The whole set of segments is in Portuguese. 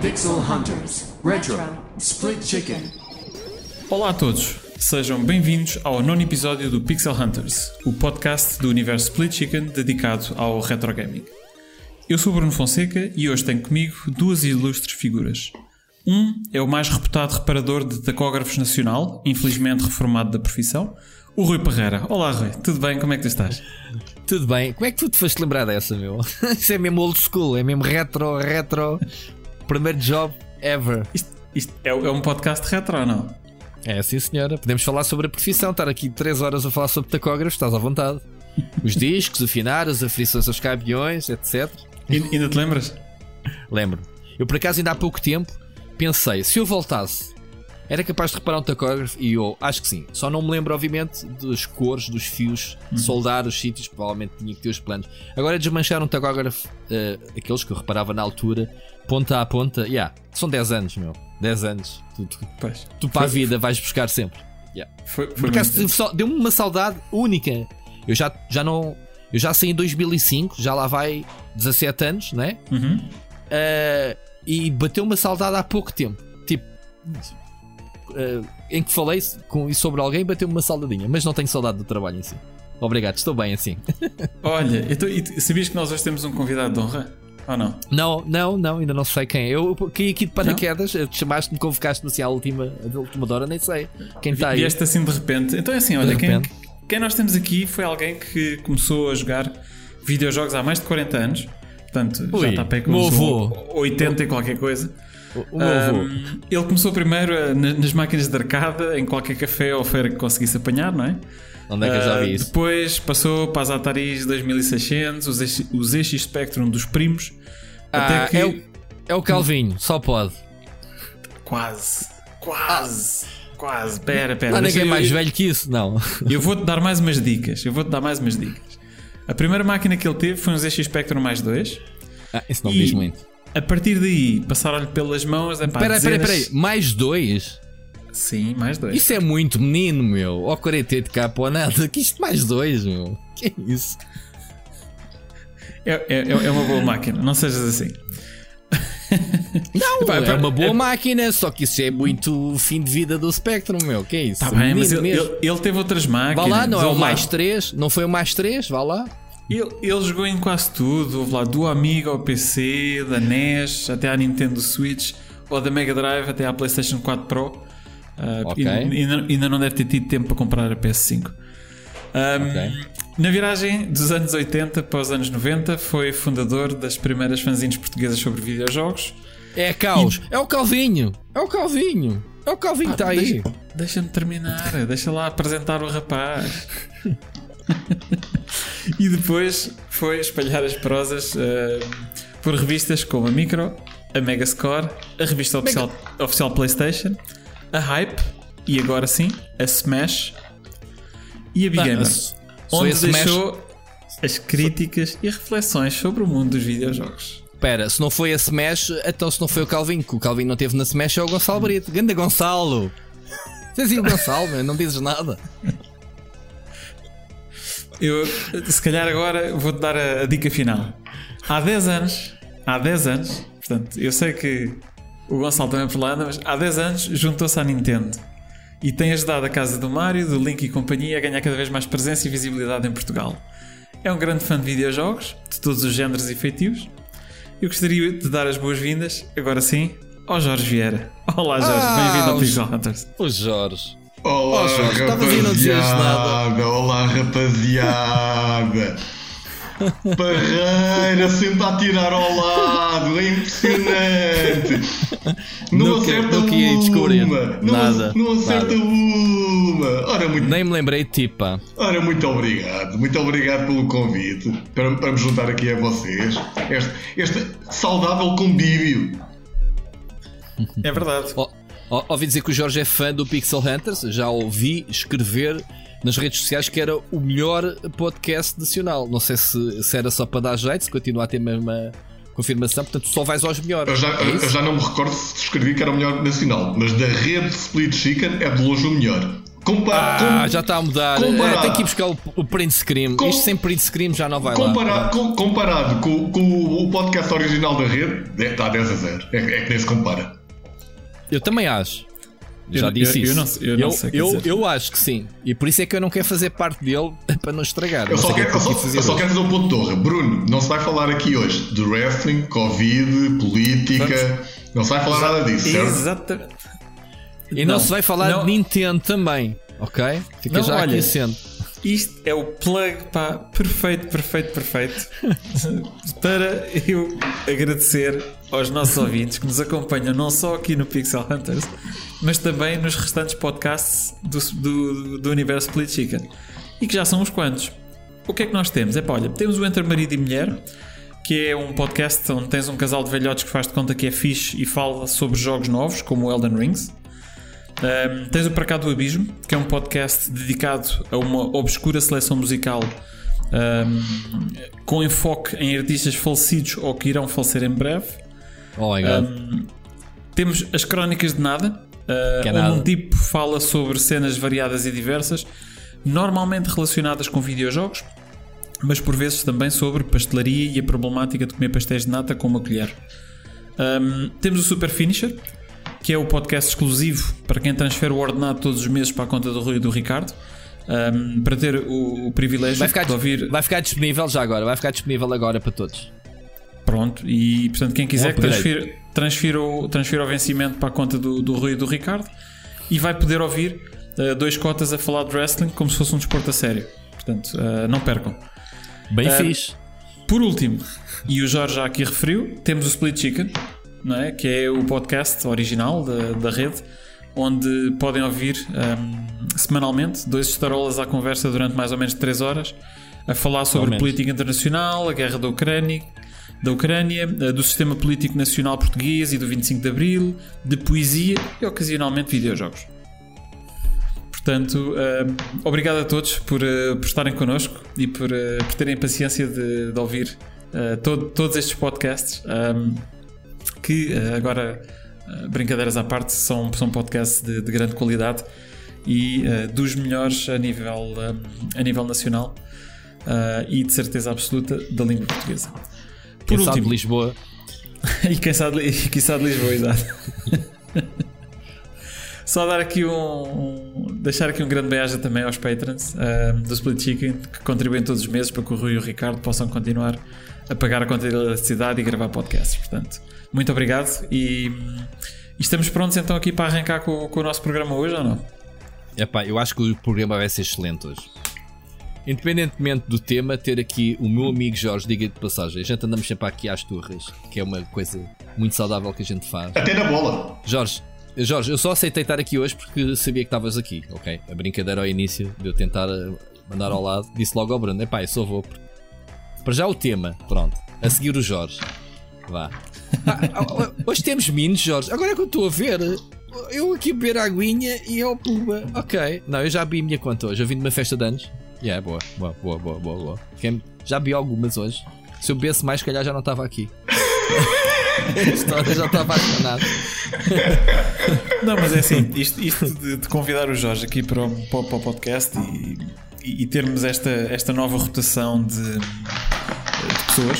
Pixel Hunters Retro Split Chicken. Olá a todos, sejam bem-vindos ao nono episódio do Pixel Hunters, o podcast do universo Split Chicken dedicado ao retro gaming. Eu sou Bruno Fonseca e hoje tenho comigo duas ilustres figuras. Um é o mais reputado reparador de tacógrafos nacional, infelizmente reformado da profissão, o Rui Parreira. Olá Rui, tudo bem? Como é que tu estás? Tudo bem. Como é que tu te foste lembrar dessa, meu? Isso é mesmo old school, é mesmo retro, retro. Primeiro job ever. Isto, isto é, é um podcast retro não? É, sim, senhora. Podemos falar sobre a profissão. Estar aqui 3 horas a falar sobre tacógrafos, estás à vontade. Os discos, afinar, as aflições aos caminhões, etc. E, ainda te lembras? Lembro. Eu, por acaso, ainda há pouco tempo pensei, se eu voltasse, era capaz de reparar um tacógrafo? E eu acho que sim. Só não me lembro, obviamente, das cores, dos fios, de soldar os sítios. Provavelmente tinha que ter os planos. Agora, desmanchar um tacógrafo, eh, aqueles que eu reparava na altura, ponta a ponta, yeah, são 10 anos, meu. 10 anos. Tu, tu, Pois. tu para a vida vais buscar sempre. Yeah. Foi, foi deu-me uma saudade única. Eu já, já não. Eu já saí em 2005, já lá vai 17 anos, né? Uhum. Uh, e bateu uma saudade há pouco tempo. Tipo, uh, em que falei com sobre alguém, bateu uma saudadinha. Mas não tenho saudade do trabalho em si. Obrigado, estou bem assim. Olha, então, sabias que nós hoje temos um convidado de honra? Ou não? Não, não, não, ainda não sei quem é. Eu caí aqui de paraquedas, te chamaste-me, convocaste-me assim à última, à última hora, nem sei quem está aí. Vieste assim de repente. Então é assim, olha, quem, repente. Quem nós temos aqui foi alguém que começou a jogar videojogos há mais de 40 anos. Portanto, já Ui, está pé com meu uns avô. 80 e qualquer coisa. O. Ahm, ele começou primeiro a- nas máquinas de arcada, em qualquer café ou feira que conseguisse apanhar, não é? Onde é que eu já Ah, vi isso? Depois passou para as Ataris 2600, os ZX Spectrum dos primos. Ah, até que. é, o, é o Calvinho, só pode. Quase, quase, quase. Pera, pera. Não há ninguém eu- mais velho que isso, não. Eu vou-te dar mais umas dicas. Eu vou-te dar mais umas dicas. A primeira máquina que ele teve foi um ZX Spectrum mais 2. Ah, isso não E- diz muito. A partir daí, passaram-lhe pelas mãos. É Espera, espera, espera aí. Mais dois? Sim, mais dois. Isso é muito menino, meu. Ó 48 capa ou nada. Que isto mais dois, meu. Que é isso? É, é, é uma boa máquina, não sejas assim. Não, Epá, é uma boa é- máquina, só que isso é muito fim de vida do Spectrum, meu. Que é isso? Tá bem, mas ele, ele- ele teve outras Vá máquinas. lá, não é o mais três? Não foi o mais três? Vá lá. Ele, ele jogou em quase tudo. Houve lá do Amiga ao PC, da NES até à Nintendo Switch, ou da Mega Drive até à PlayStation 4 Pro. Ah, Ok. e- ainda, ainda não deve ter tido tempo para comprar a PS5. Ahm, Ok. Na viragem dos anos 80 para os anos 90, foi fundador das primeiras fanzines portuguesas sobre videojogos. É caos. É o Calvinho. É o Calvinho. É o Calvinho que está aí. Deixa- Deixa-me terminar, deixa lá apresentar o rapaz. e depois foi espalhar as prosas eh, por revistas como a Micro, a Megascore, a revista oficial, oficial PlayStation, a Hype e agora sim a Smash e a Big Ah, Gamer, onde Smash- deixou as críticas e reflexões sobre o mundo dos videojogos. Espera, se não foi a Smash, então se não foi o Calvinho, que o Calvinho não teve na Smash, é o Gonçalo Brito. Ganda Gonçalo! Tens aí o Gonçalo, meu, não dizes nada. Eu, se calhar agora vou-te dar a, a dica final. Há 10 anos, há 10 anos, portanto, eu sei que o Gonçalo também é por lá mas há 10 anos juntou-se à Nintendo e tem ajudado a casa do Mario, do Link e companhia a ganhar cada vez mais presença e visibilidade em Portugal. É um grande fã de videojogos, de todos os géneros e feitios. Eu gostaria de dar as boas-vindas, agora sim, ao Jorge Vieira. Olá, Jorge, Ah, bem-vindo ao Pixel Hunters. O Jorge. Olá, Oh, Jorge, rapaziada. Olá, rapaziada. Parreira sempre a tirar ao lado, é impressionante. Não Nunca- acerta nunca ia descobrir uma. Não, nada, não acerta nada. uma. Ora muito, Nem me lembrei de ti, pá. ora, muito obrigado. Muito obrigado pelo convite para, para me juntar aqui a vocês. Este, este saudável convívio. É verdade. Ó- Ouvi dizer que o Jorge é fã do Pixel Hunters. Já ouvi escrever nas redes sociais que era o melhor podcast nacional. Não sei se, se era só para dar jeito, se continua a ter a mesma, confirmação, portanto só vais aos melhores. Eu já, É eu já não me recordo se escrevi que era o melhor nacional, mas da rede Split Chicken é de longe o melhor. Compa Ah, com- já está a mudar. comparado- É, tem que ir buscar o, o print screen. Com- Isto sem print screen já não vai lá. comparado, com- comparado com, o podcast original da rede, é- está 10 a 0. É, é que nem se compara. Eu também acho. Já Eu- disse eu- eu isso. não eu não sei o que eu, eu acho que sim. E por isso é que eu não quero fazer parte dele para não estragar. Eu Não só, é quero, que eu, eu só, fazer eu só quero fazer um ponto de honra. Bruno, não se vai falar aqui hoje de wrestling, Covid, política. Não se vai falar nada disso, certo? Exatamente. E não, Não, se vai falar não. de Nintendo também, ok? Fica Não, já olha, aqui assento. Isto é o plug pá, perfeito, perfeito, perfeito para eu agradecer aos nossos ouvintes que nos acompanham não só aqui no Pixel Hunters, mas também nos restantes podcasts do, do, do universo Split Chicken e que já são uns quantos. O que é que nós temos? É pá, olha, temos o Entre Marido e Mulher, que é um podcast onde tens um casal de velhotes que faz de conta que é fixe e fala sobre jogos novos, como o Elden Rings. Um, tens o Para Cá do Abismo, que é um podcast dedicado a uma obscura seleção musical um, com enfoque em artistas falecidos ou que irão falecer em breve. Oh my god. Um, temos as Crónicas de Nada, uh, é um tipo fala sobre cenas variadas e diversas, normalmente relacionadas com videojogos, mas por vezes também sobre pastelaria e a problemática de comer pastéis de nata com uma colher. Um, temos o Super Finisher, que é o podcast exclusivo para quem transfere o ordenado todos os meses para a conta do Rui e do Ricardo, um, para ter o, o privilégio ficar, de ouvir. vai ficar disponível já agora. Vai ficar disponível agora para todos. Pronto, e portanto, quem quiser Um que transfira, transfira, o, transfira o vencimento para a conta do, do Rui e do Ricardo e vai poder ouvir uh, dois cotas a falar de wrestling como se fosse um desporto a sério. Portanto, uh, não percam. Bem Ah, fixe. Por último, e o Jorge já aqui referiu, temos o Split Chicken, não é? que é o podcast original da, da rede, onde podem ouvir um, semanalmente dois estarolas à conversa durante mais ou menos 3 horas a falar sobre política internacional, a guerra da Ucrânia, da Ucrânia, eh, do sistema político nacional português e do 25 de Abril, de poesia e ocasionalmente videojogos. Portanto, eh, obrigado a todos por, eh, por estarem connosco e por, eh, por terem paciência de, de ouvir todo- todos estes podcasts. um, que eh, agora, brincadeiras à parte, são, são podcasts de, de grande qualidade e dos melhores a nível, eh, a nível nacional e de certeza absoluta da língua portuguesa. Por Quem último, de Lisboa. e quem sabe, e quem sabe de Lisboa, exato. Só dar aqui um, um- deixar aqui um grande beijo também aos patrons ah, do Split Chicken que contribuem todos os meses para que o Rui e o Ricardo possam continuar a pagar a conta de eletricidade e gravar podcasts. Portanto, muito obrigado e, e estamos prontos então aqui para arrancar com, com o nosso programa hoje ou não? Epá, eu acho que o programa vai ser excelente hoje. Independentemente do tema, ter aqui o meu amigo Jorge, diga de passagem, a gente andamos sempre aqui às turras, que é uma coisa muito saudável que a gente faz. Até na bola. Jorge, Jorge, eu só aceitei estar aqui hoje porque sabia que estavas aqui, ok? A brincadeira ao início de eu tentar eh, mandar ao lado, disse logo ao Bruno: epá, eu só vou. Para já o tema, pronto. A seguir o Jorge. Vá. Ah, ah, hoje temos minos, Jorge. Agora é que eu estou a ver. Eu aqui beber a aguinha e eu pumba. Ok. Não, eu já vi a minha conta hoje. Eu vim de uma festa de anos. Yeah, boa, boa, boa, boa, boa, boa. Já vi algumas hoje. Se eu bebesse mais, se calhar já não estava aqui. a história já estava apaixonado. Não, mas é assim, isto, isto de, de convidar o Jorge aqui para o, para o- o podcast e, e- e termos esta, esta nova rotação de, de pessoas,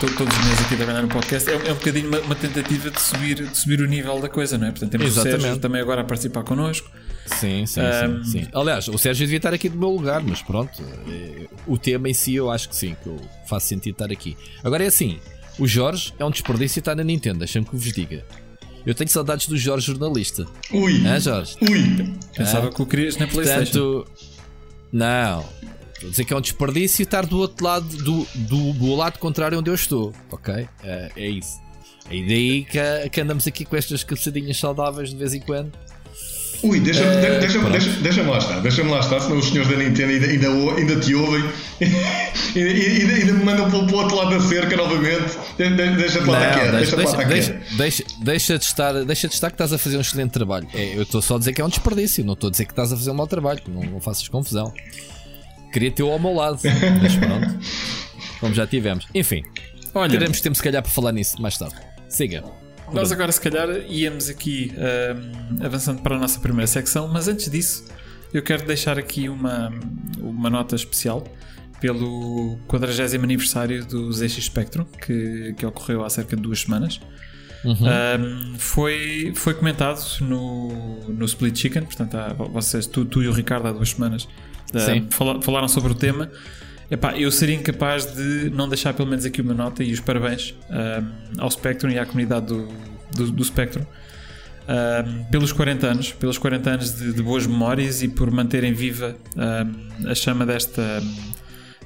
to- todos os meses aqui a trabalhar no podcast, é, um- é um bocadinho uma, uma tentativa de subir, de subir o nível da coisa, não é? Portanto, temos o Exatamente. Sérgio também agora a participar connosco. Sim, sim, Um, sim, sim. Aliás, o Sérgio devia estar aqui do meu lugar, mas pronto. eh, O tema em si eu acho que sim, que eu faço sentido estar aqui. Agora é assim: o Jorge é um desperdício estar na Nintendo, deixa-me que vos diga. Eu tenho saudades do Jorge jornalista. Ui. Hã, Jorge? Ui. Pensava que o querias na PlayStation. Portanto, não. Estou a dizer que é um desperdício estar do outro lado, do, do, do lado contrário onde eu estou, ok? É, é isso. E daí que, que andamos aqui com estas cabeçadinhas saudáveis de vez em quando. Ui, deixa-me Eh, deixa deixa, deixa lá estar, deixa-me lá estar, senão os senhores da Nintendo ainda, ainda, ainda te ouvem e ainda, ainda me mandam para o outro lado da cerca novamente. De- de- Deixa-te lá estar quieto, deixa-te lá estar deixa, quieto. deixa, deixa de estar, deixa de estar que estás a fazer um excelente trabalho. É, eu estou só a dizer que é um desperdício, não estou a dizer que estás a fazer um mau trabalho, não, não faças confusão. Queria ter-o ao meu lado, mas pronto, como já tivemos. Enfim, Olha, Teremos tempo, se calhar, para falar nisso mais tarde. Siga. Nós agora, se calhar, íamos aqui um, avançando para a nossa primeira secção, mas antes disso, eu quero deixar aqui uma, uma nota especial pelo 40 aniversário do ZX Spectrum, que, que ocorreu há cerca de duas semanas. Uhum. Um, foi, foi comentado no, no Split Chicken, portanto, há, vocês, tu, tu e o Ricardo, há duas semanas, uh, falaram sobre o tema. Epá, eu seria incapaz de não deixar pelo menos aqui uma nota e os parabéns um, ao Spectrum e à comunidade do, do, do Spectrum um, pelos 40 anos, pelos 40 anos de, de boas memórias e por manterem viva um, a chama desta,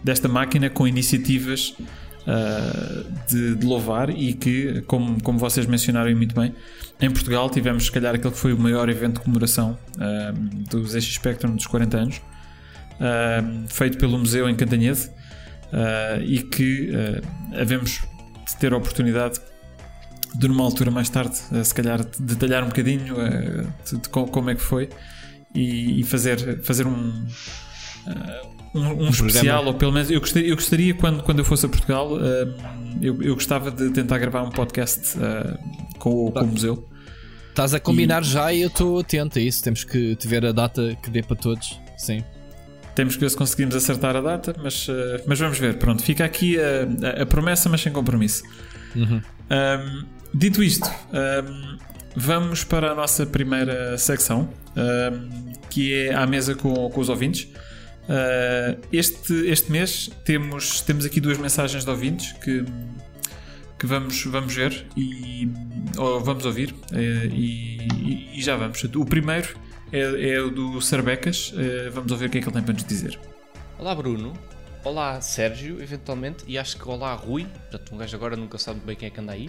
desta máquina com iniciativas uh, de, de, louvar e que, como, como vocês mencionaram muito bem, em Portugal tivemos se calhar aquele que foi o maior evento de comemoração do ZX Spectrum dos 40 anos uh, feito pelo Museu em Cantanhede uh, e que uh, havemos de ter a oportunidade de numa altura mais tarde, se calhar detalhar um bocadinho de, de, como é que foi e, e fazer, fazer um, um, um especial, ou pelo menos eu gostaria, eu gostaria quando, quando eu fosse a Portugal, eu, eu gostava de tentar gravar um podcast com, com o museu. Estás a combinar e... já e eu estou atento a isso. Temos que ver a data que dê para todos. Sim. Temos que ver se conseguimos acertar a data, mas, uh, mas vamos ver. Pronto, fica aqui a, a, a promessa, mas sem compromisso. Uhum. Um, dito isto, um, vamos para a nossa primeira secção, um, que é à mesa com, com os ouvintes. Uh, este, este mês temos, temos aqui duas mensagens de ouvintes que, que vamos, vamos ver e ou vamos ouvir uh, e, e, e, já vamos. O primeiro é, é o do Sarbecas. Uh, vamos ouvir o que é que ele tem para nos dizer. Olá, Bruno. Olá, Sérgio, eventualmente. E acho que olá, Rui. Portanto, um gajo agora nunca sabe bem quem é que anda aí.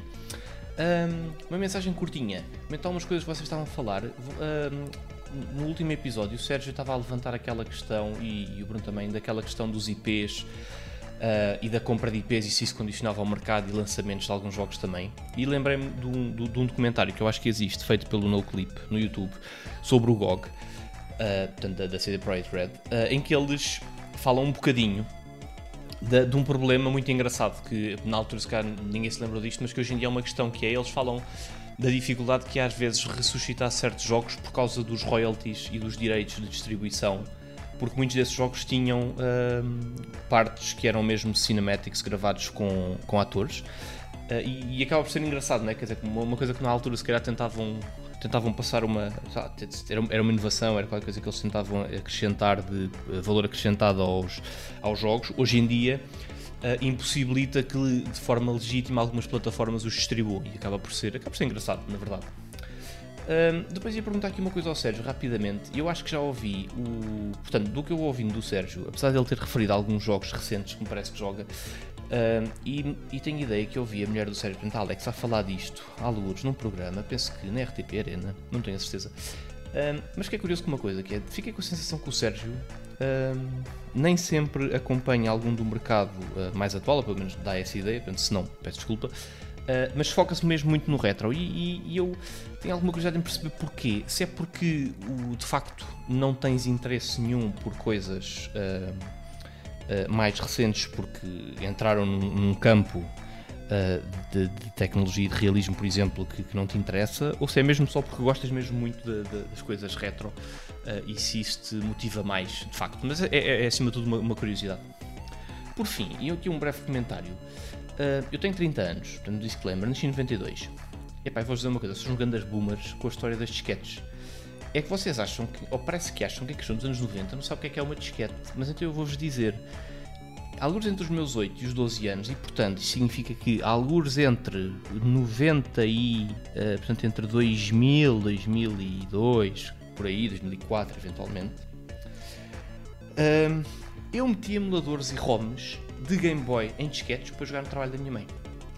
Um, uma mensagem curtinha. Comentar umas coisas que vocês estavam a falar. Um, no último episódio, o Sérgio estava a levantar aquela questão, e, e o Bruno também, daquela questão dos IPs Uh, e da compra de IPs e se isso condicionava ao mercado e lançamentos de alguns jogos também. E lembrei-me de, um, de, um, documentário que eu acho que existe, feito pelo NoClip no YouTube, sobre o GOG, uh, portanto, da, da CD Projekt Red, uh, em que eles falam um bocadinho de, de, um problema muito engraçado, que na altura se calhar ninguém se lembrou disto, mas que hoje em dia é uma questão que é, eles falam da dificuldade que às vezes ressuscitar certos jogos por causa dos royalties e dos direitos de distribuição porque muitos desses jogos tinham uh, partes que eram mesmo cinematics gravados com, com atores. Uh, e, e, acaba por ser engraçado, né? Quer dizer, uma, uma coisa que na altura se calhar tentavam, tentavam passar uma. Era uma inovação, era qualquer coisa que eles tentavam acrescentar de valor acrescentado aos, aos jogos. Hoje em dia uh, impossibilita que de forma legítima algumas plataformas os distribuam e acaba por ser, acaba por ser engraçado, na verdade. Um, depois ia perguntar aqui uma coisa ao Sérgio, rapidamente. Eu acho que já ouvi o. Portanto, do que eu ouvi do Sérgio, apesar de ele ter referido alguns jogos recentes que me parece que joga, um, e, e, tenho ideia que eu ouvi a mulher do Sérgio, portanto, Alex, a falar disto à luz num programa, penso que na RTP Arena, não tenho a certeza. Um, mas que é curioso com uma coisa, que é, fiquei com a sensação que o Sérgio nem sempre acompanha algum do mercado uh, mais atual, ou pelo menos dá essa ideia, portanto, se não, peço desculpa. Uh, mas foca-se mesmo muito no retro e, e, e, eu tenho alguma curiosidade em perceber porquê. Se é porque o, de facto não tens interesse nenhum por coisas uh, uh, mais recentes porque entraram num, num campo de, de, tecnologia e de realismo, por exemplo, que, que, não te interessa, ou se é mesmo só porque gostas mesmo muito de, de, das coisas retro e se isso te motiva mais, de facto. Mas é, é, é acima de tudo uma, uma curiosidade. Por fim, e aqui um breve comentário. Uh, eu tenho 30 anos, portanto, disclaimer, nasci em 92. Epá, vou-vos dizer uma coisa, são grandes boomers com a história das disquetes. É que vocês acham que, ou parece que acham que a questão dos anos 90 não sabe o que é que é uma disquete, mas então eu vou-vos dizer. Alguns entre os meus 8 e os 12 anos, e portanto isso significa que alguns entre 90 e. Uh, portanto, entre 2000, 2002, por aí, 2004 eventualmente. Uh, eu meti emuladores e ROMs de Game Boy em disquetes para jogar no trabalho da minha mãe.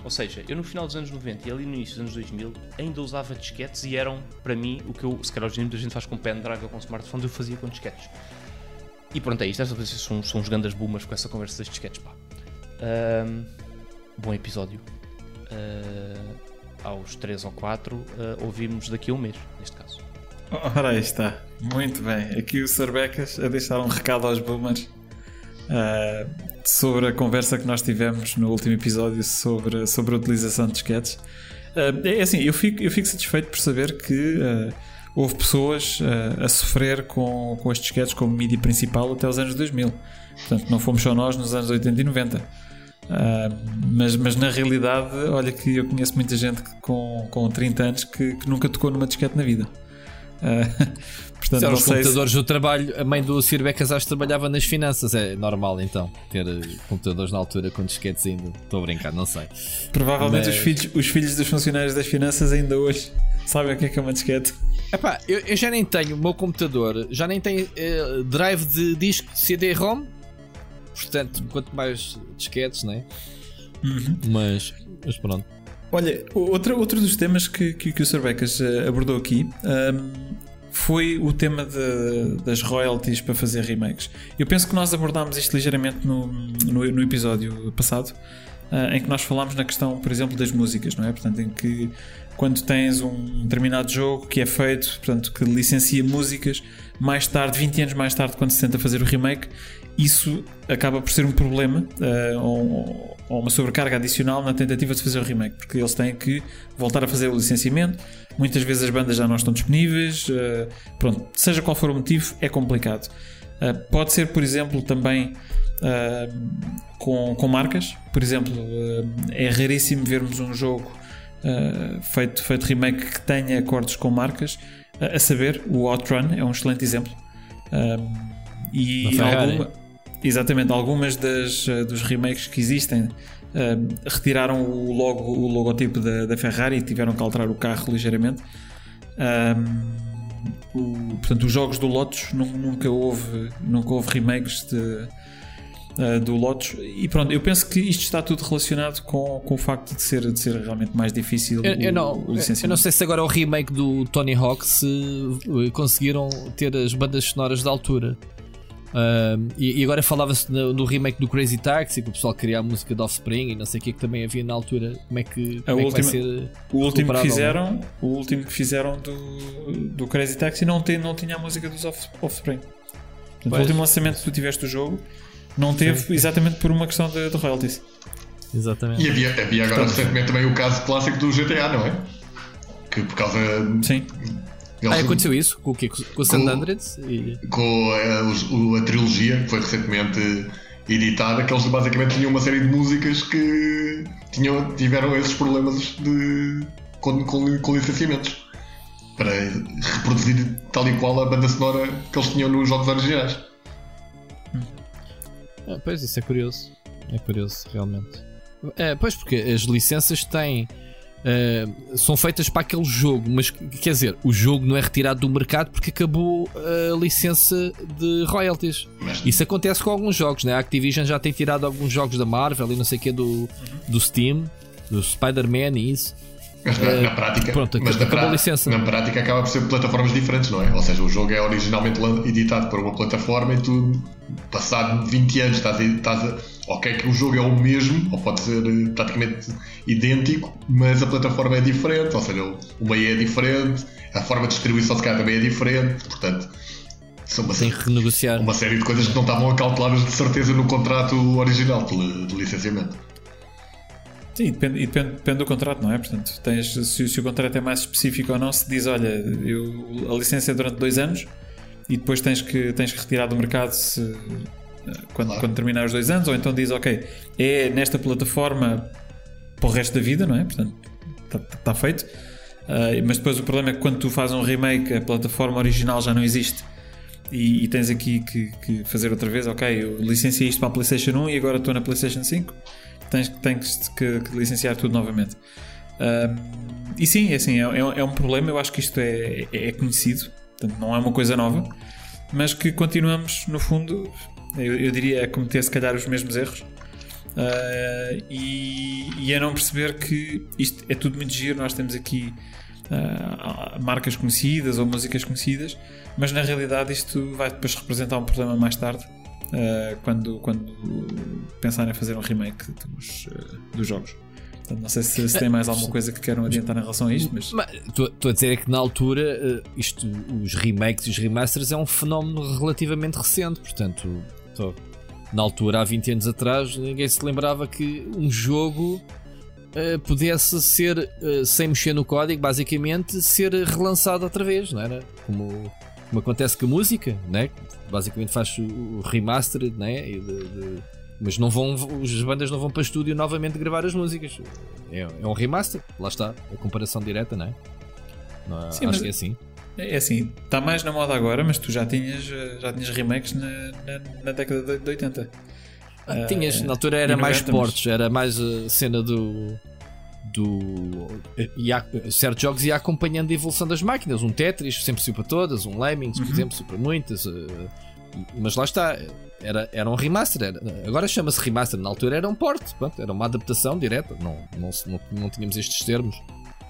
Ou seja, eu no final dos anos 90 e ali no início dos anos 2000 ainda usava disquetes e eram, para mim, o que eu, se calhar hoje em dia a gente faz com pendrive ou com smartphones, eu fazia com disquetes. E pronto, é isto. Esta vez são, são os grandes boomers com essa conversa das disquetes, pá. Um, bom episódio. Uh, aos 3 ou 4, uh, ouvimos daqui a um mês, neste caso. Ora, aí está. Muito bem. Aqui o Sarbecas a deixar um recado aos boomers. Uh, sobre a conversa que nós tivemos no último episódio sobre, sobre a utilização de disquetes. Uh, é assim, eu fico, eu fico satisfeito por saber que uh, houve pessoas uh, a sofrer com, com os disquetes como mídia principal até os anos 2000. Portanto, não fomos só nós nos anos 80 e 90. mas, mas na realidade, olha que eu conheço muita gente que, com, com 30 anos que, que nunca tocou numa disquete na vida. Portanto, São os computadores se... do trabalho. A mãe do Sir Becasas trabalhava nas finanças. É normal então ter eh, computadores na altura com disquetes ainda. Estou a brincar, não sei. Provavelmente Mas... os, filhos, os filhos dos funcionários das finanças ainda hoje sabem o que é que é uma disquete. Epá, eu, eu já nem tenho o meu computador, já nem tem uh, drive de disco CD-ROM. Portanto, quanto mais disquetes, né? Uhum. Mas, mas pronto. Olha, outro, outro dos temas que, que, que o Sr. Becas eh, abordou aqui um, foi o tema de, das royalties para fazer remakes. Eu penso que nós abordámos isto ligeiramente no, no, no episódio passado, uh, em que nós falámos na questão, por exemplo, das músicas, não é? Portanto, em que quando tens um determinado jogo que é feito, portanto, que licencia músicas, mais tarde, 20 anos mais tarde, quando se tenta fazer o remake, isso acaba por ser um problema uh, ou, ou, uma sobrecarga adicional na tentativa de fazer o remake, porque eles têm que voltar a fazer o licenciamento. Muitas vezes as bandas já não estão disponíveis. Uh, pronto, seja qual for o motivo, é complicado. Uh, pode ser, por exemplo, também com, com marcas. Por exemplo, é raríssimo vermos um jogo feito, feito remake que tenha acordos com marcas. a saber, o Outrun é um excelente exemplo. e alguma Exatamente, algumas das, eh, dos remakes que existem uh, retiraram o, logo, o logotipo da, da, Ferrari e tiveram que alterar o carro ligeiramente. Um, o, portanto, os jogos do Lotus nunca houve, nunca houve remakes de, uh, do Lotus. E pronto, eu penso que isto está tudo relacionado com, com o facto de ser, de ser realmente mais difícil eu, o, eu não, Eu não sei se agora o remake do Tony Hawk se conseguiram ter as bandas sonoras da altura. Uh, e, e, agora falava-se no, no, remake do Crazy Taxi, que o pessoal queria a música de Offspring e não sei o que que também havia na altura. Como é que, como é que vai ser? O último que fizeram, o último que fizeram do, do Crazy Taxi não, tem, não tinha a música dos off, Offspring. Portanto, o último lançamento que tu tiveste do jogo não teve Sim. exatamente por uma questão de, de royalties. Exatamente. E havia, havia agora Portanto, recentemente também o caso clássico do GTA, não é? Que por causa. Sim. Eles, ah, aconteceu isso? Com o quê? Com o San Andreas? E... Com a, a, a, trilogia que foi recentemente editada, que eles basicamente tinham uma série de músicas que tinham, tiveram esses problemas de, com, com, com licenciamentos para reproduzir tal e qual a banda sonora que eles tinham nos jogos originais. Ah, pois, isso é curioso. É curioso, realmente. É, pois, porque as licenças têm uh, são feitas para aquele jogo, mas quer dizer, o jogo não é retirado do mercado porque acabou a licença de royalties. Isso acontece com alguns jogos, né? A Activision já tem tirado alguns jogos da Marvel e não sei o que do, do Steam, do Spider-Man e isso. Mas na, na prática, pronto, mas na, pra, licença. na prática acaba por ser plataformas diferentes, não é? Ou seja, o jogo é originalmente editado por uma plataforma e tu, passado 20 anos, estás, estás a ok que o jogo é o mesmo, ou pode ser eh, praticamente idêntico, mas a plataforma é diferente, ou seja, o meio é diferente, a forma de distribuição se calhar também é diferente, portanto são uma, Tem que renegociar. uma série de coisas que não estavam acauteladas de certeza no contrato original de, de licenciamento. Sim, depende, depende, depende, do contrato, não é? Portanto, tens, se, se, o contrato é mais específico ou não, se diz, olha, eu, a licença é durante dois anos e depois tens que, tens que retirar do mercado se, quando, claro. quando terminar os dois anos, ou então diz, ok, é nesta plataforma para o resto da vida, não é? Portanto, está tá feito. Uh, mas depois o problema é que quando tu fazes um remake, a plataforma original já não existe. E, e tens aqui que, que, fazer outra vez, ok, eu licenciei isto para a PlayStation 1 e agora estou na PlayStation 5. Tens, tens que, que licenciar tudo novamente. Uh, e sim, é, assim, é, é, é, um problema. Eu acho que isto é, é conhecido, portanto, não é uma coisa nova, mas que continuamos, no fundo, eu, eu diria, a cometer se calhar os mesmos erros. Uh, e, e a não perceber que isto é tudo muito giro. Nós temos aqui uh, marcas conhecidas ou músicas conhecidas, mas na realidade isto vai depois representar um problema mais tarde. Uh, quando, quando pensarem em fazer um remake dos, dos jogos. Portanto, não sei se, se, tem mais alguma coisa que queiram adiantar em relação a isto, mas. Estou a dizer é que na altura isto, os remakes e os remasters é um fenómeno relativamente recente, portanto Na altura, há 20 anos atrás, ninguém se lembrava que um jogo uh, pudesse ser, uh, sem mexer no código, basicamente, ser relançado outra vez, não era? Como, como acontece com a música, né? basicamente faz o remaster, né? De, de, mas não vão, as bandas não vão para estúdio novamente gravar as músicas. É, é um remaster, lá está, a comparação direta, não é? Não, Sim, acho que é assim. É, é assim, está mais na moda agora, mas tu já tinhas, já tinhas remakes na, na, na década de 80. Ah, tinhas, uh, na altura era mais portes, era mais a cena do. do ia, certos jogos ia acompanhando a evolução das máquinas. Um Tetris sempre subiu para todas, um Lemmings, por uhum. exemplo, subiu para muitas. Uh, mas lá está, era, era um remaster. Era, agora chama-se remaster, na altura era um port, pronto, era uma adaptação direta. Não, não, não, não tínhamos estes termos.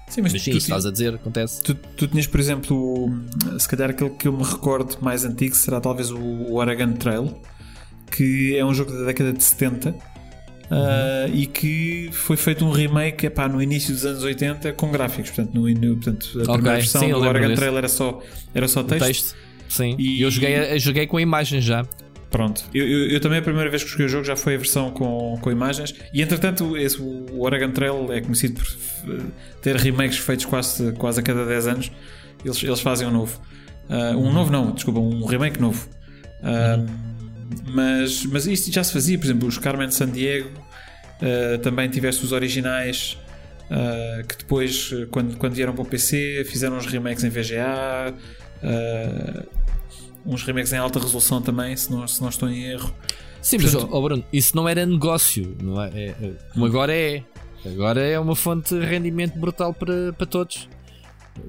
Sim, mas, mas sim, tu, estás a dizer, acontece. Tu, tu tinhas, por exemplo, se calhar aquele que eu me recordo mais antigo será talvez o Oregon Trail, que é um jogo da década de 70 uhum. uh, e que foi feito um remake epá, no início dos anos 80 com gráficos. Portanto, no, no portanto a okay, primeira versão sim, do Oregon Trail era só, era só texto. texto. Sim, e eu joguei, eu joguei com imagens já. Pronto, eu, eu, eu, também a primeira vez que joguei o jogo já foi a versão com, com imagens. E entretanto esse, o Oregon Trail é conhecido por ter remakes feitos quase, quase a cada 10 anos. Eles, eles fazem um novo. Uh, um novo não, desculpa, um remake novo. Uh, mas, mas isto já se fazia, por exemplo os Carmen San Diego uh, também tiveste os originais que depois quando, quando vieram para o PC fizeram os remakes em VGA uns remakes em alta resolução também, se não, se não estou em erro. Sim, Portanto, mas oh Bruno, isso não era negócio, não é? é, é como agora é. Agora é uma fonte de rendimento brutal para, para todos.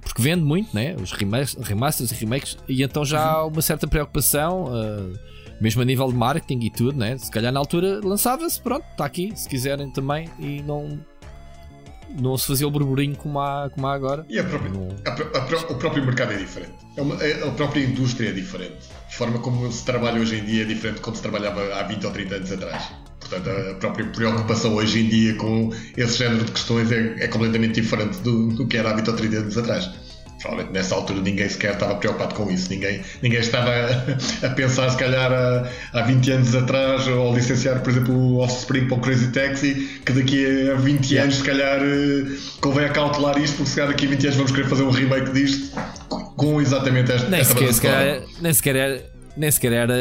Porque vende muito, né? Os remasters e remakes, e então já há uma certa preocupação, uh, mesmo a nível de marketing e tudo, né? Se calhar na altura lançava-se, pronto, está aqui, se quiserem também, e não, não se fazia o burburinho como há, como há agora. E a própria, não... a, a, o próprio mercado é diferente. É uma, é, a própria indústria é diferente. A forma como se trabalha hoje em dia é diferente de como se trabalhava há 20 ou 30 anos atrás. Portanto, a própria preocupação hoje em dia com esse género de questões é, é completamente diferente do, do que era há 20 ou 30 anos atrás provavelmente nessa altura ninguém sequer estava preocupado com isso, ninguém, ninguém estava a, a pensar, se calhar, há, há 20 anos atrás, ou licenciar, por exemplo, o Offspring para o Crazy Taxi, que daqui a 20 anos, se calhar, eh, convém a calcular isto, porque se calhar daqui a 20 anos vamos querer fazer um remake disto com exatamente esta, nem sequer, sequer, nem sequer era. Nem sequer era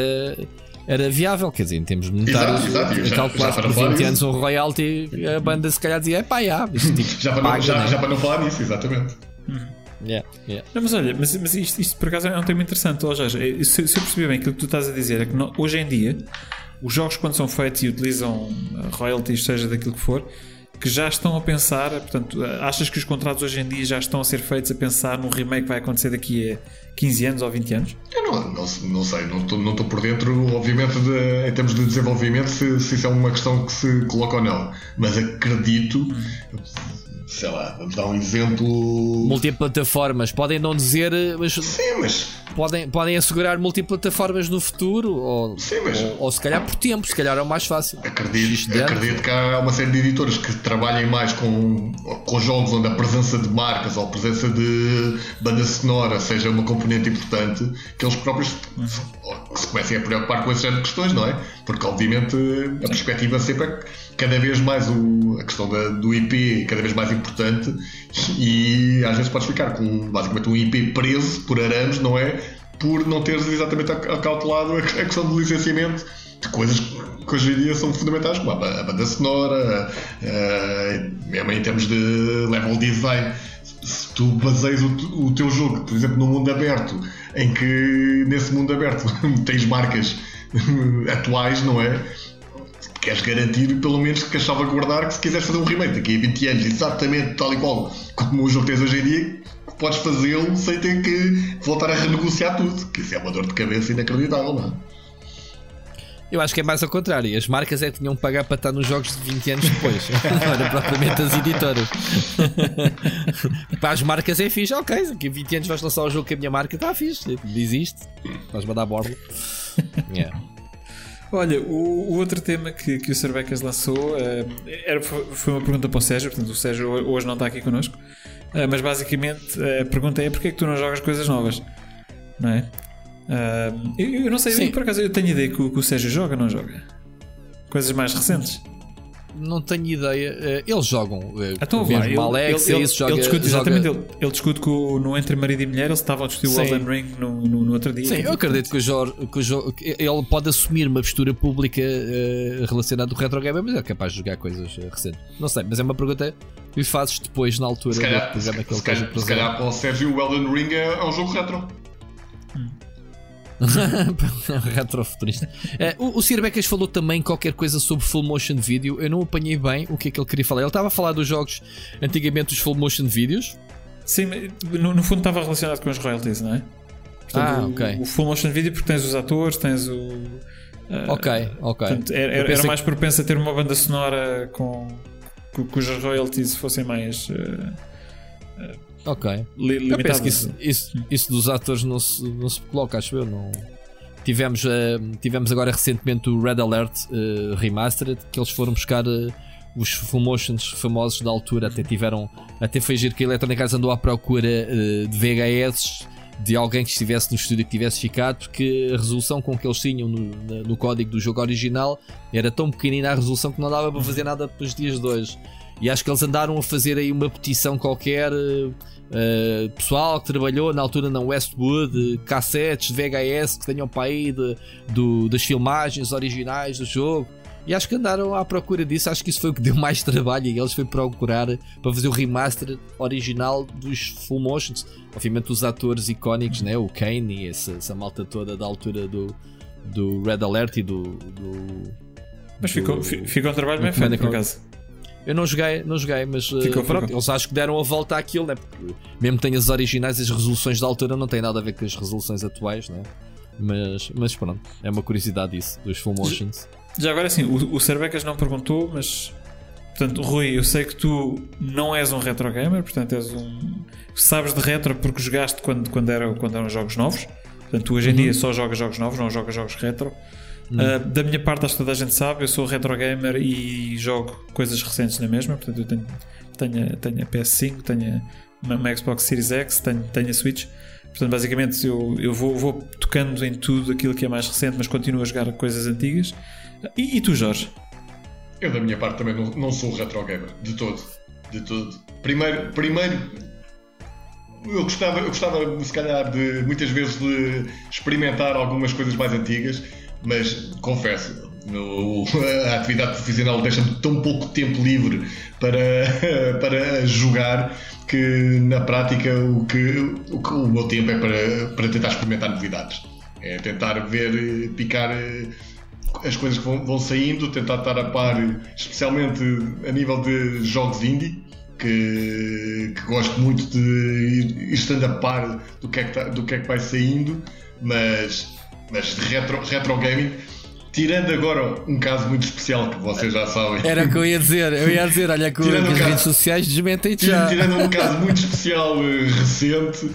era viável, quer dizer, em termos monetários, exato, exato. calcular por 20 isso. anos um royalty, a banda se calhar dizia, é pá, já, isto, tipo, já, para não, já, né? já, para não falar nisso, exatamente. Uhum. Yeah, yeah. Não, mas olha, mas, mas isto, isto, por acaso é um tema interessante. Ou seja, se, se eu perceber bem aquilo que tu estás a dizer, é que no, hoje em dia os jogos, quando são feitos e utilizam royalties, seja daquilo que for, que já estão a pensar, portanto, achas que os contratos hoje em dia já estão a ser feitos a pensar num remake que vai acontecer daqui a 15 anos ou 20 anos? Eu não, não, não sei, não estou, não por dentro, obviamente, de, em termos de desenvolvimento, se, se isso é uma questão que se coloca ou não, mas acredito. Hum sei lá, vamos dar um exemplo. Multiplataformas, podem não dizer, mas. Sim, mas. Podem, podem assegurar multiplataformas no futuro, ou, Sim, mas... ou, ou, se calhar por tempo, se calhar é o mais fácil. Acredito, acredito que há uma série de editores que trabalhem mais com, com jogos onde a presença de marcas ou a presença de banda sonora seja uma componente importante, que eles próprios se comecem a preocupar com esse género de questões, não é? Porque obviamente a perspectiva sempre é cada vez mais o, a questão da, do IP cada vez mais importante e às vezes podes ficar com basicamente um IP preso por arames, não é? Por não teres exatamente acautelado a questão do licenciamento de coisas que hoje em dia são fundamentais, como a, banda sonora, mesmo em termos de level design. Se tu baseias o, o teu jogo, por exemplo, num mundo aberto, em que nesse mundo aberto tens marcas atuais, não é? Queres garantir, pelo menos, que salvaguardar que se quiseres fazer um remake daqui a 20 anos, exatamente tal e qual como o jogo tens hoje em dia, podes fazê-lo sem ter que voltar a renegociar tudo. Que isso é uma dor de cabeça inacreditável, não é? Eu acho que é mais ao contrário. As marcas é que tinham que pagar para estar nos jogos de 20 anos depois. não era propriamente as editoras. para as marcas é fixe. Ok, daqui a 20 anos vais lançar o jogo com a minha marca. Está fixe. Diz isto. Vais mandar a borla. Yeah. Olha, o, o, outro tema que, que o Cervecas lançou uh, era, foi uma pergunta para o Sérgio, portanto o Sérgio hoje não está aqui connosco, uh, mas basicamente a pergunta é porquê é que tu não jogas coisas novas? Não é? Uh, eu, eu, não sei, eu, por acaso eu tenho ideia que o, que o Sérgio joga ou não joga? Coisas mais recentes? Não tenho ideia. Eh, eles jogam. Eh, então, mesmo vai, Alex, ele, ele, isso, joga, ele discute, exatamente, joga... ele, ele discute que no Entre Marido e Mulher eles estavam a discutir o Elden Ring no, no, no, outro dia. Sim, eu acredito que o, Jorge, que o Jorge, ele pode assumir uma postura pública uh, relacionada com o retro game, mas é capaz de jogar coisas uh, recentes. Não sei, mas é uma pergunta que lhe fazes depois na altura se calhar, do programa que ele se calhar, se calhar para o Sérgio o Elden Ring é, é um jogo retro. Hum. Retrofuturista. Uh, o, o Sir Becas falou também qualquer coisa sobre full motion video. Eu não apanhei bem o que é que ele queria falar. Ele estava a falar dos jogos antigamente, dos full motion videos. Sim, no, no fundo estava relacionado com os royalties, não é? Portanto, ah, ok. O, o, full motion video, porque tens os atores, tens o. Uh, ok, ok. Portanto, era, era, era mais propenso a ter uma banda sonora com, cujas royalties fossem mais. Uh, Ok. Li eu penso que isso, isso, isso, dos atores não se, não se coloca, acho eu. Não... Tivemos, uh, tivemos agora recentemente o Red Alert uh, Remastered, que eles foram buscar uh, os full motions famosos da altura. Até tiveram, até foi giro que a Electronic Arts andou à procura de VHS de alguém que estivesse no estúdio que tivesse ficado, porque a resolução com que eles tinham no, no código do jogo original era tão pequenina a resolução que não dava para fazer nada para os dias de hoje. E acho que eles andaram a fazer aí uma petição qualquer. Uh, pessoal que trabalhou na altura na Westwood, cassetes de VHS que tenham para aí de, do, das filmagens originais do jogo. E acho que andaram à procura disso. Acho que isso foi o que deu mais trabalho. E eles foi procurar para fazer o remaster original dos full motions. Obviamente, os atores icónicos, né? o Kane e essa, essa malta toda da altura do, do Red Alert e do. do Mas ficou, ficou um trabalho bem feito, por acaso. Eu não joguei, não joguei, mas eh, ficou, pronto, ficou. eles acho que deram a volta àquilo, né? Porque mesmo que tenhas as originais, as resoluções da altura não têm nada a ver com as resoluções atuais, né? Mas, mas pronto, é uma curiosidade isso, dos full motions. Já, já agora assim, o, o Cervecas não perguntou, mas portanto, Rui, eu sei que tu não és um retro gamer, portanto és um. Sabes de retro porque jogaste quando, quando, era, quando eram jogos novos. Portanto, tu hoje em uhum. dia só jogas jogos novos, não jogas jogos retro. Uh, da minha parte, acho que toda a gente sabe, eu sou retro gamer e jogo coisas recentes na mesma. Portanto, eu tenho, tenho, tenho a PS5, tenho uma, uma Xbox Series X, tenho, tenho a Switch. Portanto, basicamente, eu, eu vou, vou tocando em tudo aquilo que é mais recente, mas continuo a jogar coisas antigas. E, e tu, Jorge? Eu, da minha parte, também não, não sou retro gamer, de todo. De todo. Primeiro, primeiro eu gostava, eu gostava, se calhar, de muitas vezes de experimentar algumas coisas mais antigas mas confesso, no, a atividade profissional deixa-me tão pouco tempo livre para, para jogar que na prática o que, o que o meu tempo é para, para tentar experimentar novidades. É tentar ver, picar eh, as coisas que vão, vão saindo, tentar estar a par, especialmente a nível de jogos indie, que, que gosto muito de ir, estando a par do que, é que tá, do que é que vai saindo, mas mas de retro, retro gaming. Tirando agora um caso muito especial que vocês já sabem. Era o que eu ia dizer. Eu ia dizer, olha que as caso, redes sociais desmentem já. Tirando um caso muito especial uh, recente,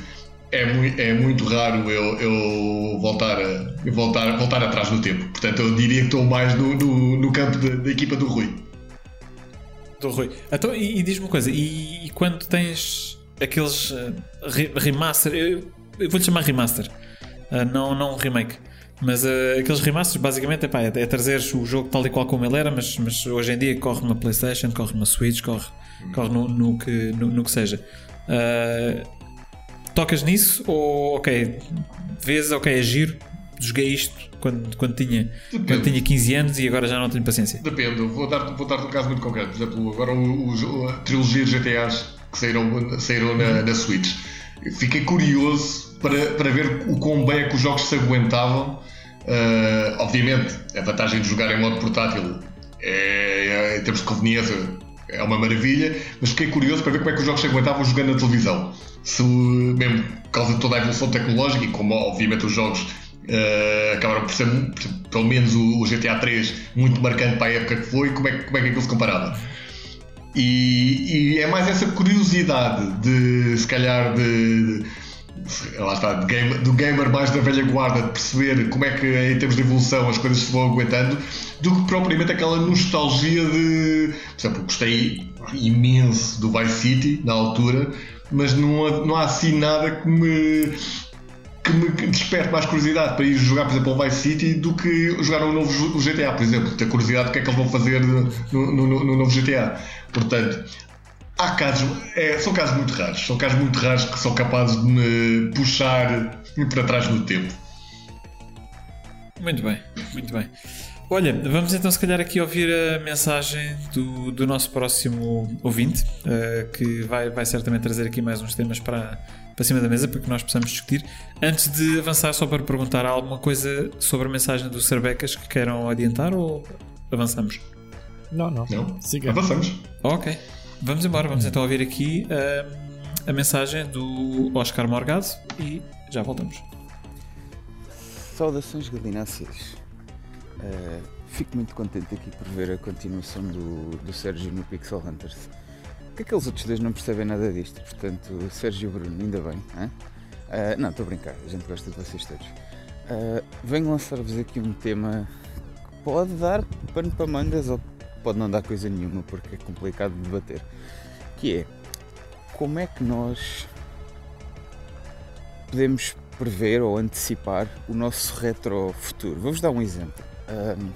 é, muito, é muito raro eu, eu voltar, a, voltar, voltar atrás no tempo. Portanto, eu diria que estou mais no, no, no campo da, da, equipa do Rui. Do Rui. Então, e, e diz-me uma coisa, e, e, quando tens aqueles uh, remaster, eu, eu vou-lhe chamar remaster uh, não, não um remake. Mas uh, aqueles remasters basicamente epá, é, é trazer o jogo tal e qual como ele era, mas, mas hoje em dia corre numa Playstation, corre numa Switch, corre, corre no, no que, no, no, que seja. Uh, tocas nisso ou ok, vês, ok, é giro, joguei isto quando, quando, tinha, quando tinha 15 anos e agora já não tenho paciência. Depende, vou dar, vou dar um caso muito concreto. Por exemplo, agora o, o, a trilogia de GTAs que saíram, saíram na, na Switch. Fiquei curioso para, para ver o quão bem é que os jogos se aguentavam. Uh, obviamente, a vantagem de jogar em modo portátil é, é, em termos de conveniência é uma maravilha, mas fiquei curioso para ver como é que os jogos se aguentavam jogando na televisão. Se, mesmo por causa de toda a evolução tecnológica e como obviamente os jogos uh, acabaram por ser, pelo menos o, o, GTA 3, muito marcante para a época que foi, como é, como é que aquilo se comparava. E, e é mais essa curiosidade de, se calhar, de, lá está, game, do gamer mais da velha guarda, de perceber como é que em termos de evolução as coisas se vão aguentando, do que propriamente aquela nostalgia de. Por exemplo, gostei imenso do Vice City na altura, mas não há, não há assim nada que me. que me desperte mais curiosidade para ir jogar, por exemplo, ao Vice City do que jogar um novo GTA, por exemplo. Ter curiosidade do que é que eles vão fazer no, no, no novo GTA. Portanto, há casos, é, são casos muito raros. São casos muito raros que são capazes de me puxar para trás no tempo. Muito bem, muito bem. Olha, vamos então se calhar aqui ouvir a mensagem do, do nosso próximo ouvinte, uh, que vai, vai certamente trazer aqui mais uns temas para, para cima da mesa para que nós possamos discutir. Antes de avançar, só para perguntar alguma coisa sobre a mensagem do Serbecas que queiram adiantar ou avançamos? Não, não. não. Siga. Avançamos. Ok. Vamos embora, vamos então ouvir aqui uh, a mensagem do Oscar Morgado e já voltamos. Saudações galináceas. Uh, fico muito contente aqui por ver a continuação do, do Sérgio no Pixel Hunters. Que aqueles outros dois não percebem nada disto, portanto, Sérgio e Bruno, ainda bem. Uh, não, estou a brincar, a gente gosta de vocês todos. Uh, venho lançar-vos aqui um tema que pode dar pano para mangas ou pode não dar coisa nenhuma porque é complicado de debater. Que é como é que nós podemos prever ou antecipar o nosso retro futuro. Vou-vos dar um exemplo. Um,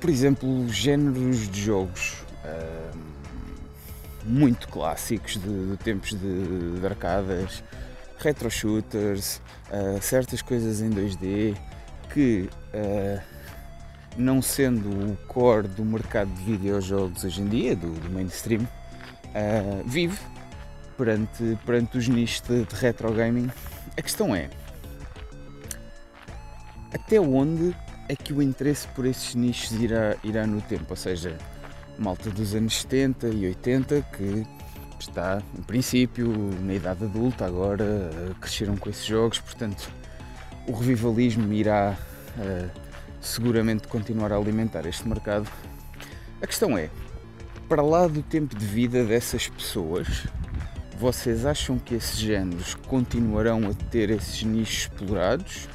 por exemplo, géneros de jogos um, muito clássicos de, de tempos de, de, arcadas, retro shooters, uh, certas coisas em 2D que, uh, não sendo o core do mercado de videojogos hoje em dia, do, do mainstream, uh, vive perante, perante os nichos de, retro gaming. A questão é até onde é que o interesse por esses nichos irá, irá no tempo? Ou seja, malta dos anos 70 e 80 que está, em princípio, na idade adulta, agora cresceram com esses jogos, portanto, o revivalismo irá uh, seguramente continuar a alimentar este mercado. A questão é, para lá do tempo de vida dessas pessoas, vocês acham que esses géneros continuarão a ter esses nichos explorados?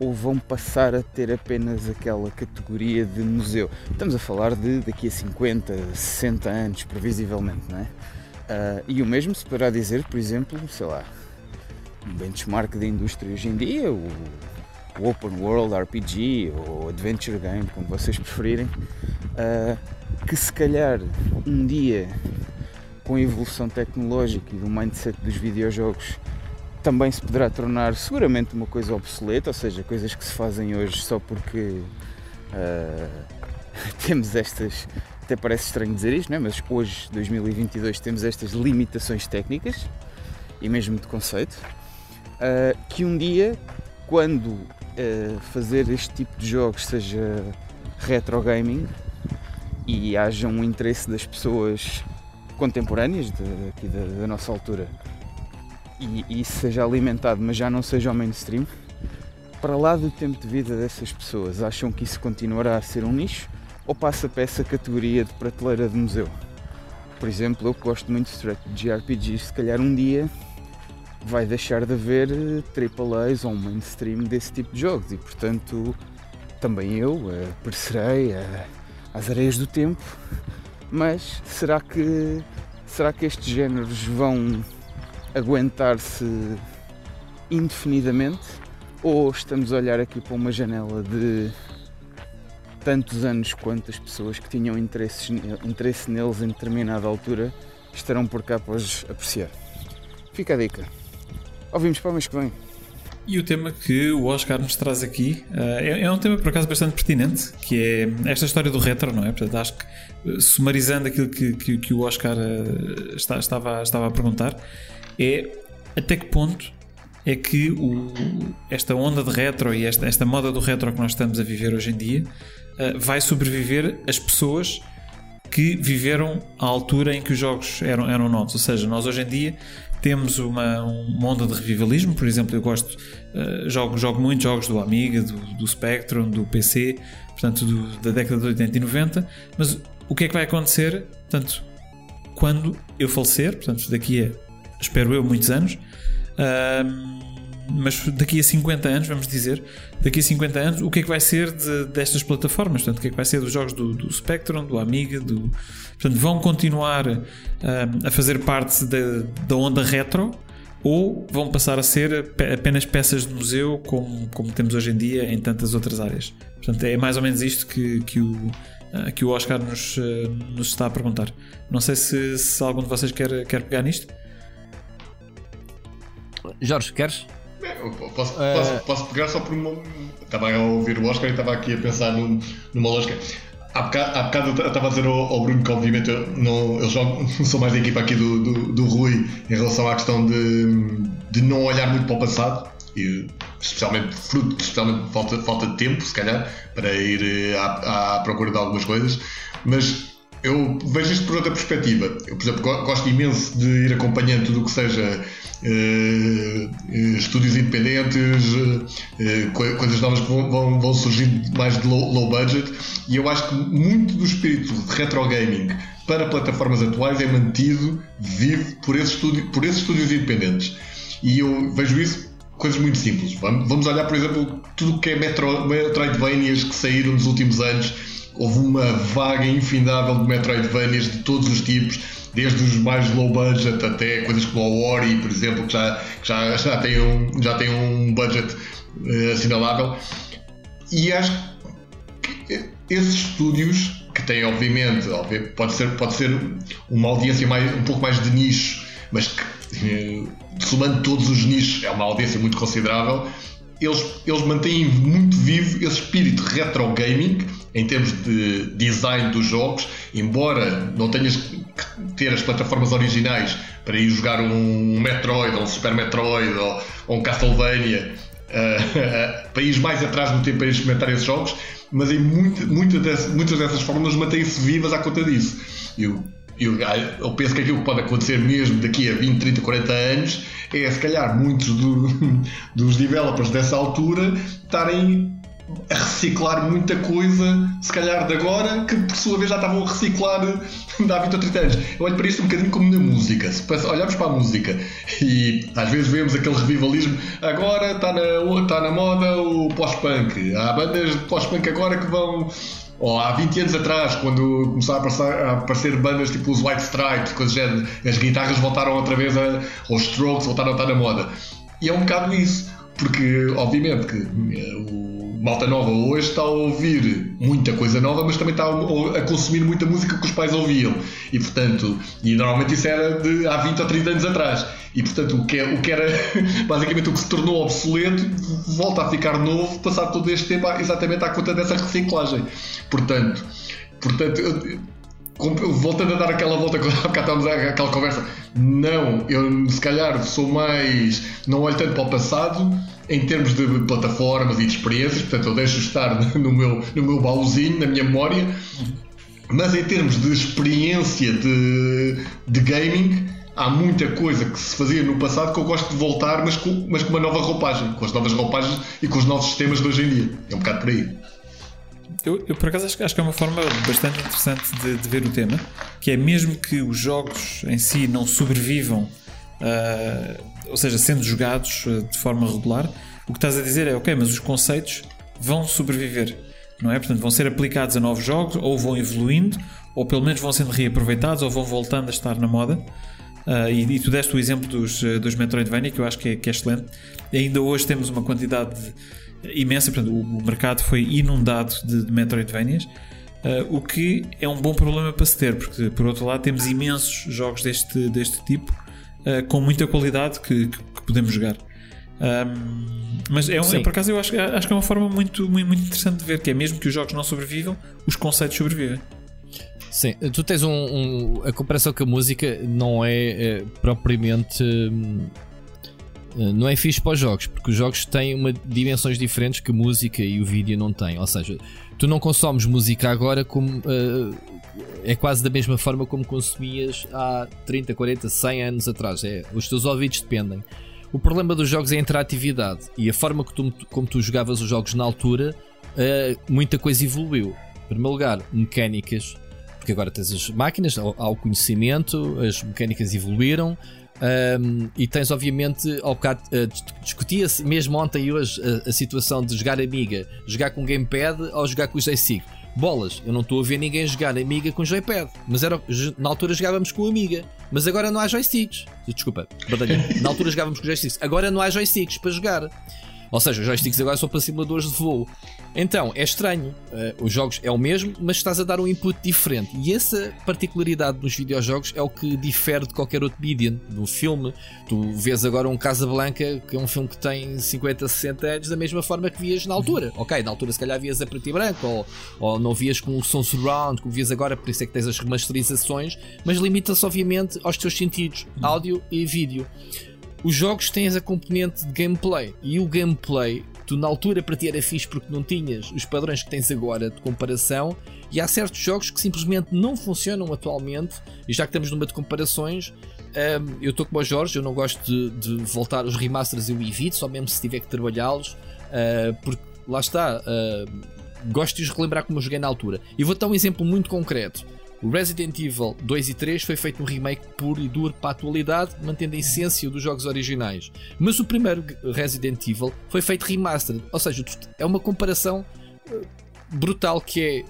ou vão passar a ter apenas aquela categoria de museu? Estamos a falar de daqui a 50, 60 anos, previsivelmente, não é? Uh, e o mesmo se poderá dizer, por exemplo, sei lá, um benchmark da indústria hoje em dia, o, o Open World RPG ou Adventure Game, como vocês preferirem, uh, que se calhar um dia, com a evolução tecnológica e do mindset dos videojogos, também se poderá tornar seguramente uma coisa obsoleta, ou seja, coisas que se fazem hoje só porque uh, temos estas. Até parece estranho dizer isto, não é? mas hoje, 2022, temos estas limitações técnicas e mesmo de conceito. Uh, que um dia, quando uh, fazer este tipo de jogos seja retro gaming e haja um interesse das pessoas contemporâneas de, aqui da, da nossa altura e, e isso seja alimentado, mas já não seja o mainstream, para lá do tempo de vida dessas pessoas, acham que isso continuará a ser um nicho ou passa para essa categoria de prateleira de museu? Por exemplo, eu gosto muito de strategy RPGs, se calhar um dia vai deixar de haver AAAs ou mainstream desse tipo de jogos e, portanto, também eu uh, perecerei uh, às areias do tempo. Mas será que, será que estes géneros vão aguentar-se indefinidamente ou estamos a olhar aqui para uma janela de tantos anos quanto as pessoas que tinham interesse, interesse neles em determinada altura estarão por cá para os apreciar. Fica a dica. Ouvimos para o mês que vem. E o tema que o Oscar nos traz aqui uh, é, é, um tema por acaso bastante pertinente, que é esta história do retro, não é? Portanto, acho que eh, sumarizando aquilo que, que, que o Oscar uh, está, estava, estava a perguntar, é até que ponto é que o, esta onda de retro e esta, esta moda do retro que nós estamos a viver hoje em dia uh, vai sobreviver as pessoas que viveram a altura em que os jogos eram, eram novos. Ou seja, nós hoje em dia temos uma, uma onda de revivalismo, por exemplo, eu gosto, uh, jogo, jogo muitos jogos do Amiga, do, do Spectrum, do PC, portanto, do, da década de 80 e 90, mas o que é que vai acontecer, portanto, quando eu falecer, portanto, daqui a espero eu, muitos anos. Uh, mas daqui a 50 anos, vamos dizer, daqui a 50 anos, o que é que vai ser de, destas plataformas? Portanto, o que é que vai ser dos jogos do, do Spectrum, do Amiga? Do... Portanto, vão continuar uh, a fazer parte da, da onda retro ou vão passar a ser apenas peças de museu, como, como temos hoje em dia em tantas outras áreas. Portanto, é mais ou menos isto que, que, o, eh, que o Oscar nos, eh, nos está a perguntar. Não sei se, se algum de vocês quer, quer pegar nisto. Jorge, queres? Posso, posso, posso, pegar só por uma. Estava a ouvir o Oscar e estava aqui a pensar num, numa lógica. Há bocado, eu estava a dizer ao, ao, Bruno que, obviamente, eu, não, eu sou mais da equipa aqui do, do, do, Rui em relação à questão de, de não olhar muito para o passado, e, especialmente fruto, especialmente falta, falta de tempo, se calhar, para ir eh, à, à procura de algumas coisas. Mas eu vejo isto por outra perspectiva. Eu, por exemplo, gosto imenso de ir acompanhando tudo o que seja uh, estúdios independentes, uh, coisas novas que vão, vão, vão surgir mais de low, low, budget, e eu acho que muito do espírito de retro gaming para plataformas atuais é mantido vivo por esses, estúdio, por esses estúdios independentes. E eu vejo isso coisas muito simples. Vamos olhar, por exemplo, tudo o que é Metro, Metroidvanias que saíram nos últimos anos houve uma vaga infindável de Metroidvanias de todos os tipos, desde os mais low budget até coisas como o Ori, por exemplo, que já, que já, já, tem, um, já tem um budget uh, assinalável. E acho que esses estúdios, que têm obviamente, pode ser, pode ser uma audiência mais, um pouco mais de nicho, mas que, uh, somando todos os nichos, é uma audiência muito considerável. Eles, eles mantêm muito vivo esse espírito retro gaming em termos de design dos jogos, embora não tenhas que ter as plataformas originais para ir jogar um Metroid ou um Super Metroid ou, ou um Castlevania, uh, para ir mais atrás no tempo para experimentar esses jogos, mas em muito, muito muitas dessas formas mantêm-se vivas à conta disso. Eu, eu, eu, penso que aquilo que pode acontecer mesmo daqui a 20, 30, 40 anos é se calhar muitos do, dos developers dessa altura estarem a reciclar muita coisa, se calhar de agora, que por sua vez já estavam a reciclar de há 20 ou 30 anos. Eu olho para isto um bocadinho como na música. Se olhamos para a música e às vezes vemos aquele revivalismo, agora está na, está na moda o pós-punk. Há bandas de pós-punk agora que vão. Ou há 20 anos atrás, quando começaram a aparecer, a aparecer bandas tipo os White Stripes, coisas género, as guitarras voltaram outra vez a. os Strokes voltaram a estar na moda. E é um bocado isso, porque obviamente que eh, o malta nova hoje está a ouvir muita coisa nova, mas também está a, consumir muita música que os pais ouviam. E portanto, e normalmente isso era de há 20 ou 30 anos atrás. E portanto, o que, é, o que era basicamente o que se tornou obsoleto volta a ficar novo, passado todo este tempo, exatamente à conta dessa reciclagem. Portanto, portanto voltando a dar aquela volta que há estávamos aquela conversa, não, eu se calhar sou mais. não olho tanto para o passado em termos de plataformas e de experiências, portanto eu deixo estar no meu, no meu baúzinho, na minha memória, mas em termos de experiência de, de gaming, há muita coisa que se fazia no passado que eu gosto de voltar, mas com, mas com uma nova roupagem, com as novas roupagens e com os novos sistemas de hoje em dia. É um bocado por aí. Eu, eu, por acaso acho, acho, que é uma forma bastante interessante de, de, ver o tema, que é mesmo que os jogos em si não sobrevivam uh, ou seja, sendo jogados uh, de forma regular, o que estás a dizer é ok, mas os conceitos vão sobreviver, não é? Portanto, vão ser aplicados a novos jogos, ou vão evoluindo, ou pelo menos vão sendo reaproveitados, ou vão voltando a estar na moda. Uh, e, e, tu deste o exemplo dos, dos Metroidvania, que eu acho que é, que é excelente. E ainda hoje temos uma quantidade imensa, portanto, o, mercado foi inundado de, de Metroidvanias. Uh, o que é um bom problema para se ter, porque por outro lado temos imensos jogos deste, deste tipo uh, com muita qualidade que, que, que podemos jogar. Um, mas é, um, é, por acaso eu acho, acho que é uma forma muito, muito, muito interessante de ver que é mesmo que os jogos não sobrevivam, os conceitos sobrevivem. Sim, tu tens um, um, a comparação com a música não é, é propriamente hum, não é fixe para os jogos, porque os jogos têm uma, dimensões diferentes que música e o vídeo não têm. Ou seja, tu não consomes música agora como uh, é quase da mesma forma como consumias há 30, 40, 100 anos atrás. É, os teus ouvidos dependem. O problema dos jogos é a interatividade e a forma que tu, como tu jogavas os jogos na altura, uh, muita coisa evoluiu. Em primeiro lugar, mecânicas, porque agora tens as máquinas, há o conhecimento, as mecânicas evoluíram. Um, e tens, obviamente, ao bocado uh, discutia-se mesmo ontem e hoje a, a, situação de jogar Amiga, jogar com Gamepad ou jogar com o Joystick. Bolas, eu não estou a ver ninguém jogar Amiga com Joypad, mas era, na altura jogávamos com Amiga. mas agora não há joysticks. Desculpa, Na altura jogávamos com joysticks, agora não há joysticks para jogar. Ou seja, os joysticks agora são para simuladores de voo. Então, é estranho. Uh, os jogos é o mesmo, mas estás a dar um input diferente. E essa particularidade nos videojogos é o que difere de qualquer outro medium. No filme, tu vês agora um Casablanca, que é um filme que tem 50, 60 anos, da mesma forma que vias na altura. Ok, na altura se calhar vias a preto e branco, ou, ou não vias com o som surround, como vias agora, por isso é que tens as remasterizações, mas limita-se obviamente aos teus sentidos, áudio e vídeo. Os jogos têm a componente de gameplay e o gameplay, tu na altura para ti era fixe porque não tinhas os padrões que tens agora de comparação e há certos jogos que simplesmente não funcionam atualmente e já que estamos numa de comparações um, eu estou como o Jorge, eu não gosto de, de, voltar os remasters, eu evito, só mesmo se tiver que trabalhá-los, uh, porque lá está, uh, gosto de os relembrar como eu joguei na altura. E vou dar um exemplo muito concreto. O Resident Evil 2 e 3 foi feito um remake puro e duro para a atualidade, mantendo a essência dos jogos originais. Mas o primeiro Resident Evil foi feito remastered, ou seja, é uma comparação eh, brutal que é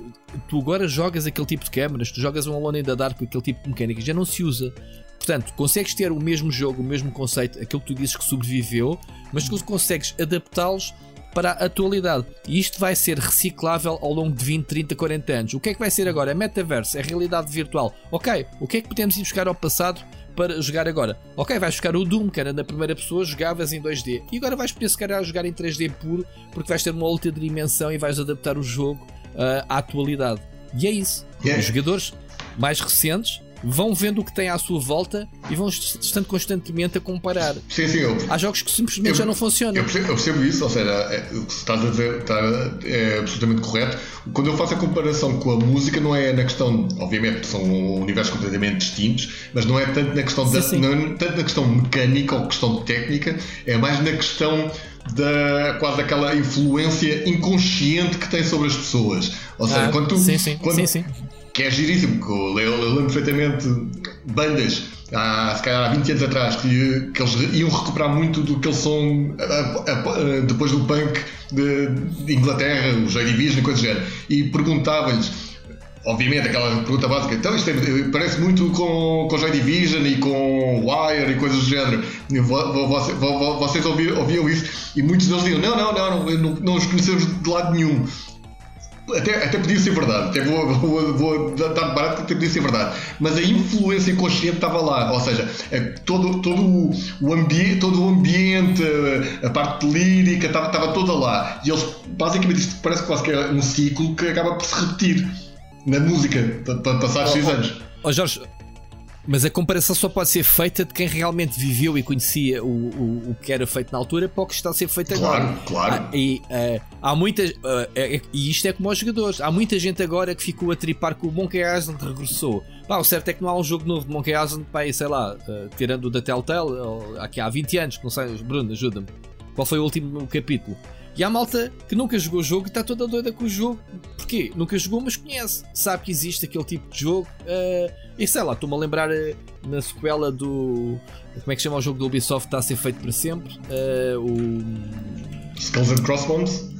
tu agora jogas aquele tipo de câmeras, tu jogas um Alone in the Dark com aquele tipo de mecânica, já não se usa. Portanto, consegues ter o mesmo jogo, o mesmo conceito, aquilo que tu dizes que sobreviveu, mas consegues adaptá-los para a atualidade. E isto vai ser reciclável ao longo de 20, 30, 40 anos. O que é que vai ser agora? É metaverso, é realidade virtual. Ok, o que é que podemos ir buscar ao passado para jogar agora? Ok, vais buscar o Doom, que era na primeira pessoa, jogavas em 2D. E agora vais poder se calhar jogar em 3D puro, porque vais ter uma outra dimensão e vais adaptar o jogo uh, à atualidade. E é isso. Yeah. Os jogadores mais recentes vão vendo o que tem à sua volta e vão estando constantemente a comparar. Sim, sim. Eu, Há jogos que simplesmente eu, já não funcionam. Eu percebo, eu percebo, isso, ou seja, é, o que estás a dizer está, é absolutamente correto. Quando eu faço a comparação com a música, não é na questão, obviamente, são universos completamente distintos, mas não é tanto na questão, sim, da, sim. Não é tanto na questão mecânica ou questão técnica, é mais na questão da quase aquela influência inconsciente que tem sobre as pessoas. Ou seja, ah, quando tu. Sim, sim, quando, sim, sim que é giríssimo, que eu, eu, eu lembro perfeitamente bandas há, se calhar há 20 anos atrás que, que eles iam recuperar muito do que eles são depois do punk de, de Inglaterra, o Joy Division e coisas do género, e perguntava-lhes obviamente aquela pergunta básica, então isto é, parece muito com, com Joy Division e com Wire e coisas do género. Vocês ouviam, ouviam isso e muitos deles diziam: não, não, não, não, não os conhecemos de lado nenhum. Até, até podia ser verdade, até vou, vou, vou dar barato que até podia ser verdade, mas a influência consciente estava lá, ou seja, todo, todo o ambiente, todo o ambiente, a parte lírica estava, estava toda lá. E eles, basicamente, isto parece quase que é um ciclo que acaba por se repetir na música, para passar oh, X oh, anos. Oh Jorge, mas a comparação só pode ser feita de quem realmente viveu e conhecia o, o, o que era feito na altura para o que está a ser feito agora. Claro, claro. Ah, e uh, há muitas. Uh, é, e isto é como aos jogadores. Há muita gente agora que ficou a tripar que o Monkey Island regressou. Pá, o certo é que não há um jogo novo de Monkey Island, pá, sei lá, uh, tirando o da Telltale, aqui há 20 anos, não sei, Bruno, ajuda-me. Qual foi o último capítulo? E há malta que nunca jogou o jogo e está toda doida com o jogo. Porquê? Nunca jogou, mas conhece. Sabe que existe aquele tipo de jogo. Uh, e sei lá, estou-me a lembrar uh, na sequela do. Como é que chama o jogo do Ubisoft? Está a ser feito para sempre. Uh, o. Skulls and Crossbones?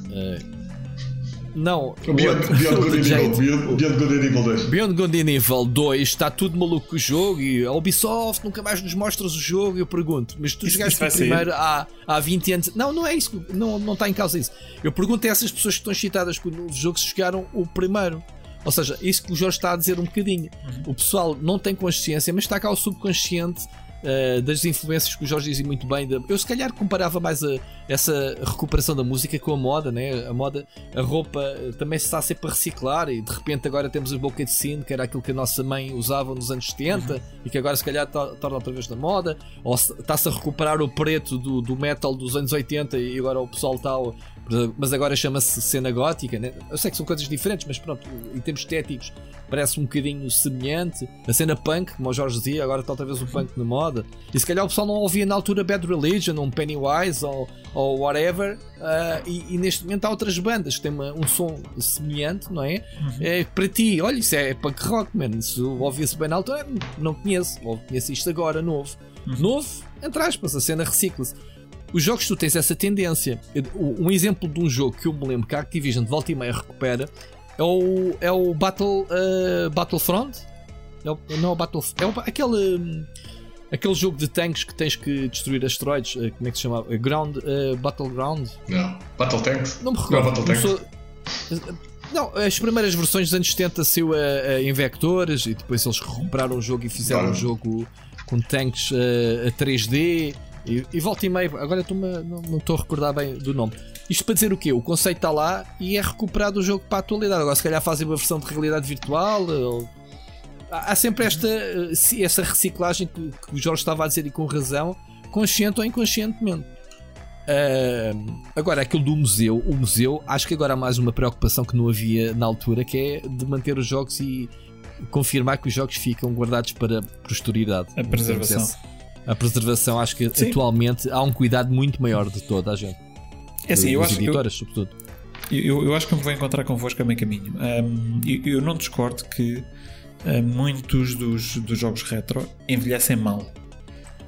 Não, Beyond, Beyond, Good Evil, Beyond, Beyond Good and Evil 2. Beyond Good and Evil 2 está tudo maluco com o jogo e a Ubisoft nunca mais nos mostras o jogo. E eu pergunto, mas tu isso jogaste o primeiro há, há 20 anos? Não, não é isso, não, não está em causa isso. Eu pergunto a essas pessoas que estão excitadas com o novo jogo se jogaram o primeiro. Ou seja, isso que o Jorge está a dizer um bocadinho. Uhum. O pessoal não tem consciência, mas está cá o subconsciente uh, das influências que o Jorge dizia muito bem. De, eu se calhar comparava mais a, essa recuperação da música com a moda, né? A moda, a roupa eh, também se está sempre a reciclar e de repente agora temos o bucket scene, que era aquilo que a nossa mãe usava nos anos 70 uhum. e que agora se calhar torna outra vez na moda, ou está-se a recuperar o preto do, do metal dos anos 80 e agora o pessoal está mas agora chama-se cena gótica. Né? Eu sei que são coisas diferentes, mas pronto, em termos estéticos parece um bocadinho semelhante. A cena punk, como o Jorge dizia, agora está outra vez o punk na moda. E se calhar o pessoal não ouvia na altura Bad Religion, um Pennywise ou, ou whatever. Uh, e, e, neste momento há outras bandas que têm uma, um som semelhante, não é? Uhum. é? Para ti, olha, isso é punk rock, man. Se ouvia-se bem na altura, não conheço. Ou conheço isto agora, novo. Uhum. Novo, entre aspas, a cena recicla-se. Os jogos tu tens essa tendência. Um exemplo de um jogo que eu me lembro que a Activision de volta e meia recupera é o, é o Battle, uh, Battlefront. É o, não é o Battlefield. É o, aquele. Aquele jogo de tanques que tens que destruir asteroides, eh, como é que se chama? Ground, uh, Battleground? Não, Battle Tanks? Não me recordo. Não, Battle Tanks. Não, as primeiras versões dos anos 70 saiu em vectores e depois eles recuperaram o jogo e fizeram um jogo com tanques a 3D e, e volta e meio. Agora não estou a recordar bem do nome. Isto para dizer o quê? O conceito está lá e é recuperado o jogo para a atualidade. Agora, se calhar, fazem uma versão de realidade virtual. Ou... Há sempre esta essa reciclagem que, que, o Jorge estava a dizer e com razão, consciente ou inconscientemente. Uh, agora, aquilo do museu, o museu, acho que agora há mais uma preocupação que não havia na altura, que é de manter os jogos e confirmar que os jogos ficam guardados para posterioridade. A preservação. A preservação, acho que Sim. atualmente há um cuidado muito maior de toda a gente. É assim, eu acho editoras, eu, sobretudo. Eu, eu, acho que me vou encontrar convosco a meio caminho. Um, eu, eu, não discordo que uh, muitos dos, dos jogos retro envelhecem mal.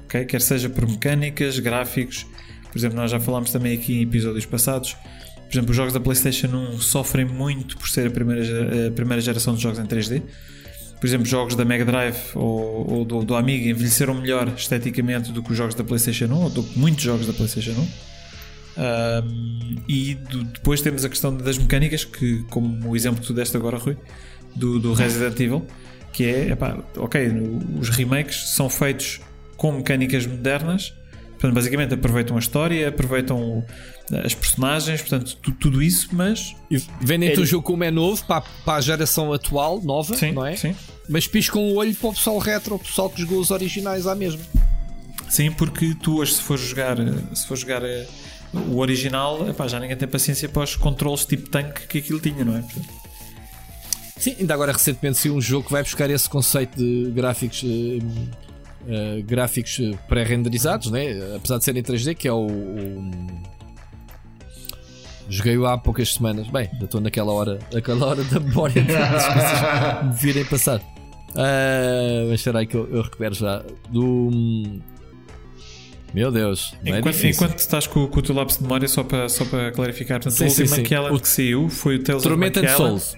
Okay? Quer seja por mecânicas, gráficos, por exemplo, nós já falámos também aqui em episódios passados. Por exemplo, os jogos da PlayStation 1 sofrem muito por ser a primeira, a primeira geração de jogos em 3D. Por exemplo, jogos da Mega Drive ou, ou do, do, Amiga envelheceram melhor esteticamente do que os jogos da PlayStation 1, ou do que muitos jogos da PlayStation 1. Um, e do, depois temos a questão das mecânicas, que, como o exemplo que tu deste agora, Rui, do, do Resident Evil, que é, epá, ok, os remakes são feitos com mecânicas modernas, Portanto, basicamente aproveitam a história, aproveitam as personagens, portanto, tudo isso, mas. Vendem-te o jogo como é novo para, para a geração atual, nova, sim, não é? Sim. Mas piscam o olho para o pessoal retro, o pessoal que jogou os originais à mesma. Sim, porque tu hoje, se for jogar, se for jogar eh, o original, epá, já ninguém tem paciência para os controles tipo tanque que aquilo tinha, não é? Sim, ainda agora recentemente saiu um jogo que vai buscar esse conceito de gráficos eh, uh, gráficos pré-renderizados, né? apesar de serem 3D, que é o, o... Joguei-o há poucas semanas. Bem, já estou naquela hora, naquela hora da memória de me virem passar. Uh, mas aí que eu, eu recupero já. Do. Meu Deus, é enquanto, é enquanto estás com, com o teu lápis de memória, só para, só para clarificar, portanto, sim, o último sim, que saiu foi o Tales Torment of Souls.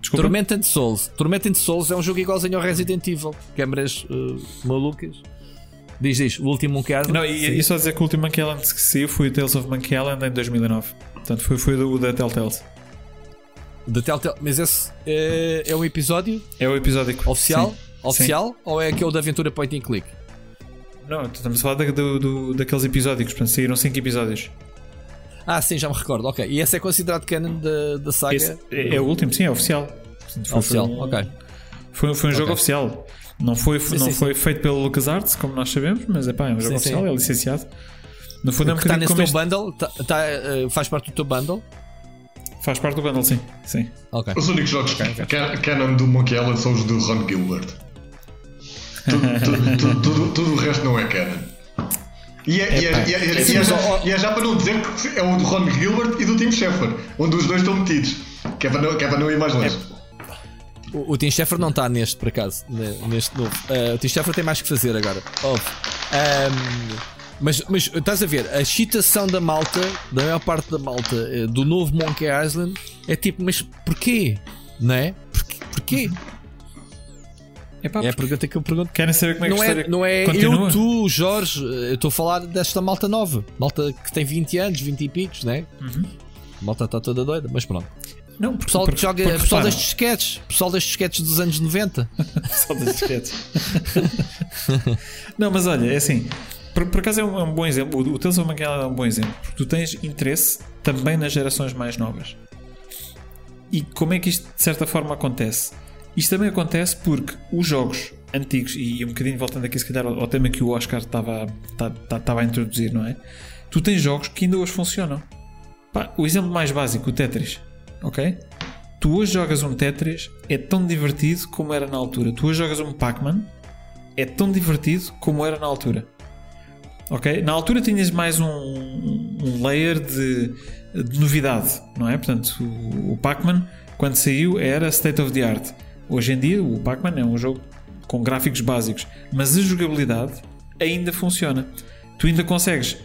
Desculpa. Torment and Souls. Torment and Souls é um jogo igualzinho ao Resident Evil. Câmaras uh, malucas. Diz, diz, o último Monkey Island. Não, e, e só dizer que o último Monkey Island que saiu foi o Tales of Monkey Island em 2009. Portanto, foi, foi o da Telltale. Da Telltale, mas esse é, é um episódio? É o episódio oficial? Sim. Oficial? Sim. Ou é aquele da aventura point and click? Não, estamos a falar da, do, do, daqueles episódios, portanto, saíram 5 episódios. Ah, sim, já me recordo. Ok. E esse é considerado canon da, da saga? Esse é, é, o último, sim, é oficial. Foi, oficial, foi um, ok. Foi, foi um okay. jogo oficial. Não foi, sim, não sim, foi sim. feito pelo LucasArts, como nós sabemos, mas é, pá, é um jogo oficial, é licenciado. No fundo, é um está nesse teu este... bundle, tá, tá, uh, faz parte do teu bundle? Faz parte do bundle, sim. sim. Okay. Os únicos jogos okay, okay. canon do Monkey Island são os do Ron Gilbert. tudo, tudo, tudo, tudo, o resto não é canon. E é, e, é, e, é, e, é já, e é já para não dizer que é o do Ron Gilbert e do Tim Schafer, onde os dois estão metidos. Que é para não, que é para não ir mais longe. O, o Tim Schafer não está neste, por acaso, neste novo. Uh, o Tim Schafer tem mais que fazer agora. Um, mas, mas estás a ver, a excitação da malta, da maior parte da malta uh, do novo Monkey Island é tipo, mas porquê? Não é? Porquê? porquê? Epá, é a pergunta que eu pergunto. Querem saber como é que não é, não é eu, tu, Jorge, eu estou a falar desta malta nova, malta que tem 20 anos, 20 e picos, né? Uhum. A malta está toda doida, mas pronto. Não, porque, pessoal porque, joga, porque, pessoal destes sketches, pessoal destes sketches dos anos 90. pessoal destes sketches. não, mas olha, é assim. Por, por acaso é um, é um, bom exemplo. O, o Tales of Manguela é um bom exemplo. Porque tu tens interesse também nas gerações mais novas. E como é que isto de certa forma acontece? Isto também acontece porque os jogos antigos, e um bocadinho voltando aqui se calhar ao, ao tema que o Oscar estava, estava a introduzir, não é? Tu tens jogos que ainda hoje funcionam. Pá, o exemplo mais básico, o Tetris ok? Tu hoje jogas um Tetris, é tão divertido como era na altura. Tu hoje jogas um Pac-Man, é tão divertido como era na altura. Ok? Na altura tinhas mais um, um layer de, de, novidade, não é? Portanto, o, o Pac-Man, quando saiu, era state of the art. Hoje em dia, o Pac-Man é um jogo com gráficos básicos, mas a jogabilidade ainda funciona. Tu ainda consegues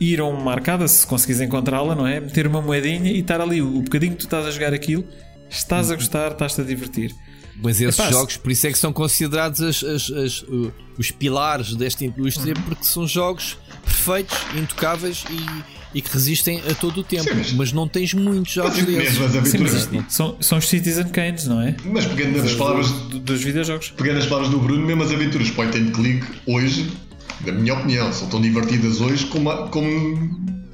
ir a uma arcada, se conseguires encontrá-la, não é? Meter uma moedinha e estar ali. O bocadinho que tu estás a jogar aquilo, estás a gostar, estás-te a divertir. Mas esses Epá, jogos, por isso é que são considerados as, as, as, os pilares desta indústria, uhum. porque são jogos perfeitos, intocáveis e, e que resistem a todo o tempo. Sim, mas, mas, não tens muitos jogos desses. Sim, mas são, são os Citizen Kanes, não é? Mas pegando nas palavras do, dos videojogos, pegando as palavras do Bruno, mesmo as aventuras point and click hoje, na minha opinião, são tão divertidas hoje como, como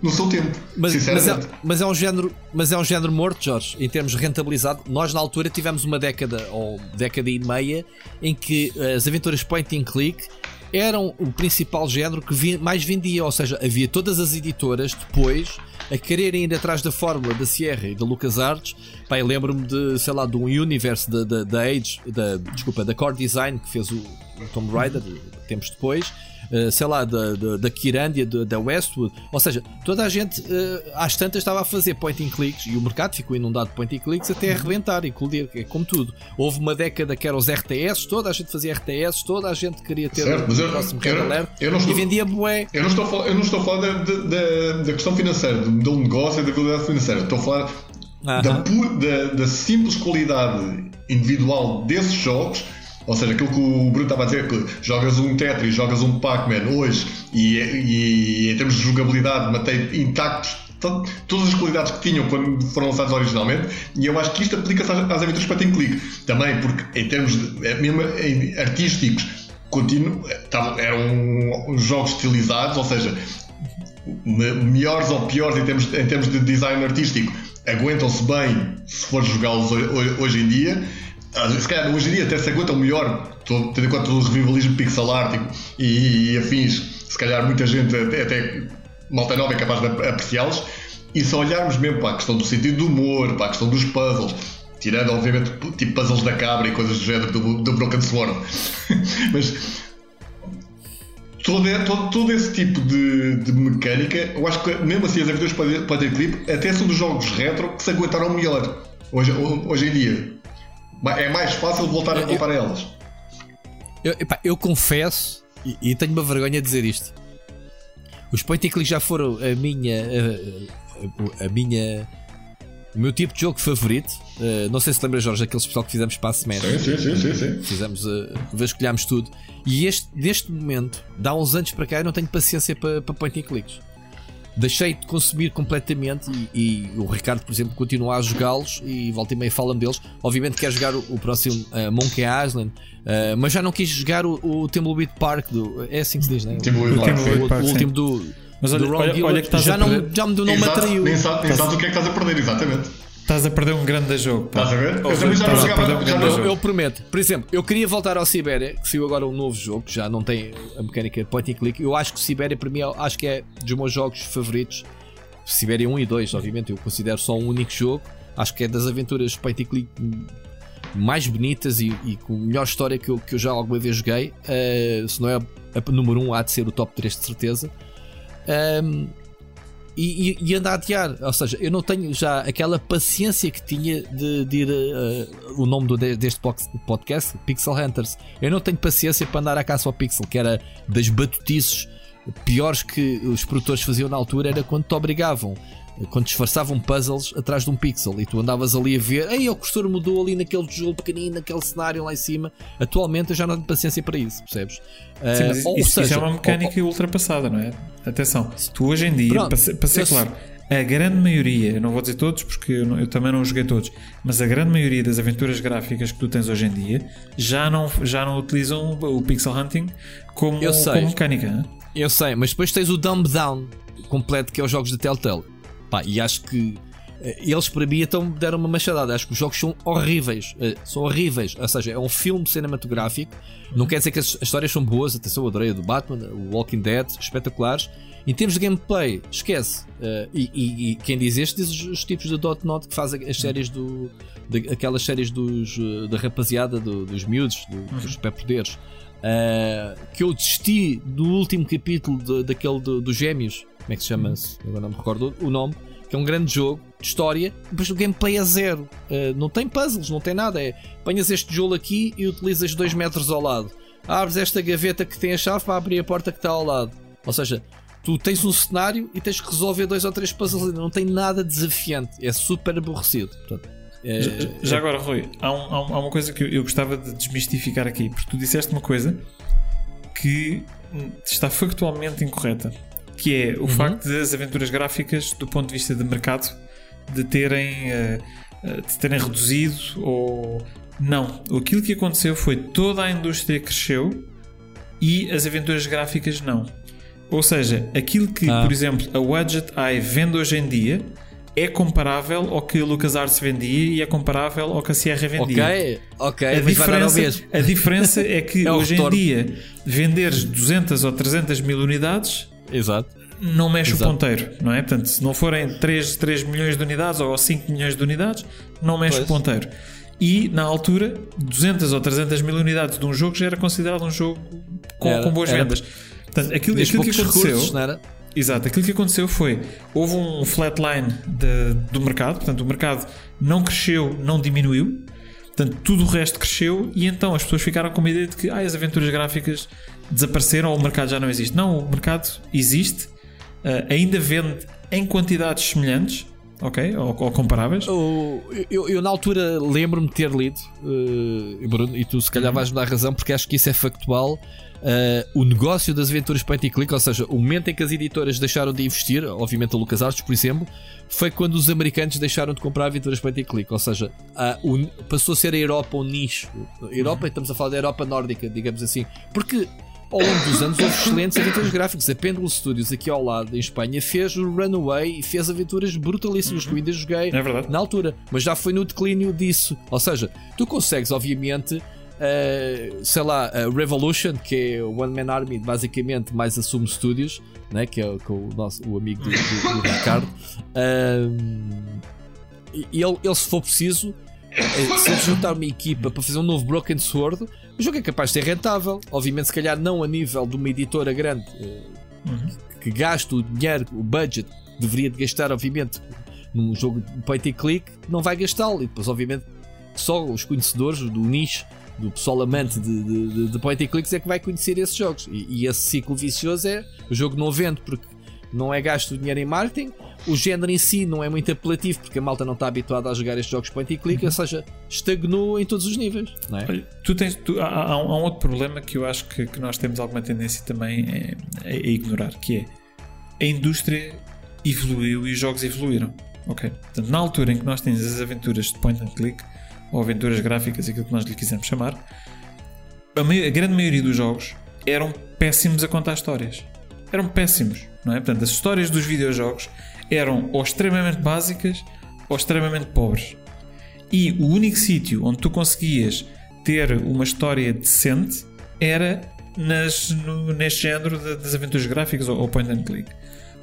no seu tempo. Mas, mas, é, mas, é, um género, mas é um género morto, Jorge, em termos rentabilizado. Nós, na altura, tivemos uma década ou década e meia em que as aventuras point and click eram o principal género que mais vendia, ou seja, havia todas as editoras depois a quererem ir atrás da fórmula da Sierra e da LucasArts. Eu lembro-me de, sei lá, de um universe da, da, da Age, da, desculpa, da Core Design que fez o, o Tomb Raider tempos depois eh, sei lá, da, da, da Kirandia, da Westwood. Ou seja, toda a gente uh, às tantas estava a fazer point and clicks e o mercado ficou inundado de point and clicks até arrebentar e colidir, é como tudo. Houve uma década que eram os RTS, toda a gente fazia RTS, toda a gente queria ter certo, o próximo Red Alert e vendia bué. Eu não estou a falar, eu não estou a falar da, da, da questão financeira, do modelo de negócio e da viabilidade financeira. Estou a falar da, da, da simples qualidade individual desses jogos ou seja, aquilo que o Bruno estava a dizer, que jogas um Tetris, jogas um Pac-Man hoje e, e, em termos de jogabilidade mantém intactos todas as qualidades que tinham quando foram lançados originalmente e eu acho que isto aplica-se às, às aventuras para clique. Também porque em termos de, é mesmo em, artísticos continuo, eram jogos estilizados ou seja melhores ou piores em termos, em termos de design artístico aguentam-se bem se for jogá-los hoje em dia se calhar hoje em dia até se aguentam melhor, tendo em conta o revivalismo pixel art e, e, afins, se calhar muita gente, até, até malta nova é capaz de apreciá-los, e se olharmos mesmo para a questão do sentido do humor, para a questão dos puzzles, tirando obviamente tipo puzzles da cabra e coisas do género do, do Broken Sword, mas todo, todo, todo esse tipo de, de, mecânica, eu acho que mesmo assim as aventuras para ter clipe até são dos jogos retro que se aguentaram melhor hoje, hoje em dia. É mais fácil voltar a voltar a elas. Eu, epá, eu confesso, e, e, tenho uma vergonha de dizer isto. Os point and click já foram a minha. A, a, a, minha. O meu tipo de jogo favorito. Uh, não sei se lembra, Jorge, aquele especial que fizemos para a semana. Sim, sim, sim, sim, sim. Fizemos, uh, vasculhámos tudo. E este, neste momento, dá uns anos para cá, eu não tenho paciência para, para point and clicks deixei de consumir completamente e, e, o Ricardo, por exemplo, continua a jogá-los e volta e meia falam deles. Obviamente quer jogar o, o próximo uh, Monkey Island, uh, mas já não quis jogar o, o Thimbleweed Park do. É assim que se diz, né? O, Park, o, o último do. Mas olha, do olha, olha que já, não, já me deu nome atraiu. Nem sabes sabe o que é que estás a perder, exatamente. Estás a perder um grande jogo. Pá. Estás a ver? Eu também já não jogava. Um eu, eu prometo. Por exemplo, eu queria voltar ao Sibéria, que saiu agora um novo jogo, que já não tem a mecânica point and click. Eu acho que o Sibéria, para mim, acho que é dos meus jogos favoritos. Sibéria 1 e 2, obviamente, eu considero só um único jogo. Acho que é das aventuras point and click mais bonitas e, e com melhor história que eu, que eu já alguma vez joguei. Uh, se não é a número 1, há de ser o top 3 de certeza. Um, e, e, e anda a adiar. Ou seja, eu não tenho já aquela paciência que tinha de, de ir uh, o nome do, deste podcast, Pixel Hunters. Eu não tenho paciência para andar à caça ao Pixel, que era das batutices piores que os produtores faziam na altura, era quando te obrigavam quando disfarçavam puzzles atrás de um pixel e tu andavas ali a ver, ei, o cursor mudou ali naquele tijolo pequenino, naquele cenário lá em cima. Atualmente eu já não tenho paciência para isso, percebes? Sim, mas uh, isso, seja, isso é uma mecânica ultrapassada, não é? Atenção, tu hoje em dia, Pronto, para ser, para ser claro, a grande maioria, eu não vou dizer todos porque eu, não, eu, também não joguei todos, mas a grande maioria das aventuras gráficas que tu tens hoje em dia já não, já não utilizam o pixel hunting como, como mecânica. Hein? Eu sei, mas depois tens o dumb down completo que é os jogos da Telltale. Pá, e acho que eh, eles para mim então deram uma machadada. Acho que os jogos são horríveis. Uh, são horríveis. Ou seja, é um filme cinematográfico. Não quer dizer que as, histórias são boas. Atenção, eu adorei do Batman, o Walking Dead, espetaculares. Em termos de gameplay, esquece. Uh, e, e, e, quem diz este diz os, os tipos de Dot Not que fazem as séries do. De, aquelas séries dos, da rapaziada, do, dos miúdos, do, dos uhum. pé-poderes. Uh, que eu desisti do último capítulo de, daquele dos do Gêmeos como é que se chama? -se? Agora não me recordo o nome. Que é um grande jogo de história, mas o gameplay é zero. Uh, não tem puzzles, não tem nada. É apanhas este tijolo aqui e utilizas 2 metros ao lado. Abres esta gaveta que tem a chave para abrir a porta que está ao lado. Ou seja, tu tens um cenário e tens que resolver dois ou três puzzles. Não tem nada desafiante. É super aborrecido. Portanto, É, já, já, agora, Rui, há, um, há, uma coisa que eu gostava de desmistificar aqui, porque tu disseste uma coisa que está factualmente incorreta, que é o uhum. facto das aventuras gráficas, do ponto de vista de mercado, de terem, uh, de terem reduzido ou. Não. Aquilo que aconteceu foi toda a indústria cresceu e as aventuras gráficas não. Ou seja, aquilo que, ah. por exemplo, a Widget Eye vende hoje em dia é comparável ao que a LucasArts vendia e é comparável ao que a Sierra vendia. Ok, ok, a diferença, a diferença é que é hoje retorno. em dia venderes 200 ou 300 mil unidades Exato. não mexe Exato. o ponteiro, não é? Portanto, se não forem 3, 3 milhões de unidades ou 5 milhões de unidades, não mexe pois. o ponteiro. E na altura, 200 ou 300 mil unidades de um jogo já era considerado um jogo com, era, com boas era. vendas. Portanto, aquilo, aquilo que aconteceu. Recursos, não era? Exato, aquilo que aconteceu foi houve um flatline de, do mercado, portanto, o mercado não cresceu, não diminuiu, portanto, tudo o resto cresceu e então as pessoas ficaram com a ideia de que ah, as aventuras gráficas desapareceram ou o mercado já não existe. Não, o mercado existe, uh, ainda vende em quantidades semelhantes, ok? Ou, ou comparáveis. Eu, eu, eu, na altura lembro-me de ter lido, uh, Bruno, e tu se calhar uhum. vais-me dar razão, porque acho que isso é factual uh, o negócio das aventuras point and click, ou seja, o momento em que as editoras deixaram de investir, obviamente a LucasArts, por exemplo, foi quando os americanos deixaram de comprar aventuras point and click, ou seja, uh, passou a ser a Europa um nicho. Europa, estamos a falar da Europa nórdica, digamos assim, porque ao longo dos anos houve excelentes aventuras gráficas. A Pendulum Studios, aqui ao lado, em Espanha, fez o Runaway e fez aventuras brutalíssimas que eu ainda joguei é na altura, mas já foi no declínio disso. Ou seja, tu consegues, obviamente, Uh, sei lá, uh, Revolution, que é o One Man Army, basicamente, mais Assume Studios, né, que é o, que o, nosso, o amigo do, do, do Ricardo. Uh, e ele, ele, se for preciso, se ele juntar uma equipa para fazer um novo Broken Sword, o jogo é capaz de ser rentável. Obviamente, se calhar, não a nível de uma editora grande uhum. que, que gasta o dinheiro, o budget, deveria de gastar, obviamente, num jogo de point and click, não vai gastá-lo. E depois, obviamente, só os conhecedores do nicho do pessoal amante de, de, de point and clicks é que vai conhecer esses jogos. E, e, esse ciclo vicioso é o jogo não vende porque não é gasto dinheiro em marketing, o género em si não é muito apelativo porque a malta não está habituada a jogar estes jogos point and click, uhum. ou seja, estagnou em todos os níveis. Não é? Olha, tu tens, tu, há, há, um, há, um, outro problema que eu acho que, que nós temos alguma tendência também a, a, ignorar, que é a indústria evoluiu e os jogos evoluíram. Ok? Portanto, na altura em que nós temos as aventuras de point and click, ou aventuras gráficas, aquilo que nós lhe quisermos chamar, a, a, grande maioria dos jogos eram péssimos a contar histórias. Eram péssimos, não é? Portanto, as histórias dos videojogos eram ou extremamente básicas ou extremamente pobres. E o único sítio onde tu conseguias ter uma história decente era nas, no, neste género de, das aventuras gráficas ou, ou point and click.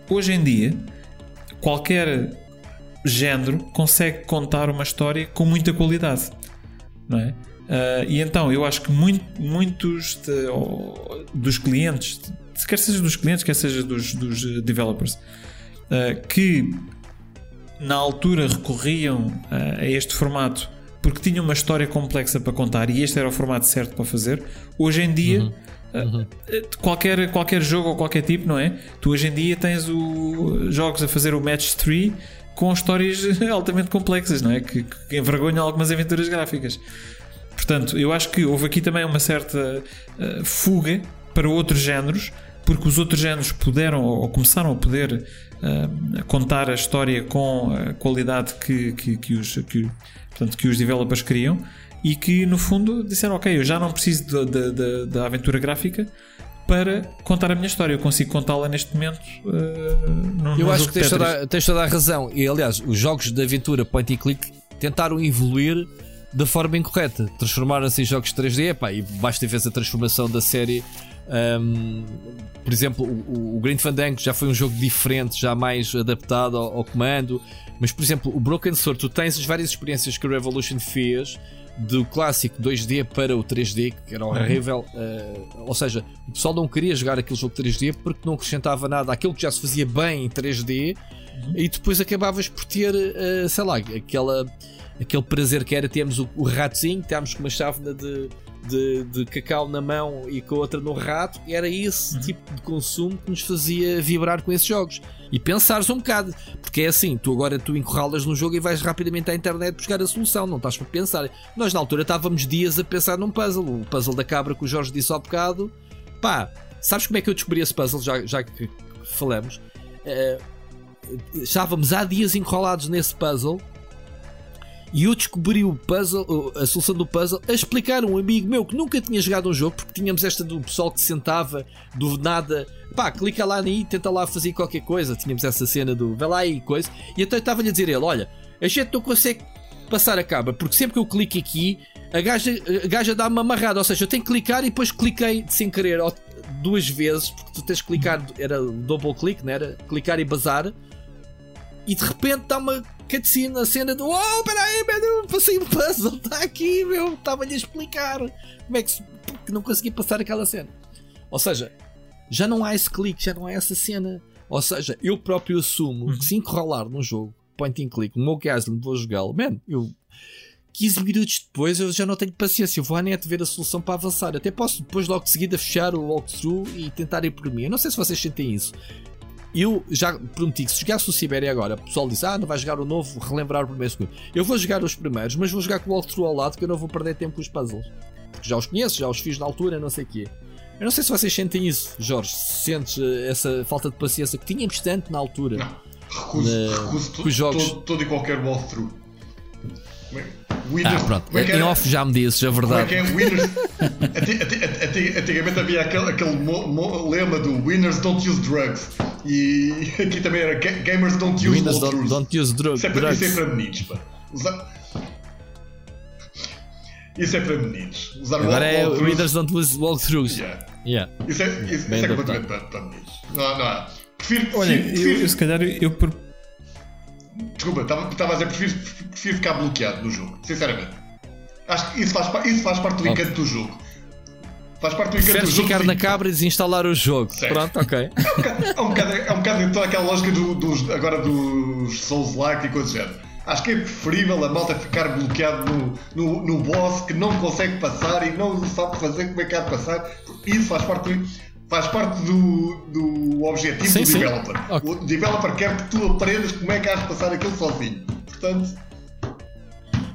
Hoje em dia, qualquer género consegue contar uma história com muita qualidade, não é? Uh, e então eu acho que muito, muitos de, oh, dos clientes, quer seja dos clientes, quer seja dos, dos developers, uh, que na altura recorriam uh, a este formato porque tinham uma história complexa para contar e este era o formato certo para fazer, hoje em dia. Uhum. Uhum. Qualquer, qualquer jogo ou qualquer tipo, não é? Tu hoje em dia tens o, jogos a fazer o match 3 com histórias altamente complexas, não é? Que, que envergonham algumas aventuras gráficas. Portanto, eu acho que houve aqui também uma certa uh, fuga para outros géneros, porque os outros géneros puderam ou começaram a poder uh, contar a história com a qualidade que, que, que, os, que, portanto, que os developers queriam e que no fundo disseram: Ok, eu já não preciso da aventura gráfica, para contar a minha história. Eu consigo contá-la neste momento. Uh, no, eu acho que tens toda, tens toda a razão. E aliás, os jogos de aventura point and click tentaram evoluir da forma incorreta. Transformaram-se em jogos 3D. Epá, e basta ver a transformação da série. Um, por exemplo, o, o Green Fandango já foi um jogo diferente, já mais adaptado ao, ao comando. Mas, por exemplo, o Broken Sword, tu tens as várias experiências que a Revolution fez do clássico 2D para o 3D, que era horrível. Uh, ou seja, o pessoal não queria jogar aquele jogo 3D porque não acrescentava nada àquilo que já se fazia bem em 3D uhum. e depois acabavas por ter, uh, sei lá, aquela, aquele prazer que era termos o, o ratozinho, temos com uma chávena de, de, de cacau na mão e com a outra no rato, era esse uhum. tipo de consumo que nos fazia vibrar com esses jogos. E pensares um bocado, porque é assim, tu agora tu encurralas no jogo e vais rapidamente à internet buscar a solução, não estás para pensar. Nós na altura estávamos dias a pensar num puzzle, o puzzle da cabra que o Jorge disse há bocado. Pá, sabes como é que eu descobri esse puzzle, já, já que falamos? Uh, estávamos há dias enrolados nesse puzzle e eu descobri o puzzle, a solução do puzzle, a explicar a um amigo meu que nunca tinha jogado um jogo, porque tínhamos esta do pessoal que sentava do nada, pá, clica lá e tenta lá fazer qualquer coisa. Tínhamos essa cena do vai lá e coisa. E então estava-lhe a dizer ele: olha, a gente não consegue passar a caba, porque sempre que eu clico aqui, a gaja, a gaja dá-me amarrada. Ou seja, eu tenho que clicar e depois cliquei sem querer duas vezes, porque tu tens que clicar, era double click, não era? Clicar e bazar. E de repente dá uma cutscene na cena do Oh, peraí, meu, passei um puzzle, está aqui, meu, estava-lhe a explicar como é que, se, que não consegui passar aquela cena. Ou seja, já não há esse clique, já não há essa cena. Ou seja, eu próprio assumo uhum. que se enrolar num jogo, point and click, no meu caso, vou jogá-lo, man, eu 15 minutos depois eu já não tenho paciência, eu vou à net ver a solução para avançar. Até posso depois logo de seguida fechar o walkthrough e tentar ir por mim. Eu não sei se vocês sentem isso. Eu já prometi que se jogasse o Sibéria agora, o pessoal diz: Ah, não vai jogar o novo, relembrar o primeiro segundo. Eu vou jogar os primeiros, mas vou jogar com o walkthrough ao lado, que eu não vou perder tempo com os puzzles. Porque já os conheço, já os fiz na altura, não sei o quê. Eu não sei se vocês sentem isso, Jorge. Se sentes eh, essa falta de paciência que tínhamos tanto na altura. Não, recuso, na, recuso todo, jogos. Todo, todo e qualquer walkthrough. Winners, ah, pronto. É em off já me dizes a verdade. Como é que é? Winners. Antigamente havia aquele, aquele mo, mo, lema do Winners don't use drugs. E aqui também era Gamers don't use Winners don't, don't, use drugs. Isso é, para, isso é para meninos, pá. Usar... Isso é para meninos. Usar Agora é Winners don't use walkthroughs. Yeah. Yeah. Isso é, isso, isso é completamente para, para meninos. Não, não. Prefiro, Olha, prefiro, eu, eu, se calhar eu por Desculpa, estava a dizer, prefiro, prefiro ficar bloqueado no jogo, sinceramente. Acho que isso faz, isso faz parte do encanto do jogo. Faz parte do encanto do jogo. ficar na cabra e desinstalar o jogo. Certo. Pronto, ok. É um bocado, é um bocado, então aquela lógica do, dos, agora dos Souls-like e coisas do género. Acho que é preferível a malta ficar bloqueado no, no, no boss que não consegue passar e não sabe fazer como é que há de passar. Isso faz parte do faz parte do, do objetivo sim, do developer. Okay. O developer quer que tu aprendas como é que has de passar aquilo sozinho. Portanto.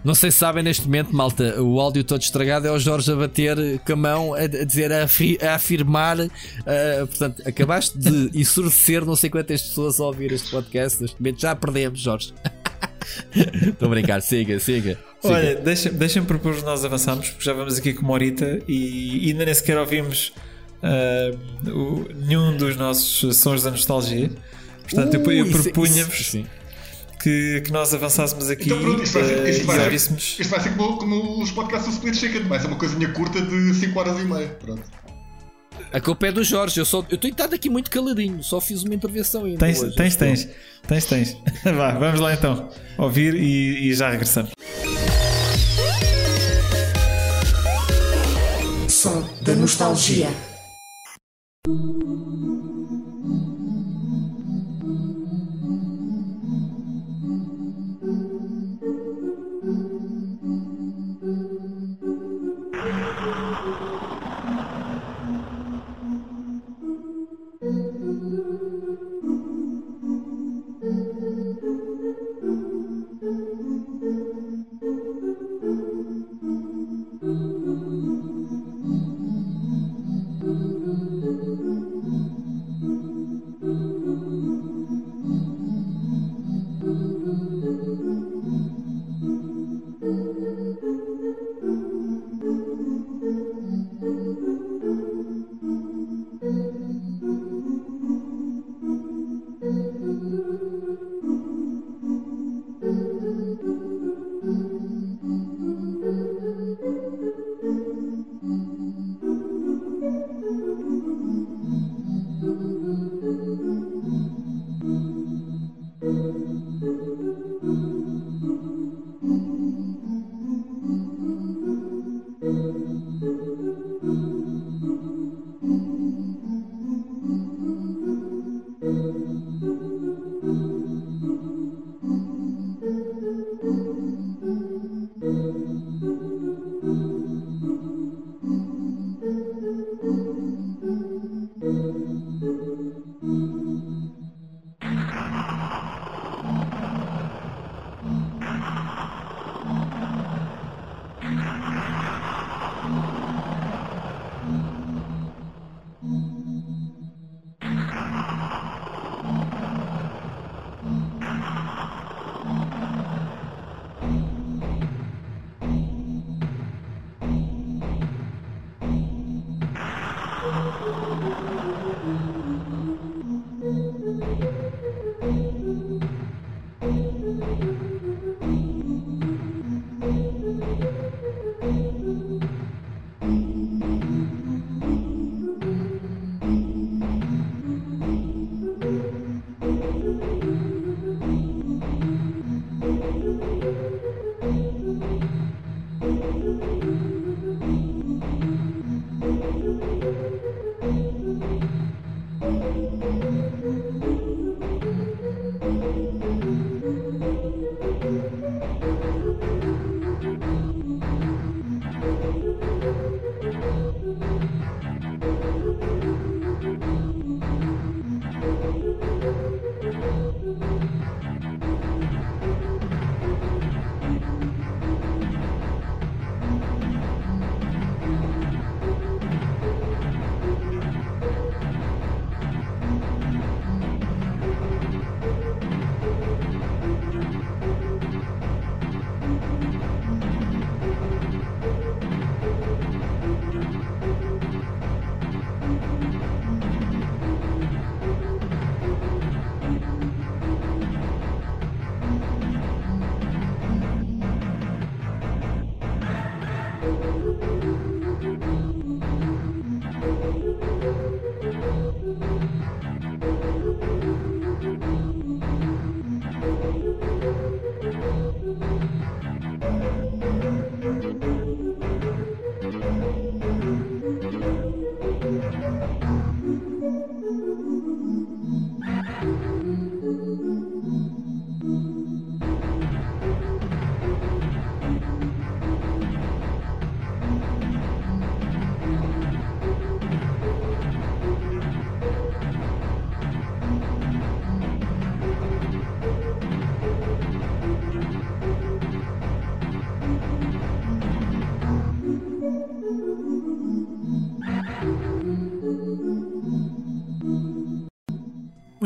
Não sei se sabem neste momento, malta, o áudio todo estragado é o Jorge a bater com a mão, a, dizer, a, afi, a afirmar. Uh, portanto, acabaste de ensurdecer não sei quantas pessoas a ouvir este podcast. Neste momento já perdemos, Jorge. Estou a brincar, siga, siga. Olha, deixa-me deixa propor nós avançamos, porque já vamos aqui com uma horita e ainda nem sequer ouvimos uh, o, nenhum dos nossos sons da nostalgia. Portanto, uh, eu, eu propunha-vos que, que nós avançássemos aqui então, pronto, isto vai ser, isto vai ser, isto vai ser como, como, os podcasts do Split Chicken, vai ser uma coisinha curta de 5 horas e meia. Pronto. A culpa é do Jorge, eu, só, eu tenho estado aqui muito caladinho, só fiz uma intervenção ainda. Tens, hoje, tens, tens, tens, tens. Vá, vamos lá então, ouvir e, e já regressamos. Som da nostalgia.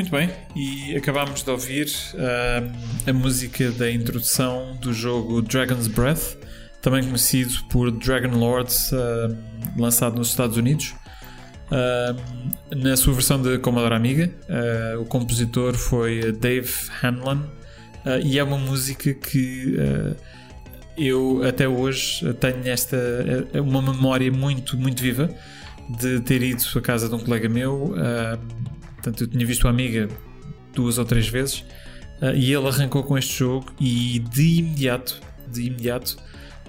Muito bem, e acabámos de ouvir uh, a música da introdução do jogo Dragon's Breath, também conhecido por Dragon Lords, uh, lançado nos Estados Unidos. Uh, na sua versão de Commodore Amiga, o compositor foi Dave Hanlon e é uma música que eu até hoje tenho esta uma memória muito muito viva de ter ido à casa de um colega meu Portanto, eu tinha visto a amiga duas ou três vezes uh, e ele arrancou com este jogo e de imediato, de imediato,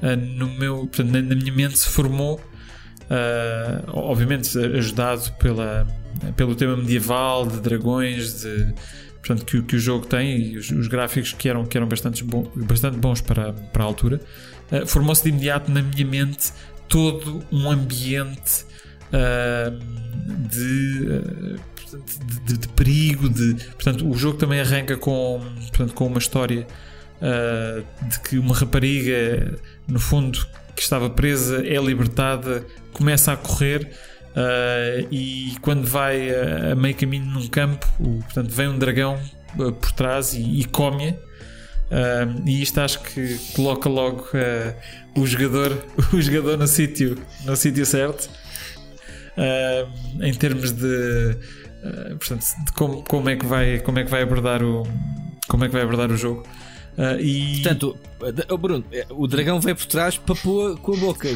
uh, no meu, portanto, na, na, minha mente se formou, uh, obviamente ajudado pela, pelo tema medieval, de dragões, de, portanto, que, que o jogo tem e os, os, gráficos que eram, que eram bastante, bom, bastante bons para, para a altura, formou-se de imediato na minha mente todo um ambiente de de, de, perigo, de, portanto, o jogo também arranca com, portanto, com uma história uh, de que uma rapariga, no fundo, que estava presa, é libertada, começa a correr. Uh, e quando vai a, a, meio caminho num campo, o, portanto, vem um dragão uh, por trás e, e come-a. Uh, e isto acho que coloca logo o jogador, o jogador no sítio no sítio certo em termos de eh, portanto, de como, como, é que vai, como é que vai abordar o como é que vai abordar o jogo. Uh, e... Portanto, oh Bruno, eh, o dragão veio por trás para pôr com a boca.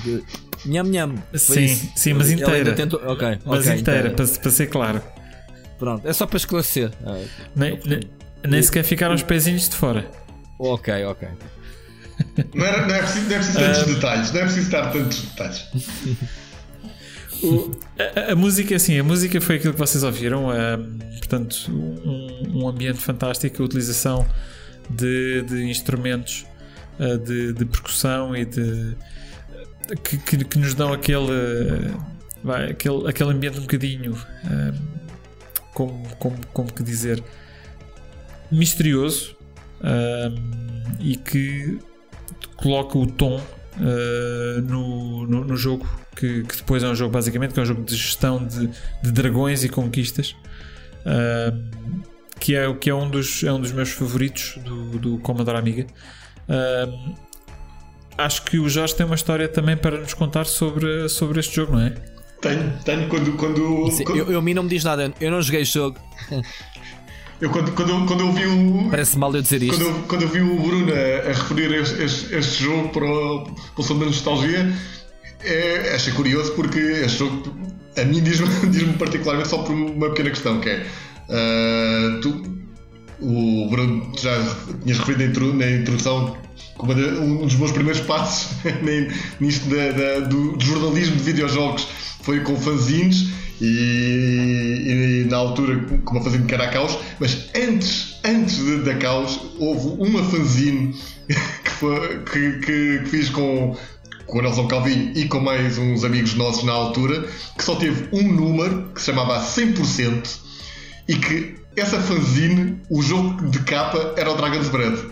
Nham nham. Sim, sim, mas inteira. Tentou... Okay, mas okay, inteira, para, para, ser claro. Pronto, é só para esclarecer. Ah, nem, nem, nem sequer ficaram os pezinhos de fora. Ok, ok. Não, era, não, é preciso, não é preciso tantos uh... detalhes, não é preciso dar tantos detalhes. A, a, música, assim, a música foi aquilo que vocês ouviram, portanto, um, um, ambiente fantástico, a utilização de, de instrumentos uh, de, de, percussão e de que, que, que nos dão aquele, vai, aquele, aquele ambiente um bocadinho como, como, como que dizer, misterioso e que coloca o tom uh, no, no, no, jogo, que, que, depois é um jogo basicamente que é um jogo de gestão de, de dragões e conquistas. Uh, que é, que é, um, dos, é um dos meus favoritos do, do Commodore Amiga. Uh, acho que o Jorge tem uma história também para nos contar sobre, sobre este jogo, não é? Tenho, tenho. Quando. quando, Sim, quando... Eu, eu, a mim não me diz nada, eu não joguei este jogo. Eu quando, quando, quando eu vi o. Parece mal eu dizer isto. Quando eu, quando eu vi o Bruno a, a referir este, este, este, jogo para o, para o som da nostalgia, é, achei curioso porque este jogo a mim diz-me diz particularmente só por uma pequena questão que é uh, tu, o Bruno já tinhas referido na introdução como um dos meus primeiros passos nisto da, da, do, do jornalismo de videojogos foi com fanzines e, e, na altura com uma fanzine que era a Caos, mas antes, antes da Caos houve uma fanzine que, foi, que, que, que fiz com, com o Nelson Calvin e com mais uns amigos nossos na altura, que só teve um número que se chamava 100% e que essa fanzine, o jogo de capa era o Dragon's Breath.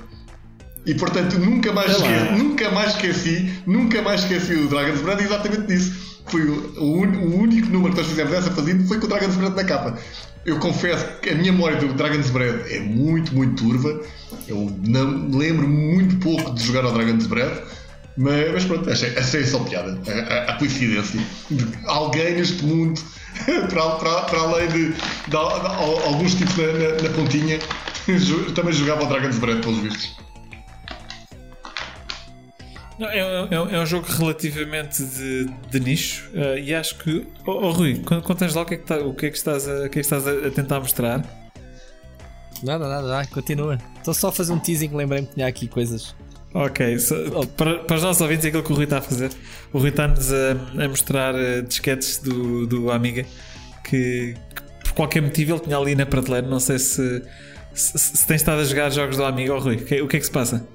E portanto nunca mais, esqueci, nunca mais esqueci, nunca mais esqueci o Dragon's Breath exatamente disso foi o, o, o, único número que nós fizemos dessa fazenda foi com o Dragon's Breath na capa. Eu confesso que a minha memória do Dragon's Breath é muito, muito turva. Eu não lembro muito pouco de jogar ao Dragon's Breath. Mas, mas pronto, achei, achei só piada. A, a, a, coincidência de alguém neste mundo, para, para, para além de, de, de, de alguns tipos na, na, na pontinha, também jogava ao Dragon's Breath, pelos vistos. Não, é, é, é, um jogo relativamente de, de nicho uh, e acho que. Oh, oh Rui, contas lá o que é que, tá, o que, é que estás, a, o que é que estás a, tentar mostrar? Nada, nada, nada, continua. Estou só a fazer um teasing, lembrei-me que tinha aqui coisas. Ok, so, oh. para, para os nossos ouvintes, é aquilo que o Rui está a fazer. O Rui está-nos a, a, mostrar uh, disquetes do, do Amiga que, que, por qualquer motivo ele tinha ali na prateleira. Não sei se, se, se tem estado a jogar jogos do Amiga ou oh, Rui. Que, o que é que se passa?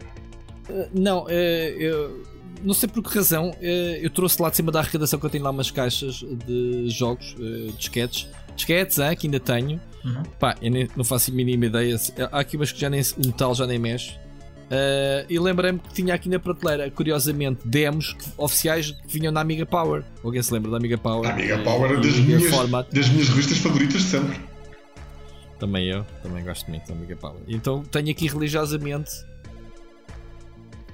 Eh, não, eh, eu não sei por que razão, eh, eu trouxe lá de cima da arrecadação que eu tenho lá umas caixas de jogos, disquetes. Disquetes, ah, que ainda tenho. Uhum. Pá, eu nem, não faço a mínima ideia. Há aqui umas que já nem, o metal já nem mexe. Uh, e lembrei-me que tinha aqui na prateleira, curiosamente, demos que, oficiais que vinham na Amiga Power. Alguém se lembra da Amiga Power? A Amiga Power é das, minhas, das minhas revistas favoritas de sempre. Também eu, também gosto muito da Amiga Power. Então tenho aqui religiosamente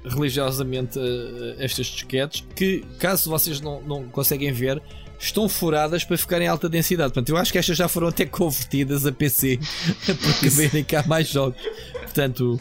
religiosamente uh, estas disquetes que, caso vocês não, não conseguem ver, estão furadas para ficarem em alta densidade. Portanto, eu acho que estas já foram até convertidas a PC para caberem cá mais jogos. Portanto,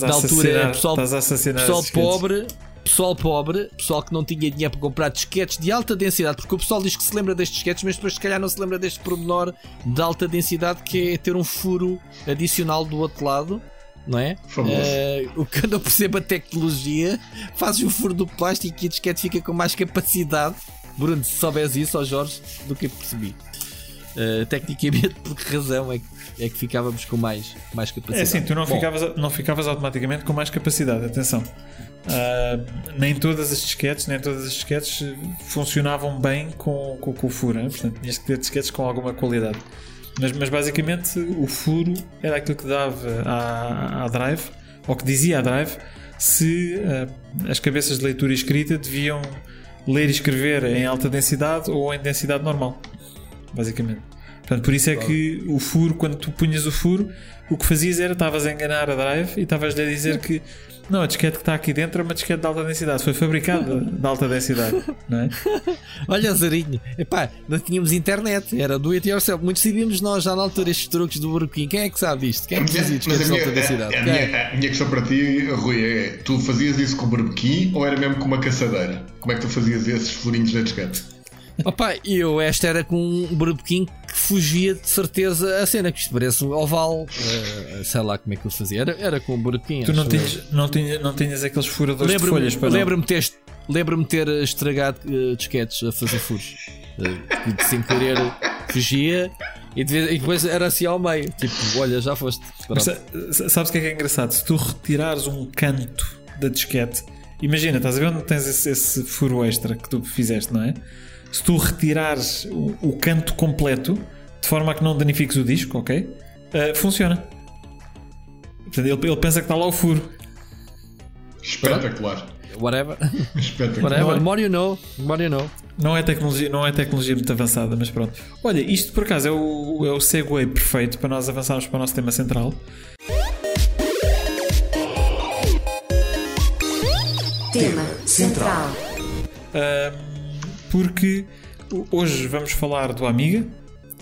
na altura era pessoal, pessoal pobre. Pessoal pobre, pessoal que não tinha dinheiro para comprar disquetes de alta densidade, porque o pessoal diz que se lembra destes disquetes, mas depois se calhar não se lembra deste pormenor de alta densidade que é ter um furo adicional do outro lado não é? Uh, o que eu não percebo a tecnologia, fazes o furo do plástico e a disquete fica com mais capacidade. Bruno, se soubes isso, ao Jorge, do que percebi. Uh, tecnicamente, por que razão é que, é que ficávamos com mais, mais capacidade? É assim, tu não ficavas, não ficavas automaticamente com mais capacidade, atenção. Uh, nem todas as disquetes, nem todas as disquetes funcionavam bem com, com, com o furo, né? portanto tinhas que ter disquetes com alguma qualidade. Mas, mas basicamente o furo era aquilo que dava à, à Drive, ou que dizia à Drive, se uh, as cabeças de leitura e escrita deviam ler e escrever em alta densidade ou em densidade normal. Basicamente. Portanto, por isso é que o furo, quando tu punhas o furo, o que fazias era estavas a enganar a Drive e estavas a dizer que não, a disquete que está aqui dentro é uma disquete de alta densidade. Foi fabricada de alta densidade, não é? Olha, Zarinho, epá, não tínhamos internet, era do it yourself. Muitos sabíamos nós já na altura estes truques do Burquim. Quem é que sabe isto? Quem é que fazia disquetes de alta densidade? A, a, minha, a, minha, questão para ti, Rui, é: tu fazias isso com o Burquim ou era mesmo com uma caçadeira? Como é que tu fazias esses furinhos na disquete? Opa, eu esta era com um burbequim que fugia de certeza a cena, que isto parece um oval, uh, sei lá como é que eu fazia. Era, era com um burbequim. Tu não tinhas, não, tinhas, não tinhas aqueles furadores de folhas para Lembro-me ter, lembro ter estragado uh, disquetes a fazer furos. Uh, sem querer fugia e, e, depois era assim ao meio. Tipo, olha, já foste. Mas, sabes o que é que é engraçado? Se tu retirares um canto da disquete, imagina, estás a ver onde tens esse, esse furo extra que tu fizeste, não é? Se tu retirares o, o canto completo, de forma a que não danifiques o disco, ok? Uh, funciona. Portanto, ele, ele pensa que está lá o furo. Espetacular. Whatever. Espetacular. Whatever. More you know. More you know. Não é, tecnologia, não é tecnologia muito avançada, mas pronto. Olha, isto por acaso é o, é o segue perfeito para nós avançarmos para o nosso tema central. Tema central. Porque hoje vamos falar do Amiga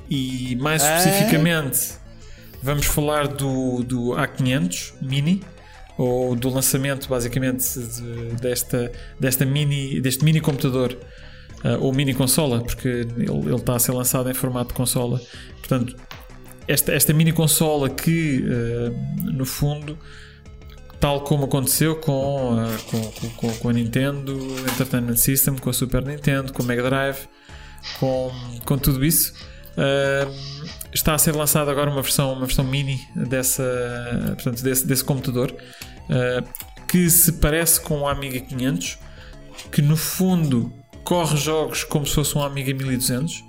e mais é? especificamente vamos falar do, do A500 Mini ou do lançamento basicamente de, desta, desta mini, deste mini computador uh, ou mini consola, porque ele, ele está a ser lançado em formato de consola. Portanto, esta, esta mini consola que uh, no fundo tal como aconteceu com, uh, com, com, com, a Nintendo Entertainment System, com a Super Nintendo, com o Mega Drive, com, com tudo isso. Uh, está a ser lançada agora uma versão, uma versão mini dessa, portanto, desse, desse computador uh, que se parece com o Amiga 500, que no fundo corre jogos como se fosse um Amiga 1200. Uh,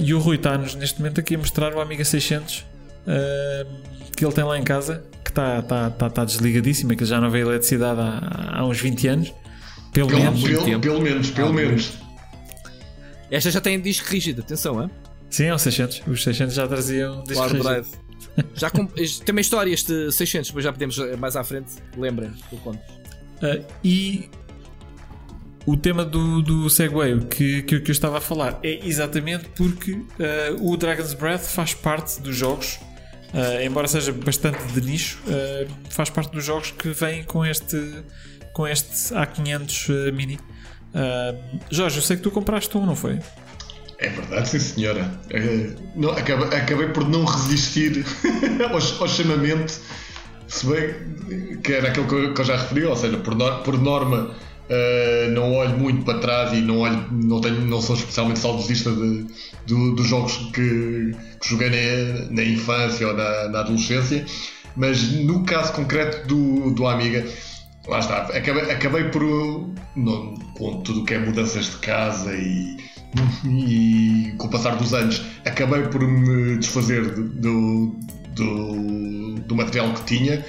e o Rui está-nos neste momento aqui a mostrar o Amiga 600 uh, que ele tem lá em casa, que está tá, tá, tá desligadíssimo, que já não veio eletricidade há, há uns 20 anos. Pelo, pelo menos. Pelo, pelo menos, pelo ah, menos. Esta já tem disco rígido, atenção, é? Sim, é o 600. Os 600 já traziam disco claro, rígido. Drive. Já com, tem uma história este 600, mas já podemos mais à frente. Lembrem, do conto. Uh, e o tema do, do Segway que, que, que, eu estava a falar é exatamente porque uh, o Dragon's Breath faz parte dos jogos, uh, embora seja bastante de nicho, uh, faz parte dos jogos que vêm com este, com este A500 Mini. Jorge, eu sei que tu compraste um, não foi? É verdade, sim senhora. Não, acabei, acabei, por não resistir ao, ao chamamento, se bem que era aquilo que eu, já referi, ou seja, por norma Uh, não olho muito para trás e não, olho, não, tenho, não sou especialmente saudosista de, dos jogos que, que joguei na, na, infância ou na, na, adolescência, mas no caso concreto do, do Amiga, lá está, acabei, acabei por, não, com tudo o que é mudanças de casa e, e com o passar dos anos, acabei por me desfazer do, do, do material que tinha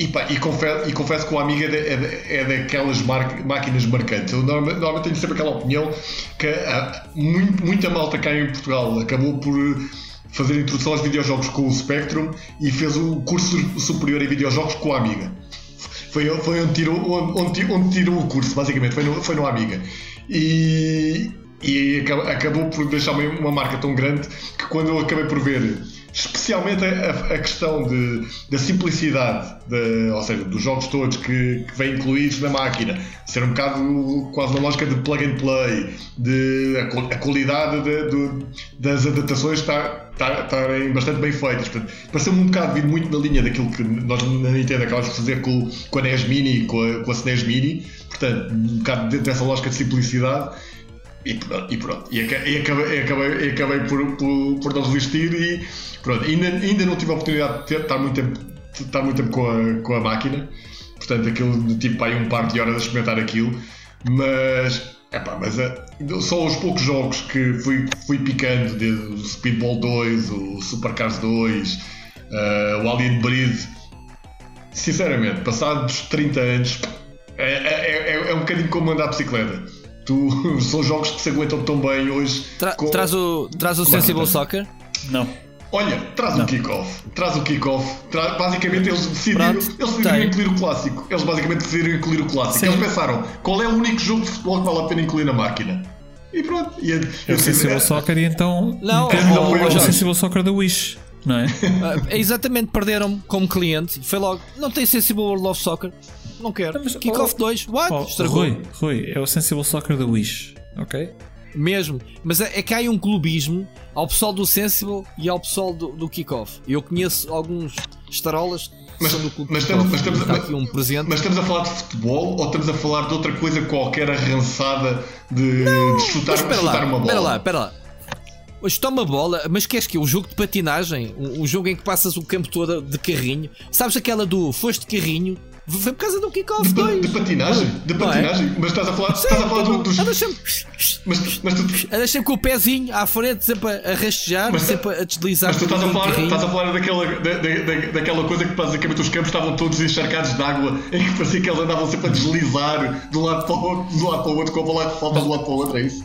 e, pá, e, confesso, e confesso que o Amiga é, é, é daquelas máquinas marcantes. Eu normalmente, tenho sempre aquela opinião que há, muito, muita malta cá em Portugal acabou por fazer introdução aos videojogos com o Spectrum e fez o curso superior em videojogos com a Amiga. Foi, foi onde, tirou, onde, onde tirou o curso, basicamente, foi no, foi no Amiga. E, e acabou por deixar uma marca tão grande que quando eu acabei por ver especialmente a, a questão de, da simplicidade, de, ou seja, dos jogos todos que, que vêm incluídos na máquina, ser um bocado quase uma lógica de plug and play, de a, a qualidade de, de, das adaptações estar, estar, estarem bastante bem feitas. Pareceu-me um bocado vindo muito na linha daquilo que nós na Nintendo acabamos de fazer com, com a NES Mini e com a, com a SNES Mini, portanto, um bocado dentro dessa lógica de simplicidade e pronto, e, pronto. e, acabei, acabei, acabei por, por, por, não resistir e pronto. Ainda, ainda não tive a oportunidade de ter, estar muito tempo, estar muito tempo com, a, com a máquina, portanto, aquilo de tipo aí um par de horas a experimentar aquilo, mas. Epá, mas é, só os poucos jogos que fui, fui picando, desde o Speedball 2, o Supercars 2, uh, o Alien Breed, sinceramente, passados 30 anos, é, é, é, é um bocadinho como andar a bicicleta Tu, são jogos que se aguentam tão bem hoje. Tra com... Traz o, traz o Sensible Soccer? Não. Olha, traz o kick-off. Traz o kick-off. Tra... Basicamente eles decidiram, eles decidiram incluir o clássico. Eles basicamente decidiram incluir o clássico. Sim. Eles pensaram qual é o único jogo de futebol que vale a pena incluir na máquina. E pronto. E, é o Sensible é... Soccer e então. Não, não, é o Sensible Soccer da Wish. Não é? é exatamente, perderam como cliente. Foi logo, não tem Sensible World of Soccer. Não quero. Mas, Kickoff oh, 2, what? Oh, Estragou. Rui, Rui, é o Sensible Soccer da Wish, ok? Mesmo, mas é, é que há um clubismo ao pessoal do Sensible e ao pessoal do, do Kickoff. Eu conheço alguns estarolas mas, mas, estamos, mas, estamos, mas, um presente. mas estamos a falar de futebol ou estamos a falar de outra coisa qualquer arrançada de, não, de chutar, de chutar lá, uma bola? Espera lá, espera lá. Hoje toma bola, mas queres que é um jogo de patinagem? Um, um, jogo em que passas o campo todo de carrinho? Sabes aquela do foste de carrinho Foi por causa do kickoff de, 2. De patinagem, de patinagem. É? Mas estás a falar, Sim, estás a falar do, dos. Anda sempre, mas, mas tu... anda sempre com o pezinho à frente, sempre a rastejar, mas, sempre a deslizar. Mas tu estás a falar, estás a falar daquela, da, da, daquela coisa que basicamente os campos estavam todos encharcados de água, em que parecia que eles andavam sempre a deslizar de um lado para o outro, um lado para o outro, com a bola que falta de um lado para o outro, é isso?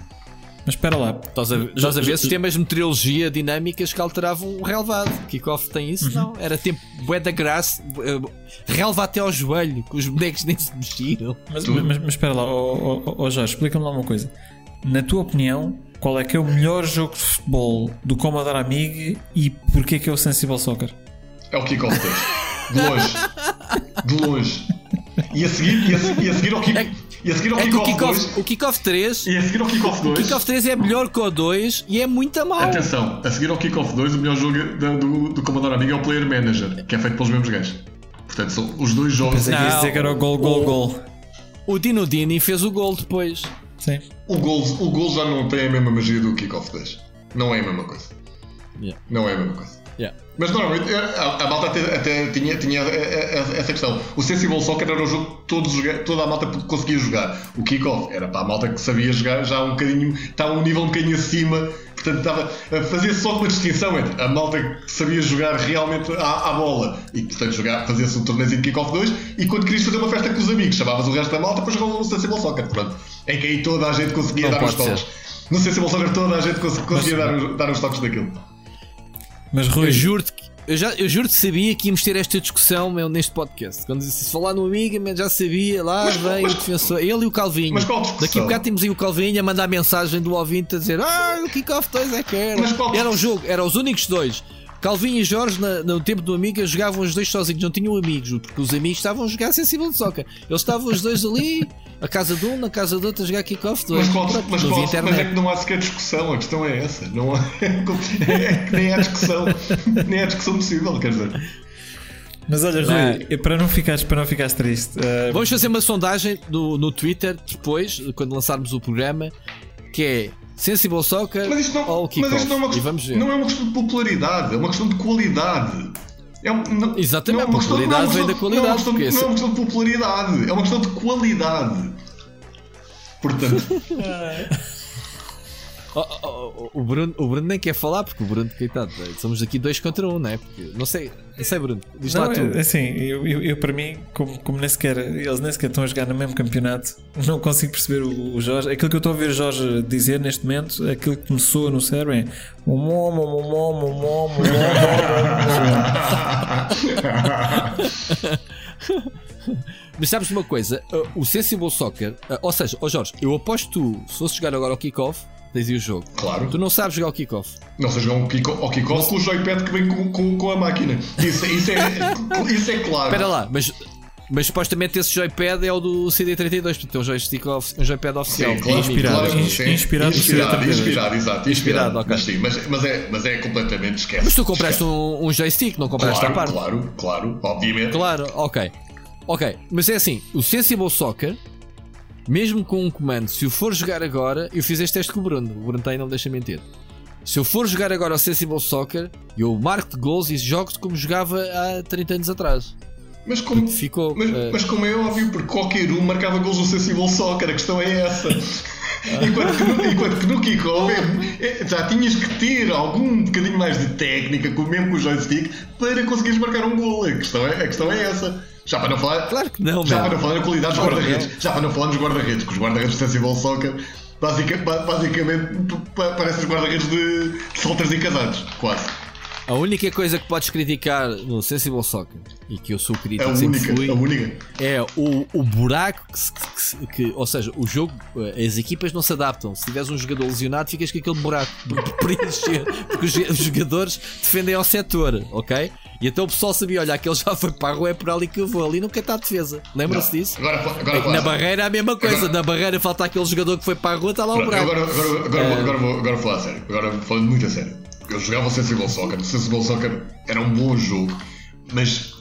Mas espera lá. Estás a, estás a ver sistemas de meteorologia dinâmicas que alteravam o relevado. Kickoff tem isso? Uhum. Não. Era tempo bué da graça, uh, relva até ao joelho, que os bonecos nem se mexiam. Mas, mas, mas, espera lá, oh, oh, oh Jorge, explica-me lá uma coisa. Na tua opinião, qual é que é o melhor jogo de futebol do Commodore Amiga e porquê que é o Sensible Soccer? É o Kickoff 2. De longe. De longe. E a seguir, e a, e a seguir ao Kickoff. E a seguir ao é Kickoff kick 2. O Kickoff 3. E a seguir ao Kickoff 2. O Kickoff 3 é melhor que o 2 e é muito mal. Atenção, a seguir ao Kickoff 2, o melhor jogo do, do, do Commodore Amiga é o Player Manager, que é feito pelos mesmos gajos. Portanto, são os dois jogos. Ia dizer que era o gol, gol, gol. O Dino Dini fez o gol depois. Sim. O gol, o gol já não tem a mesma magia do Kickoff 2. Não é a mesma coisa. Yeah. Não é a mesma coisa. Yeah. Mas normalmente a, a malta até, até tinha, tinha, essa questão. O Sensible Soccer era um jogo que todos, toda a malta conseguia jogar. O Kickoff era para a malta que sabia jogar já um bocadinho, estava um nível um bocadinho acima. Portanto, estava, fazia-se só uma distinção entre a malta que sabia jogar realmente à, à bola e, portanto, fazia-se um torneio de Kickoff 2 e quando querias fazer uma festa com os amigos, chamavas o resto da malta para jogar o Sensible Soccer. Pronto. É que aí toda a gente conseguia Não dar os toques. No Sensible Soccer toda a gente conseguia Mas, dar, dar os toques daquilo. Mas Rui, eu juro-te que eu, já, eu juro que sabia que íamos ter esta discussão meu, neste podcast. Quando disse se falar no amigo, já sabia, lá mas, vem mas, o defensor, ele e o Calvinho. Mas qual Daqui a bocado temos aí o Calvinho a mandar mensagem do ouvinte a dizer: Ah, o Kickoff 2 é que era. Era um jogo, eram os únicos dois. Calvinho e Jorge, na, no tempo do Amiga, jogavam os dois sozinhos, não tinham amigos, porque os amigos estavam a jogar sensível de soccer. Eles estavam os dois ali, a casa de um, na casa do outro, a jogar kickoff. Mas, qual, mas, qual, mas é que não há sequer discussão, a questão é essa. Não há, é, nem há discussão, nem há discussão possível, quer dizer. Mas olha, Rui, para não ficares, para não ficares triste, uh... vamos fazer uma sondagem no, no Twitter depois, quando lançarmos o programa, que é Sensible Soccer mas isto não, ou Mas isto não é, uma questão, não é uma questão de popularidade, é uma questão de qualidade. É não, Exatamente, não é a popularidade vem da qualidade. Não é, uma questão, não é uma questão de popularidade, é uma questão de qualidade. Portanto. Oh, oh, oh, o, Bruno, o Bruno nem quer falar porque o Bruno, coitado, somos aqui dois contra um, não é? Porque, não sei, não sei, Bruno, diz não, lá tu. É, assim, eu, eu, eu, para mim, como, como nem sequer, eles nem sequer estão a jogar no mesmo campeonato, não consigo perceber o, o Jorge. Aquilo que eu estou a ver o Jorge dizer neste momento, aquilo que começou no cérebro é. Mas sabes uma coisa? O Sensible Soccer, ou seja, oh Jorge, eu aposto tu, se fosse jogar agora ao kickoff, tens aí o jogo. Claro. Tu não sabes jogar o kickoff. Não sei jogar um kick ao kickoff com o joypad que vem com, com, com a máquina. Isso, isso, é, isso é claro. Espera lá, mas mas supostamente esse joypad é o do CD32, portanto é um joystick um joypad oficial. Sim, claro, inspirado, claro, sim. inspirado, inspirado, inspirado, exato. Inspirado, inspirado okay. mas, sim, mas, mas, é, mas é completamente esquece. Mas tu compraste um, um, joystick, não compraste claro, a parte? Claro, claro, obviamente. Claro, ok. Ok, mas é assim, o Sensible Soccer mesmo com um comando, se eu for jogar agora, eu fiz este teste com o Bruno, o Bruno tem, não me deixa mentir. Se eu for jogar agora o Sensible Soccer, eu marco de gols e jogo como jogava há 30 anos atrás. Mas como, ficou, mas, uh... mas como é óbvio, porque qualquer um marcava gols no Sensible Soccer, a questão é essa. enquanto, que no, enquanto que no kickoff é, já tinhas que ter algum bocadinho mais de técnica, com, mesmo com o joystick, para conseguires marcar um gol. A questão é, a questão é essa. Já para não falar. Claro que não, Já para não falar na qualidade dos guarda-redes. Já para não falar nos guarda-redes, que os guarda-redes de Sensible Soccer basicamente parecem os guarda-redes de solteiros e casados, quase. A única coisa que podes criticar no Sensible Soccer, e que eu sou crítico a sempre única, fui, a única. é o, o buraco que, que, que, Ou seja, o jogo, as equipas não se adaptam. Se tiveres um jogador lesionado, ficas com aquele buraco preencher, porque os jogadores defendem ao setor, ok? E então o pessoal sabia, olha, aquele já foi para a rua, é por ali que eu vou. Ali nunca está a defesa. Lembra-se disso? Agora, agora, Na barreira é a mesma coisa. Agora, Na barreira falta aquele jogador que foi para a rua, está lá o buraco. Agora, agora, agora, é... agora, vou, agora vou falar a sério. Agora falando muito a sério. Eu jogava o Sensible Soccer. O Sensible Soccer era um bom jogo, mas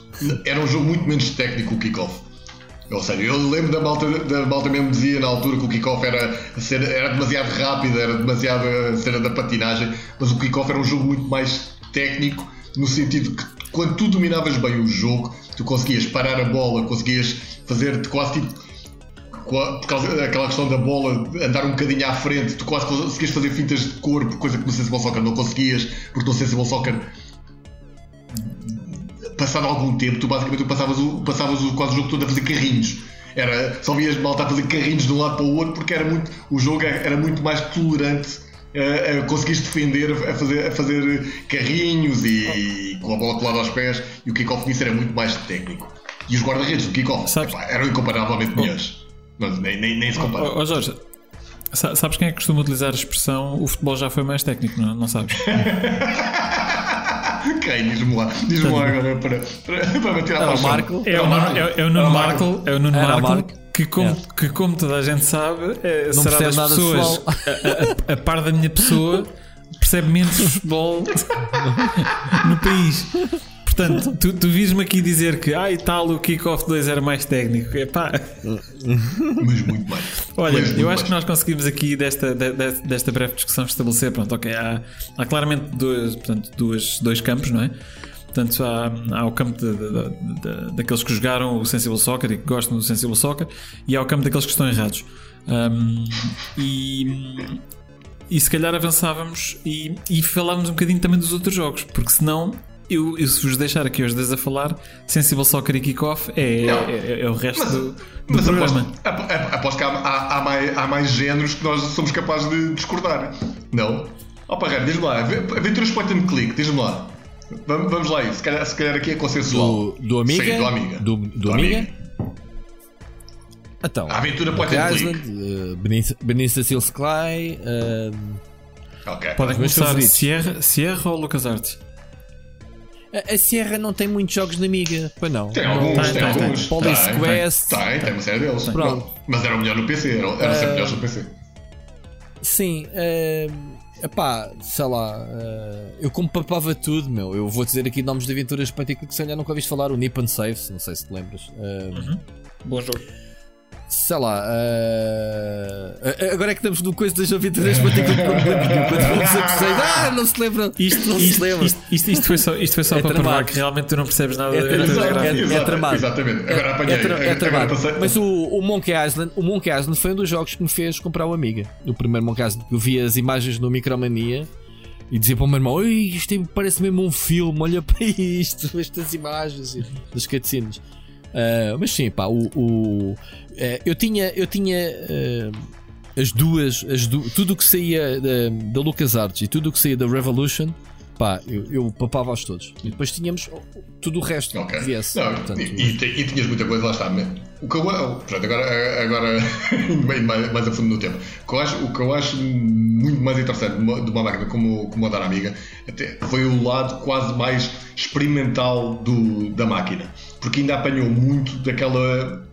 era um jogo muito menos técnico que o kickoff. Ou seja, eu lembro da malta, da malta mesmo dizia na altura que o kickoff era, era demasiado rápido, era demasiado a cena da patinagem, mas o kickoff era um jogo muito mais técnico, no sentido que quando tu dominavas bem o jogo, tu conseguias parar a bola, conseguias fazer quase tipo por causa daquela questão da bola andar um bocadinho à frente, tu quase conseguias fazer fintas de corpo, coisa que no Sensible Soccer não conseguias, porque no Sensible Soccer passado algum tempo, tu basicamente tu passavas, o, passavas o, quase o jogo todo a fazer carrinhos. Era, só vias malta a fazer carrinhos de um lado para o outro porque era muito, o jogo era muito mais tolerante a, a conseguires defender a fazer, a fazer carrinhos e, e com a bola colada aos pés e o kickoff nisso era muito mais técnico. E os guarda-redes do kickoff eram incomparavelmente melhores. Mas nem, nem, nem se compara. Oh, oh, Jorge, sabes quem é que costuma utilizar a expressão o futebol já foi mais técnico, não, não sabes? Quem? Diz-me lá. Diz-me lá agora para, para, para tirar para o Marco. É o Nuno é, é Marco. É o Nuno Marco. Que como, yeah. que como toda a gente sabe, é, não será das pessoas a, a, a par da minha pessoa percebe menos futebol no país. Portanto, tu, tu vis-me aqui dizer que ah, e tal, o Kickoff 2 era mais técnico. Epá. Mas muito mais. Olha, Mas eu acho mais. que nós conseguimos aqui desta, desta breve discussão estabelecer, pronto, ok, há, há claramente dois, portanto, dois, dois campos, não é? Portanto, há, há o campo de, de, de, daqueles que jogaram o Sensible Soccer e que gostam do Sensible Soccer, e há o campo daqueles que estão errados. Um, e, e se calhar avançávamos e, e falávamos um bocadinho também dos outros jogos, porque senão eu, eu, se vos deixar aqui hoje a falar, Sensible Soccer e Kickoff é, é, é, é, o resto mas, do, do mas programa. Aposto, aposto que há, há, há, mais, há mais géneros que nós somos capazes de discordar. Não? Ó, oh, diz-me lá. Aventuras point and click, diz-me lá. Vamos, vamos lá, se calhar, se calhar aqui é consensual. Do, do Amiga? Sim, do Amiga. Do, do, do Amiga? Amiga? Então, a aventura point and click. Uh, Benício Silce Clay. Uh, ok. Podem começar Sierra, Sierra ou LucasArts? A, Sierra não tem muitos jogos de Amiga, pois não. Tem alguns, tem, tem, alguns. Police tem, Quest. Tem, tem uma série deles. Pronto. Mas era o melhor no PC, era, era sempre melhor no PC. Sim, uh, epá, sei lá, uh, eu como papava tudo, meu. Eu vou dizer aqui nomes de aventuras para ti que se calhar nunca ouviste falar, o Nippon Saves, não sei se te lembras. Uh, uhum. Bom jogo sei lá. Uh... Agora é que estamos no coisa das aventuras para ter que eu Ah, não se lembram. Isto, não isto, se lembra. Isto, isto, isto, foi só, isto foi só é para tramado. provar que realmente tu não percebes nada é, da aventura gráfica. É, é tramado. Exatamente. Agora apanhei. É, é tramado. Mas o, o Monkey Island, o Monkey Island foi um dos jogos que me fez comprar o Amiga. O primeiro Monkey Island que eu vi as imagens no Micromania. E dizia para o meu irmão: Isto parece mesmo um filme, olha para isto, estas imagens das cutscenes. Uh, mas sim, pá, o, o uh, eu tinha, eu tinha uh, as duas, as du tudo o que saía da, da LucasArts e tudo o que saía da Revolution, pá, eu, eu papava-os todos. E depois tínhamos tudo o resto okay. que viesse. Não, portanto, e, e, e, tinhas muita coisa lá está. O que eu, portanto, agora, agora mais, mais a fundo no tema, o que eu acho, o que eu acho muito mais interessante de uma, de uma máquina como, como a Dar Amiga até foi o lado quase mais experimental do, da máquina porque ainda apanhou muito daquela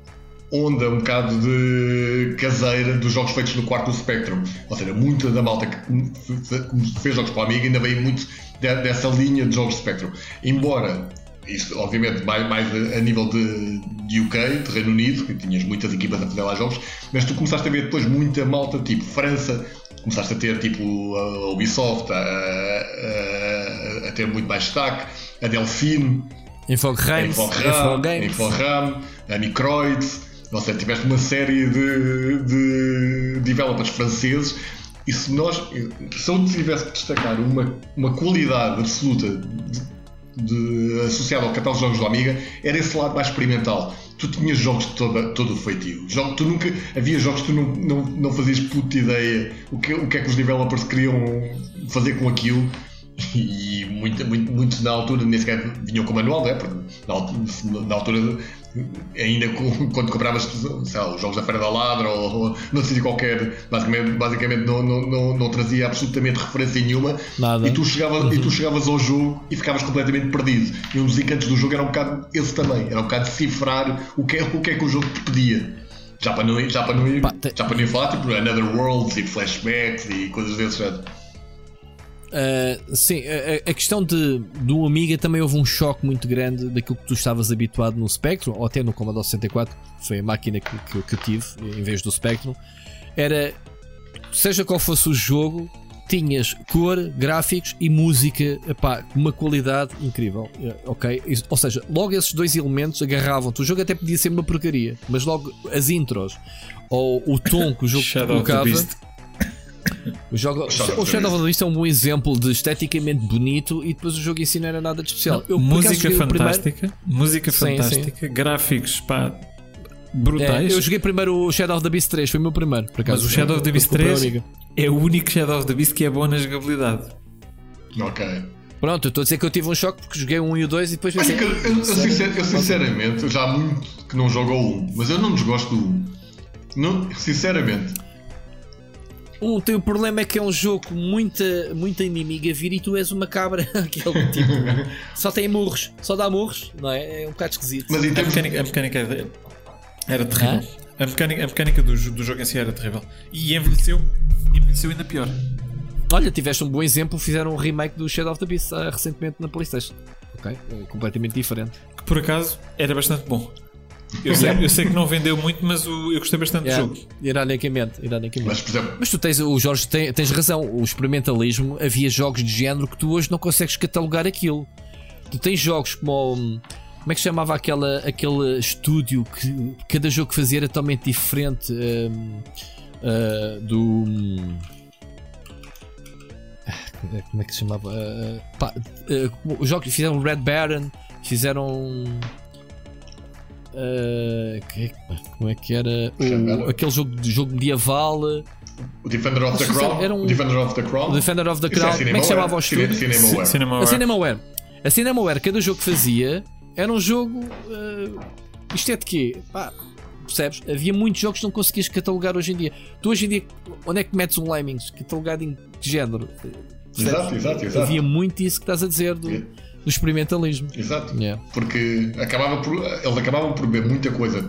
onda um bocado de caseira dos jogos feitos no quarto do Spectrum. Ou seja, muita da malta que fez jogos para a Amiga ainda veio muito dessa linha de jogos de Spectrum. Embora, isso obviamente mais, mais a nível de, de UK, de Reino Unido, que tinhas muitas equipas a fazer lá jogos, mas tu começaste a ver depois muita malta, tipo França, começaste a ter tipo a Ubisoft a, a, a ter muito mais destaque, a Delphine Infogram, Infogram, Infogram, a Microid, ou seja, tiveste uma série de, de developers franceses e se nós, se eu tivesse que destacar uma, uma qualidade absoluta de, de, associada ao catálogo de jogos do Amiga, era esse lado mais experimental. Tu tinhas jogos de todo, todo o feitio. Tu nunca, havia jogos que tu não, não, não fazias puta ideia o que, o que é que os developers queriam fazer com aquilo e muito, muito, muitos na altura nem sequer vinham com manual, é? Porque na, na altura, ainda quando compravas lá, os jogos da Feira da Ladra ou, ou não sei qualquer, basicamente, basicamente não, não, não, não, trazia absolutamente referência nenhuma Nada. E, tu chegavas, uhum. e tu chegavas ao jogo e ficavas completamente perdido. E um dos encantos do jogo era um bocado esse também, era um bocado decifrar o que, é, o que é que o jogo te pedia. Já para não, já para não, ir, já para não ir falar tipo Another Worlds e flashbacks e coisas desse género. Uh, sim, a, a, questão de, do Amiga também houve um choque muito grande daquilo que tu estavas habituado no Spectrum, ou até no Commodore 64, que foi a máquina que, que, que eu tive em vez do Spectrum. Era, seja qual fosse o jogo, tinhas cor, gráficos e música, epá, uma qualidade incrível. Eh, ok? Ou seja, logo esses dois elementos agarravam-te. O jogo até podia ser uma porcaria, mas logo as intros ou o tom que o jogo colocava. O, jogo, o Shadow of the Beast é um bom exemplo de esteticamente bonito e depois o jogo em si não era nada de especial. Eu, música fantástica, primeiro... música sim, fantástica, sim. gráficos pá, brutais. É, eu joguei primeiro o Shadow of the Beast 3, foi o meu primeiro. Por acaso, Mas o Shadow of the Beast 3 é o único Shadow of the Beast que é bom na jogabilidade. Ok. Pronto, eu estou a dizer que eu tive um choque porque joguei um e o 2 e depois pensei. Eu, eu, eu, sincer, eu sinceramente, já há muito que não jogo o 1, mas eu não desgosto do 1. Não, sinceramente. O problema é que é um jogo com muita, muita inimiga vir e tu és uma cabra. Aquele tipo. só tem murros, só dá murros, não é? É um bocado esquisito. Mas a, mecânica, a mecânica era terrível. A mecânica, a mecânica do, do jogo em si era terrível. E envelheceu, envelheceu ainda pior. Olha, tiveste um bom exemplo, fizeram um remake do Shadow of the Beast uh, recentemente na Playstation. Ok? Uh, completamente diferente. Que por acaso era bastante bom. Eu sei, eu sei que não vendeu muito, mas o, eu gostei bastante yeah, do jogo. Ironicamente, ironicamente. Mas, exemplo... mas tu tens, o Jorge, tem, tens razão. O experimentalismo, havia jogos de género que tu hoje não consegues catalogar aquilo. Tu tens jogos como. Como é que chamava aquela, aquele estúdio que cada jogo que fazia era totalmente diferente um, uh, ah, do. Um, como é que se chamava? Uh, pá, uh, os jogos fizeram Red Baron, fizeram. Uh, que, como é que era? O, aquele jogo, jogo medieval. O Defender of the Crown. Era um, Defender of the Crown. O Defender of the Crown. É como é que se chamava o estúdio? Cinemaware. Cinemaware. A Cinemaware. A Cinemaware, cada jogo que fazia era um jogo. Uh, isto é de quê? Pá, percebes? Havia muitos jogos que não conseguias catalogar hoje em dia. Tu hoje em dia, onde é que metes um Lemmings catalogado em que género? Exato, exato, exato. Havia muito isso que estás a dizer do, do experimentalismo. Exato. Yeah. Porque acabava por, eles acabavam por ver muita coisa,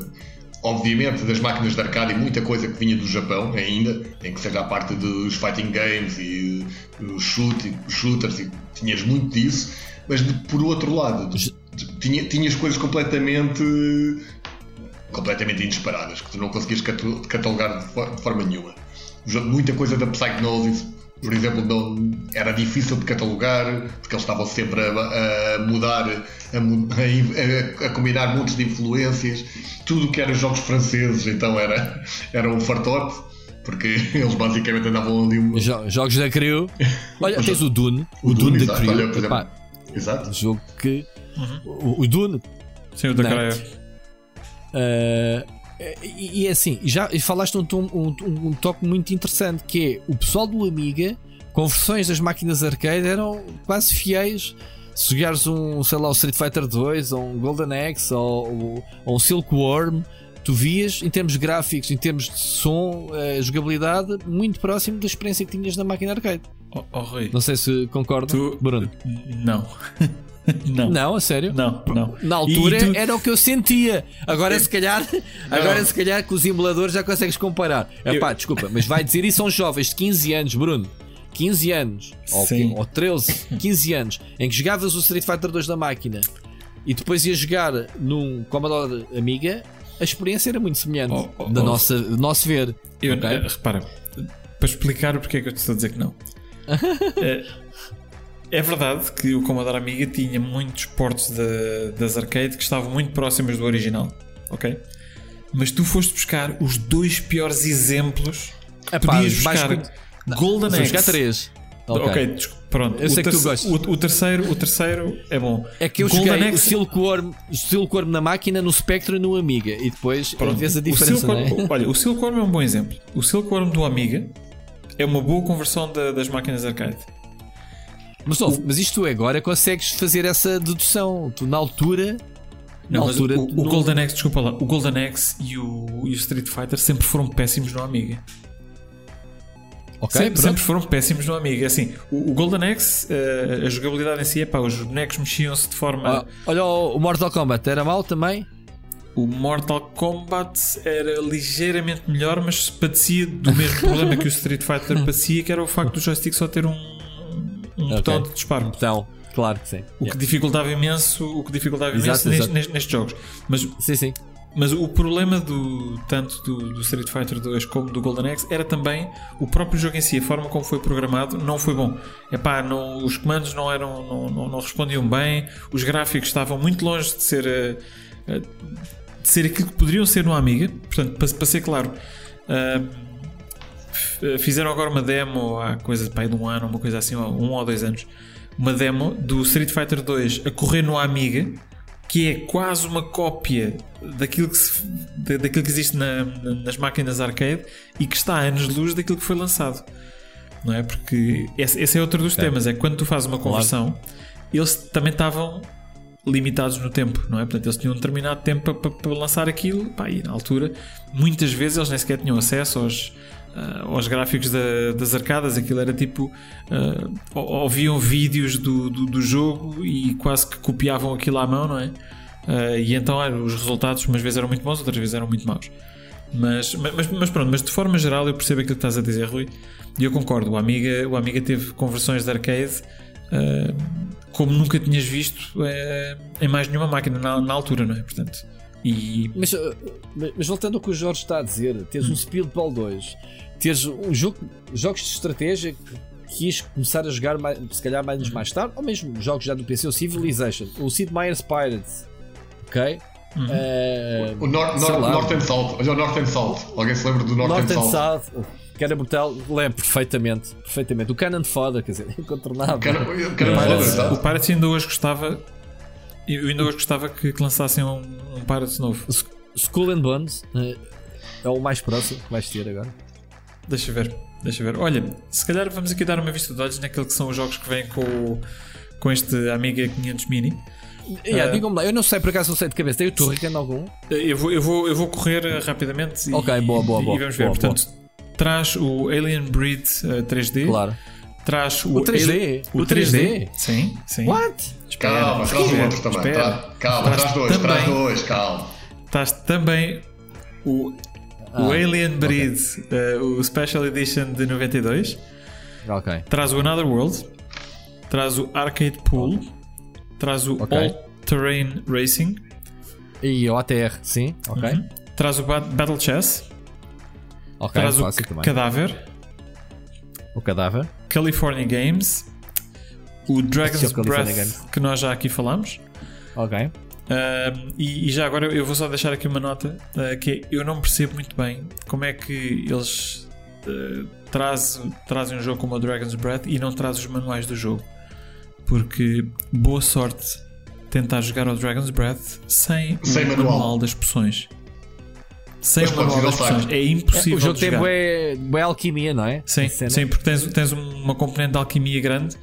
obviamente, das máquinas de arcade e muita coisa que vinha do Japão ainda, em que seja a parte dos fighting games e os shoot, shooters, e tinhas muito disso, mas de, por outro lado, tinha, tinhas coisas completamente completamente inesperadas que tu não conseguias catalogar de forma nenhuma. Muita coisa da Psychnosis, por exemplo, não, era difícil de catalogar porque eles estavam sempre a, a mudar, a, a, a, combinar muitos de influências. Tudo que era jogos franceses, então era, era um fartote. Porque eles basicamente andavam ali. Uma... Jogos da Crew. Olha, tens o Dune. O, o Dune, Dune da Crew. Olha, por exemplo, exato. Um jogo que. Uhum. O, o, Dune. Sim, o da Crew. Uh, e, e é assim, já falaste um, um, um, toque muito interessante que é o pessoal do Amiga com versões das máquinas arcade eram quase fiéis. Se jogares um, sei lá, o Street Fighter 2 ou um Golden Axe ou, ou um Silkworm, tu vias em termos gráficos, em termos de som, uh, jogabilidade, muito próximo da experiência que tinhas na máquina arcade. Oh, oh Rui. Não sei se concordo, tu... Bruno. Não. Não. Não, a sério? Não, não. Na altura tu... era o que eu sentia. Agora se calhar, agora se calhar com os emuladores já consegues comparar. Eu... Epá, desculpa, mas vai dizer isso são jovens de 15 anos, Bruno. 15 anos, ou, ou 13, 15 anos, em que jogavas o Street Fighter 2 da máquina e depois ias jogar num Commodore Amiga, a experiência era muito semelhante oh, oh, da oh. nossa, do nosso ver. Eu, okay? repara, para explicar o porquê é que eu te estou a dizer que não. Eh, é verdade que o Commodore Amiga tinha muitos portos de, das arcade que estavam muito próximos do original, ok? Mas tu foste buscar os dois piores exemplos que Epá, podias buscar. Com... Golden Axe. buscar três. Ok, okay pronto. Eu sei que tu gostas. O, o, terceiro, o terceiro é bom. É que eu Golden joguei Axe... o Silkworm, o Silkworm na máquina, no Spectrum e no Amiga. E depois pronto. vês a diferença. O Silkworm, é? Olha, o Silkworm é um bom exemplo. O Silkworm do Amiga é uma boa conversão da, das máquinas arcade. Mas, o... mas isto agora consegues fazer essa dedução. Tu na altura. Na não, altura, o, o Golden Axe, desculpa lá, o Golden Axe e o, e o Street Fighter sempre foram péssimos no Amiga. Okay, sempre, sempre, foram péssimos no Amiga. Assim, o, o Golden Axe, uh, a jogabilidade em si é pá, os bonecos mexiam-se de forma. Ah, olha, o Mortal Kombat era mau também? O Mortal Kombat era ligeiramente melhor, mas padecia do mesmo problema que o Street Fighter padecia, que era o facto do joystick só ter um um okay. botão de disparo. Um botão, claro que sim. O yeah. que dificultava imenso, o que dificultava exato, imenso exato. Nestes, nestes, jogos. Mas sim, sim. mas o problema do tanto do, do, Street Fighter 2 como do Golden Axe era também o próprio jogo em si, a forma como foi programado não foi bom. Epá, não, os comandos não eram não, não, não, respondiam bem, os gráficos estavam muito longe de ser uh, uh, de ser aquilo que poderiam ser no Amiga. Portanto, para, para ser claro, uh, fizeram agora uma demo há coisa de pai de um ano, uma coisa assim, um ou dois anos, uma demo do Street Fighter 2 a correr no Amiga que é quase uma cópia daquilo que, se, daquilo que existe na, nas máquinas arcade e que está a anos-luz daquilo que foi lançado. Não é? Porque esse, esse é outro dos temas, é que quando tu fazes uma conversão, claro. eles também estavam limitados no tempo, não é? Portanto, eles tinham um determinado tempo para, para, para lançar aquilo, pá, e na altura, muitas vezes eles nem sequer tinham acesso aos, uh, aos gráficos da, das arcadas, aquilo era tipo. Uh, ouviam vídeos do, do, do, jogo e quase que copiavam aquilo à mão, não é? Uh, e então os resultados umas vezes eram muito bons, outras vezes eram muito maus. Mas, mas, mas pronto, mas de forma geral eu percebo aquilo que estás a dizer, Rui, e eu concordo. O Amiga, o Amiga teve conversões de arcade como nunca tinhas visto em mais nenhuma máquina na, na, altura, não é? Portanto, e... mas, mas voltando ao que o Jorge está a dizer, tens hum. um Speedball 2 teres um jogo, jogos de estratégia que quis começar a jogar mais, se calhar mais, mais tarde, ou mesmo jogos já do PC, o Civilization, o Sid Meier's Pirates, ok? Uhum. Uh, o North, North, North and South, o North and South, alguém se lembra do North, North and, and South? South? Que era brutal, lembro perfeitamente, perfeitamente. O Canon Foda, quer dizer, incontornável. O, o, Pirates, o Pirates ainda hoje gostava, eu ainda hoje gostava que, lançassem um, um Pirates novo. School and Bones uh, é o mais próximo que vais ter agora. Deixa ver, deixa ver. Olha, se calhar vamos aqui dar uma vista de olhos naquilo que são os jogos que vêm com, com este Amiga 500 Mini. Yeah, uh, Digam-me lá, eu não sei por acaso não sei de cabeça. Tem o Turrican algum? Eu vou, eu, vou, eu vou correr rapidamente e, Ok, boa, boa, boa. E vamos ver. Boa, Portanto, boa. traz o Alien Breed uh, 3D. Claro. Traz o, o 3D. O, 3D. 3D. Sim, sim. What? Espera, calma, traz o outro também. Espera. Calma, traz, traz dois, também, traz dois, calma. Traz também o ah, o Alien Breed, okay. uh, o Special Edition de 92. Ok. Traz o Another World. Traz o Arcade Pool. Traz o okay. All Terrain Racing. E o ATR, sim. Ok. Uhum. Traz o Battle Chess. Ok, Traz o também. Cadáver. O Cadáver. California Games. O Dragon's Breath, que nós já aqui falamos. Ok. Uh, e, e, já agora eu vou só deixar aqui uma nota uh, que é, eu não percebo muito bem como é que eles uh, trazem, trazem um jogo como o Dragon's Breath e não trazem os manuais do jogo. Porque boa sorte tentar jogar o Dragon's Breath sem, sem o manual. manual das poções. Sem o manual das poções. É impossível. É, o jogo tem boa, alquimia, não é? Sim, sim porque tens, tens uma componente de alquimia grande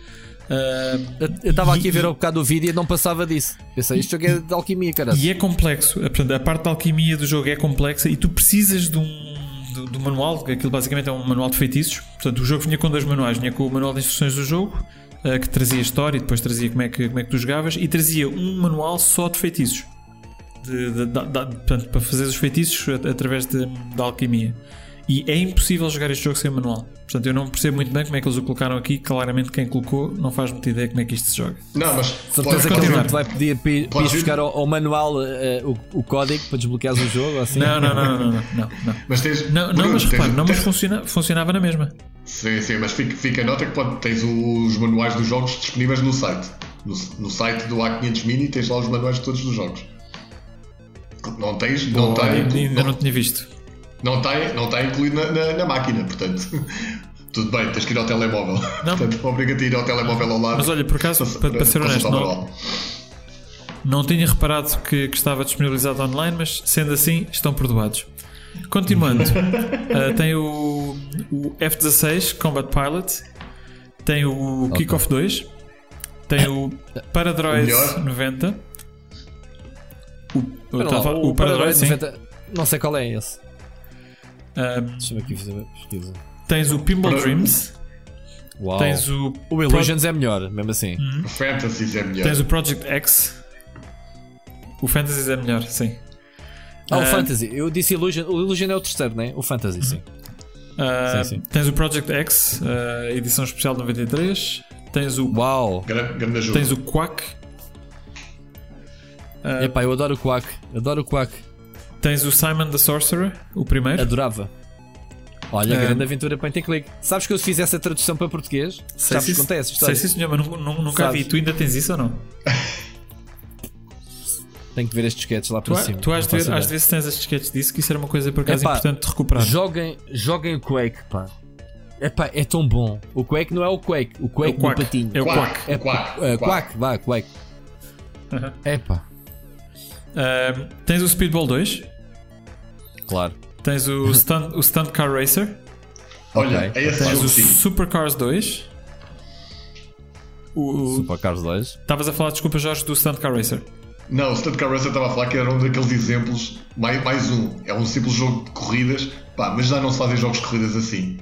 Uh, eu estava aqui a ver um bocado do vídeo e não passava disso. Pensei, isto jogo é de alquimia, cara. E é complexo. Portanto, a parte da alquimia do jogo é complexa e tu precisas de um do, do, manual, aquilo basicamente é um manual de feitiços. Portanto, o jogo vinha com dois manuais: vinha com o manual de instruções do jogo, uh, que trazia história e depois trazia como é, que, como é que tu jogavas, e trazia um manual só de feitiços. De, de, de, portanto, para fazer os feitiços através da alquimia. E é impossível jogar este jogo sem manual. Portanto, eu não percebo muito bem como é que eles o colocaram aqui. Claramente, quem colocou não faz muita ideia como é que isto se joga. Não, mas. Certeza que ele vai pedir para buscar ao, ao manual uh, o, o, código para desbloquear o jogo? Assim? Não, não, não, não, não, não, não. Mas tens. Não, não mas repare, não, mas funciona, funcionava na mesma. Sim, sim, mas fica, fica a nota que pode, tens os manuais dos jogos disponíveis no site. No, no site do A500 Mini tens lá os manuais de todos os jogos. Não tens. Não Boa, tem, ainda não, não tinha visto. Não está não tá incluído na, na, na, máquina, portanto. Tudo bem, tens que ir ao telemóvel. Não. Portanto, obriga-te a ir ao telemóvel ao lado. Mas olha, por acaso, para, para, ser honesto, não, não tinha reparado que, que, estava disponibilizado online, mas sendo assim, estão perdoados. Continuando, uh, tem o, o, F-16 Combat Pilot, tem o okay. Kickoff 2, tem o Paradroid o 90. O, o, o, o Paradroid 90, não sei qual é esse. Um, Deixa-me aqui fazer uma pesquisa. Tens o Pinball Dreams. Uau. Tens o. O Illusions Pro... é melhor, mesmo assim. Uhum. O Fantasy é melhor. Tens o Project X. O Fantasy é melhor, sim. Ah, o Fantasy. Eu disse Illusion. O Illusion é o terceiro, né? O Fantasy, uhum. sim. Uh, sim, sim. Tens o Project X, uh, edição especial 93. Tens o. Uau! Grande. Tens o Quack. Uh, Epá, eu adoro o Quack. Adoro o Quack. Tens o Simon the Sorcerer, o primeiro. Adorava. Olha, é. grande aventura point and click. Sabes que eu fiz essa tradução para português? Sei Já vos contei essa história. Sei sim, senhor, mas nunca Sabes? vi. Tu ainda tens isso ou não? Tenho que ver estes sketches lá para tu, cima. Tu de, ver, às vezes tens estes sketches disso, que isso era uma coisa por acaso Epá, importante de recuperar. Joguem, joguem o Quake, pá. Epá, é tão bom. O Quake não é o Quake, o Quake é o patinho. É o Quack. É, Quack, é, Quack, vá, Quake. Epá. Uh, tens o Speedball 2. Claro. Tens o Stunt, o Stunt Car Racer. Olha, okay. é esse Tens o Super Cars 2. O... Super Cars 2. Estavas a falar, desculpa, Jorge, do Stunt Car Racer. Não, o Stunt Car Racer estava a falar que era um daqueles exemplos, mais, mais um. É um simples jogo de corridas, pá, mas já não se fazem jogos de corridas assim.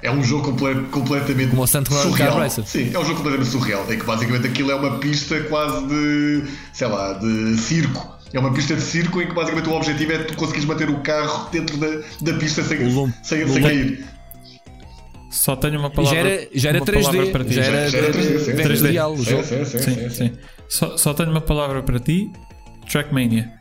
É um jogo comple completamente Como o Stunt surreal. Car Racer. Sim, é um jogo completamente surreal. É que basicamente aquilo é uma pista quase de, sei lá, de circo. É uma pista de circo em que basicamente o objetivo é tu conseguires manter o carro dentro da, da pista sem, sem, sem cair. Só tenho uma palavra. Já era, já era 3D. Para ti. Já era, já era 3D. 3D. 3D. o jogo. Sim, sim, sim, sim. Só, só tenho uma palavra para ti: Trackmania.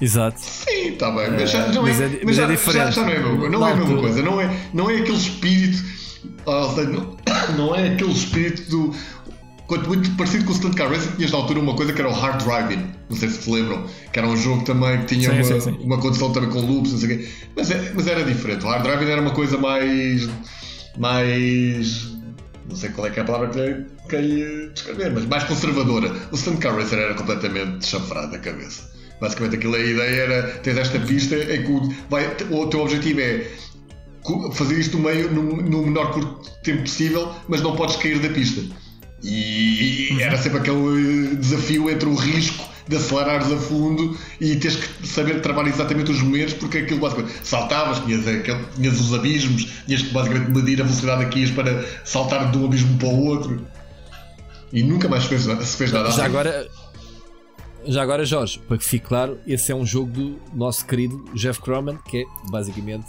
Exato. Sim, está bem, mas já não é, mas é, mas já, é diferente. Já, já, não é a mesma, não é a mesma coisa. Não é, não é aquele espírito. Não, não é aquele espírito do quanto muito parecido com o Stunt Car Racing, tinhas na altura uma coisa que era o Hard Driving, não sei se se lembram, que era um jogo também que tinha sim, uma, sim, sim. uma condição também com loops, não sei o quê, mas, é, mas era diferente. O Hard Driving era uma coisa mais. mais. não sei qual é que é a palavra que lhe descrever, mas mais conservadora. O Stunt Car Racer era completamente chanfrado da cabeça. Basicamente, aquilo a ideia era: tens esta pista em que o, vai, o teu objetivo é fazer isto no, meio, no, no menor tempo possível, mas não podes cair da pista. E era sempre aquele desafio entre o risco de acelerares a fundo e teres que saber travar exatamente os momentos, porque aquilo basicamente saltavas, tinhas, tinhas os abismos, tinhas que basicamente medir a velocidade ias para saltar de um abismo para o outro. E nunca mais se fez, se fez nada Já assim. agora. Já agora, Jorge, para que fique claro, esse é um jogo do nosso querido Jeff Croman, que é basicamente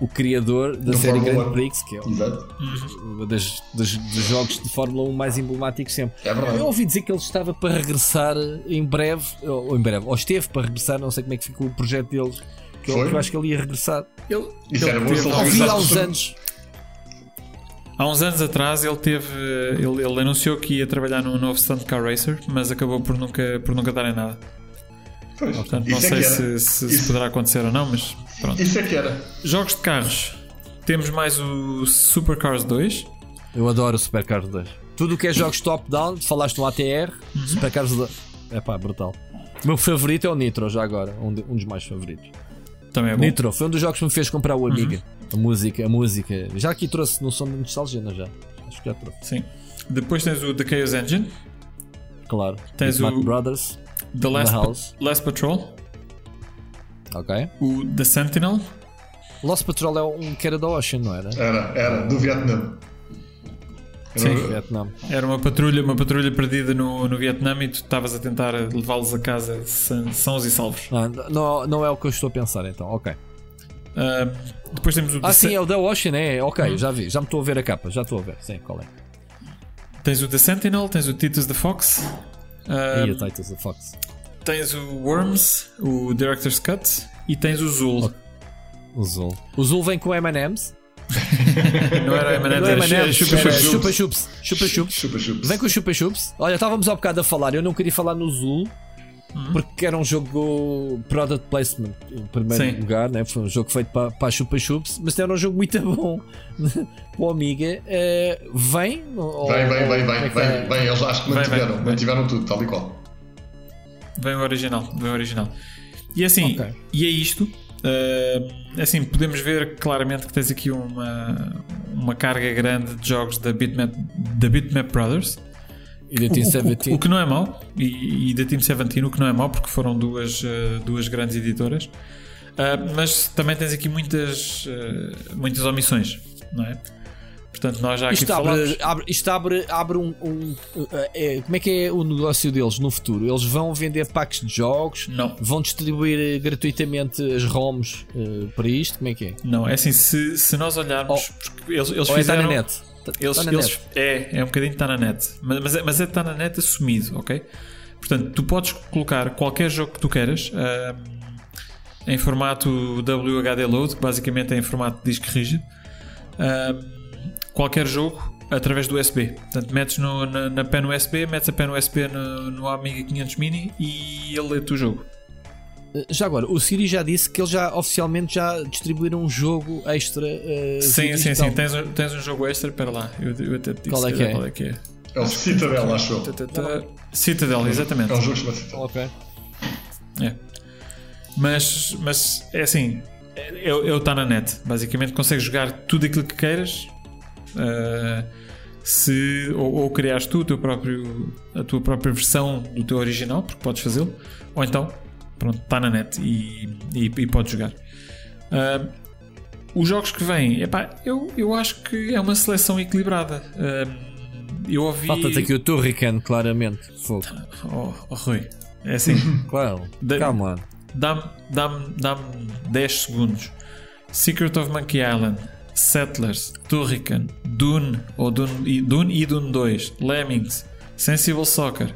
o criador da série Grand Prix, que é um das, das, dos jogos de Fórmula 1 mais emblemáticos sempre. É verdade. Eu ouvi dizer que ele estava para regressar em breve, ou em breve, ou esteve para regressar, não sei como é que ficou o projeto deles, que eu, eu, acho que ele ia regressar. Ele, Isso ele era teve, ouvi há uns anos. Há uns anos atrás ele teve. Ele, ele anunciou que ia trabalhar num novo Stunt Car Racer, mas acabou por nunca, por nunca dar em nada. Pois. Portanto, não é sei é se, se, se, poderá acontecer ou não, mas pronto. Isso é que era. Jogos de carros. Temos mais o Super Cars 2. Eu adoro o Super Cars 2. Tudo o que é jogos top-down, falaste no ATR, uhum. Super Cars 2. É pá, brutal. O meu favorito é o Nitro, já agora. Um, de, um dos mais favoritos. Também é bom. Nitro foi um dos jogos que me fez comprar o Amiga. Uhum. A música, a música. Já aqui trouxe no som de nostalgia, não já? Acho que já trouxe. Sim. Depois tens o The Chaos Engine. Claro. Tens o Brothers. The Last, pa Last Patrol. Ok. O The Sentinel. Lost Patrol é um que era da Ocean, não era? Era, era, do Vietnã. Sim, do Vietnã. Era uma patrulha, uma patrulha perdida no, no Vietnã e tu estavas a tentar levá-los a casa sãos e salvos. Ah, não, não é o que eu estou a pensar então, ok. Uh, depois temos o Ah, sim, é o The Ocean, é, ok, uhum. já vi, já me estou a ver a capa, já estou a ver, sim, qual é? Tens o The Sentinel, tens o Titus the Fox. Uh, e o Titus the Fox. Tens o Worms, o Director's Cut e tens o Zul. O Zul. O Zul vem com M&M's? não era M&M's, era, Chupa Chups. Chupa Chups. Vem com o Chupa Chups. Olha, estávamos há bocado a falar, eu não queria falar no Zul. Uhum. Porque era um jogo product placement em primeiro Sim. lugar, né? foi um jogo feito para, para a Chupa Chups, mas era um jogo muito bom para o Amiga. Uh, vem, vem, vem, vem, vem, é vem, vem, eles acho que mantiveram, mantiveram tudo, tal e qual. Vem o original, vem o original. E assim, okay. e é isto. Uh, assim, podemos ver claramente que tens aqui uma, uma carga grande de jogos da Bitmap, da Bitmap Brothers. E da Team 17. O, o, que não é mau, e, e da Team 17, o que não é mau, porque foram duas, uh, duas grandes editoras. Uh, mas também tens aqui muitas, muitas omissões, não é? Portanto, nós já aqui isto abre, abre, isto abre, abre um. um é, como é que é o negócio deles no futuro? Eles vão vender packs de jogos? Não. Vão distribuir gratuitamente as ROMs uh, para isto? Como é que é? Não, é assim, se, se nós olharmos. Oh, eles, eles ou fizeram. É, na net. Eles, tá na eles. É, é um bocadinho está na net. Mas, mas, é, mas é está na net assumido, ok? Portanto, tu podes colocar qualquer jogo que tu queiras uh, em formato WHD Load, que basicamente é em formato de disco rígido. Uh, qualquer jogo através do USB. Portanto, metes no, na, na pen USB, metes a pen USB no, no Amiga 500 Mini e ele lê-te o jogo. Eh, já agora, o Siri já disse que eles já oficialmente já distribuíram um jogo extra. Uh, sim, sim, sim. Tens, tens um jogo extra, espera lá. Eu, eu até te disse qual é que é? Qual é, que é. é o Citadel, acho Citadel, exatamente. É um jogo chamado Citadel. Ok. É. Mas, mas é assim, é, é, o está na net. Basicamente consegues jogar tudo aquilo que queiras. Uh, se, ou, ou criares tu o teu próprio, a tua própria versão do teu original, porque podes fazê-lo, ou então pronto, está na net e, e, e podes jogar. Uh, os jogos que vêm, epá, eu, eu acho que é uma seleção equilibrada. Uh, eu ouvi. Falta-te aqui o Turrican, claramente. Fogo. Oh, oh, Rui, é assim. claro, calma. Dá-me dá dá 10 segundos. Secret of Monkey Island, Settlers, Turrican, Dune, ou Dune, Dune e Dune 2, Lemmings, Sensible Soccer.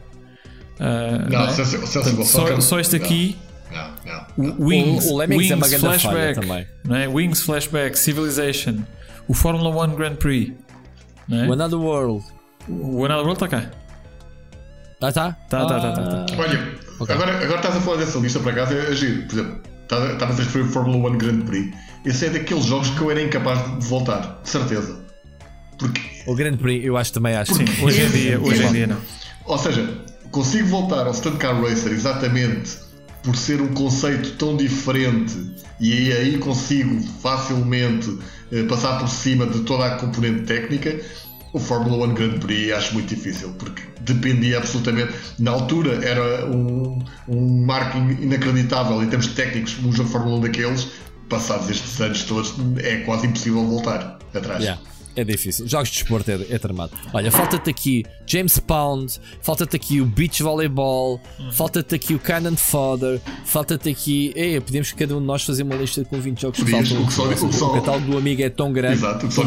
Uh, não, não é? Sensible, Sensible Soccer. Só, só este aqui. Não, não, não. Wings, o, Wings é grande Flashback, também. Não é? Wings Flashback, Civilization, o Fórmula 1 Grand Prix. Não é? O Another World. O Another World está cá. Ah, tá? Tá, tá, tá, tá, tá. Olha, okay. agora, agora estás a falar dessa lista para casa, é giro. Por exemplo, estavas a referir o Fórmula 1 Grand Prix. Esse é daqueles jogos que eu era incapaz de voltar, de certeza. Porque. O Grand Prix, eu acho também acho. Sim, hoje em dia, hoje em dia não. Ou seja, consigo voltar ao Stunt Car Racer exatamente por ser um conceito tão diferente e aí consigo facilmente eh, passar por cima de toda a componente técnica o Fórmula 1 Grand Prix acho muito difícil, porque dependia absolutamente. Na altura era um, um marketing inacreditável em termos técnicos, um jogo de Fórmula 1 daqueles, passados estes anos todos, é quase impossível voltar atrás. Yeah. É difícil. Jogos de desporto é, é tramado. Olha, falta-te aqui James Pound, falta-te aqui o Beach Volleyball, uhum. falta-te aqui o Cannon Fodder, falta-te aqui. Ei, podemos cada um de nós fazer uma lista com 20 jogos que faltam. O, que só, o, o, o catálogo do amigo é tão grande. Exato, o que só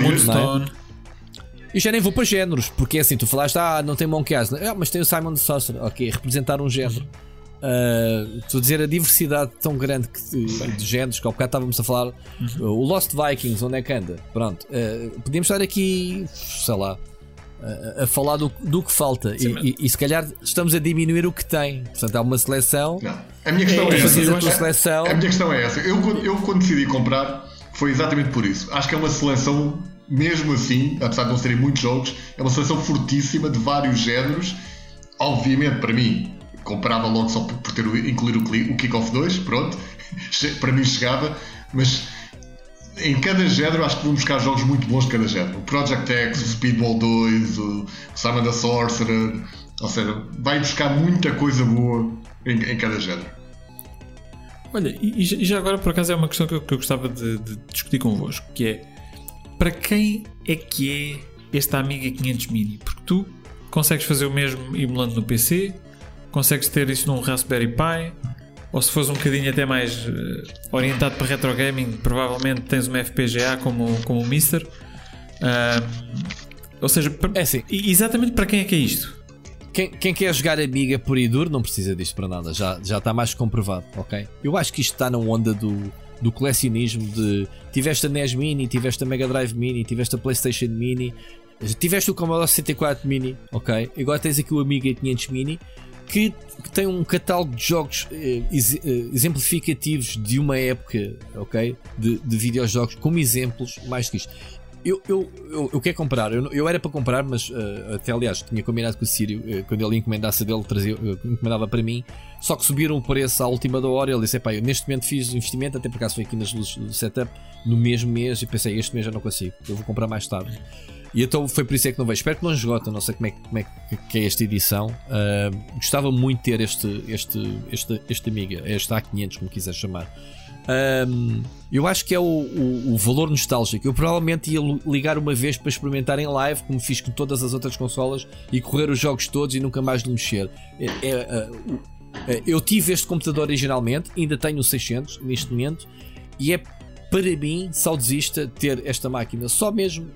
e já nem vou para géneros, porque é assim, tu falaste, ah, não tem Monkey Island, ah, mas tem o Simon Sorcerer, ok, representar um género. Uh, estou a dizer a diversidade tão grande que, de, de géneros que ao bocado estávamos a falar. Uhum. o Lost Vikings, onde é que anda? Pronto, uh, podíamos estar aqui, sei lá, a, a falar do, do que falta Sim, e, e, e, se calhar estamos a diminuir o que tem. Portanto, há uma seleção. Não. A minha questão é, é essa. A, seleção. a minha questão é essa. Eu, eu, quando decidi comprar, foi exatamente por isso. Acho que é uma seleção mesmo assim, apesar de não serem muitos jogos, é uma seleção fortíssima de vários géneros. Obviamente, para mim, comprava logo só por ter incluir o Kickoff 2, pronto, para mim chegava, mas em cada género acho que vão buscar jogos muito bons de cada género. O Project X, o Speedball 2, o Simon the Sorcerer, ou seja, vai buscar muita coisa boa em, em cada género. Olha, e, já agora por acaso é uma questão que eu, que eu gostava de, de discutir convosco, que é para quem é que é esta Amiga 500 Mini? Porque tu consegues fazer o mesmo emulando no PC, consegues ter isso num Raspberry Pi, ou se fores um bocadinho até mais uh, orientado para retro gaming, provavelmente tens uma FPGA como, como o Mister. Uh, ou seja, é assim. exatamente para quem é que é isto? Quem, quem, quer jogar Amiga por e duro não precisa disto para nada, já, já está mais comprovado, ok? Eu acho que isto está na onda do, do colecionismo de tiveste a NES Mini, tiveste a Mega Drive Mini, tiveste a PlayStation Mini, tiveste o Commodore 64 Mini, ok? Agora tens aqui o Amiga 500 Mini que, tem um catálogo de jogos eh, eh, exemplificativos de uma época, ok? De, de videojogos como exemplos mais que isto. Eu, eu, eu, eu quero comprar, eu, eu era para comprar, mas uh, até aliás tinha combinado com o Sírio, uh, quando ele encomendasse dele, trazia, uh, encomendava para mim, só que subiram o preço à última da hora. Ele disse: Pá, eu neste momento fiz o investimento, até por acaso foi aqui nas luzes do setup, no mesmo mês, e pensei: Este mês já não consigo, eu vou comprar mais tarde. E então foi por isso é que não vejo. Espero que não esgota, não sei como é, como é que é esta edição. Uh, gostava muito de ter este, este, este, este Amiga, este A500, como quiser chamar. Um, eu acho que é o, o, o, valor nostálgico. Eu provavelmente ia ligar uma vez para experimentar em live, como fiz com todas as outras consolas, e correr os jogos todos e nunca mais lhe mexer. É, é, é, eu tive este computador originalmente, ainda tenho o 600 neste momento, e é para mim saudosista ter esta máquina, só mesmo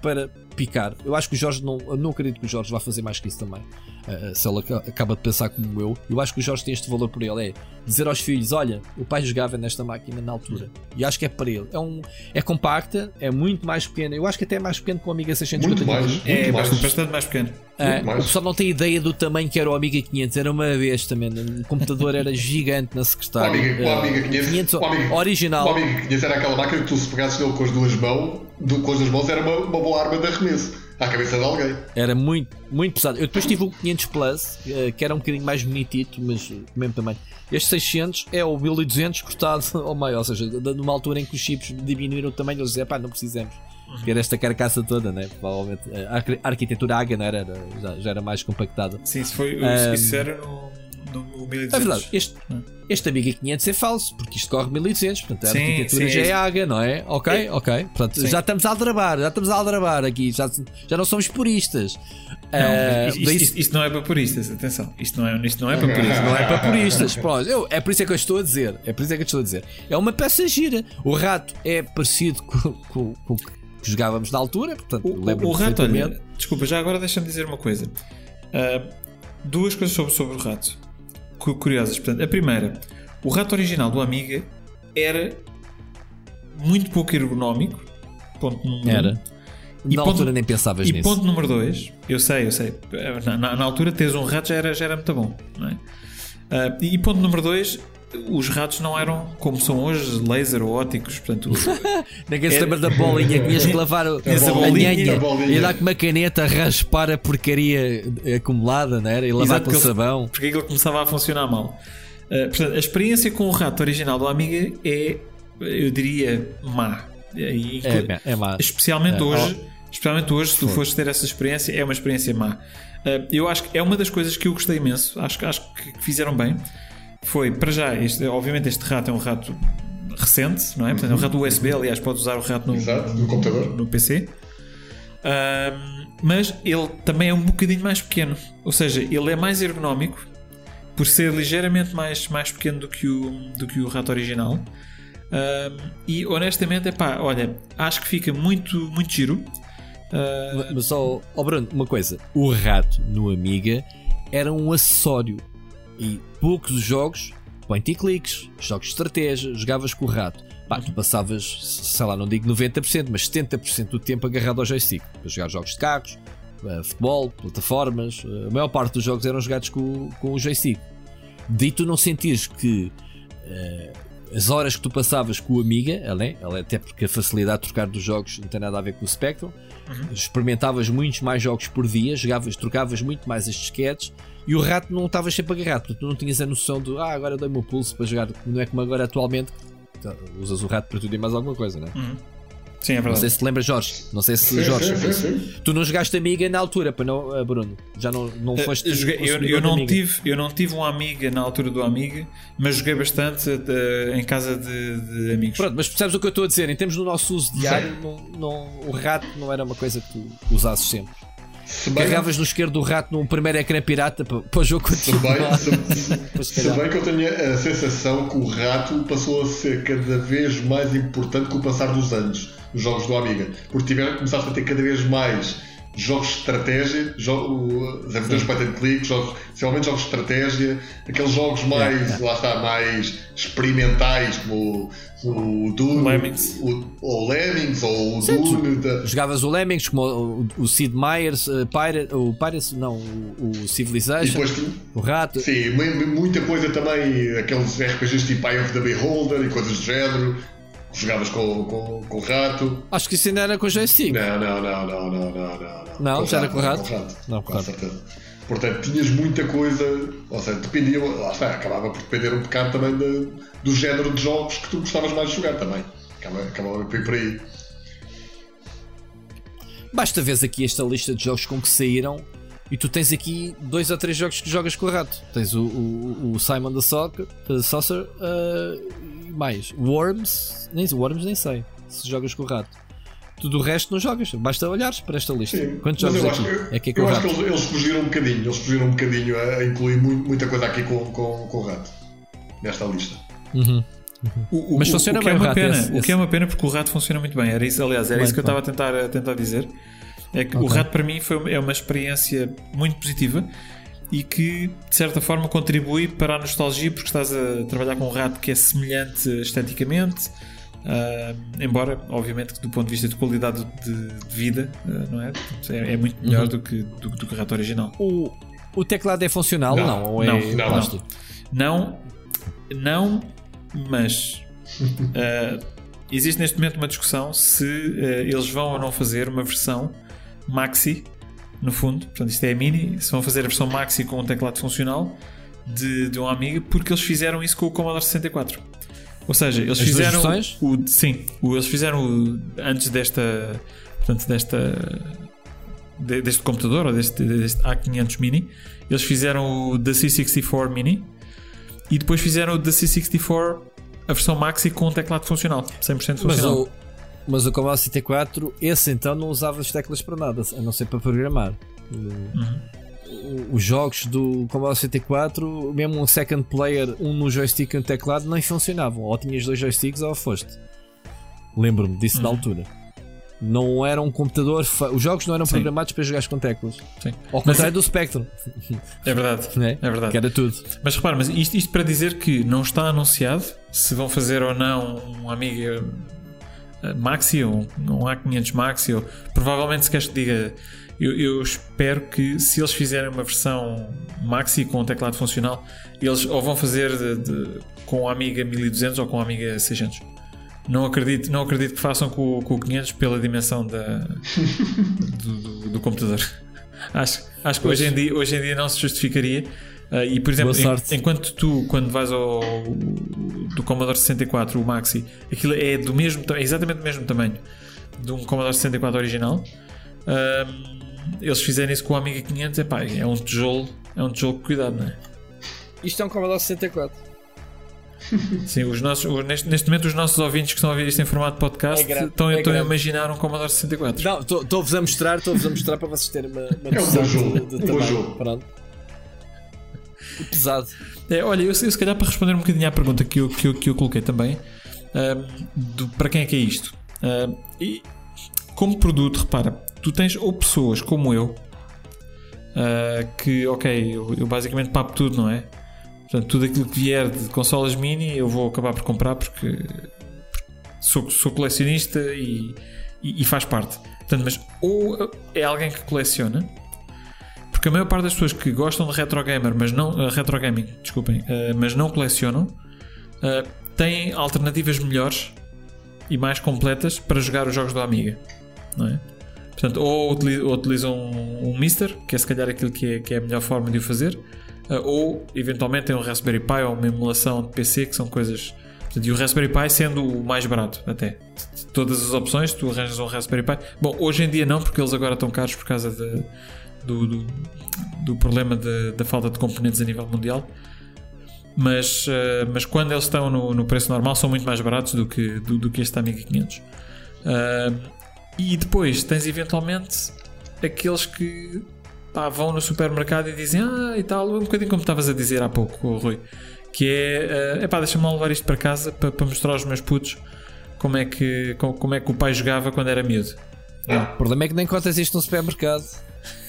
para picar. Eu acho que o Jorge não, não acredito que o Jorge vá fazer mais que isso também. Uh, se ele acaba de pensar como eu, eu acho que o Jorge tem este valor por ele. É dizer aos filhos: olha, o pai jogava nesta máquina na altura. E acho que é para ele. É, um, é compacta, é muito mais pequena. Eu acho que até é mais pequeno que o Amiga 600 muito que eu tenho mais, É, mais. bastante mais pequeno. É, o pessoal não tem ideia do tamanho que era o Amiga 500. Era uma vez também. O computador era gigante na secretária. O Amiga, o Amiga 500, 500 o Amiga, original. O Amiga 500 era aquela máquina que tu se pegasses nele com as duas mãos, com as duas mãos era uma, uma boa arma de arremesso à cabeça de alguém. Era muito, muito pesado. Eu depois tive o 500 Plus, eh, que era um bocadinho mais bonitito, mas mesmo também. Este 600 é o 1200 cortado ao meio, ou seja, numa altura em que os chips diminuíram o tamanho, eles diziam, pá, não precisamos. Que era esta carcaça toda, né? Provavelmente. Eh, a arquitetura AGA não era, era já, já, era mais compactada. Sim, isso, foi, um, isso era no no 1200. É verdade, este, este Amiga 500 é falso, porque isto corre 1200, portanto a sim, arquitetura sim, já é AGA, não é? Ok, é. ok. Portanto, já estamos a aldrabar, já estamos a aldrabar aqui, já, já não somos puristas. Não, uh, isto, isto, isto, não é para puristas, atenção. Isto não é, isto não é para puristas. Não é para puristas. Pronto, eu, é por isso é que eu estou a dizer. É por isso é que eu estou a dizer. É uma peça gira. O rato é parecido com, com, com o que jogávamos na altura, portanto, o, lembro o rato, olha, desculpa, já agora deixa-me dizer uma coisa. Uh, duas coisas sobre, sobre o rato curiosas. Portanto, a primeira, o rato original do Amiga era muito pouco ergonómico. Ponto número Era. Um. Na ponto, altura nem pensavas e nisso. E ponto número 2, eu sei, eu sei. Na, na, na, altura teres um rato já era, já era muito bom. Não é? Uh, e ponto número 2, os ratos não eram como são hoje, laser ou óticos. Portanto, Ninguém se lembra da bolinha que tinhas que lavar a, a, bolinha, e lá com uma caneta raspar a porcaria acumulada, não era? E lavar com sabão. Porque aquilo começava a funcionar mal. Uh, portanto, a experiência com o rato original do Amiga é, eu diria, má. E, é, é má. Especialmente é, hoje. Especialmente hoje, se tu fores ter essa experiência, é uma experiência má. Uh, eu acho que é uma das coisas que eu gostei imenso. Acho, acho que fizeram bem foi, para já, este, obviamente este rato é um rato recente, não é? Portanto, é um rato USB, aliás, pode usar o rato no, Exato, no computador. No, PC. Um, mas ele também é um bocadinho mais pequeno, ou seja, ele é mais ergonómico por ser ligeiramente mais, mais pequeno do que o, do que o rato original. Um, e honestamente, é pá, olha, acho que fica muito, muito giro. Uh... Mas só, oh Bruno, uma coisa: o rato no Amiga era um acessório e poucos jogos, point e clicks, jogos de estratégia, jogavas com o rato. Pá, tu passavas, sei lá, não digo 90%, mas 70% do tempo agarrado ao joystick para jogar jogos de carros, uh, futebol, plataformas. Uh, a maior parte dos jogos eram jogados com, com o joystick. Dito não sentires que uh, as horas que tu passavas com o Amiga, é até porque a facilidade de trocar dos jogos não tem nada a ver com o Spectrum, uhum. experimentavas muitos mais jogos por dia, jogavas, trocavas muito mais as disquetes e o rato não estava sempre agarrado, portanto não tinhas a noção de ah, agora dei-me o pulso para jogar. Não é como agora atualmente, tá, usas o rato para tudo e mais alguma coisa, não é? Uhum. Sim, é verdade. Não sei se te lembras, Jorge. Não sei se, Jorge. Sim, sim, sim. Tu não jogaste Amiga na altura, para não, uh, Bruno. Já não, não eh, foste. Uh, joguei, eu, eu, não tive, eu não tive um Amiga na altura do Amiga, mas joguei bastante uh, em casa de, de, amigos. Pronto, mas percebes o que eu estou a dizer? Em termos do nosso uso diário, não, não, o rato não era uma coisa que tu usasses sempre. Carregavas no esquerdo do rato num primeiro ecrã pirata para, para o jogo continuar. Se bem, se, se bem que eu tenho a sensação que o rato passou a ser cada vez mais importante com o passar dos anos nos jogos do Amiga. Porque tiveram, começaste a ter cada vez mais jogos de estratégia, jogo, os aventuras point and click, jogos, especialmente jogos de estratégia, aqueles jogos mais, yeah. lá está, mais experimentais, como o, o Dune, Lemmings. O, ou Lemmings, ou o Sim, Dune. Da... Jogavas o Lemmings, como o, o Sid Meier's, uh, Pirate, o Pirates, não, o, o Civilization, depois, o Rato. Sim, muita coisa também, aqueles RPGs tipo Eye of the Beholder e coisas do género. Jogavas com, com, com o rato. Acho que isso ainda era com o joystick. Não, não, não, não, não, não, não. Não, já era com o rato? Com rato. Não, com, com certeza. Portanto, tinhas muita coisa, ou seja, dependia, lá está, acabava por depender um bocado também de, do género de jogos que tu gostavas mais de jogar também. Acabava, acabava por ir por aí. Basta ver aqui esta lista de jogos com que saíram e tu tens aqui dois ou três jogos que jogas com o rato. Tens o, o, o Simon the Saucer uh, mais. Worms, nem Worms nem sei se jogas com o rato. Tudo o resto não jogas, basta olhares para esta lista. Sim, Quantos jogos aqui? Que, é que é com eu acho que eles, eles, fugiram um bocadinho, eles fugiram um bocadinho a, incluir muita coisa aqui com, com, com o rato nesta lista. Uhum. O, o, Mas funciona o, bem é uma pena, esse, O que é uma pena porque o rato funciona muito bem. Era isso, aliás, era bem, isso que eu estava a tentar, a tentar dizer. É que okay. o rato para mim foi, é uma experiência muito positiva e que de certa forma contribui para a nostalgia porque estás a trabalhar com um rato que é semelhante esteticamente. Uh, embora, obviamente, do ponto de vista de qualidade de, de vida, uh, não é? é? é? muito melhor uhum. do, que, do, do, que o rato original. O, o teclado é funcional não, não? Ou é não, não, não, não, mas uh, existe neste momento uma discussão se eles vão ou não fazer uma versão maxi no fundo, portanto isto é a mini, se vão fazer a versão maxi com um teclado funcional de, de um Amiga, porque eles fizeram isso com o Commodore 64. Ou seja, eles As fizeram o, sim, o, eles fizeram o, antes desta, portanto desta de, deste computador ou deste, deste A500 Mini, eles fizeram o da C64 Mini e depois fizeram o da C64 a versão Maxi com um teclado funcional, 100% funcional. Mas o, mas o Commodore 64, esse então não usava as teclas para nada, a não ser para programar. Uhum. Os jogos do Commodore 64, mesmo um second player, um no joystick e um teclado, nem funcionavam. Ou tinhas dois joysticks ou foste. Lembro-me disso uhum. na altura. Não era um computador. Fa... Os jogos não eram Sim. programados para jogar com teclas. Sim. Ao contrário mas, do Spectrum. É verdade. É? é verdade. Que era tudo. Mas repara, mas isto, isto para dizer que não está anunciado se vão fazer ou não um Amiga Maxi ou um A500 Maxi, ou provavelmente se queres que diga. Eu, eu, espero que se eles fizerem uma versão Maxi com um teclado funcional, eles ou vão fazer de, de, com a Amiga 1200 ou com a Amiga 600. Não acredito, não acredito que façam com, com o 500 pela dimensão da, do, do, do computador. Acho, acho que hoje em, dia, hoje em dia não se justificaria. Uh, e por exemplo, em, enquanto tu, quando vais ao do Commodore 64, o Maxi, aquilo é do mesmo, é exatamente do mesmo tamanho de um Commodore 64 original. Uh, eles fizerem isso com o Amiga 500, é pá, é um tijolo, é um tijolo de cuidado, não é? Isto é um Commodore 64. Sim, os nossos, neste, neste momento os nossos ouvintes que estão a ouvir isto em formato de podcast é estão, é estão a imaginar um Commodore 64. Não, estou-vos a mostrar, estou-vos a mostrar para vocês terem uma, uma noção é um de, de tamanho. Pronto pesado. É, olha, eu, eu, se calhar para responder um bocadinho à pergunta que eu, que eu, que eu coloquei também, do, para quem é que é isto? e como produto, repara, tu tens ou pessoas como eu uh, que, ok, eu, eu, basicamente papo tudo, não é? Portanto, tudo aquilo que vier de consolas mini eu vou acabar por comprar porque sou, sou colecionista e, e, e faz parte. Portanto, mas ou é alguém que coleciona porque a maior parte das pessoas que gostam de retro gamer, mas não uh, retro gaming, desculpem, uh, mas não colecionam, uh, têm alternativas melhores e mais completas para jogar os jogos da Amiga, não é? Portanto, ou, utilizam um, um Mister, que é se calhar aquilo que é, que é a melhor forma de o fazer, ou eventualmente tem um Raspberry Pi ou uma emulação de PC, que são coisas. Portanto, e o Raspberry Pi sendo o mais barato, até. Todas as opções, tu arranjas um Raspberry Pi. Bom, hoje em dia não, porque eles agora estão caros por causa de do, do, do problema da falta de componentes a nível mundial. Mas, uh, mas quando eles estão no, no, preço normal, são muito mais baratos do que, do, do que este Amiga 500. Uh, eh, e depois tens eventualmente aqueles que pá, vão no supermercado e dizem ah e tal, um bocadinho como estavas a dizer há pouco, Rui, que é uh, epá, deixa-me levar isto para casa para, para mostrar aos meus putos como é, que, como, como é que o pai jogava quando era miúdo. O problema é que nem encontras isto no supermercado.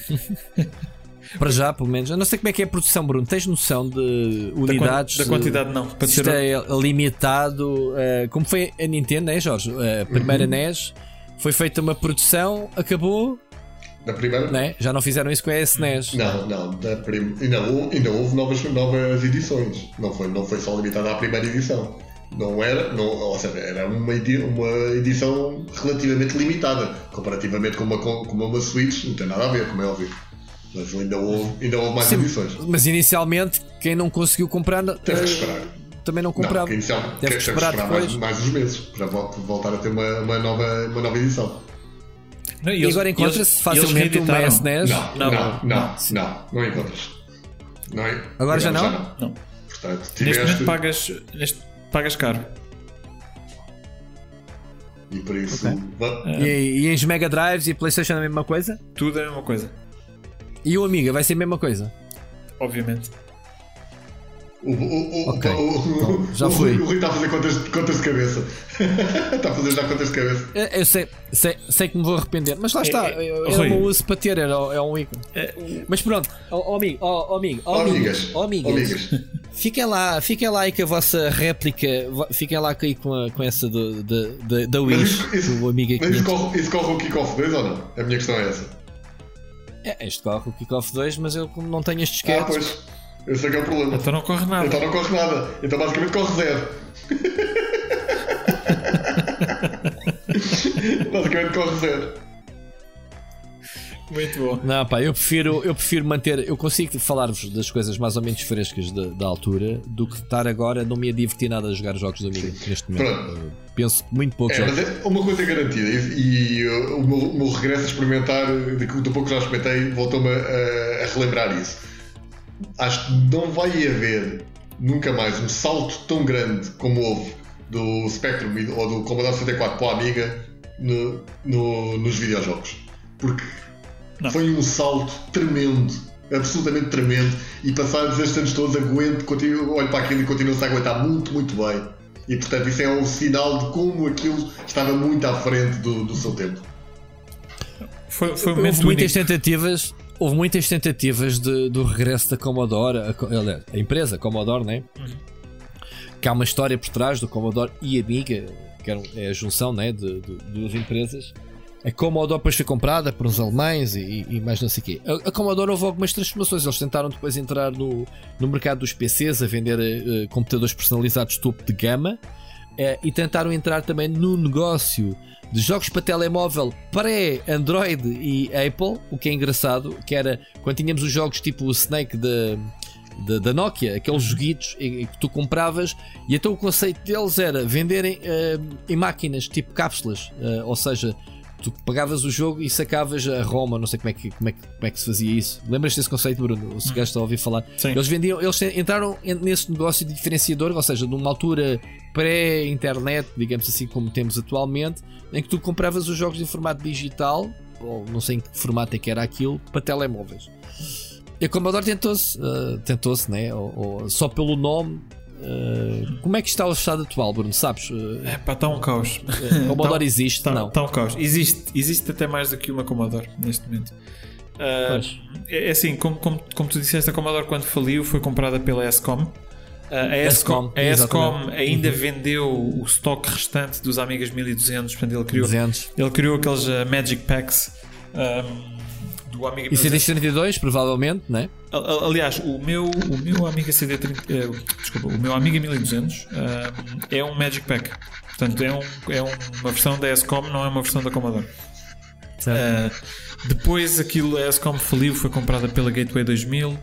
Para já, pelo menos. Eu não sei como é que é a produção, Bruno. Tens noção de unidades? Da, quantidade, não. Para isto é limitado. Uh, como foi a Nintendo, é, Jorge? A primeira uhum. NES foi feita uma produção, acabou. Da primeira? Né? Já não fizeram isso com a SNES? Não, não. Da prim... ainda, houve, ainda houve novas, novas edições. Não foi, não foi só limitada à primeira edição. Não era, não, ou seja, era uma, uma edição relativamente limitada, comparativamente com uma, com uma Switch, não tem nada a ver, como é óbvio. Mas ainda houve, ainda houve mais Sim, edições. Mas inicialmente, quem não conseguiu comprar. Teve que esperar. Também não comprava. Não, inicial, Teve que esperar, esperar mais, mais uns meses para voltar a ter uma, uma, nova, uma nova edição. Não, e, e agora encontra-se facilmente uma SNES? Não, não, não, não, não, não encontras. Não é? Agora já não? Já não. não. Portanto, tiveste... Neste momento pagas. Neste pagas caro. E por isso. Okay. E, e em Mega Drives e PlayStation é a mesma coisa? Tudo é a mesma coisa. E o Amiga vai ser a mesma coisa? Obviamente. O, o, o, então, já foi. O Rui está a fazer contas, contas de cabeça. está a fazer já contas de cabeça. Eu sei, sei, sei que me vou arrepender, mas lá está. É, é, era uma uso para ter, era, é um ícone. É, mas pronto, ó oh, amigo, ó oh, amigo, ó oh, amigas, oh, amigas, amigas. fiquem lá, fiquem lá aí com a vossa réplica, fiquem lá aí com, a, com essa do, de, de, da Wish, isso, do Amiga Mas isso corre, isso corre o Kickoff 2 ou não? A minha questão é essa. É, este corre o Kickoff 2, mas eu não tenho estes disquetes. Ah, pois. Esse é que é o problema. Então não corre nada. Então não corre nada. Então basicamente corre zero. basicamente corre zero. Muito bom. Não, pá, eu prefiro, eu prefiro manter. Eu consigo falar-vos das coisas mais ou menos frescas da, da, altura do que estar agora. Não me ia divertir nada a jogar jogos do Amiga neste momento. Pronto. Penso muito pouco. É, mas é uma coisa é garantida. E, e uh, o, meu, o, meu, regresso a experimentar, do pouco que já experimentei, voltou-me a, a relembrar isso acho que não vai haver nunca mais um salto tão grande como houve do Spectrum ou do Commodore 64 para a Amiga no, no, nos videojogos. Porque não. foi um salto tremendo, absolutamente tremendo, e passados estes anos todos aguento, continuo, olho para aquilo e continuo-se a aguentar muito, muito bem. E portanto isso é um sinal de como aquilo estava muito à frente do, do seu tempo. Foi, foi Houve muitas tentativas houve muitas tentativas de, do regresso da Commodore, a, a, empresa Commodore, né? Uhum. que há uma história por trás do Commodore e Amiga, que é a junção né, de, de, de duas empresas. A Commodore depois foi comprada por uns alemães e, e mais não sei o quê. A, a, Commodore houve algumas transformações. Eles tentaram depois entrar no, no mercado dos PCs a vender uh, computadores personalizados topo de gama uh, e tentaram entrar também no negócio de jogos para telemóvel pré-Android e Apple, o que é engraçado, que era quando tínhamos os jogos tipo o Snake da Nokia, aqueles joguitos que tu compravas, e então o conceito deles era venderem uh, em máquinas tipo cápsulas, uh, ou seja, tu pagavas o jogo e sacavas a Roma, não sei como é que, como é que, como é que se fazia isso. Lembras desse conceito, Bruno? Se gajo está a ouvir falar. Sim. Eles vendiam, eles entraram nesse negócio de diferenciador, ou seja, numa altura pré-internet, digamos assim, como temos atualmente, em que tu compravas os jogos em formato digital, ou não sei em que formato é que era aquilo, para telemóveis. E a Commodore tentou-se, uh, tentou-se, né? Ou, ou, só pelo nome. Uh, como é que está o estado atual, Bruno? Sabes? Uh, é pá, está um caos. A Commodore tá, existe? Tá, não. Está um caos. Existe, existe até mais do que uma Commodore neste momento. É, é assim, como, como, como tu disseste, a Commodore quando faliu foi comprada pela Escom a ESCOM, a ESCOM ainda uhum. vendeu o estoque restante dos Amigas 1200, portanto ele criou, 200. ele criou aqueles uh, Magic Packs um, do Amiga E CD32, provavelmente, não é? Aliás, o meu, o meu Amiga CD30, uh, eh, desculpa, o meu Amiga 1200 uh, é um Magic Pack. Portanto, é, um, é uma versão da ESCOM, não é uma versão da Commodore. Uh, depois aquilo, a ESCOM faliu, foi comprada pela Gateway 2000.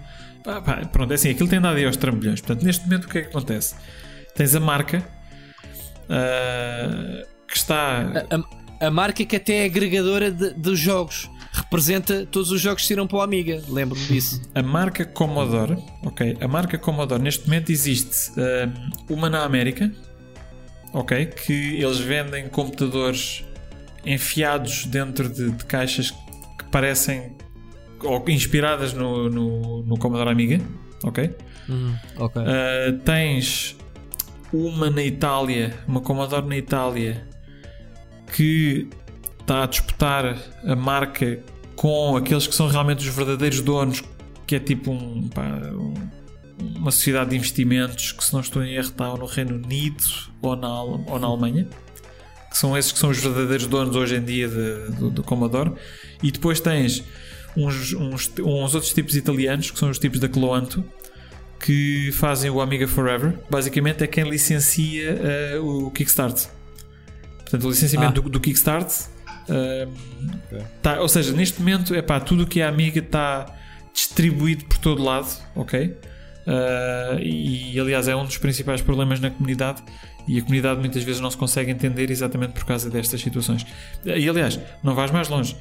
Ah, pá, pronto, é assim, aquilo tem dado aí aos trambolhões. Portanto, neste momento, o que é que acontece? Tens a marca uh, que está. A, a, a, marca que até é agregadora de, dos jogos. Representa todos os jogos que saíram para o Amiga, lembro-me disso. A marca Commodore, ok? A marca Commodore neste momento existe uh, uma na América, ok? Que eles vendem computadores enfiados dentro de, de caixas que parecem ou inspiradas no, no, no Commodore Amiga, ok? Hum, okay. Uh, tens uma na Itália, uma Commodore na Itália, que está a disputar a marca com aqueles que são realmente os verdadeiros donos, que é tipo um, pá, um, uma sociedade de investimentos que, se não estou em erro, está no Reino Unido ou na, ou na Alemanha. Que são esses que são os verdadeiros donos hoje em dia do, do Commodore. E depois tens uns, uns, uns outros tipos italianos, que são os tipos da Cloanto, que fazem o Amiga Forever. Basicamente é quem licencia uh, o Kickstart. Portanto, o licenciamento ah. do, do, Kickstart. Uh, okay. tá, ou seja, neste momento, é pá, tudo o que é Amiga está distribuído por todo lado, ok? Uh, e aliás, é um dos principais problemas na comunidade. E a comunidade muitas vezes não se consegue entender exatamente por causa destas situações. E aliás, não vais mais longe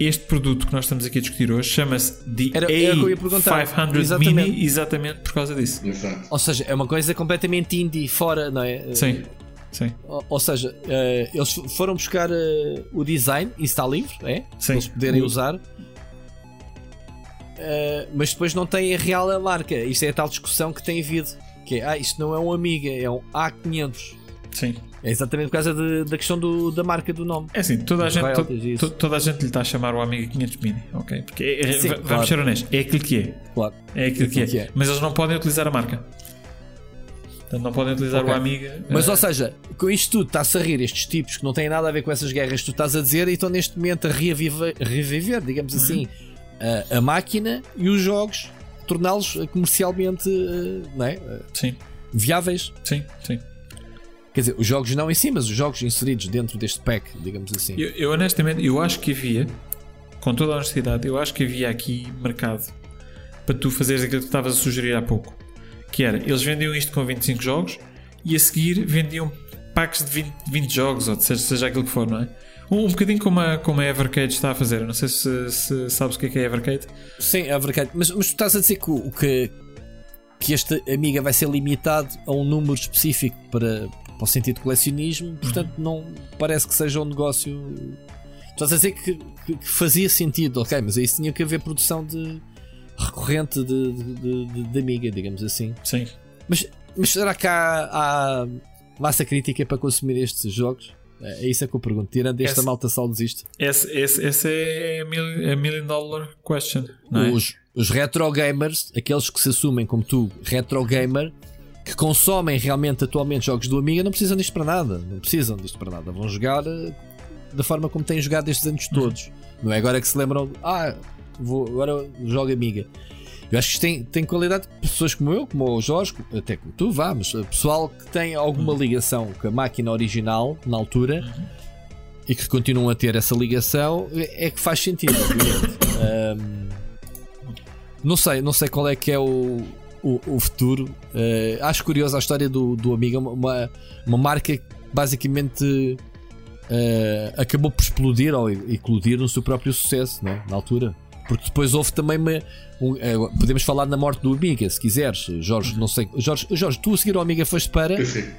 este produto que nós estamos aqui a discutir hoje chama-se The era, A500 exatamente. Mini exatamente por causa disso. Exato. Ou seja, é uma coisa completamente indie, fora, não é? Sim. Sim. Ou, ou seja, uh, eles foram buscar uh, o design e está livre, é? Sim. Para eles poderem usar. uh, mas depois não tem a real marca. Isto é a tal discussão que tem havido. Que é, ah, isto não é um Amiga, é um A500. Sim. É exatamente por causa de, da questão do, da marca do nome. É assim, toda a, gente, to, toda a gente lhe está a chamar o Amiga 500 Mini, ok? Porque é, Sim, vamos claro. ser honestos, é aquilo que é. Claro. É aquilo, é que, é. que, é. Mas eles não podem utilizar a marca. Portanto, não podem utilizar okay. o Amiga. Mas, uh... ou seja, com isto tudo está-se a rir estes tipos que não têm nada a ver com essas guerras que tu estás a dizer e estão neste momento a reviver, reviver digamos uhum. assim, a, a, máquina e os jogos, torná-los comercialmente uh, não é? Sim. viáveis. Sim, sim. Quer dizer, os jogos não em si, mas os jogos inseridos dentro deste pack, digamos assim. Eu, eu honestamente, eu acho que havia, com toda a honestidade, eu acho que havia aqui mercado para tu fazeres aquilo que estavas a sugerir há pouco. Que era, eles vendiam isto com 25 jogos e a seguir vendiam packs de 20, 20 jogos, ou seja, seja aquilo que for, não é? Um, um bocadinho como a, como a Evercade está a fazer. não sei se, se sabes o que é, que é Evercade. Sim, Evercade. Mas, mas tu estás a dizer que, o, que, que este Amiga vai ser limitado a um número específico para, para o sentido de colecionismo, portanto uhum. não parece que seja um negócio. Estás a dizer que, que, que, fazia sentido, ok, mas aí tinha que haver produção de recorrente de, de, de, de Amiga, digamos assim. Sim. Mas, mas será que há, há massa crítica para consumir estes jogos? É, é isso é que eu pergunto. Tirando esta esse, malta saudosista. Esse, esse, esse é a million dollar question. É? Os, os retro gamers, aqueles que se assumem como tu, retro gamer, que consomem realmente atualmente jogos do Amiga não precisam disto para nada. Não precisam disto para nada. Vão jogar eh, da forma como têm jogado estes anos todos. Não é agora que se lembram, ah, vou, agora jogo Amiga. Eu acho que isto tem, tem qualidade de pessoas como eu, como o Jorge, até como tu, vá, mas pessoal que tem alguma ligação com a máquina original na altura e que continuam a ter essa ligação, é que faz sentido, obviamente. Um, não sei, não sei qual é que é o, o, o futuro. Uh, acho curiosa a história do, do Amiga, uma, uma marca que basicamente uh, acabou por explodir ou eclodir no seu próprio sucesso né, na altura. Porque depois houve também uma. Um, uh, podemos falar na morte do Amiga, se quiseres, Jorge. Não sei. Jorge, Jorge tu a seguir ao Amiga foste para. PC.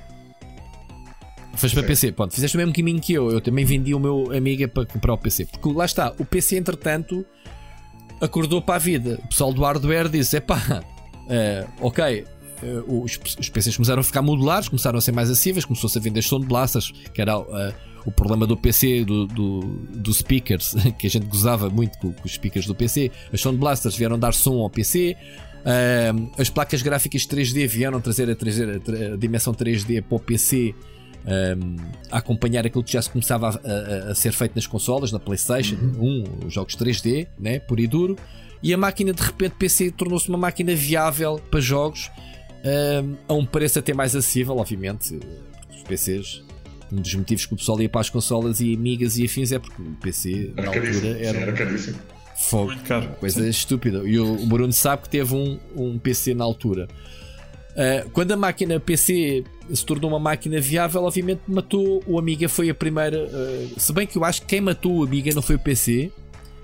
Foste para PC, pronto, fizeste o mesmo caminho que eu. Eu também vendi o meu Amiga para comprar o PC. Porque lá está, o PC entretanto acordou para a vida. O pessoal do hardware disse: é pá, Uh, ok, uh, os, os, PCs começaram a ficar modulares, começaram a ser mais acessíveis, começou-se a vender sound blasters, que era uh, o problema do PC, do, do, do, speakers, que a gente gozava muito com, com, os speakers do PC. As sound blasters vieram dar som ao PC. as placas gráficas 3D vieram trazer a, 3D, a, a dimensão 3D para o PC um, a acompanhar aquilo que já se começava a, a, a ser feito nas consolas, na PlayStation uhum. 1, os jogos 3D, né, puro e duro e a máquina de repente PC tornou-se uma máquina viável para jogos um, a um preço até mais acessível, obviamente. Os PCs, um dos motivos que o pessoal ia para as consolas e amigas e afins é porque o PC era na altura era, era caríssimo. Fogo, coisa Sim. estúpida. E o, o Bruno sabe que teve um, um PC na altura. Uh, quando a máquina PC se tornou uma máquina viável, obviamente matou o Amiga. Foi a primeira. Uh, se bem que eu acho que quem matou o Amiga não foi o PC,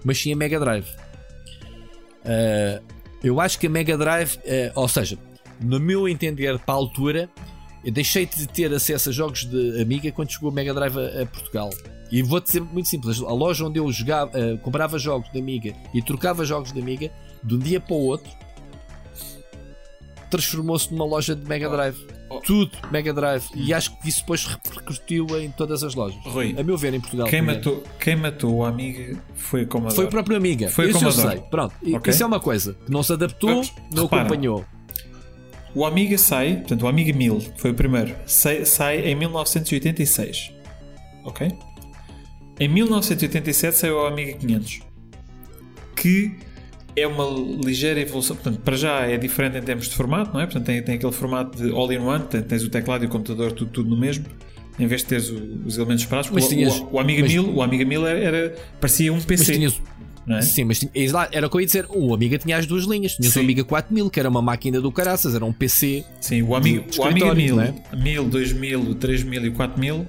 mas sim a Mega Drive. Uh, eu acho que a Mega Drive, uh, ou seja, no meu entender, para a altura, eu deixei de ter acesso a jogos de Amiga quando chegou a Mega Drive a, a Portugal. E vou-te dizer muito simples: a loja onde eu jogava, uh, comprava jogos de Amiga e trocava jogos de Amiga, de um dia para o outro, transformou-se numa loja de Mega Drive. Oh. Tudo Mega Drive. E acho que isso depois repercutiu em todas as lojas. Rui, a meu ver, em Portugal. Quem, matou, quem matou o Amiga foi o Commodore. Foi o próprio Amiga. Foi isso eu sei. Pronto. Okay. Isso é uma coisa que não se adaptou, não repara, acompanhou. O Amiga sai, portanto, o Amiga 1000 foi o primeiro, sai, sai em 1986. Ok? Em 1987 saiu o Amiga 500. Que é uma ligeira evolução. Portanto, para já é diferente em termos de formato, não é? Portanto, tem, tem aquele formato de all-in-one, tens o teclado e o computador tudo, tudo no mesmo, em vez de teres os elementos separados. Mas o, tinhas, o, o Amiga mas, 1000, o Amiga 1000 era, era, parecia um PC. Mas tinhas, é? Sim, mas tinha, era o que eu ia dizer. O Amiga tinha as duas linhas. Tinha o Amiga 4000, que era uma máquina do caraças, era um PC. Sim, o Amiga, o Amiga 1000, é? 1000, 2000, 3000 e 4000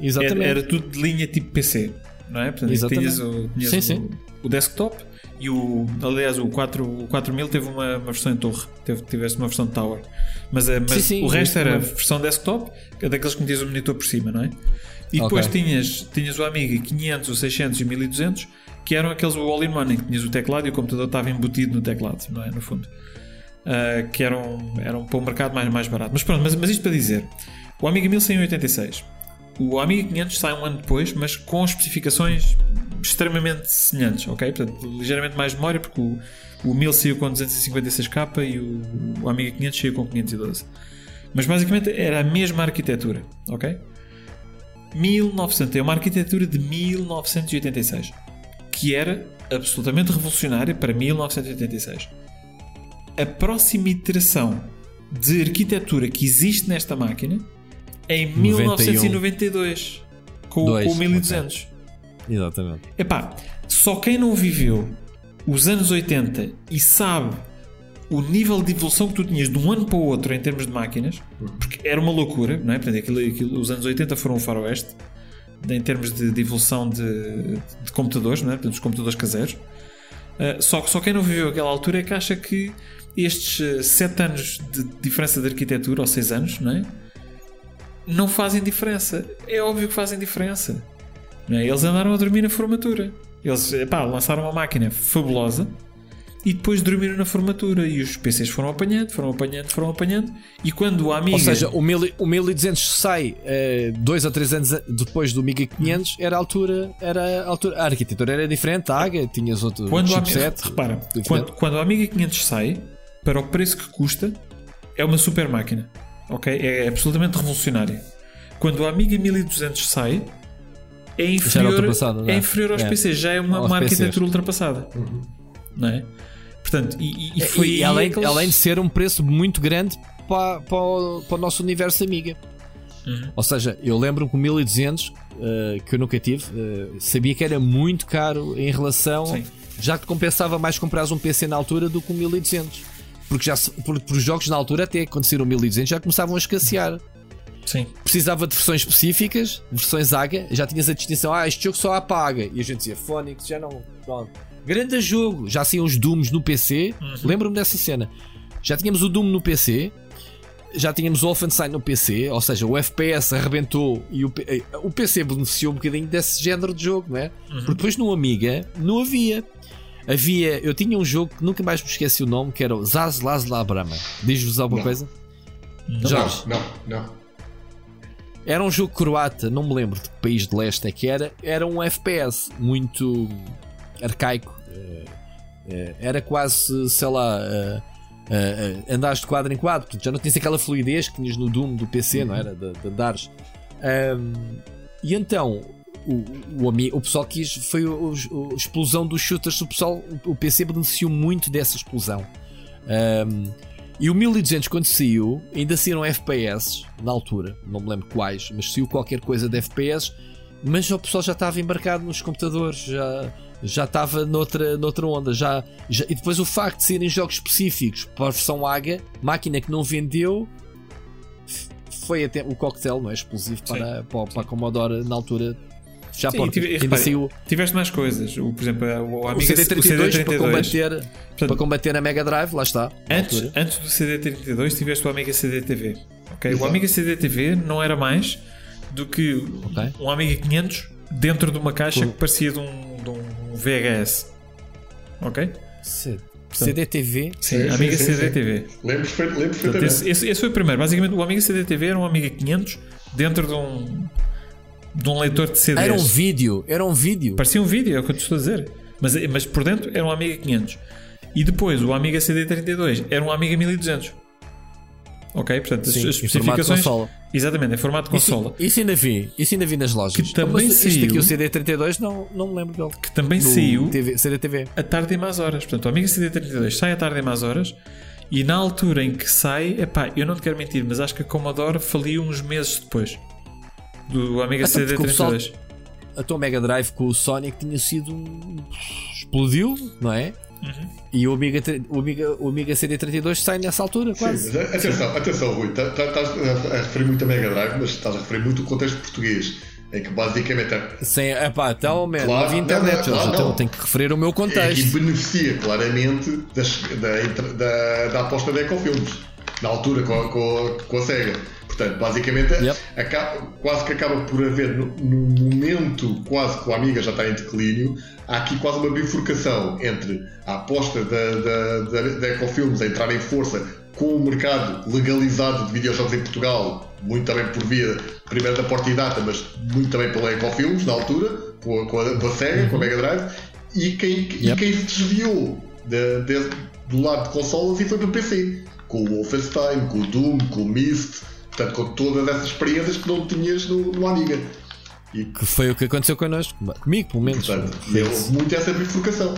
Exatamente. Era, era, tudo de linha tipo PC, não é? Portanto, Exatamente. tinhas, o, tinhas sim, o, sim. o desktop e o, aliás, o, 4, o 4000 teve uma, uma versão em torre, teve, tivesse uma versão de tower. Mas, eh, mas sim, sim, o resto era versão desktop, é daqueles que metias o monitor por cima, não é? E depois okay. tinhas, tinhas o Amiga 500, o 600 e o 1200, que eram aqueles all-in-one, que tinhas o teclado e o computador estava embutido no teclado, não é? No fundo. Uh, que eram, eram para o mercado mais, mais barato. Mas pronto, mas, mas isto para dizer: o Amiga 1000 saiu em 86. O Amiga 500 sai um ano depois, mas com especificações extremamente semelhantes, ok? Portanto, ligeiramente mais memória, porque o, o 1000 saiu com 256k e o, o Amiga 500 saiu com 512. Mas basicamente era a mesma arquitetura, ok? 1900 é uma arquitetura de 1986 que era absolutamente revolucionária para 1986. A próxima iteração de arquitetura que existe nesta máquina é em 1992 com, com o 1200. Okay. Exatamente. Epá, só quem não viveu os anos 80 e sabe o nível de evolução que tu tinhas de um ano para o outro em termos de máquinas, porque era uma loucura, não é? Portanto, aquilo, aquilo, os anos 80 foram o faroeste em termos de, de evolução de, de, computadores, não é? Portanto, dos computadores caseiros. Uh, só, só quem não viveu aquela altura é que acha que estes 7 uh, anos de diferença de arquitetura, ou 6 anos, não é? Não fazem diferença. É óbvio que fazem diferença. É? Eles andaram a dormir na formatura. Eles epá, lançaram uma máquina fabulosa e depois dormiram na formatura e os PCs foram apanhando, foram apanhando, foram apanhando e quando o Amiga... Ou seja, o, mil, o 1200 sai uh, dois ou três anos depois do Amiga 500 era a altura, era a altura, a arquitetura era diferente, a AGA, tinhas outro quando chipset. Amiga, repara, quando, quando o Amiga 500 sai, para o preço que custa, é uma super máquina, ok? É absolutamente revolucionária. Quando o Amiga 1200 sai, é inferior, é? é inferior aos é. PCs, já é uma, uma arquitetura ultrapassada. Uhum. Não é? Portanto, e, e foi e, além, aqueles... além de ser um preço muito grande para, para, o, para o nosso universo Amiga. Uhum. Ou seja, eu lembro que o 1200 uh, que eu nunca tive, uh, sabia que era muito caro em relação. Sim. Já que compensava mais comprar um PC na altura do que o 1200. Porque já porque, por os jogos na altura, até o 1200, já começavam a escassear. Sim. Precisava de versões específicas, versões AGA, já tinhas a distinção, ah, este jogo só há paga. E a gente dizia, Phonics, já não. Pronto. Grande jogo! Já saíam os Dooms no PC. Uhum. Lembro-me dessa cena. Já tínhamos o Doom no PC. Já tínhamos o Wolfenstein no PC, ou seja, o FPS arrebentou e o, eh, o PC beneficiou um bocadinho desse género de jogo, não é? Uhum. Porque depois no Amiga não havia. Havia, eu tinha um jogo que nunca mais me esqueci o nome, que era o Zaz Lazla Brahma. Diz-vos alguma não. coisa? Não, Jorge? não, não. Era um jogo croata, não me lembro de que país de leste é que era. Era um FPS muito arcaico. Eh, eh, era quase, sei lá, uh, andares de quadro em quadro, já não tinhas aquela fluidez que tinhas no Doom do PC, não era? De, de andares. Um, e então, o, o, o pessoal quis, foi a explosão dos shooters. O, pessoal, o PC beneficiou muito dessa explosão. Um, e o 1200, quando saiu, ainda saíram FPS na altura, não me lembro quais, mas saiu qualquer coisa de FPS. Mas o pessoal já estava embarcado nos computadores, já já estava noutra, noutra onda. Já, já, e depois o facto de serem jogos específicos para a versão AGA, máquina que não vendeu, foi até o coquetel, não é? Explosivo para, para, para a Commodore na altura. Já Sim, tive, repare. Tiveste mais coisas. O, por exemplo, o, Amiga, o CD32, o CD32 para, combater, Portanto, para combater a Mega Drive, lá está. Antes, antes do CD32 tiveste o Amiga CD-TV. Okay? O Amiga CD-TV não era mais do que okay. um Amiga 500 dentro de uma caixa que parecia de um, de um VHS. Ok? C CDTV? Sim, sim Amiga sim, CDTV. Lembro, perfeitamente. Esse, esse, esse, foi o primeiro. Basicamente, o Amiga CDTV era um Amiga 500 dentro de um, de um leitor de CDs. Era um vídeo, era um vídeo. Parecia um vídeo, é o que eu te estou a dizer. Mas, mas por dentro era um Amiga 500. E depois o Amiga CD32 era um Amiga 1200. Ok? Portanto, Sim, as especificações. Exatamente, em formato consola. Isso, isso, ainda vi, isso ainda vi nas lojas. Que também Mas saiu. aqui, o CD32, não, não me lembro dele. Que também no saiu TV, CDTV. a tarde e mais horas. Portanto, o Amiga CD32 sai a tarde e mais horas. E na altura em que sai, epá, eu não te quero mentir, mas acho que a Commodore faliu uns meses depois do Amiga CD32. A tua Mega Drive com o Sonic tinha sido. explodiu, não é? Uhum. E o Amiga, o, Amiga, o Amiga CD32 sai nessa altura, quase. Sim, atenção, atenção, Rui, tá, tá, estás a referir muito a Mega Drive, mas estás a referir muito o contexto português. Em que basicamente é. Sim, epá, então, man, claro, não internet, não, claro, então tenho que referir o meu contexto. E beneficia claramente das, da, da, da, aposta da Ecofilmes, na altura com com a, com a SEGA. Portanto, basicamente, yep. acaba, quase que acaba por haver, no, no, momento quase que o Amiga já está em declínio, há aqui quase uma bifurcação entre a aposta da, da, da, da Ecofilmes a entrar em força com o mercado legalizado de videojogos em Portugal, muito também por via, primeiro da Porta e Data, mas muito também pela Ecofilmes, na altura, com a, com a, com a Sega, com a Mega Drive, e quem, yep. e quem se desviou de, de, do lado de consolas e foi para o PC, com o Wolfenstein, com o Doom, com o Myst, portanto, com todas essas experiências que não tinhas no, no Amiga. E, que foi o que aconteceu connosco, comigo pelo menos. Portanto, e houve muito essa bifurcação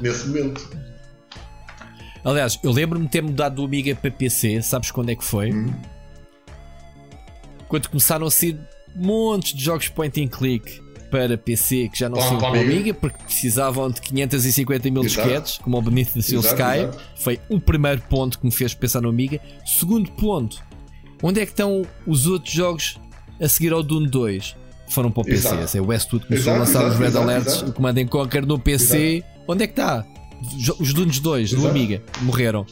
nesse momento. Aliás, eu lembro-me de ter mudado do Amiga para PC, sabes quando é que foi? Hum. Quando começaram a ser montes de jogos point and click para PC que já não são para Amiga porque precisavam de 550 mil disquetes, como o Benito da Seal Sky. Exato. Foi o primeiro ponto que me fez pensar no Amiga. Segundo ponto, onde é que estão os outros jogos a seguir ao Dune 2? Foram para o PC. É o Westwood começou exato, a lançar exato, os Red Alerts, o Command Conquer no PC. Onde é que está? Os Dunes 2 do Amiga morreram.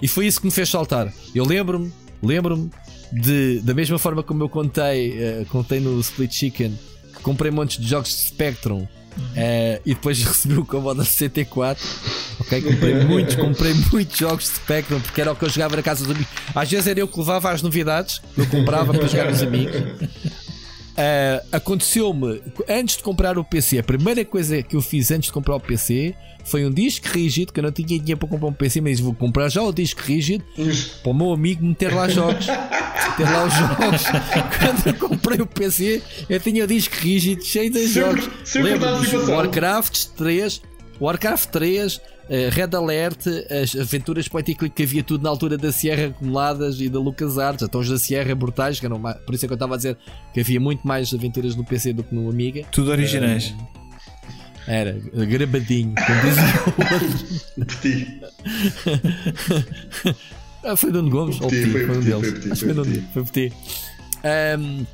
E foi isso que me fez saltar. Eu lembro-me, lembro-me de, da mesma forma como eu contei, uh, contei no Split Chicken, que comprei montes de jogos de Spectrum uh, e depois recebi o combo da 64. Ok, comprei muitos, comprei muitos jogos de Spectrum porque era o que eu jogava na casa dos amigos. Às vezes era eu que levava as novidades, eu comprava para jogar com os amigos. Uh, Aconteceu-me antes de comprar o PC, a primeira coisa que eu fiz antes de comprar o PC foi um disco rígido, que eu não tinha dinheiro para comprar um PC, mas vou comprar já o disco rígido para o meu amigo meter lá jogos. ter lá os jogos. Quando eu comprei o PC, eu tinha o disco rígido cheio de sempre, jogos. Lembro Warcraft 3, Warcraft 3, uh, Red Alert, as aventuras point and click que havia tudo na altura da Sierra acumuladas e da LucasArts, então os da Sierra brutais, que eram mais, por isso é que eu estava a dizer que havia muito mais aventuras no PC do que no Amiga. Tudo originais. Uh, era, grabadinho, como dizia o Petit. ah, foi Nuno Gomes, ou Petit, foi, foi um deles. Acho que foi Nuno, foi Petit. Um,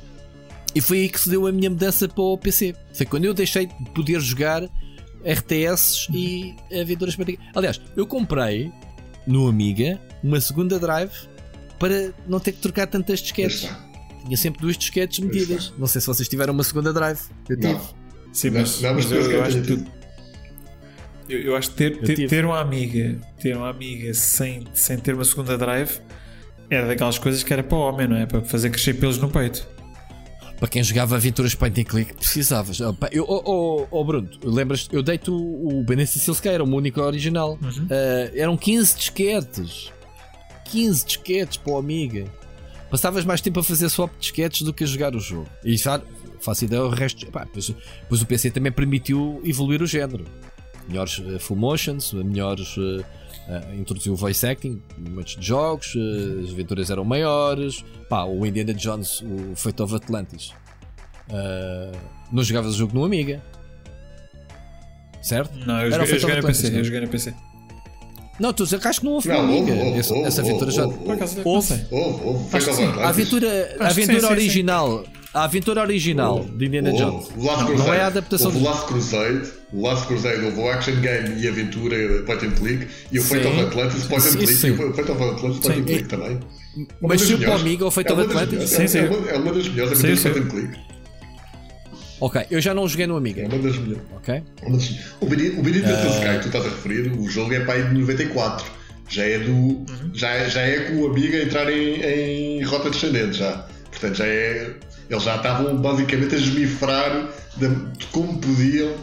e foi aí que se deu a minha mudança para o PC. Foi quando eu deixei de poder jogar RTS e aventuras para. Aliás, eu comprei no Amiga uma segunda drive para não ter que trocar tantas disquetes. Tinha sempre duas disquetes medidas. Não sei se vocês tiveram uma segunda drive. Eu tive. Não. Sim, mas, não, mas, eu, eu, acho que eu, eu, acho que ter, ter, ter, uma amiga, ter uma amiga sem, sem ter uma segunda drive era daquelas coisas que era para o homem, não é? Para fazer crescer pelos no peito. Para quem jogava aventuras point and click, precisavas. Eu, oh, oh, oh Bruno, lembras? Eu deito o, o Beneficil Sky, era o único original. Uhum. Uh, eram 15 disquetes. 15 disquetes para o Amiga. Passavas mais tempo a fazer swap de disquetes do que a jogar o jogo. E já faço ideia o resto. Pá, pois, pois, o PC também permitiu evoluir o género. Melhores uh, full motions, melhores. Uh, uh, introduziu o voice acting, muitos jogos, uh, as aventuras eram maiores. Pá, o Indiana Jones, o Fate of Atlantis. não jogavas o jogo no Amiga. Certo? Não, eu, joguei, eu joguei no PC. Eu joguei no PC. Não, tu acho que não houve não, Amiga. Houve, essa, houve, essa aventura já. Houve, houve. houve. houve. A aventura, a aventura original. A aventura original de Indiana Jones. O Last Crusade, não é a adaptação o Last Crusade, o Last Crusade houve o Action Game e aventura point and click e o Fate of Atlantis point and click e o Fate of Atlantis point and click também. Mas se o amigo o Fate of Atlantis? Sim, sim. É uma das melhores aventuras point and click. Ok, eu já não joguei no Amiga. É uma das melhores. Ok. O Benito uh... Sky que tu estás a referir, o jogo é para aí de 94. Já é do. Uhum. Já, já é com o Amiga entrar em, em rota descendente já. Portanto, já é eles já estavam basicamente a esmifrar de, de como podiam.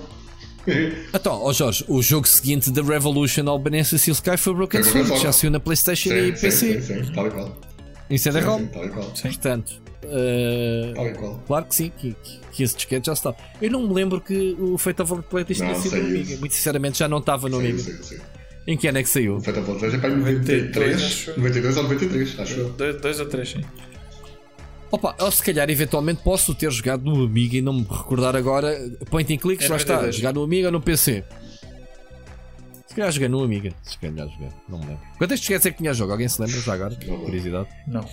Então, oh Jorge, o jogo seguinte da Revolution ao Beneficent Steel Sky foi Broken Sword, que já saiu na PlayStation sim, e sim, PC. Sim, sim, tal e qual. Em CD-ROM. Tal e qual. Portanto, uh, tal e qual. claro que sim, que, que, que esse disquete já está. Eu não me lembro que o Fate of Play tinha sido no Amiga. Muito sinceramente, já não estava no Amiga. Em que ano é que saiu? O Fate of Play é para 93, 92 ou 93, acho eu. 2 ou 3, sim. Opa, ou se calhar eventualmente posso ter jogado no Amiga e não me recordar agora. Point and clicks, é lá está. Jogar no Amiga ou no PC. Se calhar joguei no Amiga. Se calhar joguei, não me lembro. Quantas disquetes é que tinha jogo? Alguém se lembra já agora? Não, Curiosidade? Não.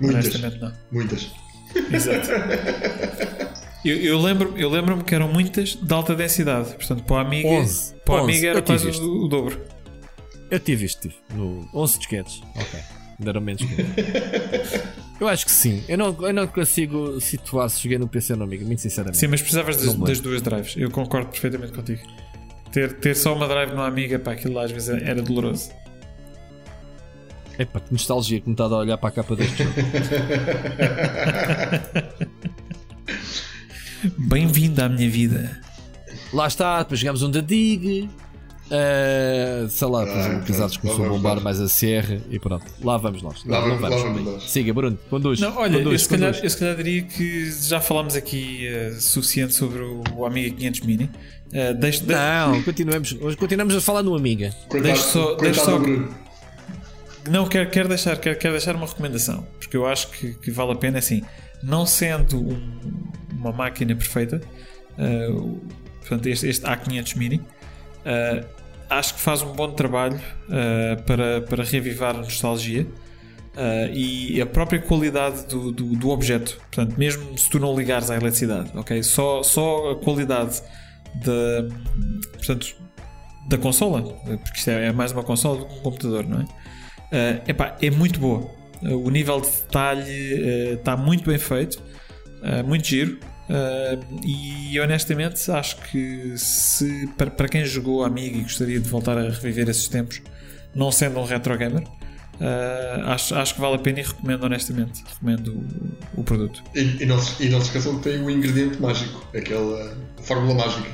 Muitas. Honestamente, não. Muitas. Exato. eu, eu lembro-me eu lembro que eram muitas de alta densidade. Portanto, para o Amiga, 11. Para o Amiga era quase o, o, dobro. Eu tive isto, tive. No 11 disquetes. Ok. Ainda eram menos que Eu acho que sim. Eu não, eu não consigo situar se joguei no PC ou no Amiga, muito sinceramente. Sim, mas precisavas das, das, duas drives. Eu concordo perfeitamente contigo. Ter, ter só uma drive no Amiga, para aquilo lá às vezes era doloroso. Epá, que nostalgia que me está a olhar para a capa deste jogo. Bem-vindo à minha vida. Lá está, depois jogamos um da Dig. Uh, sei lá, ah, o Pisados começou a bombar mais a serra e pronto. Lá vamos nós. Lá, lá vamos, vamos. Lá vamos Siga, Bruno, conduz. Não, olha, conduz, eu, se calhar, eu se calhar diria que já falámos aqui uh, suficiente sobre o, o Amiga 500 Mini. Uh, deixe, de... Não, continuemos, continuamos a falar no Amiga. Deixe só. Deixe só não, quero, quero, deixar, quero, quero deixar uma recomendação, porque eu acho que, que vale a pena, assim, não sendo um, uma máquina perfeita, uh, portanto, este, este A500 Mini, uh, acho que faz um bom trabalho uh, para, para reavivar a nostalgia. Uh, e a própria qualidade do, do, do, objeto, portanto, mesmo se tu não ligares à eletricidade, ok? Só, só a qualidade da, portanto, da consola, porque isto é, é mais uma consola do que um computador, não é? Uh, epá, é muito boa. O nível de detalhe está muito bem feito, muito giro. E honestamente acho que se para, para quem jogou Amiga e gostaria de voltar a reviver esses tempos, não sendo um retro gamer, acho, acho que vale a pena e recomendo honestamente recomendo o, o produto. E, e, não se, e não se esqueçam que tem o ingrediente mágico, aquela fórmula mágica.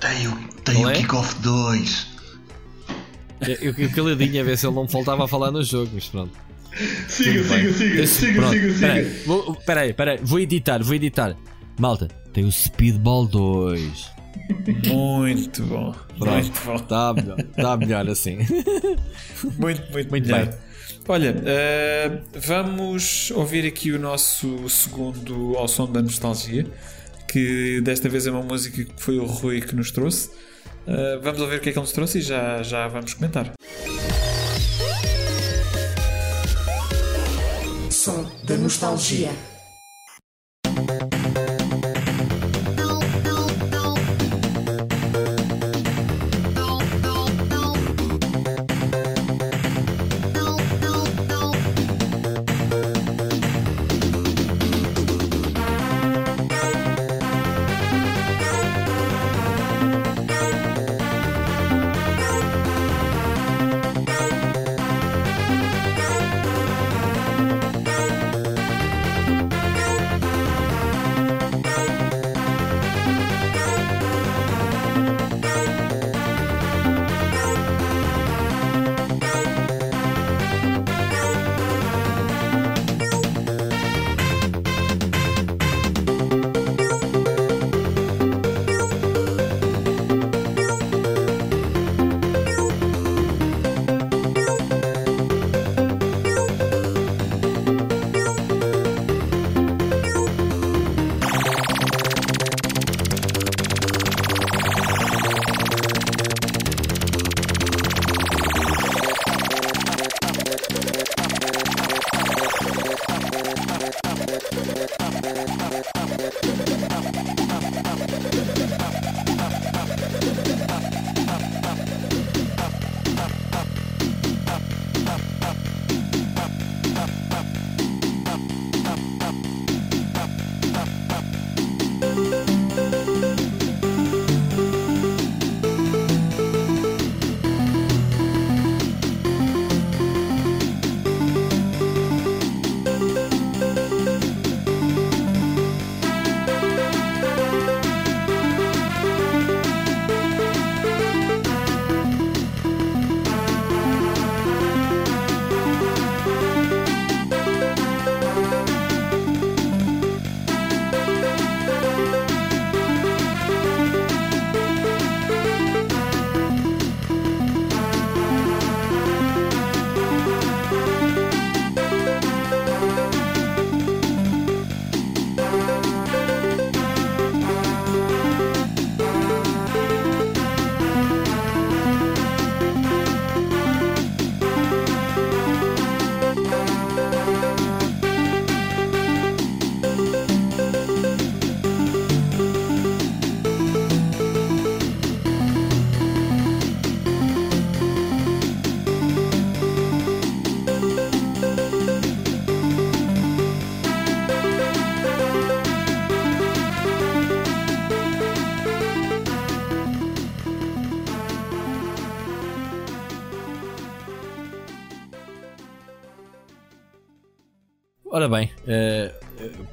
Tem o, tem o é? Kickoff 2. Eu, eu caladinho a ver se ele não faltava a falar no jogo, mas pronto. Siga, siga, siga, siga, siga, siga. Peraí, peraí, vou editar, vou editar. Malta, tem o Speedball 2. Muito bom. Pronto, muito bom. Está melhor, tá melhor assim. Muito, muito, muito melhor. bem. Olha, uh, vamos ouvir aqui o nosso segundo ao som da nostalgia, que desta vez é uma música que foi o Rui que nos trouxe. Uh, vamos ouvir o que é que ele nos trouxe e já, já vamos comentar. Som da nostalgia.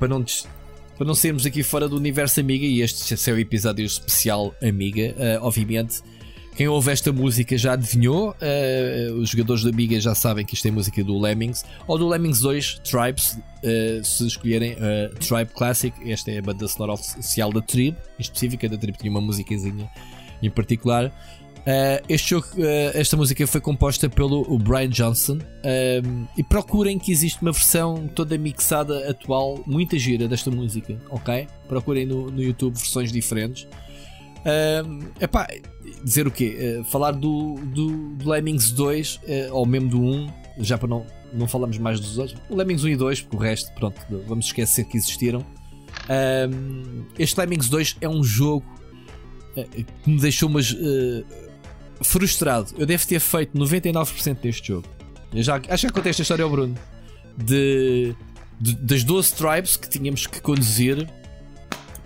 Para, não para não sermos aqui fora do universo Amiga, e este é o episódio especial Amiga, uh, obviamente. Quem ouve esta música já adivinhou, uh, os jogadores da Amiga já sabem que isto é música do Lemmings, ou do Lemmings 2, Tribes, se escolherem Tribe Classic, esta é a banda sonora oficial da Tribe, em específico, da Tribe tinha uma musicazinha em particular. Uh, este jogo, uh, esta música foi composta pelo Brian Johnson uh, e procurem que existe uma versão toda mixada atual, muita gira desta música, ok? Procurem no, no YouTube versões diferentes. Uh, epá, dizer o quê? falar do, do, do, Lemmings 2 ou mesmo do 1, já para não, não falamos mais dos outros. O Lemmings 1 e 2, porque o resto, pronto, vamos esquecer que existiram. este Lemmings 2 é um jogo que me deixou umas frustrado. Eu devo ter feito 99% deste jogo. Eu já, acho que contei esta história ao Bruno. De, de, das 12 tribes que tínhamos que conduzir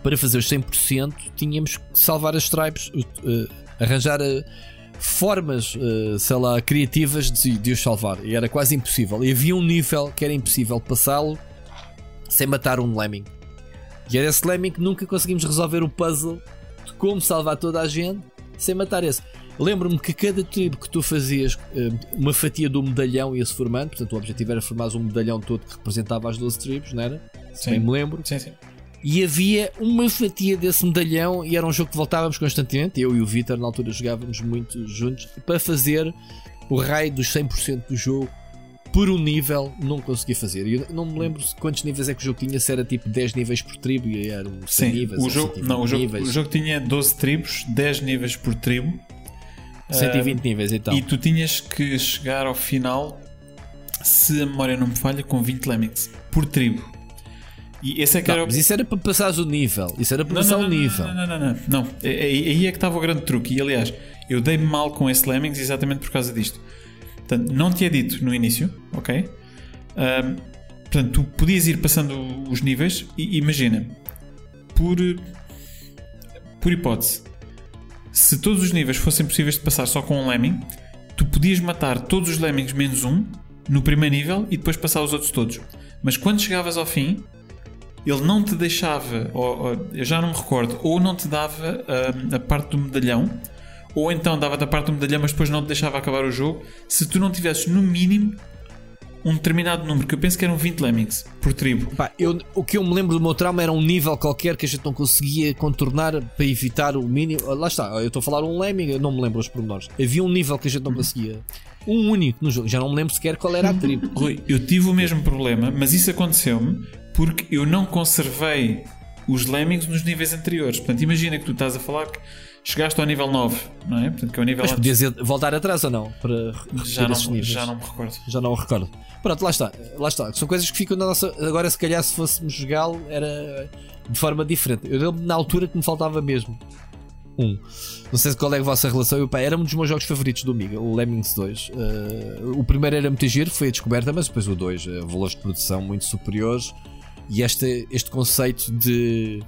para fazer os 100%, tínhamos que salvar as tribes, uh, arranjar uh, formas, uh, sei lá, criativas de, de os salvar. E era quase impossível. E havia um nível que era impossível passá-lo sem matar um lemming. E era esse lemming que nunca conseguimos resolver o puzzle de como salvar toda a gente sem matar esse. Lembro-me que cada tribo que tu fazias eh, uma fatia do medalhão ia-se formando, portanto o objetivo era formar um medalhão todo que representava as 12 tribos, não era? Sim. Bem me lembro. Sim, sim. E havia uma fatia desse medalhão e era um jogo que voltávamos constantemente. Eu e o Vitor na altura jogávamos muito juntos para fazer o raio dos 100% do jogo por um nível não consegui fazer. Eu não me lembro quantos níveis é que o jogo tinha, se era tipo 10 níveis por tribo e era 100 Sim, níveis. O jogo, não, o jogo, o jogo tinha 12 tribos, 10 níveis por tribo 120 uh, níveis então. E tu tinhas que chegar ao final, se a memória não me falha, com 20 lemmings por tribo. E esse é que não, era... Mas isso era para passares o nível. Isso era para passar o nível. Não, não, não, não. não. Aí é que estava o grande truque. E aliás, eu dei-me mal com esse lemmings exatamente por causa disto. Portanto, não tinha dito no início, ok? Um, portanto, tu podias ir passando os níveis e imagina, por, por hipótese, se todos os níveis fossem possíveis de passar só com um lemming, tu podias matar todos os lemmings menos um no primeiro nível e depois passar os outros todos. Mas quando chegavas ao fim, ele não te deixava, ou, ou, eu já não me recordo, ou não te dava a, a parte do medalhão, ou então dava da parte do medalhão, mas depois não te deixava acabar o jogo, se tu não tivesses no mínimo um determinado número, que eu penso que eram 20 lemmings por tribo. Pá, eu, o que eu me lembro do meu trauma era um nível qualquer que a gente não conseguia contornar para evitar o mínimo. Ah, lá está, eu estou a falar um lemming, eu não me lembro os pormenores. Havia um nível que a gente não conseguia. Um único no jogo, já não me lembro sequer qual era a tribo. Rui, eu tive o mesmo problema, mas isso aconteceu-me porque eu não conservei os lemmings nos níveis anteriores. Portanto, imagina que tu estás a falar que chegaste ao nível 9, não é? Portanto, que é o nível Mas podias voltar atrás ou não? Para já não, já não me recordo. Já não me recordo. Pronto, lá está. Lá está. São coisas que ficam na nossa. Agora, se calhar, se fôssemos jogá-lo, era de forma diferente. Eu lembro na altura que me faltava mesmo. Um. Não sei qual é a vossa relação. Eu, pá, era um dos meus jogos favoritos do Amiga, o Lemmings 2. Uh, eh, o primeiro era muito giro, foi a descoberta, mas depois o 2, uh, valores de produção muito superiores. E este, este conceito de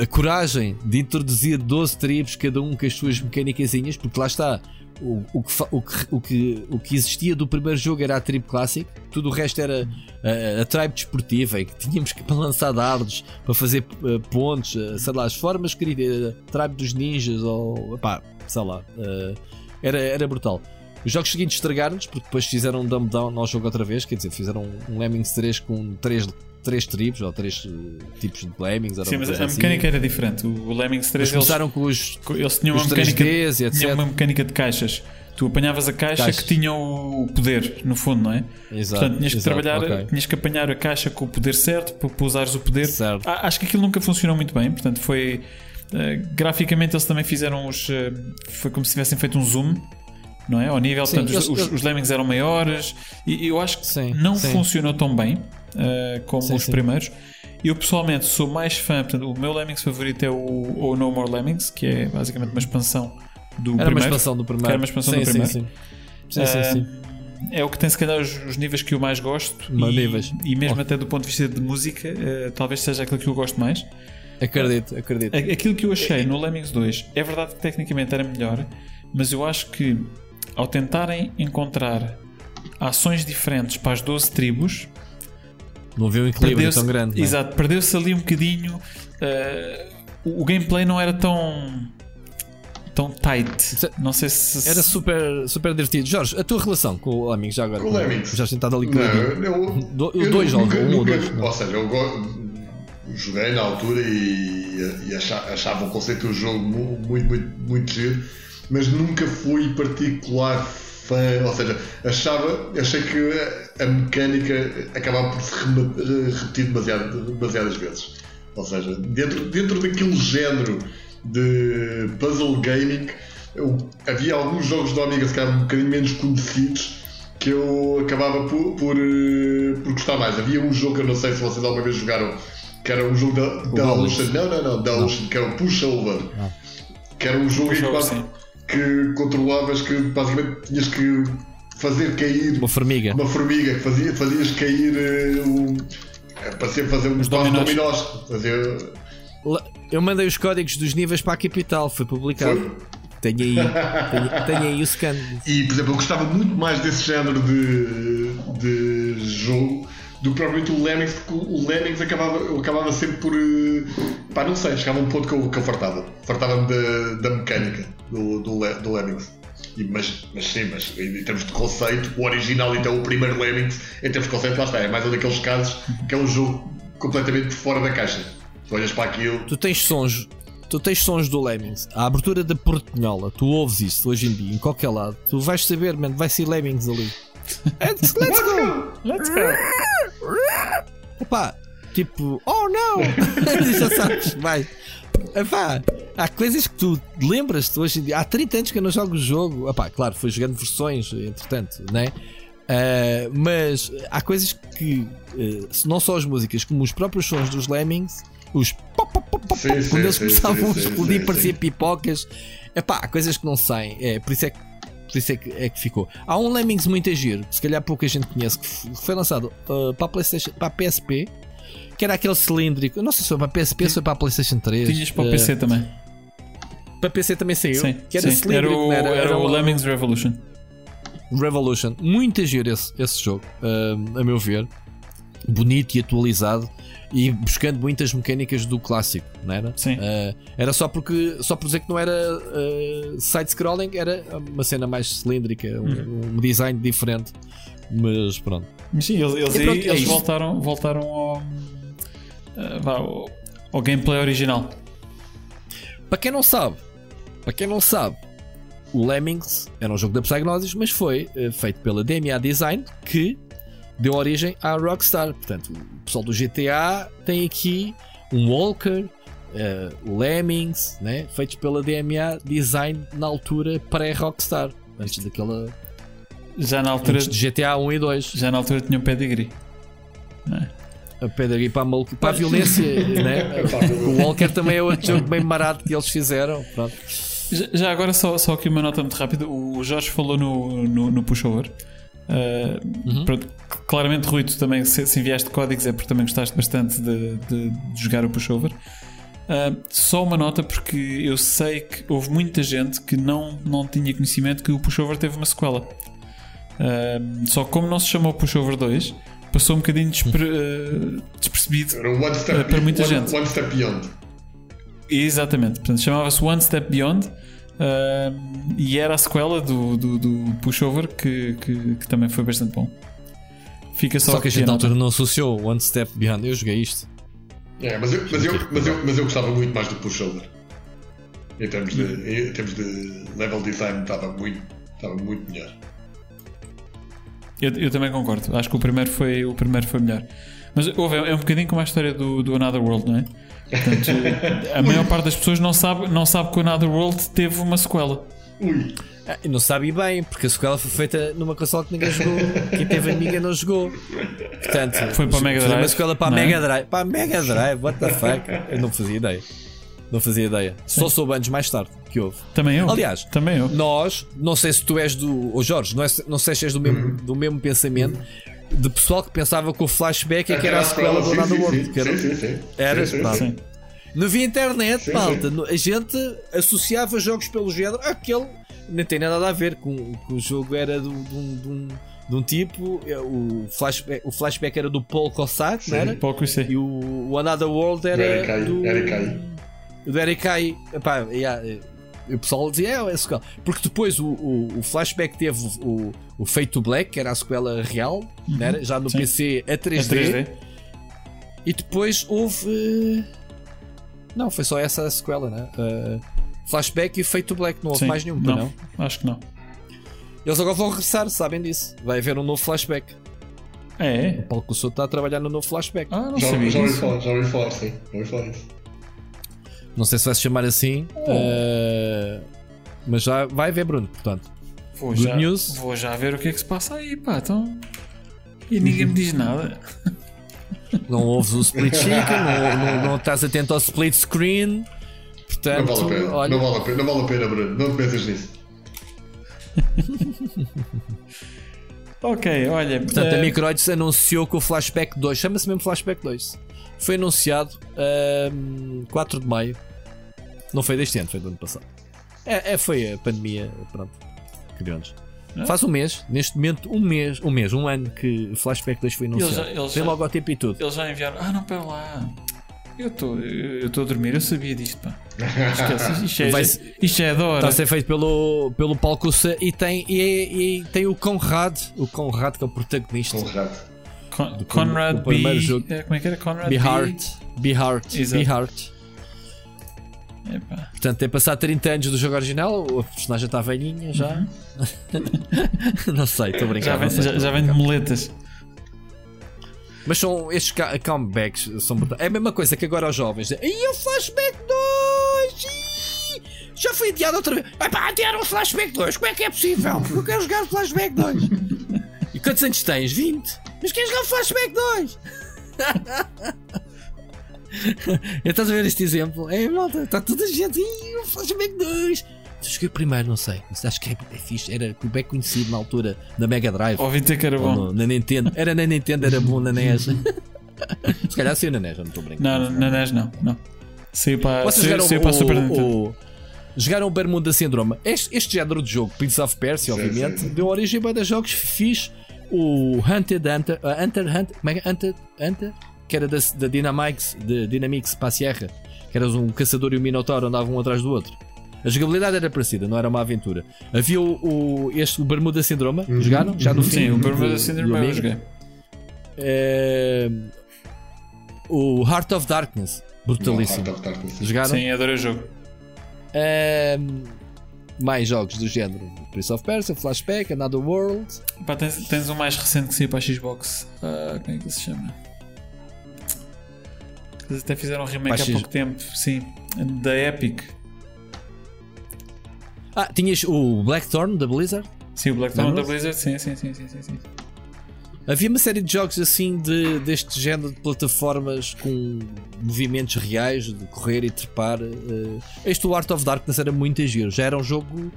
a coragem de introduzir 12 tribos, cada um com as suas mecânicas, porque lá está. O, o, que, o, que, o, que, o que existia do primeiro jogo era a tribo clássica, tudo o resto era a, a tribe desportiva, em que tínhamos que lançar dardos para fazer uh, pontos, uh, sei lá, as formas queridas, a tribe dos ninjas, ou pá, sei lá, uh, era, era brutal. Os jogos seguintes estragaram-nos porque depois fizeram um dumb down ao jogo outra vez, quer dizer, fizeram um Lemmings 3 com 3 três tribos ou três uh, tipos de Lemmings. Sim, mas a assim. mecânica era diferente. O, Lemmings 3 eles começaram com os, eles tinham, uma mecânica, tinham uma mecânica de caixas. Tu apanhavas a caixa Caixas. que tinha o poder, no fundo, não é? Exato, Portanto, tinhas que exato, trabalhar, okay. tinhas que apanhar a caixa com o poder certo para, usares o poder. Certo. Acho que aquilo nunca funcionou muito bem, portanto, foi. Uh, graficamente, eles também fizeram os. Uh, foi como se tivessem feito um zoom não é? Ao nível, sim, portanto, os, os, lemmings eram maiores e eu acho que sim, não sim. funcionou tão bem uh, como os primeiros. Eu pessoalmente sou mais fã, portanto, o meu Lemmings favorito é o, o No More Lemmings, que é basicamente uma expansão do era primeiro. Uma expansão do primeiro. era uma expansão do primeiro. Sim, sim, sim. sim, É o que tem se calhar os, os níveis que eu mais gosto e, níveis. e mesmo oh. até do ponto de vista de música, uh, talvez seja aquilo que eu gosto mais. Acredito, acredito. Aquilo que eu achei no Lemmings 2 é verdade que tecnicamente era melhor, mas eu acho que ao tentarem encontrar ações diferentes para as 12 tribos, Não havia um equilíbrio tão grande. É? Exato, perdeu-se ali um bocadinho. Uh, o gameplay não era tão tão tight. Não sei se. Era super, super divertido. Jorge, a tua relação com o Lemmings já agora? Com o Lemmings? Já tentado ali com não, eu, dois jogos, um ou dois. Ou seja, eu joguei na altura e, e achava, achava o conceito do jogo muito, muito, muito giro, mas nunca fui particular fã, ou seja, achava, achei que a mecânica acabava por se repetir demasiado, demasiadas vezes. Ou seja, dentro, dentro daquele género de puzzle gaming, eu, havia alguns jogos do Amiga que eram um bocadinho menos conhecidos que eu acabava por, por, eh, por gostar mais. Havia um jogo que eu não sei se vocês alguma vez jogaram, que era um jogo da, da Ocean. Não, não, não, da Ocean, que era o Pushover. Ah. Que era um jogo em que, que controlavas que basicamente tinhas que fazer cair uma formiga. Uma formiga, que fazia, fazias cair uh, um, parecia fazer um dominós. dominós. Fazer, eu mandei os códigos dos níveis para a capital, foi publicado. Foi? Tenho aí, tenho, tenho, aí o scan. E, por exemplo, eu gostava muito mais desse género de, de jogo do que propriamente o Lemmings, porque o Lemmings acabava, eu acabava sempre por. Eh, pá, não sei, chegava um ponto que eu, que eu fartava. Fartava-me da, da mecânica do, do, do Lemmings. E, mas, mas sim, mas em termos de conceito, o original, então o primeiro Lemmings, em termos de conceito, lá está. É mais um daqueles casos que é um jogo completamente fora da caixa. Tu olhas para aquilo. Tu tens sons. Tu tens sons do Lemmings, a abertura da Portinhola, tu ouves isso hoje em dia, em qualquer lado, tu vais saber, mano, vai ser Lemmings ali. Let's, let's go! Let's go! Epá, tipo, oh não! Já sabes, vai. Epá, há coisas que tu lembras-te hoje em dia. Há 30 anos que eu não jogo o jogo. Epá, claro, fui jogando versões, entretanto, né? Uh, mas há coisas que, uh, não só as músicas, como os próprios sons dos Lemmings os pop, pop, pop, sim, quando eles começavam a explodir, parecia pipocas. Epá, coisas que não saem. É, por isso é que por isso é que, é que ficou. Há um Lemmings muito giro, que se calhar pouca gente conhece, que foi lançado uh, para, a PlayStation, para a PSP, que era aquele cilíndrico. Não sei se foi para a PSP ou foi para a PlayStation 3. Tinhas para o uh, PC também. Para PC também saiu. Sim, que era, sim. era o, era, era, era o Lemmings Revolution. Revolution. Muito giro esse, esse jogo, uh, a meu ver. Bonito e atualizado e buscando muitas mecânicas do clássico, não era? Sim. Uh, era só porque só por dizer que não era uh, side-scrolling, era uma cena mais cilíndrica, um, uhum. um, design diferente. Mas pronto. Sim, eles, eles, pronto, é eles voltaram, voltaram ao, uh, ao, ao gameplay original. Para quem não sabe, para quem não sabe, o Lemmings era um jogo da Psygnosis, mas foi uh, feito pela DMA Design, que deu origem à Rockstar. Portanto, o pessoal do GTA tem aqui um Walker, uh, o Lemmings, né? feitos pela DMA Design na altura pré-Rockstar, antes daquela. Já na altura antes de GTA 1 e 2. Já na altura tinha um pedigree. É? A pedigree para a, maluca, para a violência, né? o Walker também é outro jogo bem barato que eles fizeram. Pronto. Já agora, só, só aqui uma nota muito rápida: o Jorge falou no, no, no pushover. Uh, uhum. pronto, claramente, Rui, tu também, se, se, enviaste códigos é porque também gostaste bastante de, de, de jogar o pushover. Uh, só uma nota, porque eu sei que houve muita gente que não, não tinha conhecimento que o pushover teve uma sequela. Uh, só como não se chamou pushover 2, passou um bocadinho despre, uh, despercebido para muita one, gente. One Step Beyond. Exatamente, portanto chamava-se One Step Beyond Uh, e era a sequela do, do, do Pushover que, que, que, também foi bastante bom. Fica só, só que a gente na altura não associou One Step Behind. Eu joguei isto. É, mas eu, mas, eu, mas, eu, mas eu gostava muito mais do Pushover. Em termos de, em termos de level design, estava muito, estava muito melhor. Eu, eu também concordo. Acho que o primeiro foi, o primeiro foi melhor. Mas houve, é um bocadinho como a história do, do Another World, não é? Portanto, a maior parte das pessoas não sabe, não sabe que o Another World teve uma sequela. Ui. Ah, não sabe bem, porque a sequela foi feita numa console que ninguém jogou. Quem teve amiga não jogou. Portanto, foi para a Mega Drive. uma sequela para a é? Mega Drive. Para a Mega Drive, what the fuck? Eu não fazia ideia. Não fazia ideia. Só soube antes mais tarde que houve. Também eu. Aliás, também eu. nós, não sei se tu és do. Ou Jorge, não, é, não sei se és do mesmo, do mesmo pensamento de pessoal que pensava que o flashback é que era a sequela do Another World. Era? Sim, sim, sim. Era? Sim, sim, sim. Não havia internet, sim, malta. Sim. A gente associava jogos pelo género aquele. Nem tem nada a ver com, com o jogo, era de um, de um, de um tipo, é, o flashback, o flashback era do Paul Cossack, não era? Paul E o, o Another World era Eric do... Eric do Eric Ai. Epá, yeah, o pessoal dizia, é, é sequela. Porque depois o, o, o flashback teve o, o Fate to Black, que era a sequela real, uhum. era? já no Sim. PC a 3D. a 3D. E depois houve. Não, foi só essa a sequela, né? Uh, flashback e Fate to Black, não houve Sim. mais nenhum, não, não? Acho que não. Eles agora vão regressar, sabem disso. Vai haver um novo flashback. É. O Paulo Coussou está a trabalhar no novo flashback. Ah, não já, sabia. Já ouvi falar, já ouvi falar, sim. Já ouvi falar isso. Não sei se vai se chamar assim. Oh. Uh, mas já vai ver, Bruno, portanto. Vou Good já, news. Vou já ver o que é que se passa aí, pá. Então. E ninguém me diz nada. Não ouves o split chicken, não, não, não, estás atento ao split screen. Portanto, não vale a pena, olha... não, vale a pena não vale a pena, Bruno. Não pensas nisso. ok, olha. Portanto, uh... a eh, Microids anunciou que o Flashback 2, chama-se mesmo Flashback 2, foi anunciado um, ehm, 4 de maio. Não foi deste ano, foi do ano passado. É, é foi a pandemia, pronto. Criou-nos. É? Faz um mês, neste momento, um mês, um mês, um ano que Flashback 2 foi anunciado. Eles, eles Tem logo ao tempo e tudo. Eles já enviaram. Ah, não, pera lá. Eu estou eu estou a dormir, eu sabia disto, pá. Esquece, isto, é, Vai, isto é. Está a ser feito pelo, pelo Paulo Cussa e tem, e, e, tem o Conrad, o Conrad que é o protagonista. Conrad. Con, do, Conrad do B. Jogo. É, como é que era? Conrad B. Heart. B. Heart. B. Heart. Epa. Portanto, tem passado 30 anos do jogo original, a personagem está velhinha já. Uhum. não sei, estou a brincar. Já vem, já, já vem de moletas. Mas são estes comebacks são É a mesma coisa que agora os jovens. E o Flashback 2! Já foi adiado outra vez. Epá, adiaram o Flashback 2. Como é que é possível? Eu quero jogar o Flashback 2. e quantos anos tens? 20? Mas queres o Flashback 2? Estás a ver este exemplo? É, malta, está toda a gente. Ih, o Flashback 2. Eu joguei primeiro, não sei. Acho que é, é fixe. Era bem conhecido na altura da Mega Drive. Ouvi ter que era bom. No, na Nintendo. Era na Nintendo, era bom na NES. Se calhar saiu na NES, não estou brincando. Não, na NES não. não. Saiu para, Vocês saiu, saiu para o, Super Nintendo. O, jogaram o Bermuda Syndrome. Este, este género de jogo, Prince of Persia, obviamente, sim, sim. deu origem a jogos fixe. O Hunted Hunter, uh, Hunter, Hunter, como é que é? Hunter, Hunter, que era da, da Dynamix, de Dynamix para a Sierra, que eras um caçador e um minotauro andavam um atrás do outro. A jogabilidade era parecida, não era uma aventura. Havia o, o este o Bermuda Syndrome, uhum. jogaram? Já no fim? Sim, o Bermuda Syndrome eu joguei. É, o Heart of Darkness, brutalíssimo. Heart of Darkness. Jogaram? Sim, adorei o jogo. É, mais jogos do género Prince of Persia, Flashback, Another World. Pá, tens, tens um mais recente que saiu para a Xbox. Uh, como é que se chama? Eles até fizeram um remake há pouco tempo, sim. Da Epic. Ah, tinhas o Blackthorn da Blizzard? Sim, o Blackthorn da Blizzard, sim, sim, sim, sim, sim, sim. Havia uma série de jogos assim de, deste género de plataformas com movimentos reais de correr e trepar. Eh, este o Art of Darkness era muito giro. Já era um jogo.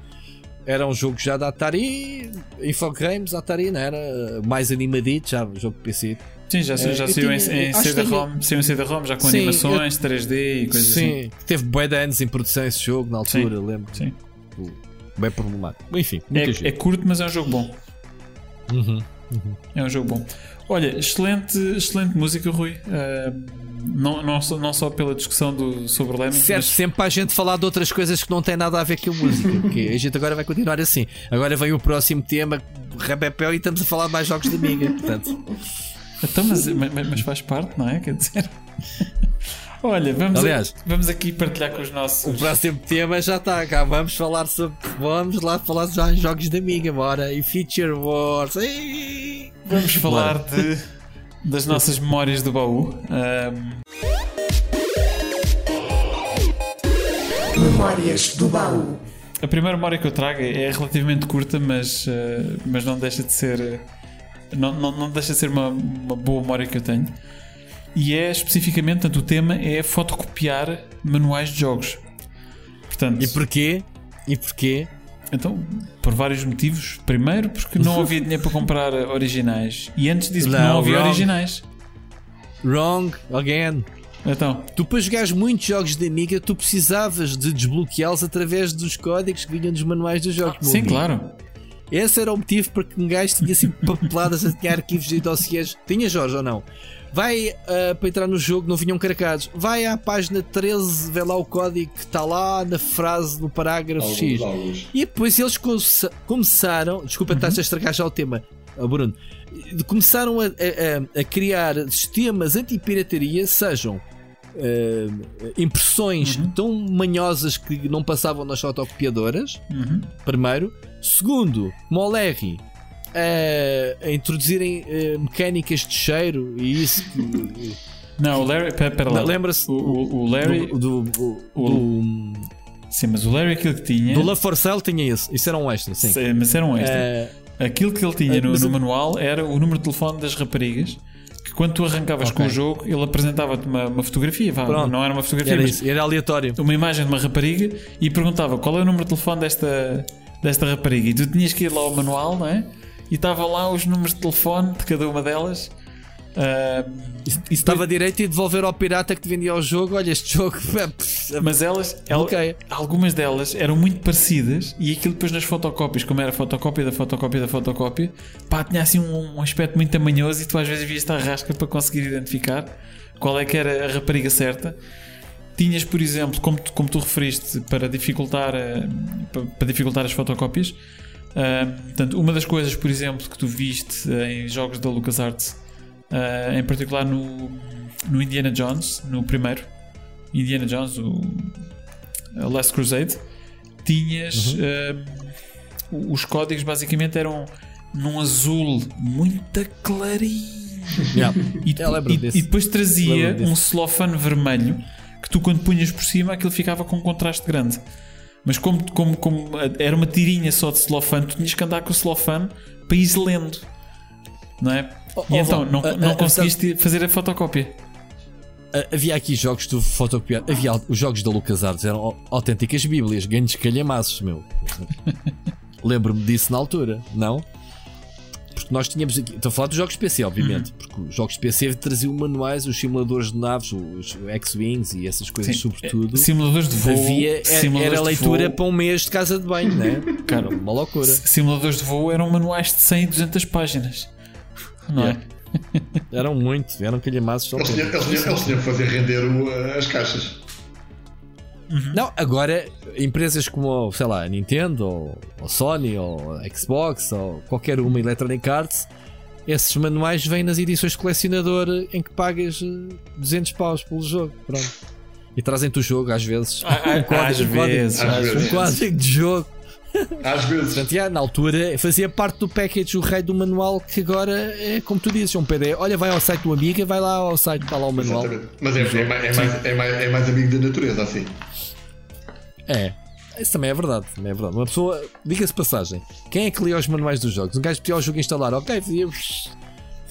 Era um jogo já da Atari, Infogrames, Atari, não era mais animadito, já jogo de PC. Sim, já, já uh, saiu em, em CD-ROM, em CD-ROM já com sim, animações, eu, 3D e coisas sim, assim. Sim, teve bué de anos em produção esse jogo na altura, sim, lembro. Sim. Bem problemático. Enfim, é, é, curto, mas é um jogo bom. Uhum, uhum. É um jogo bom. Olha, excelente, excelente música, Rui. Uh, não, não, só, não só pela discussão do, sobre Lemming. Serve mas... sempre para a gente falar de outras coisas que não têm nada a ver com a música. porque a gente agora vai continuar assim. Agora vem o próximo tema, Rabepel, e estamos a falar de mais jogos de amiga. Portanto. Então, mas, mas, mas faz parte, não é? Quer dizer. Olha, vamos, Aliás, a, vamos aqui partilhar com os nossos. O próximo tema já está cá. Vamos falar sobre. Vamos lá falar já em jogos de amiga, bora. E Feature Wars. Ei! Vamos falar de, das nossas memórias do baú. Um... Memórias do baú. A primeira memória que eu trago é relativamente curta, mas, uh, mas não deixa de ser. Uh, não, não, não deixa de ser uma, uma boa memória que eu tenho. E é especificamente, tanto o tema é fotocopiar manuais de jogos. Portanto, e porquê? E porquê? Então, por vários motivos. Primeiro, porque não havia dinheiro para comprar originais. E antes disso, não, não havia wrong. originais. Wrong, again. Então. Tu para jogares muitos jogos de Amiga, tu precisavas de desbloqueá-los através dos códigos que vinham dos manuais dos jogos. sim, claro. Esse era o motivo para que um gajo tinha assim papeladas a tinha arquivos e dossiês. Tinha Jorge ou não? Vai uh, para entrar no jogo, não vinham cracados. Vai à página 13, vê lá o código que está lá na frase, no parágrafo alguns, X. Alguns. E depois eles começaram. Desculpa, uhum. estás a estragar já o tema, Bruno. Começaram a, a, a criar sistemas anti-pirataria, sejam uh, impressões uhum. tão manhosas que não passavam nas fotocopiadoras. Uhum. Primeiro. Segundo, como uh, a introduzirem uh, mecânicas de cheiro e isso. Que, não, o Larry. Pera, lá. Lembra-se. O, o, Larry. Do, do, o, do, sim, mas o Larry aquilo que tinha. Do La Forcel tinha isso. Isso era um extra, sim. sim mas era um extra. aquilo que ele tinha no, no manual era o número de telefone das raparigas que quando tu arrancavas okay. com o jogo, ele apresentava-te uma, uma, fotografia, vá, não era uma fotografia, era, era aleatório. Uma imagem de uma rapariga e perguntava qual é o número de telefone desta, desta rapariga. E tu tinhas que ir lá ao manual, não é? E estava lá os números de telefone de cada uma delas Uh, estava direito e devolver ao pirata que te vendia o jogo. Olha, este jogo. Mas elas, elas okay. algumas delas eram muito parecidas. E aquilo depois nas fotocópias, como era fotocópia da fotocópia da fotocópia, pá, tinha assim um, um aspecto muito tamanhoso. E tu às vezes vias a rasca para conseguir identificar qual é que era a rapariga certa. Tinhas, por exemplo, como tu, como tu referiste, para dificultar, eh, para dificultar as fotocópias. Uh, portanto, uma das coisas, por exemplo, que tu viste em jogos da LucasArts uh, em particular no, no Indiana Jones, no primeiro Indiana Jones, o Last Crusade, tinhas uhum. uh, os códigos basicamente eram num azul muito clarinho. Yeah. E, e, e, depois trazia um celofane vermelho que tu quando punhas por cima aquilo ficava com um contraste grande. Mas como, como, como era uma tirinha só de celofane, tu tinhas que andar com o celofane para ir lendo. Não é? Oh, e então, não, uh, não uh, conseguiste uh, fazer a fotocópia? Havia aqui jogos do fotocopiar. Havia os jogos da LucasArts eram autênticas bíblias, grandes calhamaços, meu. Lembro-me disso na altura, não? Porque nós tínhamos aqui. Estou a falar dos jogos PC, obviamente. Uhum. Porque os jogos PC traziam manuais, os simuladores de naves, os X-Wings e essas coisas, Sim. sobretudo. Simuladores de voo. Havia, simuladores era leitura para um mês de casa de banho, né? Cara, uma loucura. Simuladores de voo eram manuais de 100 e 200 páginas não é? Eram muito, eram calhamaços. Eles tinham, eles, tinham, eles tinham que fazer render o, as caixas. Uhum. Não, agora empresas como, sei lá, a Nintendo, ou, ou Sony, ou Xbox, ou qualquer uma Electronic Arts, esses manuais vêm nas edições de colecionador em que pagas 200 eh, paus pelo jogo. Pronto. E trazem-te o jogo às vezes. um código, às, vezes, às vezes. Um código de jogo às vezes. Portanto, já, na altura fazia parte do package o rei do manual que agora é como tu dizes, é um PDF. Olha, vai ao site do Amiga, vai lá ao site, está lá o manual. Exatamente. Mas é, é, mais, é, mais, é, mais, é mais amigo da natureza, assim. É. Isso também é verdade, também é verdade. Uma pessoa, diga-se passagem, quem é que lia os manuais dos jogos? Um gajo pedia o jogo instalar, ok, via,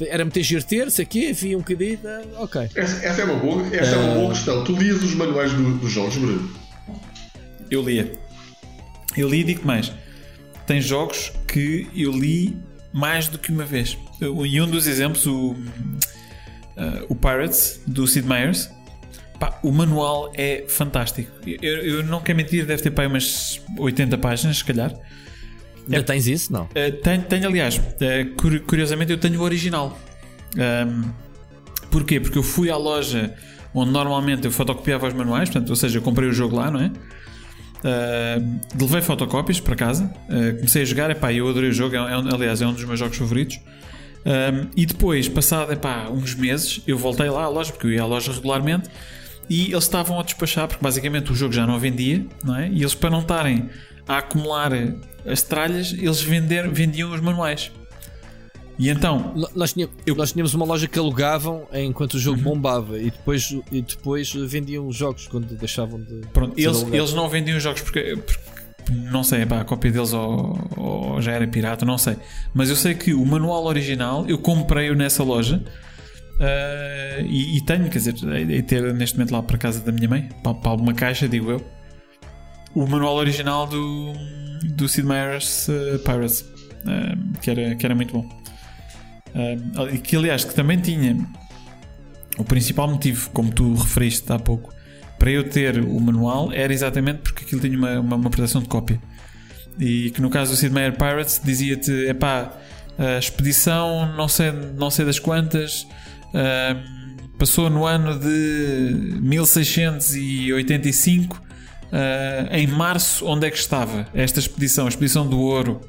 era meter GRT, sei aqui, via um bocadinho, tá, ok. Essa, essa, é uma boa, essa uh... é uma boa questão. Tu lias os manuais do, dos jogos, Bruno? Eu lia. Eu li e digo mais. Tem jogos que eu li mais do que uma vez. E um dos exemplos, o, uh, o Pirates, do Sid Meier's, pá, o manual é fantástico. Eu, eu, não quero mentir, deve ter pá, umas 80 páginas, se calhar. Ainda é, tens isso? Não? Uh, tenho, tenho, aliás, uh, curiosamente, eu tenho o original. Um, porquê? Porque eu fui à loja onde normalmente eu fotocopiava os manuais, portanto, ou seja, eu comprei o jogo lá, não é? Uh, levei fotocópias para casa, uh, comecei a jogar, epá, eu adorei o jogo, é, é, aliás é um dos meus jogos favoritos. Uh, e depois, passado epá, uns meses, eu voltei lá à loja, porque eu ia à loja regularmente, e eles estavam a despachar, porque basicamente o jogo já não vendia, não é? e eles para não estarem a acumular as tralhas, eles vender, vendiam os manuais. E então. Nós tínhamos, eu... nós tínhamos uma loja que alugavam enquanto o jogo uhum. bombava e depois, e depois vendiam os jogos quando deixavam de. Pronto, de eles, eles não vendiam os jogos porque, porque não sei, pá, a cópia deles ou, ou, já era pirata, não sei. Mas eu sei que o manual original eu comprei-o nessa loja uh, e, e, tenho, quer dizer, e ter neste momento lá para casa da minha mãe, para, para alguma caixa, digo eu, o manual original do, do Sid Meier's uh, Pirates, uh, que, era, que era muito bom. Uh, que aliás que também tinha o principal motivo, como tu referiste há pouco, para eu ter o manual era exatamente porque aquilo tinha uma, uma, uma proteção de cópia. E que no caso do Sid Meier Pirates dizia-te: epá, a expedição não sei, não sei das quantas. Uh, passou no ano de 1685 uh, em março onde é que estava esta expedição, a expedição do ouro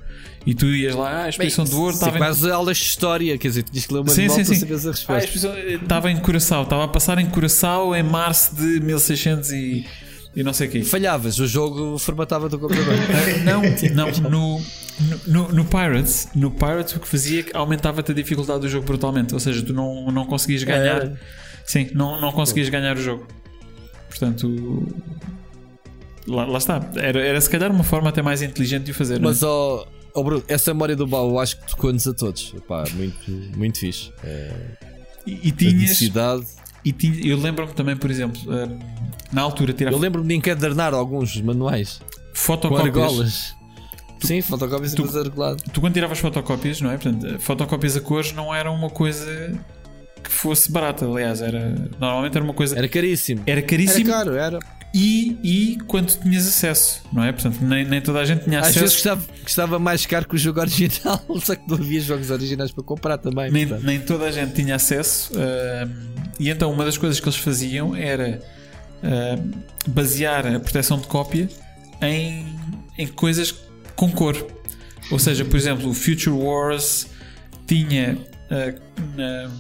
e tu ias lá, ah, a expedição Bem, do ouro estava em... quase aulas de história, quer dizer, tinhas que ler uma sim, sim, sim. a resposta. Ah, a expedição estava em Curaçao, estava a passar em Curaçao em março de 1600 e e não sei o quê. Falhavas, o jogo formatava do computador. não, não, no, no, no, Pirates, no Pirates o que fazia é que aumentava-te a dificuldade do jogo brutalmente. Ou seja, tu não, não conseguias ganhar. É. Sim, não, não conseguias ganhar o jogo. Portanto, lá, lá está. Era, era se calhar uma forma até mais inteligente de o fazer. É? Mas, ó, oh, oh Bruno, essa memória do baú acho que tocou-nos a todos. Epá, muito, muito fixe. É, e, e tinhas. E tinha, eu lembro-me também, por exemplo, hum, na altura tirar. Eu lembro-me de encadernar alguns manuais. Fotocópias. Tu, Sim, fotocópias tu, regulado. Tu quando tiravas fotocópias, não é? Portanto, fotocópias a cores não era uma coisa que fosse barata, aliás, era normalmente era uma coisa. Era caríssimo. Era caríssimo. Era caro, era. E, e quando tinhas acesso, não é? Portanto, nem, nem toda a gente tinha acesso. Às vezes estava mais caro que o jogo original, só que não havia jogos originais para comprar também. Nem, nem toda a gente tinha acesso. Uh, e então, uma das coisas que eles faziam era uh, basear a proteção de cópia em, em coisas com cor. Ou seja, por exemplo, o Future Wars tinha uh, na,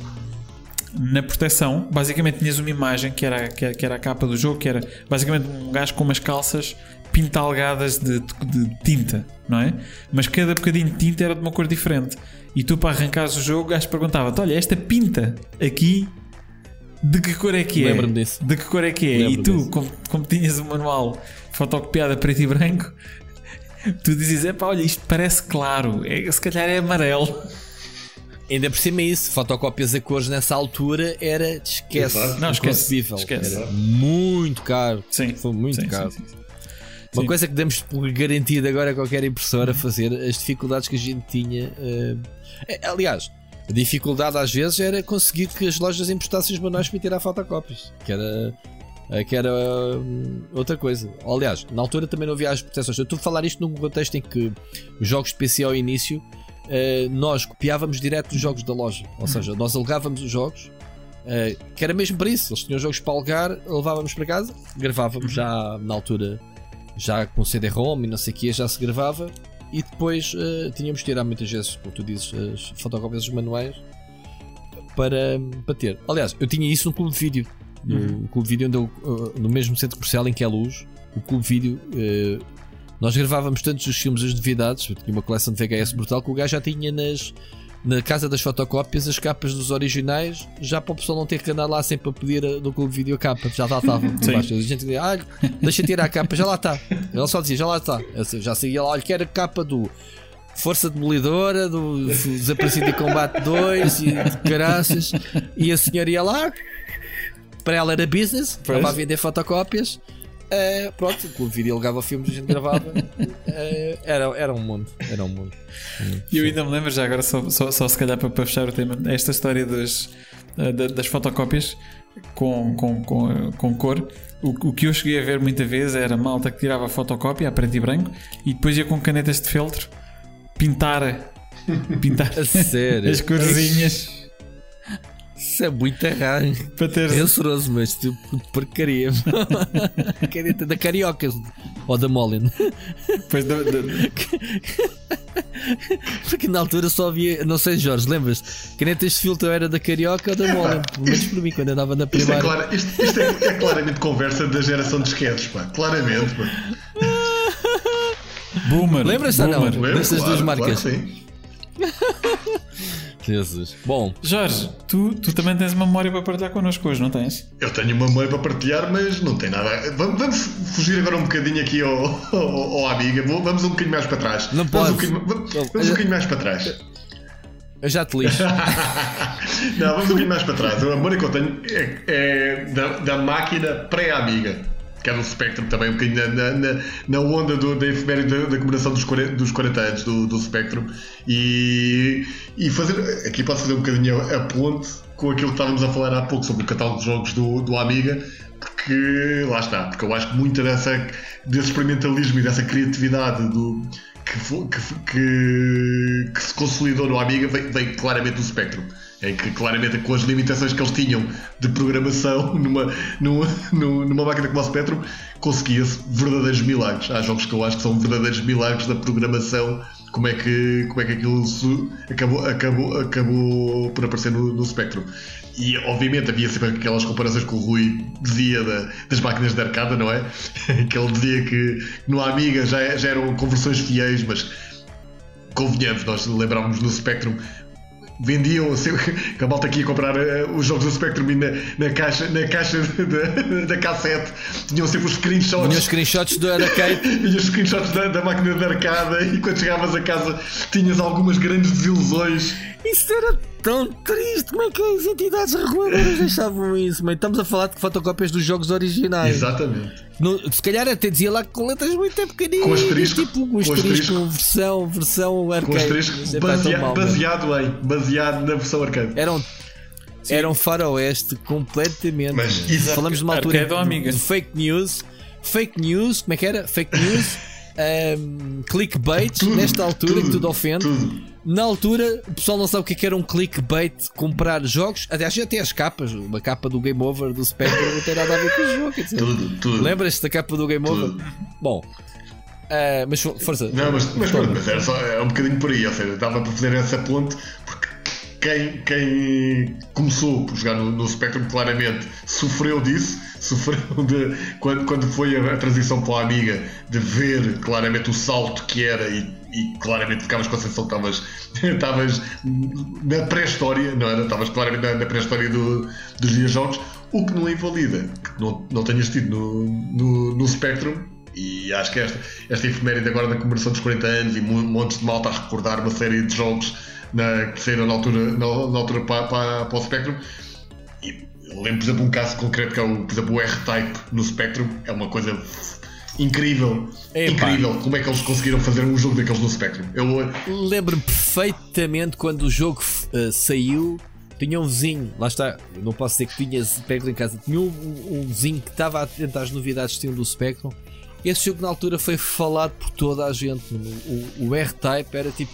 na proteção, basicamente tinhas uma imagem que era, que era, que era a capa do jogo, que era basicamente um gajo com umas calças pintalgadas de, de, de, tinta, não é? Mas cada bocadinho de tinta era de uma cor diferente. E tu, para arrancares o jogo, o gajo perguntava-te: Olha, esta pinta aqui de que cor é que é? Lembro-me disso. De que cor é que é? E tu, como, como, tinhas o manual fotocopiado a preto e branco, tu dizes: É pá, olha, isto parece claro, é, se calhar é amarelo. Ainda por cima isso, fotocópias a cores nessa altura era esquece, não esquece, esquece. Era muito caro. Sim, foi muito sim, caro. Sim, sim, Uma coisa que demos por garantida agora a qualquer impressora fazer as dificuldades que a gente tinha. Uh... aliás, a dificuldade às vezes era conseguir que as lojas emprestassem os manuais para tirar fotocópias, que era que era hum, outra coisa. Aliás, na altura também não havia as proteções. Eu estou a falar isto num contexto em que os jogos de PC ao início uh, nós copiávamos direto dos jogos da loja. Ou seja, nós alugávamos os jogos, uh, que era mesmo para isso. Eles tinham jogos para alugar, levávamos para casa, gravávamos já na altura, já com CD-ROM e não sei o que, já se gravava. E depois uh, tínhamos de tirar muitas vezes, como tu dizes, as fotocópias dos manuais para, para ter. Aliás, eu tinha isso no clube de vídeo. No uhum. clube de vídeo onde eu, no mesmo centro comercial em que é luz, o clube de vídeo nós gravávamos tantos os filmes as novidades, eu tinha uma coleção de VHS brutal que o gajo já tinha nas, na casa das fotocópias as capas dos originais, já para o pessoal não ter que andar lá sempre a pedir eh, no clube vídeo capa, já lá estava. a gente dizia, ah, deixa tirar a capa, já lá está. Ele só dizia, já lá está. Eu já seguia lá, olha, que era a capa do Força Demolidora, do Desaparecido de Combate 2 e de caraças. E a senhora ia lá, para ela era business, para vender fotocópias. Uh, pronto, o vídeo alegava filmes a gente gravava. Uh, era, era um mundo. Era um mundo. E eu ainda me lembro, já agora, só, só, só se calhar para, para fechar o tema, esta história das, uh, das fotocópias com, com, com, com cor. O, o, que eu cheguei a ver muita vez era malta que tirava a fotocópia a preto e branco e depois ia com canetas de feltro pintar, pintar as corzinhas. Isso é muito errado. Para ter... Rançoroso, mas tipo porcaria. Caneta da Carioca ou da Molin. Pois da, da... Porque na altura só havia, não sei, Jorge, lembras? Canetas de filtro era da Carioca ou da Molin. Pelo menos por mim, quando andava na primária. Isto é, claro, isto, isto é, é, claramente conversa da geração de esquetes, pá. Claramente, pá. Boomer. Lembras-te ou não? Lembro, Dessas claro, duas marcas? Claro sim. Jesus. Bom, Jorge, tu, tu também tens uma memória para partilhar connosco hoje, não tens? Eu tenho uma memória para partilhar, mas não tem nada. Vamos, vamos fugir agora um bocadinho aqui ao, ao, ao amiga. Vamos um bocadinho mais para trás. Não vamos pode. Um bocadinho, vamos, vamos um bocadinho mais para trás. Eu já te lixo. não, vamos um bocadinho mais para trás. A memória que eu tenho é, é da, da máquina pré-amiga que é do Spectrum também, um bocadinho na, na, na onda do, da efeméride da, da, comemoração dos 40, dos 40 anos do, do Spectrum. E, e fazer, aqui posso fazer um bocadinho a, ponte com aquilo que estávamos a falar há pouco sobre o catálogo de jogos do, do Amiga, porque lá está, porque eu acho que muita dessa, desse experimentalismo e dessa criatividade do, que, que, que, que se consolidou no Amiga veio claramente do Spectrum em que claramente com as limitações que eles tinham de programação numa, numa, numa máquina como a Spectrum conseguia-se verdadeiros milagres. Há jogos que eu acho que são verdadeiros milagres da programação, como é que, como é que aquilo acabou, acabou, acabou por aparecer no, no Spectrum. E obviamente havia sempre aquelas comparações que o Rui dizia da, das máquinas de arcada, não é? que ele dizia que no Amiga já, já eram conversões fiéis, mas convenhamos, nós lembrávamos no Spectrum vendiam assim, que a malta aqui ia comprar uh, os jogos do Spectrum e na, na caixa, na caixa da, da cassete tinham sempre os screenshots. Tinham os screenshots do arcade. e os screenshots da, da máquina de arcada e quando chegavas a casa tinhas algumas grandes desilusões. Isso era tão triste. Como é que as entidades reguladoras deixavam isso? Mãe? Estamos a falar de fotocópias dos jogos originais. Exatamente. No, se calhar até dizia lá com letras muito pequeninas. Com asterisco. Tipo um asterisco, versão, versão arcade. Com asterisco basea mal, baseado em. Baseado na versão arcade. Eram. Sim. Era um faroeste completamente. Mas isso Falamos de uma altura de, de fake news. Fake news, como é que era? Fake news. um, clickbait tudo, nesta altura tudo, que tudo ofende. Tudo. Na altura, o pessoal não sabe o que, é era um clickbait comprar jogos. Aliás, já tem as capas, uma capa do Game Over do Spectre não tem nada a ver com o jogo. Quer dizer, tudo, tudo. Lembras-te da capa do Game Over? Bom, uh, mas força. Não, mas, mas, mas era só, é um bocadinho por aí, ou seja, dava para fazer essa ponte, porque quem, quem começou por jogar no, no Spectrum claramente sofreu disso, sofreu de quando, quando foi a, a transição para a Amiga, de ver claramente o salto que era e, e claramente ficavas com a sensação que estavas, na pré-história, não era? Estavas claramente na, na pré-história do, dos videojogos, o que não invalida que não, não tenhas tido no, no, no Spectrum e acho que esta, esta efeméride agora da comemoração dos 40 anos e montes de malta a recordar uma série de jogos na, que saíram na altura, na, na altura para, para, para o Spectrum. E lembro, por exemplo, um caso concreto que é o, o R-Type no Spectrum. É uma coisa incrível. Incrível como é que eles conseguiram fazer um jogo daqueles no Spectrum. Eu lembro-me perfeitamente quando o jogo uh, saiu. Tinha um vizinho, lá está, não posso dizer que tinha Spectrum em casa, tinha um, um, um vizinho que estava atento às novidades que tinham do Spectrum. Esse jogo na altura foi falado por toda a gente. O, o R-Type era tipo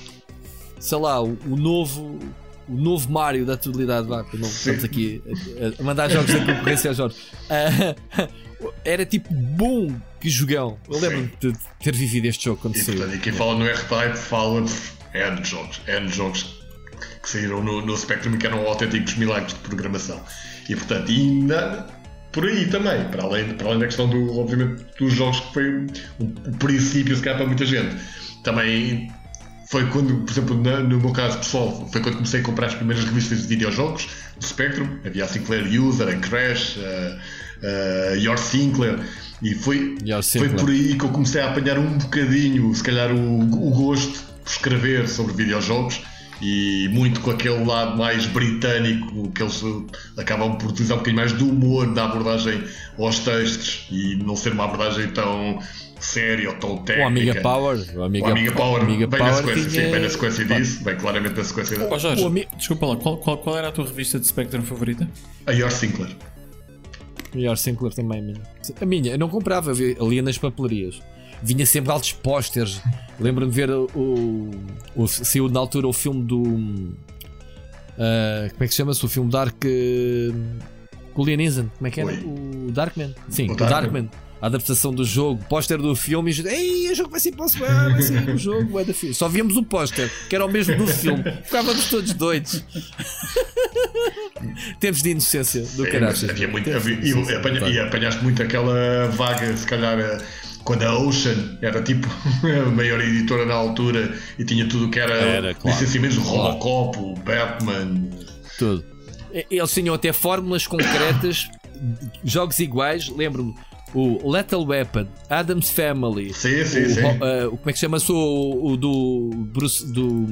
sei lá, o, o novo o novo Mario da atualidade, vá, não estamos aqui a, a, mandar jogos da concorrência aos Jorge. Uh, era tipo, bom, que jogão. Eu lembro-me de ter vivido este jogo quando e, saiu. Portanto, e quem fala no R-Type fala de N jogos, N jogos que saíram no, no Spectrum e que eram autênticos milagres de programação. E portanto, ainda por aí também, para além, para além da questão do, obviamente, dos jogos que foi o, o princípio se calhar para muita gente. Também foi quando, por exemplo, no meu caso pessoal, foi quando comecei a comprar as primeiras revistas de videojogos do Spectrum. Havia a Sinclair User, a Crash, a, a Your Sinclair. E foi, foi por aí que eu comecei a apanhar um bocadinho, se calhar, o, o gosto por escrever sobre videojogos e muito com aquele lado mais britânico que eles acabam por utilizar um bocadinho mais do humor na abordagem aos textos e não ser uma abordagem tão sério, tão técnica. O Amiga Power. O Amiga, o Amiga Power, Amiga bem, Power na sequência, tinha... sim, bem na sequência disso, bem claramente na sequência oh, Jorge, Ami... Desculpa lá, qual, qual, qual, era a tua revista de Spectrum favorita? A Your Sinclair. Your Sinclair também, a minha. A minha, eu não comprava, eu ali nas papelarias. Vinha sempre altos pósteres. Lembro-me de ver o, o. Saiu na altura o filme do. Uh, como é que se chama-se? O filme Dark. Uh, com o Liam como é que era? Oi. O Darkman. Sim, o, Darkman. Darkman adaptação do jogo, póster do filme, e Ei, o jogo vai ser possível, vai ser o jogo, é da Só víamos o póster, que era o mesmo do filme. Ficávamos todos doidos. Tempos de inocência do caralho. Havia muito, havia, e, apanha, e apanhaste muito aquela vaga, se calhar. Eh, quando a Ocean era tipo a maior editora na altura e tinha tudo que era, era claro, licenciamentos claro. Robocop, o Batman, tudo. Eles tinham até fórmulas concretas, jogos iguais. Lembro-me, o Lethal Weapon, Adam's Family. Sim, sim, o, sim. Uh, como é que chama-se? O, o, do Bruce do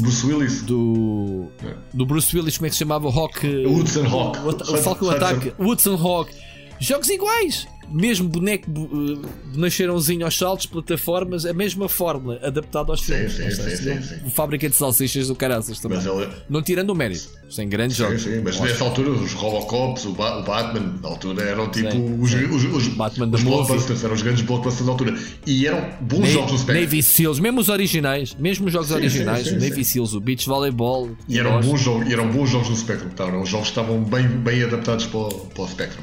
Bruce Willis. do é. do Bruce Willis como é que se chamava? O Rock Woodson Hawk. o, o Falcon Attack Woodson Hawk. Jogos iguais mesmo boneco uh, nascerãozinho aos saltos, plataformas, a mesma fórmula adaptada aos sim, filmes. Sim, sim, sim, sim, Fábrica de salsichas do caraças também. Ele... Não tirando o mérito, sem grandes jogos. Sim, mas nessa altura os Robocops, o, ba o, Batman, na altura eram tipo os, os, os, Batman os blockbusters, eram os grandes blockbusters da altura. E eram bons Na jogos no Spectrum. Navy Seals, mesmo os originais, mesmo os jogos originais, o Navy Seals, o Beach Volleyball. E eram, bons jogos, eram bons jogos no Spectrum, os jogos estavam bem, bem adaptados para o, para o Spectrum.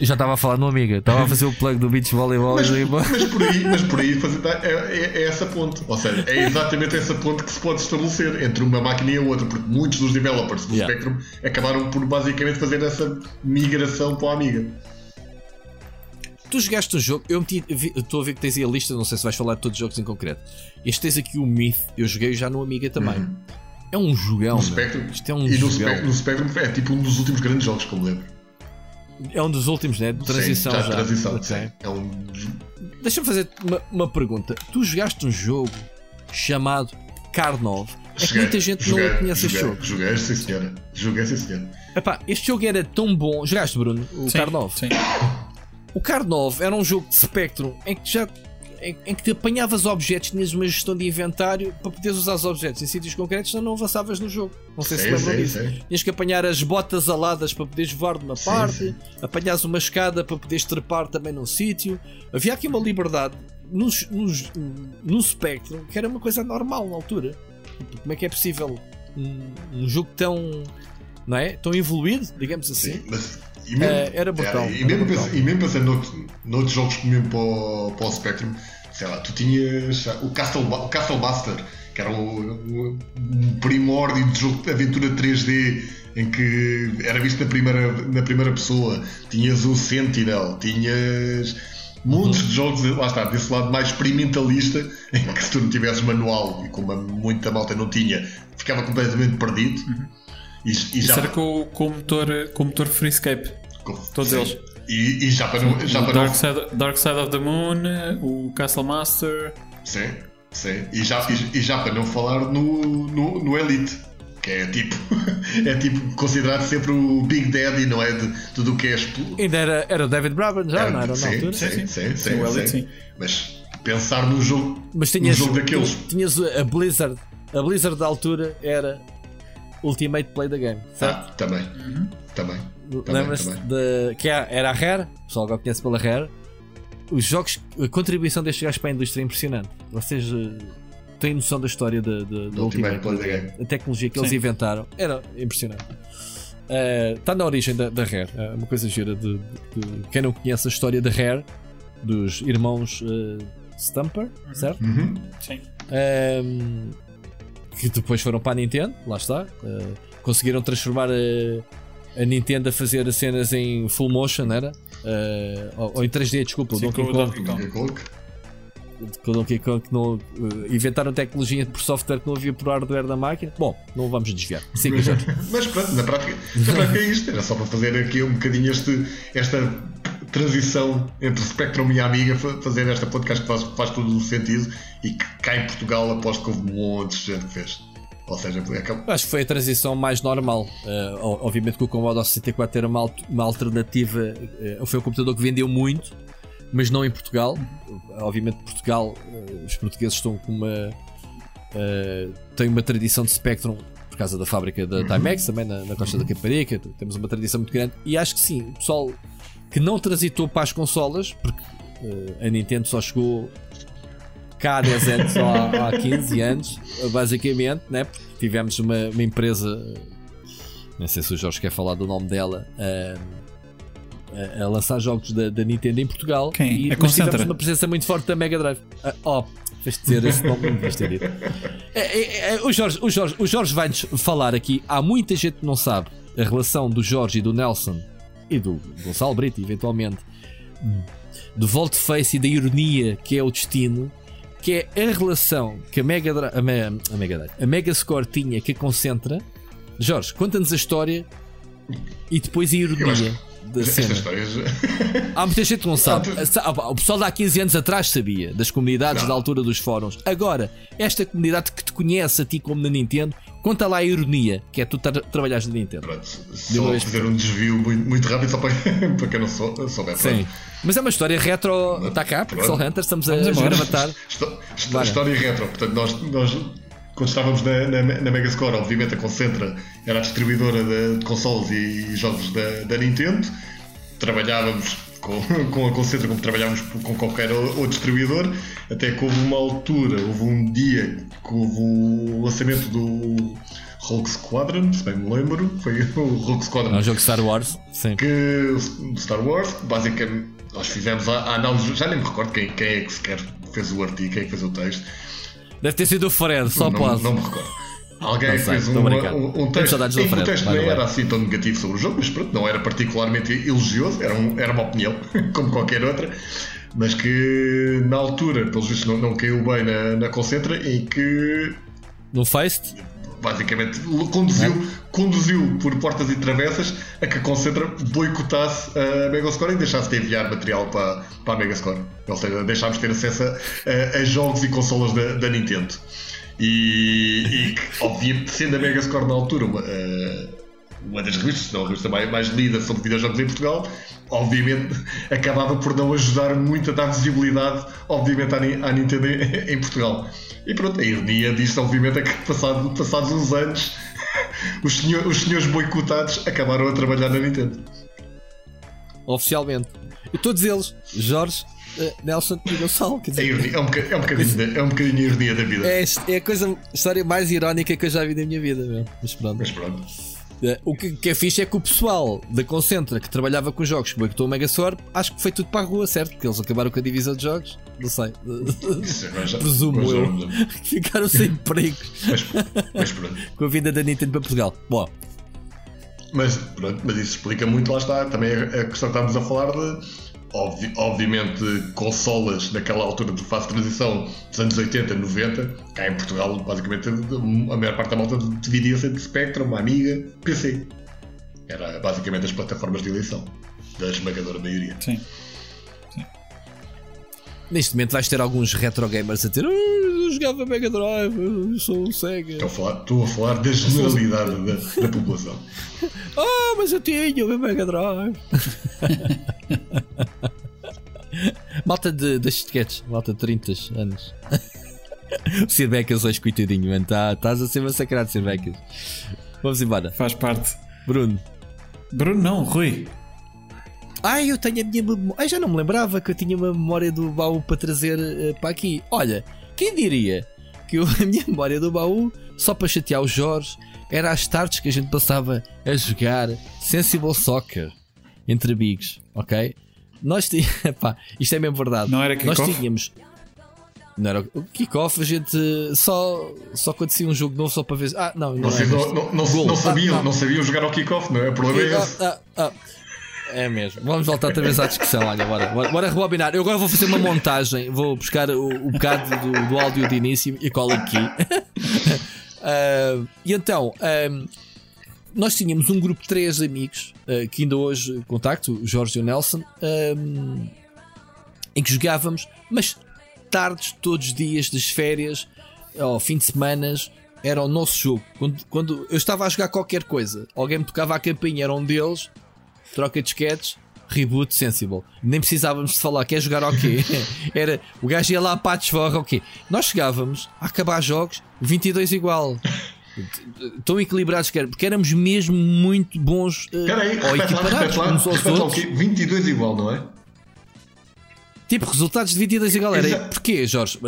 Já estava a falar no Amiga, estava a fazer o plug do Beach Volleyball mas, mas por aí, mas por aí é, é, é, essa ponte. Ou seja, é exatamente essa ponte que se pode estabelecer entre uma máquina e a outra, porque muitos dos developers do yeah. Spectrum acabaram por basicamente fazer essa migração para a Amiga. Tu jogaste o jogo, eu estou a ver que tens aí a lista, não sei se vais falar de todos os jogos em concreto. Este tens aqui o Myth, eu joguei já no Amiga também. Uhum. É um jogão. No Spectrum, Isto é um e no Spectrum, no Spectrum é tipo um dos últimos grandes jogos, como lembro. É um dos últimos, né? De transição sim, já. já. transição, okay. É um... Deixa-me fazer uma, uma, pergunta. Tu jogaste um jogo chamado Karnov. É que muita gente joguei, não conhece joguei, este jogo. Joguei, sim senhora. Joguei, sim senhora. Epá, este jogo era tão bom. Jogaste, Bruno? O sim, Karnov? Sim. O Karnov era um jogo de Spectrum em que já em, em, que te apanhavas objetos, tinhas uma gestão de inventário para poderes usar os objetos em sítios concretos, senão não avançavas no jogo. Não sei se lembram disso. Tinhas que apanhar as botas aladas para poderes voar de uma sim, parte, sim. apanhas uma escada para poderes trepar também num sítio. Havia aqui uma liberdade no, Spectrum que era uma coisa normal na altura. Tipo, como é que é possível um, um jogo tão. Não é? Tão evoluído, digamos assim. Sim, mas e mesmo, uh, era brutal. Era, e, mesmo brutal. Pensando, e mesmo pensando noutros, noutros jogos mesmo para o, para o Spectrum, sei lá, tu tinhas o Castle, o Castle Buster, que era um, um primórdio de jogo de aventura 3D em que era visto na primeira, na primeira pessoa, tinhas o Sentinel, tinhas muitos uhum. jogos, lá está, desse lado mais experimentalista, em que se tu não tivesses manual, e como muita malta não tinha, ficava completamente perdido. Uhum. E, e Isso já... era com, com, o motor, com o motor Freescape. Com... Todos Sim. eles. E, e, já para não. Já para Dark, não... Side, Dark Side of the Moon, o Castle Master. Sim, sim. E já, e, e já para não falar no, no, no Elite. Que é tipo, é tipo considerado sempre o Big Daddy, não é? De tudo o que é. Ainda era, era o David Braben, já, era, não era? Sim, na altura? Sim, sim, sim. sim, sim, Elite, sim. Mas pensar no jogo, Mas tinhas, no jogo daqueles. Tinhas a Blizzard, a Blizzard da altura era Ultimate Play the Game, certo? Ah, também. Uhum. Também. Lembras-te de. que era a Rare, o pessoal agora conhece pela Rare. Os jogos, a contribuição destes gajos para a indústria é impressionante. Vocês uh, têm noção da história de, de, do Ultimate, Play the Game? A tecnologia que Sim. eles inventaram era impressionante. Está uh, na origem da, da Rare, é uma coisa gira de, de, de, quem não conhece a história da Rare, dos irmãos uh, Stumper, uhum. certo? Uhum. Sim. Um, que depois foram para a Nintendo, lá está. Uh, conseguiram transformar a, a, Nintendo a fazer cenas em full motion, era? Uh, ou, ou, em 3D, desculpa, Sim, Donkey, Donkey Kong. Kong. Com o Donkey Kong não, uh, inventaram tecnologia por software que não havia por hardware da máquina. Bom, não vamos desviar. Sim, mas, mas pronto, na prática, na prática é isto. Era só para fazer aqui um bocadinho este, esta transição entre Spectrum e a Amiga, fazer esta podcast que faz, faz todo o sentido e que cá em Portugal aposto que houve montes de gente que fez. Ou seja, é acho que foi a transição mais normal. Uh, obviamente que o Commodore 64 era uma, uma alternativa, uh, foi um computador que vendeu muito, mas não em Portugal. Obviamente, Portugal, uh, os portugueses estão com uma. têm uma tradição de Spectrum por causa da fábrica da uhum. Timex, também na, na Costa uhum. da Caparica. Temos uma tradição muito grande. E acho que sim, o pessoal que não transitou para as consolas, porque a Nintendo só chegou cá há 10 anos, só há, há 15 anos, basicamente, né? porque tivemos uma, uma empresa, não sei se o Jorge quer falar do nome dela, uh, a, lançar jogos da, da, Nintendo em Portugal. Quem? E a tivemos uma presença muito forte da Mega Drive. Uh, oh, Vais dizer esse nome, não ter dito. É, é, é, o, Jorge, o, Jorge, o Jorge vai-nos falar aqui. Há muita gente que não sabe a relação do Jorge e do Nelson e do Gonçalo Brito, eventualmente, do volte-face e da ironia que é o destino, que é a relação que a Mega, a, Mega, a, Mega, a Mega Score tinha que concentra. Jorge, conta-nos a história e depois a ironia da cena. Há muita gente que não sabe. O pessoal de há 15 anos atrás sabia, das comunidades não. da altura dos fóruns. Agora, esta comunidade que te conhece a ti como na Nintendo, Conta lá a ironia, que é tu tra trabalhares na Nintendo. Pronto, só fazer um desvio muito, muito rápido, só para, para quem não sou, souber. Sim. Mas é uma história retro. Está cá, Pixel Hunter, estamos a, a gravatar. História retro. Portanto, nós, nós quando estávamos na, na, na Megascore, obviamente a Concentra era a distribuidora de, de consoles e jogos da, da Nintendo. Trabalhávamos com, com a Concentra como trabalhávamos com qualquer outro distribuidor, até que houve uma altura, houve um dia houve o lançamento do Rogue Squadron, se bem me lembro, foi o Rogue Squadron. É um jogo Star Wars, sim. Que, Star Wars, basicamente nós fizemos a, análise, já nem me recordo quem, quem é que sequer fez o artigo, quem é que fez o texto. Deve ter sido o Fred, só não, pode. Não me recordo. Alguém não fez um, um, um texto em que o texto nem era assim tão negativo sobre o jogo, mas pronto, não era particularmente elogioso, era, um, era uma opinião, como qualquer outra, mas que na altura, pelos vistos, não, não caiu bem na, na Concentra e que. No Face? Basicamente conduziu, conduziu por portas e travessas a que a Concentra boicotasse a Megascore e deixasse de enviar material para, para a Megascore. Ou seja, deixámos de ter acesso a, a jogos e consolas da, da Nintendo. E, e obviamente, sendo a Megascore na altura uma, uh, uma das revistas, não a revista mais, mais lida sobre videojogos em Portugal, obviamente acabava por não ajudar muito a dar visibilidade, obviamente, à, à Nintendo em, em, Portugal. E pronto, a ironia disto, obviamente, é que passado, passados uns anos, os, senhor, os senhores boicotados acabaram a trabalhar na Nintendo. Oficialmente. E todos eles, Jorge, uh, Nelson e Gonçalo. Quer dizer, é, ironia, é, um bocadinho, é, um bocadinho, é um bocadinho a ironia da vida. É, é a coisa, a história mais irónica que eu já vi na minha vida, meu. Mas pronto. Mas pronto. Uh, o que, que é fixe é que o pessoal da Concentra que trabalhava com jogos como boicotou o Megasword, acho que foi tudo para a rua, certo? Porque eles acabaram com a divisão de jogos, não sei. É, Presumo eu. Ficaram sem empregos. Mas, mas pronto. com a vinda da Nintendo para Portugal. Bom. Mas, pronto, mas isso explica muito, lá está, também a questão que estamos a falar de Obvi obviamente, consolas naquela altura de fase de transição dos anos 80, 90, cá em Portugal, basicamente a maior parte da malta dividia-se entre Spectrum, Amiga, PC. Era basicamente as plataformas de eleição da esmagadora maioria. Sim. Neste momento vais ter alguns retro gamers a dizer eu jogava Mega Drive, eu sou um Sega. Estou a falar, estou a falar da generalidade da, da população. Ah, mas eu tinha o Mega Drive. malta de, das sketches, malta de 30 anos. o Sir Becas hoje, coitadinho, mano. Tá, estás a ser massacrado, Sir Becas. Vamos embora. Faz parte. Bruno. Bruno, não, Rui. Ai, eu tenho a minha memória. Ai, já não me lembrava que eu tinha uma memória do baú para trazer uh, para aqui. Olha, quem diria que eu, a minha memória do baú, só para chatear o Jorge, era as tardes que a gente passava a jogar Sensible Soccer entre amigos, ok? Nós tínhamos. isto é mesmo verdade. Não era Nós tínhamos. Não era o kickoff, a gente só, só acontecia um jogo novo só para ver. Ah, não, não, Vocês não, não, não, não, sabiam, ah, não. sabiam jogar ao kickoff, não é? O problema é esse. Ah, ah, é mesmo. Vamos voltar outra vez à discussão. Olha, bora, bora, bora rebobinar. Eu agora vou fazer uma montagem. Vou buscar o, o bocado do, do áudio de início e colo aqui. uh, e então, um, nós tínhamos um grupo de três amigos uh, que ainda hoje contacto, o Jorge e o Nelson, um, em que jogávamos, mas tardes, todos os dias das férias, ou fim de semanas, era o nosso jogo. Quando, quando eu estava a jogar qualquer coisa, alguém me tocava a campainha, era um deles, troca de sketches, reboot sensible. Nem precisávamos de falar, quer jogar ok. Era o gajo ia lá para a desforra, ok. Nós chegávamos a acabar jogos 22 igual. Tão equilibrados que era, porque éramos mesmo muito bons uh, Peraí, ou equiparados lá, uns aos outros. 22 igual, não é? Tipo, resultados de 22 igual era. Exato. Porquê, Jorge?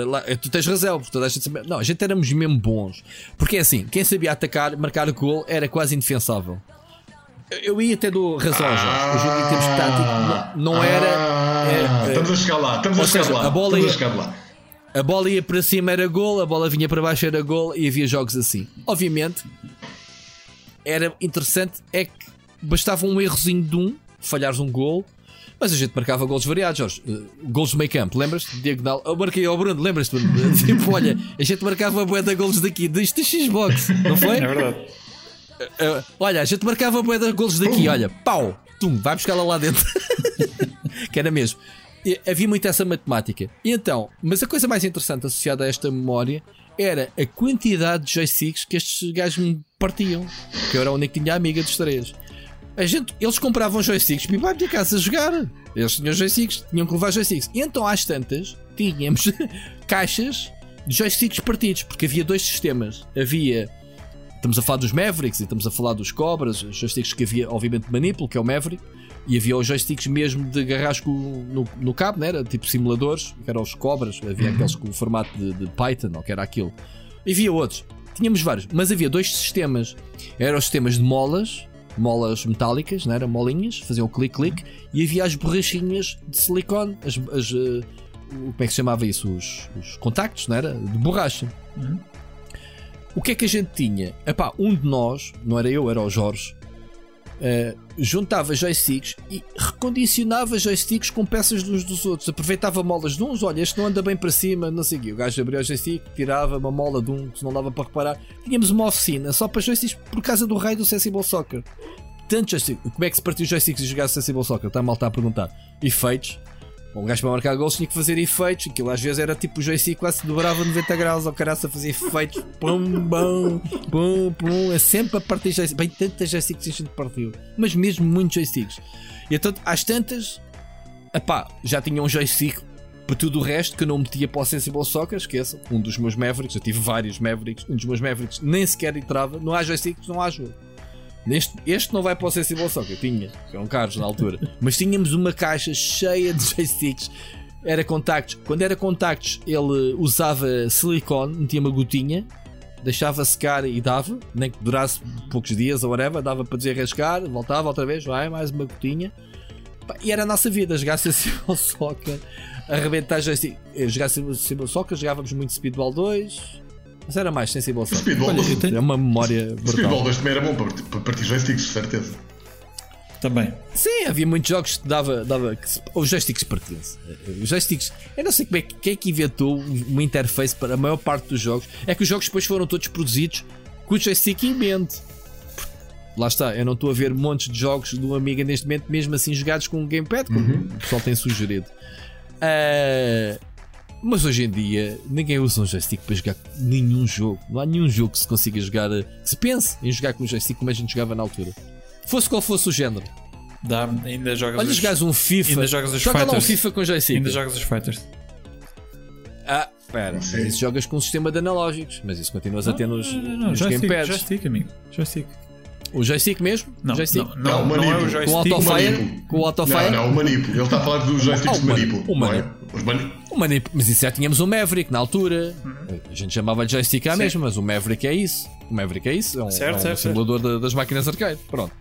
Tu tens razão, porque toda a gente sabe. Não, a gente éramos mesmo bons. Porque é assim, quem sabia atacar, marcar gol era quase indefensável. Eu ia até do razão, ah, Jorge. O jogo em termos de tático não, não era. Ah, é, estamos a chegar lá, estamos a chegar seja, lá. A bola ia, a chegar lá. A bola ia para cima era gol, a bola vinha para baixo era gol e havia jogos assim. Obviamente, era interessante é que bastava um errozinho de um, falhares um gol, mas a gente marcava gols variados, Jorge. Uh, gols do meio campo, lembras? Diagonal. Eu marquei ao Bruno, lembras-te? tipo, olha, a gente marcava boa de gols daqui, deste Xbox, não foi? É verdade. Uh, olha, a gente marcava boa de gols daqui, olha, pau, tum, vai buscá-la lá dentro. que era mesmo havia muito essa matemática. E então, mas a coisa mais interessante associada a esta memória era a quantidade de joysticks que estes gajos me partiam. Que eu era o único que tinha amiga dos três. A gente, eles compravam joysticks para ir para a minha casa a jogar. Eles tinham joysticks, tinham que levar joysticks. E então, às tantas, tínhamos caixas de joysticks partidos, porque havia dois sistemas. Havia. Estamos a falar dos Mavericks e estamos a falar dos Cobras, os joysticks que havia, obviamente, Manipul, que é o Maverick, e havia os joysticks mesmo de garrasco no, no cabo, né? era tipo simuladores, que eram os Cobras, havia uhum. aqueles com o formato de, de Python, ou que era aquilo. E havia outros. Tínhamos vários, mas havia dois sistemas. Eram os sistemas de molas, molas metálicas, não era? Molinhas, faziam o clique-clique, e havia as borrachinhas de silicone, as, as uh, como é que se chamava isso? Os, os contactos, não era? De borracha. Uhum. O que é que a gente tinha? Epá, um de nós, não era eu, era o Jorge, uh, juntava joysticks e recondicionava joysticks com peças uns dos outros. Aproveitava molas de uns, olha, este não anda bem para cima, não sei o quê. O gajo abria o joystick, tirava uma mola de um que não dava para reparar. Tínhamos uma oficina só para joysticks por causa do rei do Sensible Soccer. Tanto joystick. Como é que se partiu os joysticks e jogasse Sensible Soccer? Está mal está a perguntar. Efeitos um gajo para marcar gols tinha que fazer efeitos. Aquilo às vezes era tipo o joystick quase dobrava 90 graus ao caraça fazia efeitos. Pum, bum, pum, pum. É sempre a partir joystick. Bem, tantas joysticks a gente partiu. Mas mesmo muitos joysticks. E então, às tantas, epá, já tinha um joystick para tudo o resto que eu não metia para o Sensible Soccer, esqueça. Um dos meus Mavericks, eu tive vários Mavericks. Um dos meus Mavericks nem sequer entrava. Não há joysticks, não há jogo. Neste, este não vai para o Sensible Soccer, tinha, eram caros na altura, mas tínhamos uma caixa cheia de joysticks. Era contactos. Quando era contactos, ele usava silicone, metia uma gotinha, deixava secar e dava, nem que durasse poucos dias ou whatever, dava para desarrascar, voltava outra vez, vai, mais uma gotinha. E era a nossa vida, jogar Sensible Soccer, arrebentar joystick. Jogar Sensible Soccer, jogávamos muito Speedball 2, mas era mais sensível ao Speedball Olha, tenho... É uma memória brutal. Speedball 2 também era bom para, para partir joysticks, certeza. Também. Sim, havia muitos jogos que dava. dava que, os joysticks partiam-se. Os joysticks. Eu não sei como é, quem é que inventou uma interface para a maior parte dos jogos. É que os jogos depois foram todos produzidos com o joystick em mente. Lá está, eu não estou a ver montes de jogos do Amiga neste momento, mesmo assim jogados com um gamepad, como uhum. o pessoal tem sugerido. Uh, mas hoje em dia ninguém usa um joystick para jogar nenhum jogo. Não há nenhum jogo que se consiga jogar. Que se pense em jogar com um joystick como a gente jogava na altura. Fosse qual fosse o género. Dá, ainda jogas Olha, os, jogas um FIFA. Ainda jogas os joga fighters. lá um FIFA com joystick. Ainda jogas os fighters. Ah, espera. Mas isso jogas com um sistema de analógicos. Mas isso continuas a ter nos, não, não, não, nos joystick, gamepads. Joystick, amigo. Joystick. O joystick mesmo? Não, joystick? não, não, não, não é o joystick. Com o autofire? Com o autofire? Não, não, o manipo. Ele está a falar dos joysticks de manipo. O manipo. O manipo. Mas isso já tínhamos o Maverick na altura. Uhum. A gente chamava de joystick à mesma, mas o Maverick é isso. O Maverick é isso. É um, certo, é um certo, simulador certo. das máquinas arcade. Pronto.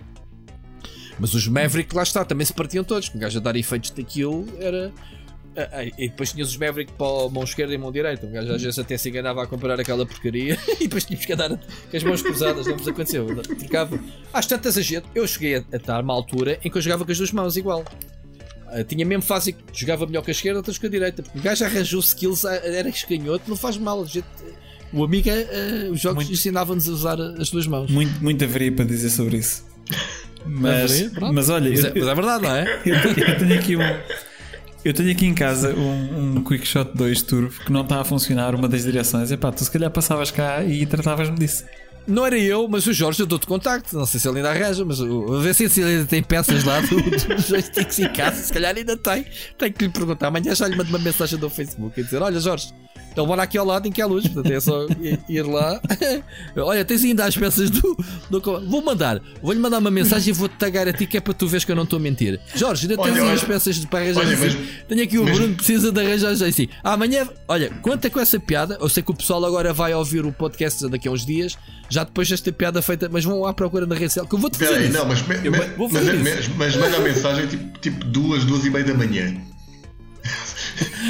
Mas os Maverick, lá está, também se partiam todos. Com o gajo a dar efeitos daquilo era ah, ah, e depois tinhas os Maverick para a mão esquerda e a mão direita. Um gajo às vezes até se enganava a comprar aquela porcaria e depois tínhamos que andar com as mãos cruzadas. Não nos aconteceu. Trocava. Às tantas a gente, eu cheguei a, a estar uma altura em que eu jogava com as duas mãos igual. Uh, tinha mesmo fase que jogava melhor com a esquerda, outras com a direita. Porque o gajo arranjou skills, era escanhoto, não faz mal. A gente, o amigo, uh, os jogos ensinavam-nos a usar as duas mãos. Muito, muito haveria para dizer sobre isso. Mas, mas olha, mas é, mas é verdade, não é? eu, eu tenho aqui um. Eu tenho aqui em casa um, um Quickshot 2 Turbo que não está a funcionar uma das direções. Epá, tu se calhar passavas cá e tratavas-me disso. Não era eu, mas o Jorge eu dou-te contacto. Não sei se ele ainda arranja, mas a ver se ele ainda tem peças lá dos do joysticks em casa. Se calhar ainda tem. Tenho que lhe perguntar. Amanhã já lhe mando uma mensagem do Facebook e dizer: Olha, Jorge, ele mora aqui ao lado em que há luz, portanto é só ir lá. Olha, tens ainda as peças do. do... Vou mandar, vou-lhe mandar uma mensagem e vou-te tagar a ti que é para tu veres que eu não estou a mentir. Jorge, ainda tens olha, as peças de para arranjar olha, assim. Tenho aqui o mesmo... Bruno, precisa de arranjar já assim. Amanhã, olha, conta com essa piada. Eu sei que o pessoal agora vai ouvir o podcast daqui a uns dias, já depois desta piada feita, mas vão à procura na rede social. Que eu vou-te fazer. Peraí, não, mas, me, me, mas, mas, manda a mensagem tipo, tipo duas, duas e meia da manhã.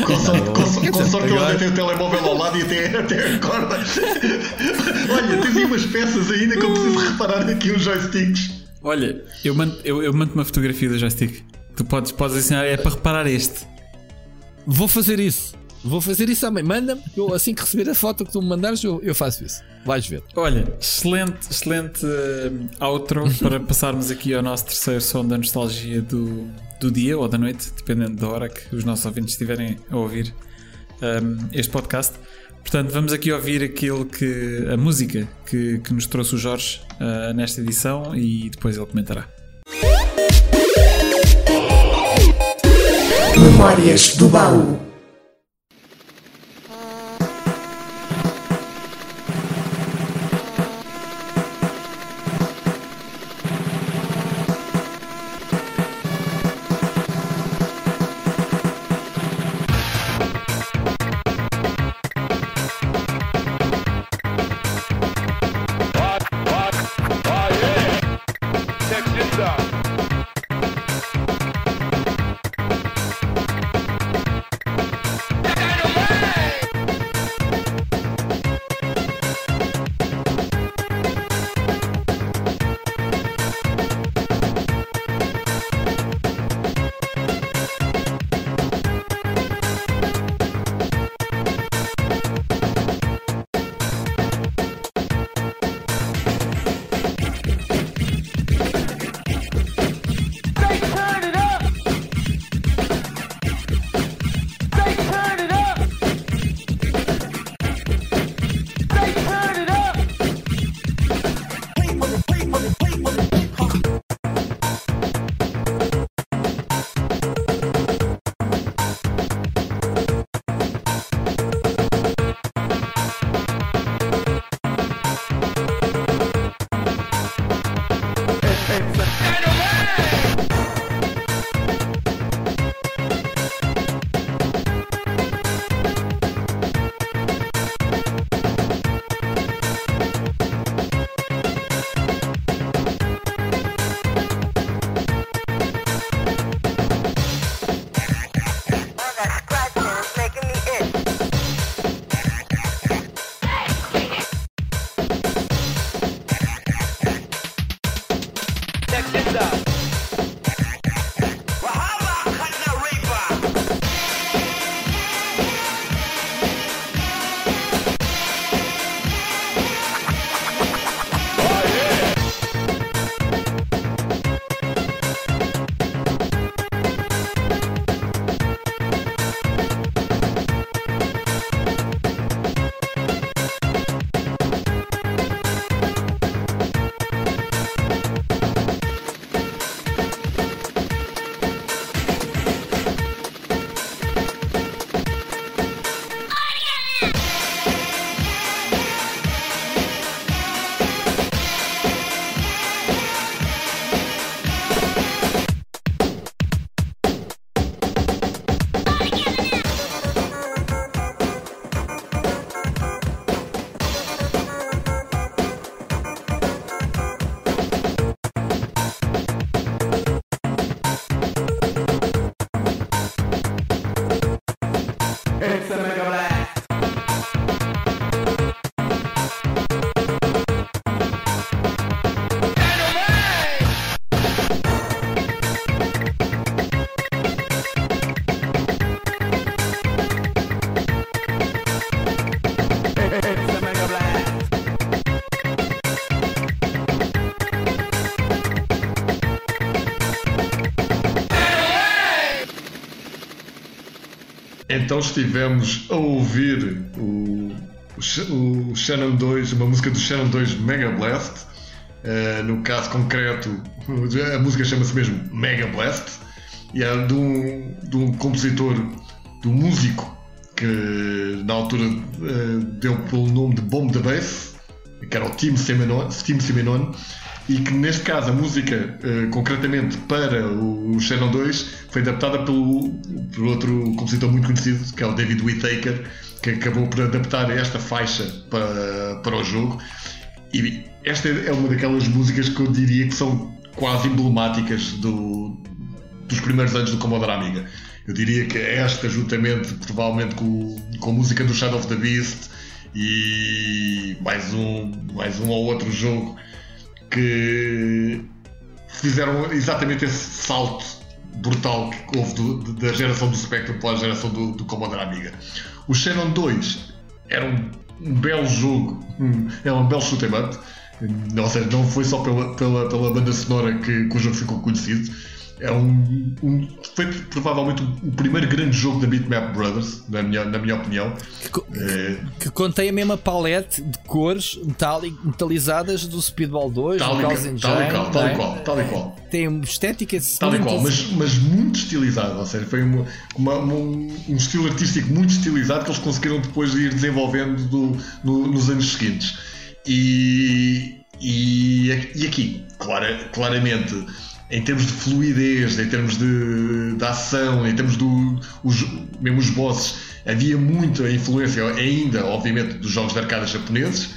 Com sorte, com, com sorte ele ainda tem o telemóvel ao lado e até, até acorda. Olha, tens aí umas peças ainda que eu preciso reparar aqui os joysticks. Olha, eu mando, eu, eu mando uma fotografia do joystick. Tu podes, podes ensinar, é para reparar este. Vou fazer isso. Vou fazer isso também. Manda-me, eu assim que receber a foto que tu me mandares, eu, eu faço isso. Vais ver. Olha, excelente, excelente uh, outro para passarmos aqui ao nosso terceiro som da nostalgia do, do dia ou da noite, dependendo da hora que os nossos ouvintes estiverem a ouvir um, este podcast. Portanto, vamos aqui ouvir aquilo que. a música que, que nos trouxe o Jorge uh, nesta edição e depois ele comentará. Memórias do Baú. Então estivemos a ouvir o, o, o Shannon 2, uma música do Shannon 2 Mega Blast. Uh, no caso concreto, a música chama-se mesmo Mega Blast e é de um, de um compositor, de um músico que na altura uh, deu pelo nome de Bomb the Bass, que era o Tim Simenon, Tim Simenon e que neste caso a música, uh, concretamente para o Shannon 2, foi adaptada pelo, por outro compositor muito conhecido, que é o David Whittaker, que acabou por adaptar esta faixa para, para o jogo. E esta é uma daquelas músicas que eu diria que são quase emblemáticas do, dos primeiros anos do Commodore Amiga. Eu diria que esta, juntamente, provavelmente com, com a música do Shadow of the Beast e mais um, mais um ou outro jogo que fizeram exatamente esse salto brutal que houve do, da geração do Spectrum para a geração do, do Commodore Amiga. O Shannon 2 era um, um belo jogo, um, é um belo shoot 'em up, ou seja, não foi só pela, pela, pela banda sonora que, que o jogo ficou conhecido, é um, um, foi provavelmente o primeiro grande jogo da Bitmap Brothers, na minha, na minha opinião. Que, é, que contém a mesma palete de cores metalizadas do Speedball 2, tal, do tal, Engine, tal, e qual, tal, e qual, tal e qual. Tem uma estética tal e qual, mas, mas muito estilizado, ou seja, foi uma, uma, um, um, estilo artístico muito estilizado que eles conseguiram depois ir desenvolvendo do, no, nos anos seguintes. E, e, e aqui, clara, claramente em termos de fluidez, em termos de, de ação, em termos do os, mesmo os bosses, havia muita influência ainda, obviamente, dos jogos de arcada japoneses.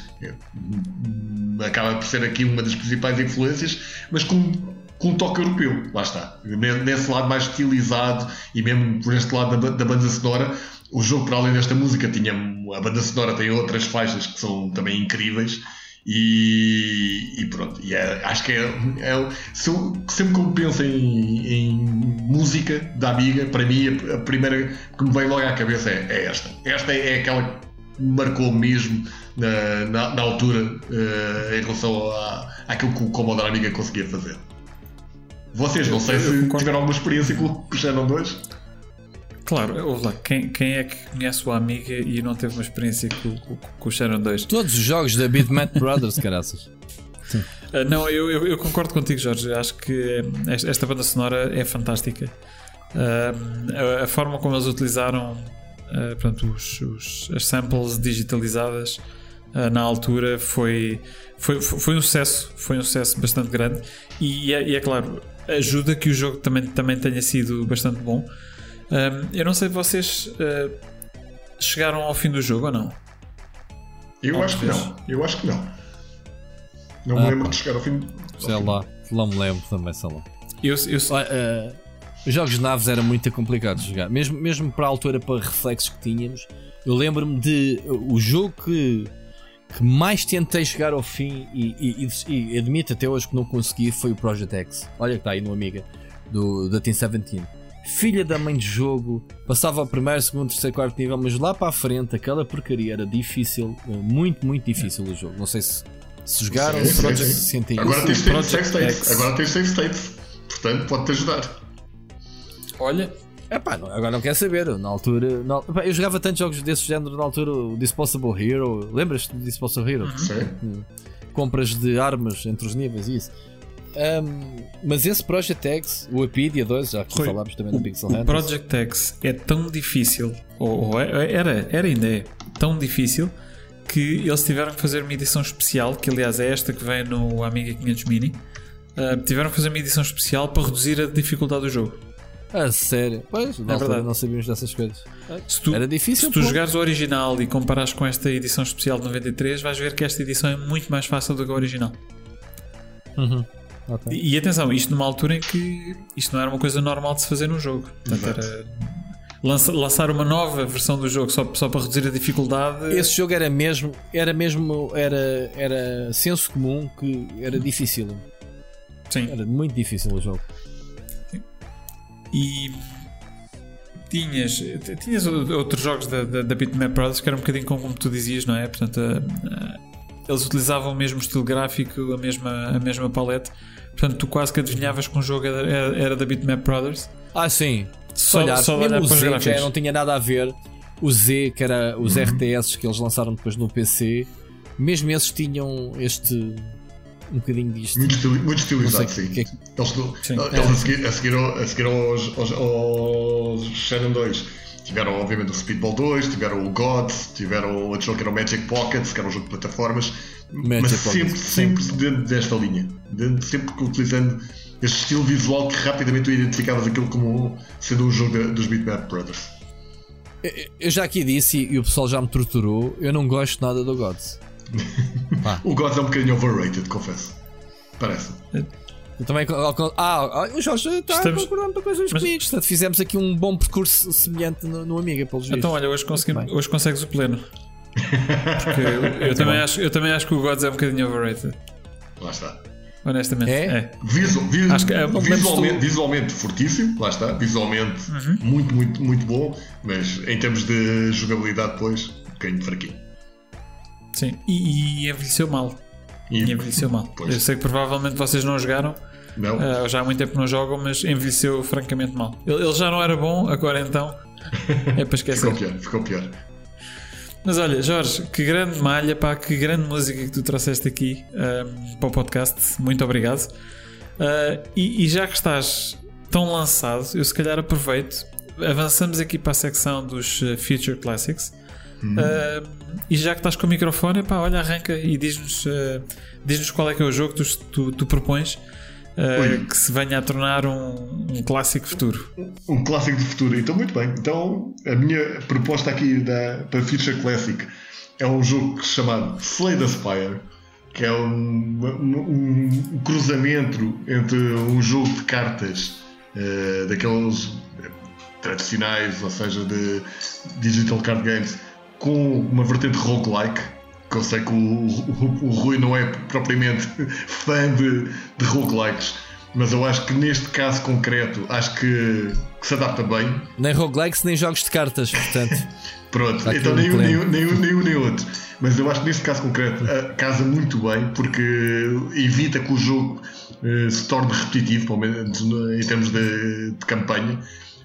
Acaba por ser aqui uma das principais influências, mas com, com um toque europeu, lá está. Nesse lado mais estilizado e mesmo por este lado da, da banda sonora, o jogo, para além desta música, tinha a banda sonora tem outras faixas que são também incríveis e, e, pronto, e é, acho que é, é se eu, sempre que eu penso em, em, música da Amiga, para mim a, primeira que me vem logo à cabeça é, é esta. Esta é, aquela que me marcou mesmo na, na, na altura uh, em relação à, àquilo que o Commodore Amiga conseguia fazer. Vocês, não sei se tiveram alguma experiência com o Shannon 2. Claro, lá, quem, quem é que conhece o Amiga e não teve uma experiência com, com, com o Sharon 2? Todos os jogos da Bitmap Brothers, caraças. Uh, não, eu, eu, eu, concordo contigo, Jorge. Acho que esta, esta banda sonora é fantástica. Uh, a, a, forma como eles utilizaram uh, portanto, os, os, as samples digitalizadas na altura foi, foi, foi um sucesso. Foi um sucesso bastante grande. E é, e é claro, ajuda que o jogo também, também tenha sido bastante bom. Um, eu não sei se vocês uh, chegaram ao fim do jogo ou não. Eu acho que não. Eu acho que não. Não ah, me lembro de chegar ao fim. Ao sei fim. lá, não me lembro também, sei lá. Eu, eu... Uh, os jogos de naves eram muito complicados de jogar, mesmo, mesmo para a altura, para reflexos que tínhamos. Eu lembro-me de o jogo que, que mais tentei chegar ao fim e, e, e, e admito até hoje que não consegui foi o Project X. Olha que está aí no Amiga do, da Team 17 filha da mãe de jogo, passava ao primeiro, segundo, terceiro, quarto nível, mas lá para a frente aquela porcaria era difícil, eh, muito, muito difícil o jogo. Não sei se, se jogaram, sim, se sim, sim. sentem Agora tens save states, agora tens save states, portanto pode-te ajudar. Olha, Epá, agora não quero saber. Na altura. Na, epá, eu jogava tantos jogos desse género na altura. O Disposable Hero. Lembras-te do Disposable Hero? Sim. Hum. Compras de armas entre os níveis e isso. Um, mas esse Project X, o Apidia 2, já que falámos também do Pixel Hunters. O Project X é tão difícil, ou, ou é, era, era ainda é tão difícil, que eles tiveram que fazer uma edição especial, que aliás é esta que vem no Amiga 500 Mini. Uh, tiveram que fazer uma edição especial para reduzir a dificuldade do jogo. Ah, sério? Pois, é verdade. não sabíamos dessas coisas. Tu, Era difícil. Se tu pô. jogares o original e comparares com esta edição especial de 93, vais ver que esta edição é muito mais fácil do que a original. Uhum. Okay. E, e, atenção, isto numa altura em que isto não era uma coisa normal de se fazer num jogo. Portanto, era lança, lançar uma nova versão do jogo só, só para reduzir a dificuldade. Esse jogo era mesmo, era mesmo, era, era senso comum que era difícil. Sim. Era muito difícil o jogo. Sim. E tinhas, tinhas outros jogos da, da, da Bitmap Brothers que eram um bocadinho como, tu dizias, não é? Portanto, a, a, eles utilizavam o mesmo estilo gráfico, a mesma, a mesma palete. Portanto, tu quase que adivinhavas que um jogo era, era da Bitmap Brothers. Ah, sim. Só, olhar, só mesmo olhar o Z, que já não tinha nada a ver. O Z, que era os uhum. RTS que eles lançaram depois no PC, mesmo esses tinham este um bocadinho disto. Muito, muito estilizado, sim. Que é que... Eles, sim. eles é. a seguir, a seguir, a seguir aos, aos, aos Shannon 2 tiveram, obviamente, o Speedball 2, tiveram o Gods, tiveram outro jogo que era o Magic Pockets, que era um jogo de plataformas, Mas sempre, sempre dentro desta linha, dentro, sempre utilizando este estilo visual que rapidamente tu identificavas aquilo como sendo um jogo dos Bitmap Brothers. Eu já aqui disse e o pessoal já me torturou, eu não gosto nada do Gods. o Gods é um bocadinho overrated, confesso. Parece. Eu também. Ah, o Jorge está Estamos... procurando para coisas Mas... comigo. Portanto, fizemos aqui um bom percurso semelhante no, no Amiga, pelos vistos. Então, olha, hoje, consegui... hoje consegues o pleno. Porque eu, eu também acho, eu também acho que o Gods é um bocadinho overrated. Lá está. Honestamente, é. é. Visual, acho que é, visualmente, tu... visualmente fortíssimo, lá está. Visualmente uhum. muito, muito, muito bom, mas em termos de jogabilidade, depois, um bocadinho fraquinho. Sim, e, e envelheceu mal. E, e envelheceu mal. Pois. Eu sei que provavelmente vocês não jogaram, Não. Uh, já há muito tempo não jogam, mas envelheceu francamente mal. Ele, ele já não era bom, agora então é para esquecer. ficou pior, ficou pior. Mas olha, Jorge, que grande malha, pá, que grande música que tu trouxeste aqui um, para o podcast. Muito obrigado. Uh, e, e, já que estás tão lançado, eu se calhar aproveito. Avançamos aqui para a secção dos uh, Future Classics. Uh, e já que estás com o microfone, pá, olha, arranca e diz-nos diz qual é que é o jogo que tu, tu, tu propões uh, que se venha a tornar um, um, clássico futuro. Um clássico de futuro. Então, muito bem. Então, a minha proposta aqui da, para Future Classic é um jogo chamado Slay the Spire, que é um, um, um cruzamento entre um jogo de cartas uh, daqueles tradicionais, ou seja, de digital card games, com uma vertente roguelike que eu sei que o, o, o Rui não é propriamente fã de, de roguelikes, mas eu acho que neste caso concreto acho que, que se adapta bem. Nem roguelikes nem jogos de cartas, portanto. Pronto, então nem um, nem, um, nem, um, nem um nem outro. Mas eu acho que neste caso concreto uh, casa muito bem porque evita que o jogo uh, se torne repetitivo, pelo menos em termos de, de campanha.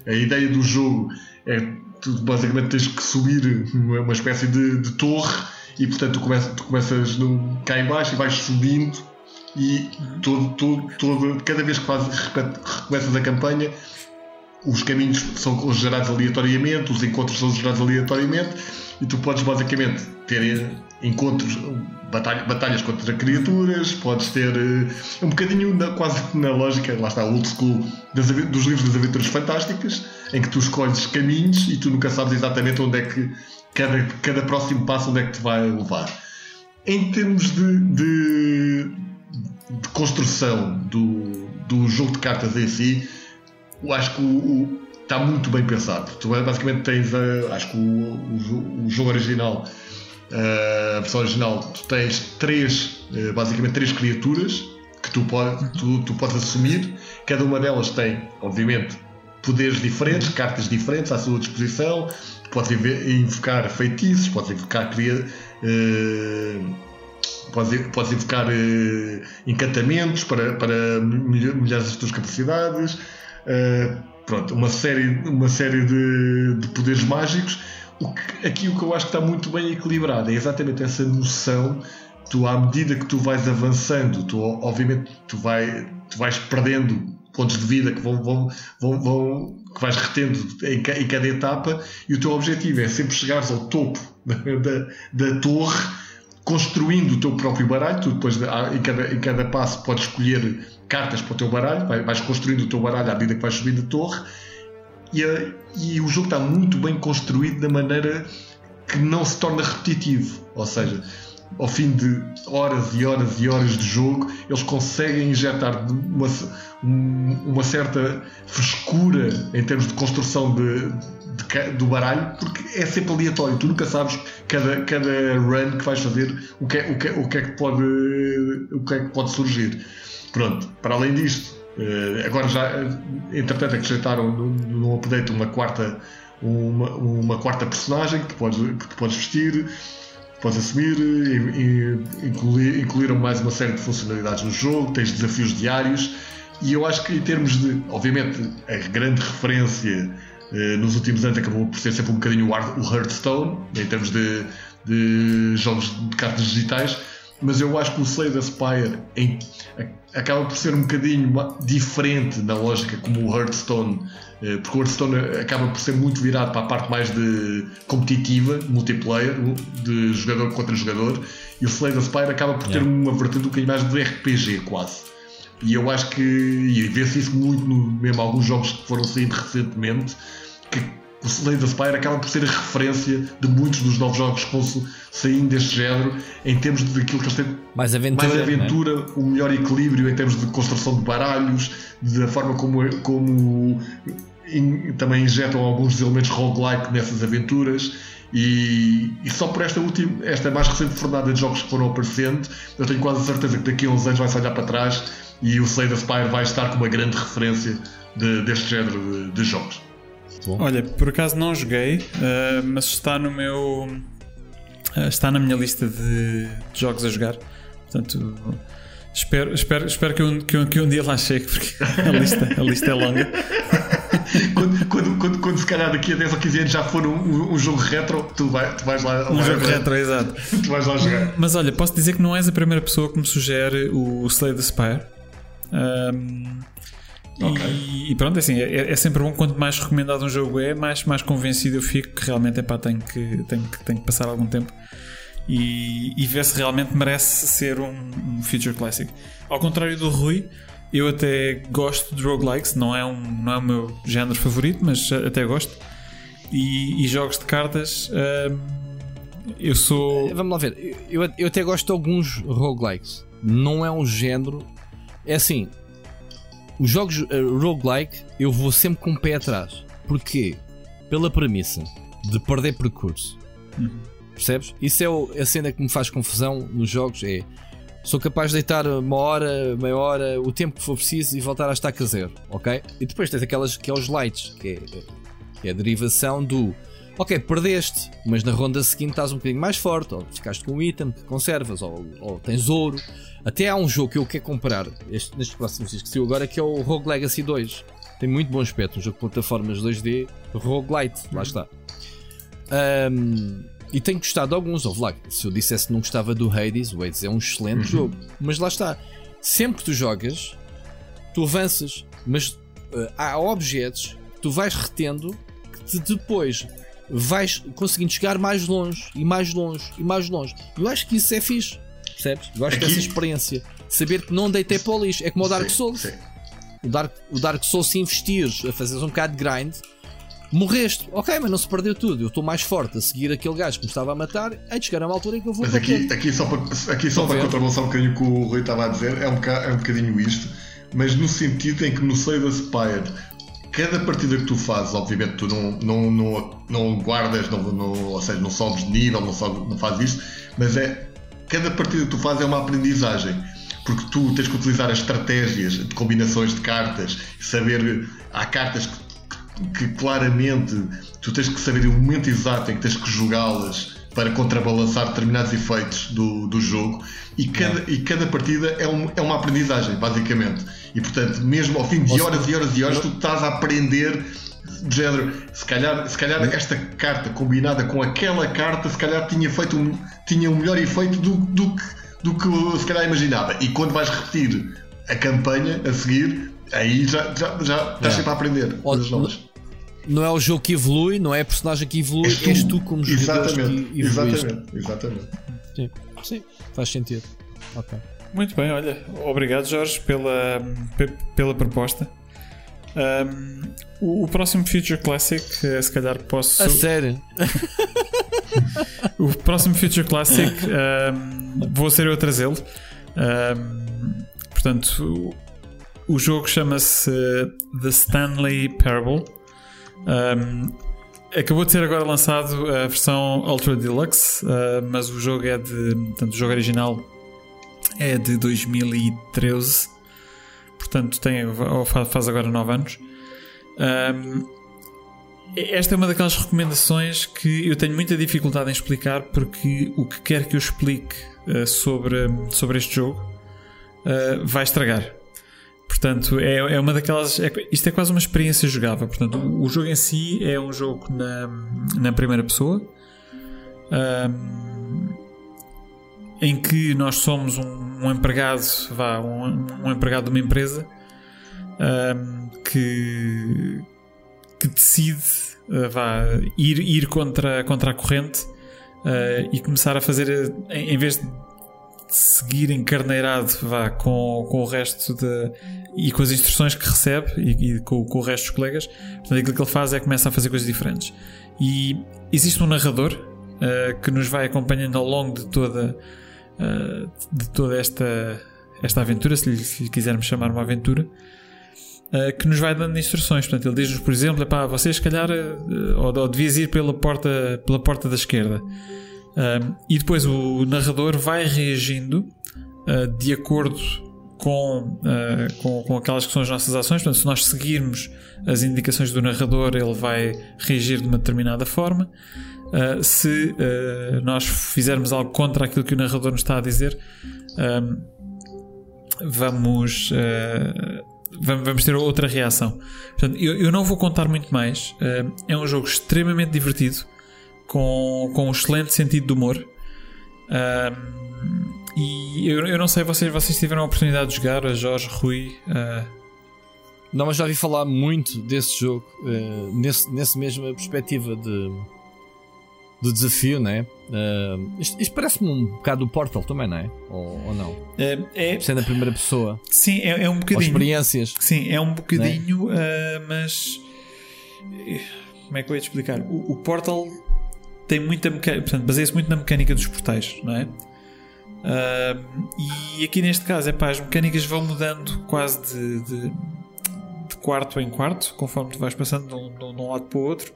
A ideia do jogo é tu basicamente tens que subir uma, uma espécie de, de torre e portanto tu começas, tu começas no, cá em baixo e vais subindo e todo, todo, todo, cada vez que fazes, recomeças a campanha os caminhos são gerados aleatoriamente, os encontros são gerados aleatoriamente e tu podes basicamente ter encontros, batalha, batalhas contra criaturas, podes ter uh, um bocadinho na, quase na lógica, lá está, old school das, dos livros das aventuras fantásticas, em que tu escolhes caminhos e tu nunca sabes exatamente onde é que cada, cada próximo passo onde é que te vai levar. Em termos de, de, de construção do, do jogo de cartas em si, eu acho que o, o, está muito bem pensado. Tu basicamente tens, a, acho que o, o, o jogo original, a versão original, tu tens três, eh, basicamente três criaturas que tu, pode, tu, tu podes assumir. Cada uma delas tem, obviamente, poderes diferentes, cartas diferentes à sua disposição podes invocar feitiços, podes invocar cria, uh, podes, podes invocar uh, encantamentos para, para melhorar as tuas capacidades. Uh, pronto, uma série, uma série de, de poderes mágicos. O que, aqui o que eu acho que está muito bem equilibrado é exatamente essa noção. Tu, à medida que tu vais avançando, tu, obviamente tu, vai, tu vais perdendo pontos de vida que vão, vão, vão, vão que vais retendo em, em, cada etapa e o teu objetivo é sempre chegares ao topo da, da, da torre construindo o teu próprio baralho, tu depois em cada, em cada passo podes escolher cartas para o teu baralho, vais construindo o teu baralho à medida que vais subindo a torre. E, a, e o jogo está muito bem construído da maneira que não se torna repetitivo, ou seja, ao fim de horas e horas e horas de jogo, eles conseguem injetar uma, uma certa frescura em termos de construção de, de, do baralho, porque é sempre aleatório. Tu nunca sabes cada, cada run que vais fazer o que, é, o que, o que, é, que pode, o que é que pode surgir. Pronto, para além disto, eh, agora já, entretanto, acrescentaram no update uma quarta, uma, uma quarta personagem que tu podes, que tu podes vestir podes assumir, incluir, incluíram mais uma série de funcionalidades no jogo, tens desafios diários e eu acho que em termos de, obviamente, a grande referência eh, nos últimos anos acabou por ser sempre um bocadinho o Hearthstone, em termos de, de jogos de cartas digitais, mas eu acho que o Slay the Spire em, acaba por ser um bocadinho diferente na lógica como o Hearthstone, eh, porque o Hearthstone acaba por ser muito virado para a parte mais de competitiva, multiplayer, de jogador contra jogador, e o Slay the Spire acaba por ter uma vertente um bocadinho mais de RPG quase. E eu acho que, e vê-se isso muito no, mesmo alguns jogos que foram saindo recentemente, que o Slay the Spire acaba por ser a referência de muitos dos novos jogos que vão saindo deste género em termos de aquilo que eles têm mais aventura, mais aventura né? o melhor equilíbrio em termos de construção de baralhos, da forma como, como in, também injetam alguns dos elementos roguelike nessas aventuras. E, e, só por esta última, esta mais recente fornada de jogos que foram aparecendo, eu tenho quase certeza que daqui a uns anos vai-se olhar para trás e o Slay the Spire vai estar como uma grande referência de, deste género de, de jogos. Bom. Olha, por acaso não joguei, uh, mas está no meu. Uh, está na minha lista de, de, jogos a jogar. Portanto, Espero, espero, espero que, um, que, um, que um dia lá chegue, porque a lista, a lista é longa. quando, quando, quando, quando, se calhar daqui a 10 ou 15 anos já for um, um, um jogo retro, tu, vai, tu vais lá. Um jogo retro, exato. tu vais lá jogar. Mas olha, posso dizer que não és a primeira pessoa que me sugere o Slay the Spire. Um, okay. e, e, pronto, é assim, é, é, sempre bom quanto mais recomendado um jogo é, mais, mais convencido eu fico que realmente epá, tenho, que, tenho, que, tenho que passar algum tempo e, e ver se realmente merece ser um, um Future Classic. Ao contrário do Rui, eu até gosto de roguelikes, não é, um, não é o meu género favorito, mas até gosto. E, e jogos de cartas, hum, eu sou. Eh, vamos lá ver, eu, eu até gosto de alguns roguelikes, não é um género. É assim, os jogos uh, roguelike eu vou sempre com o pé atrás. Porquê? Pela premissa de perder percurso. Uhum. Percebes? Isso é o, a cena que me faz confusão nos jogos. É sou capaz de deitar uma hora, meia hora, o tempo que for preciso e voltar a estaca zero, ok? E depois tens aquelas que é os lights, que é, que é a derivação do ok, perdeste, mas na ronda seguinte estás um bocadinho mais forte, ou ficaste com um item que conservas, ou, ou tens ouro. Até há um jogo que eu quero comprar este, nestes próximos dias que saiu agora, que é o Rogue Legacy 2. Tem muito bom aspecto, um jogo de plataformas 2D, Roguelite, lá está. Um, e tenho gostado de alguns. Houve lá, se eu dissesse que não gostava do Hades, o Hades é um excelente uhum. jogo. Mas lá está. Sempre que tu jogas, tu avanças. Mas uh, há objetos que tu vais retendo que te depois vais conseguindo chegar mais longe e mais longe e mais longe. Eu acho que isso é fixe. Percebes? Eu acho Aqui... que essa experiência. Saber que não deitei para o lixo. É como o Dark Souls. Sim, sim. O Dark, o Dark Souls, se investires a fazeres um bocado de grind, Morreste, ok, mas não se perdeu tudo. Eu estou mais forte a seguir aquele gajo que me estava a matar. Hei de chegar a uma altura em que eu vou Mas aqui, aqui só para, aqui só para contrabalançar um bocadinho o que o Rui estava a dizer, é um, bocadinho, é um bocadinho isto, mas no sentido em que no Slay the Spire, cada partida que tu fazes, obviamente tu não, não, não, não guardas, não, não, ou seja, não sobes de nível, não, sobes, não fazes isso, mas é cada partida que tu fazes é uma aprendizagem porque tu tens que utilizar as estratégias de combinações de cartas, saber há cartas que que claramente tu tens que saber o momento exato em que tens que jogá-las para contrabalançar determinados efeitos do, do jogo e cada, e cada partida é, um, é uma aprendizagem, basicamente. E portanto, mesmo ao fim de horas e horas e horas, tu estás a aprender de género, se calhar, se calhar esta carta combinada com aquela carta, se calhar tinha feito um, tinha um melhor efeito do, do, que, do que se calhar imaginava. E quando vais repetir a campanha a seguir, aí já, já, já estás é. sempre a aprender coisas novas não é o jogo que evolui, não é a personagem que evolui, és tu, és tu como jogador que evoluíste. Exatamente, exatamente. Sim, sim, faz sentido. Ok. Muito bem, olha, obrigado Jorge pela, pela proposta. Um, o, o, próximo Future Classic, eh, se calhar posso. A sério? o próximo Future Classic um, vou ser eu a trazê-lo. Um, portanto, o, o jogo chama-se The Stanley Parable. Acabou de ser agora lançado a versão Ultra Deluxe, uh, mas o jogo é de. Portanto, o jogo original é de 2013, portanto tem, faz agora 9 anos. Um, esta é uma daquelas recomendações que eu tenho muita dificuldade em explicar porque o que quer que eu explique uh, sobre, sobre este jogo uh, vai estragar. Portanto, é, é uma daquelas. É, isto é quase uma experiência jogável. Portanto, o, o jogo em si é um jogo na, na primeira pessoa um, em que nós somos um, um empregado, vá, um, um, empregado de uma empresa um, que, que decide uh, vá, ir, ir contra, contra a corrente uh, e começar a fazer, em, em vez de seguir encarneirado vá, com, com o resto de, e com as instruções que recebe e, e com, com, o resto dos colegas. Portanto, aquilo que ele faz é começa a fazer coisas diferentes. E existe um narrador uh, que nos vai acompanhando ao longo de toda, uh, de toda esta, esta aventura, se lhe, se lhe quisermos chamar uma aventura. Uh, que nos vai dando instruções. Portanto, ele diz-nos, por exemplo, para vocês, se calhar, ou, ou devias ir pela porta, pela porta da esquerda. E depois o narrador vai reagindo uh, de acordo com, uh, com, com, aquelas que são as nossas ações. Portanto, se nós seguirmos as indicações do narrador, ele vai reagir de uma determinada forma. Uh, se nós fizermos algo contra aquilo que o narrador nos está a dizer, um, vamos, uh, vamos ter outra reação. Portanto, eu, eu não vou contar muito mais. Uh, é um jogo extremamente divertido, com, com um excelente sentido de humor. Uh, e eu, eu não sei, vocês, vocês tiveram a oportunidade de jogar, a Jorge, Rui. Não, mas já ouvi falar muito desse jogo, nesse, nessa mesma perspectiva de do desafio, né? Uh, isto, isto parece-me um bocado o Portal também, não é? Ou, ou não? É, é, Sendo a primeira pessoa. Sim, é, é um bocadinho. Ou experiências. Sim, é um bocadinho, é? uh, mas. Como é que eu ia te explicar? O, o Portal tem muita mecânica. Portanto, baseia-se muito na mecânica dos portais, não é? Uh, e aqui neste caso, é pá, as mecânicas vão mudando quase de, de, de quarto em quarto, conforme tu vais passando de um, de um lado para o outro.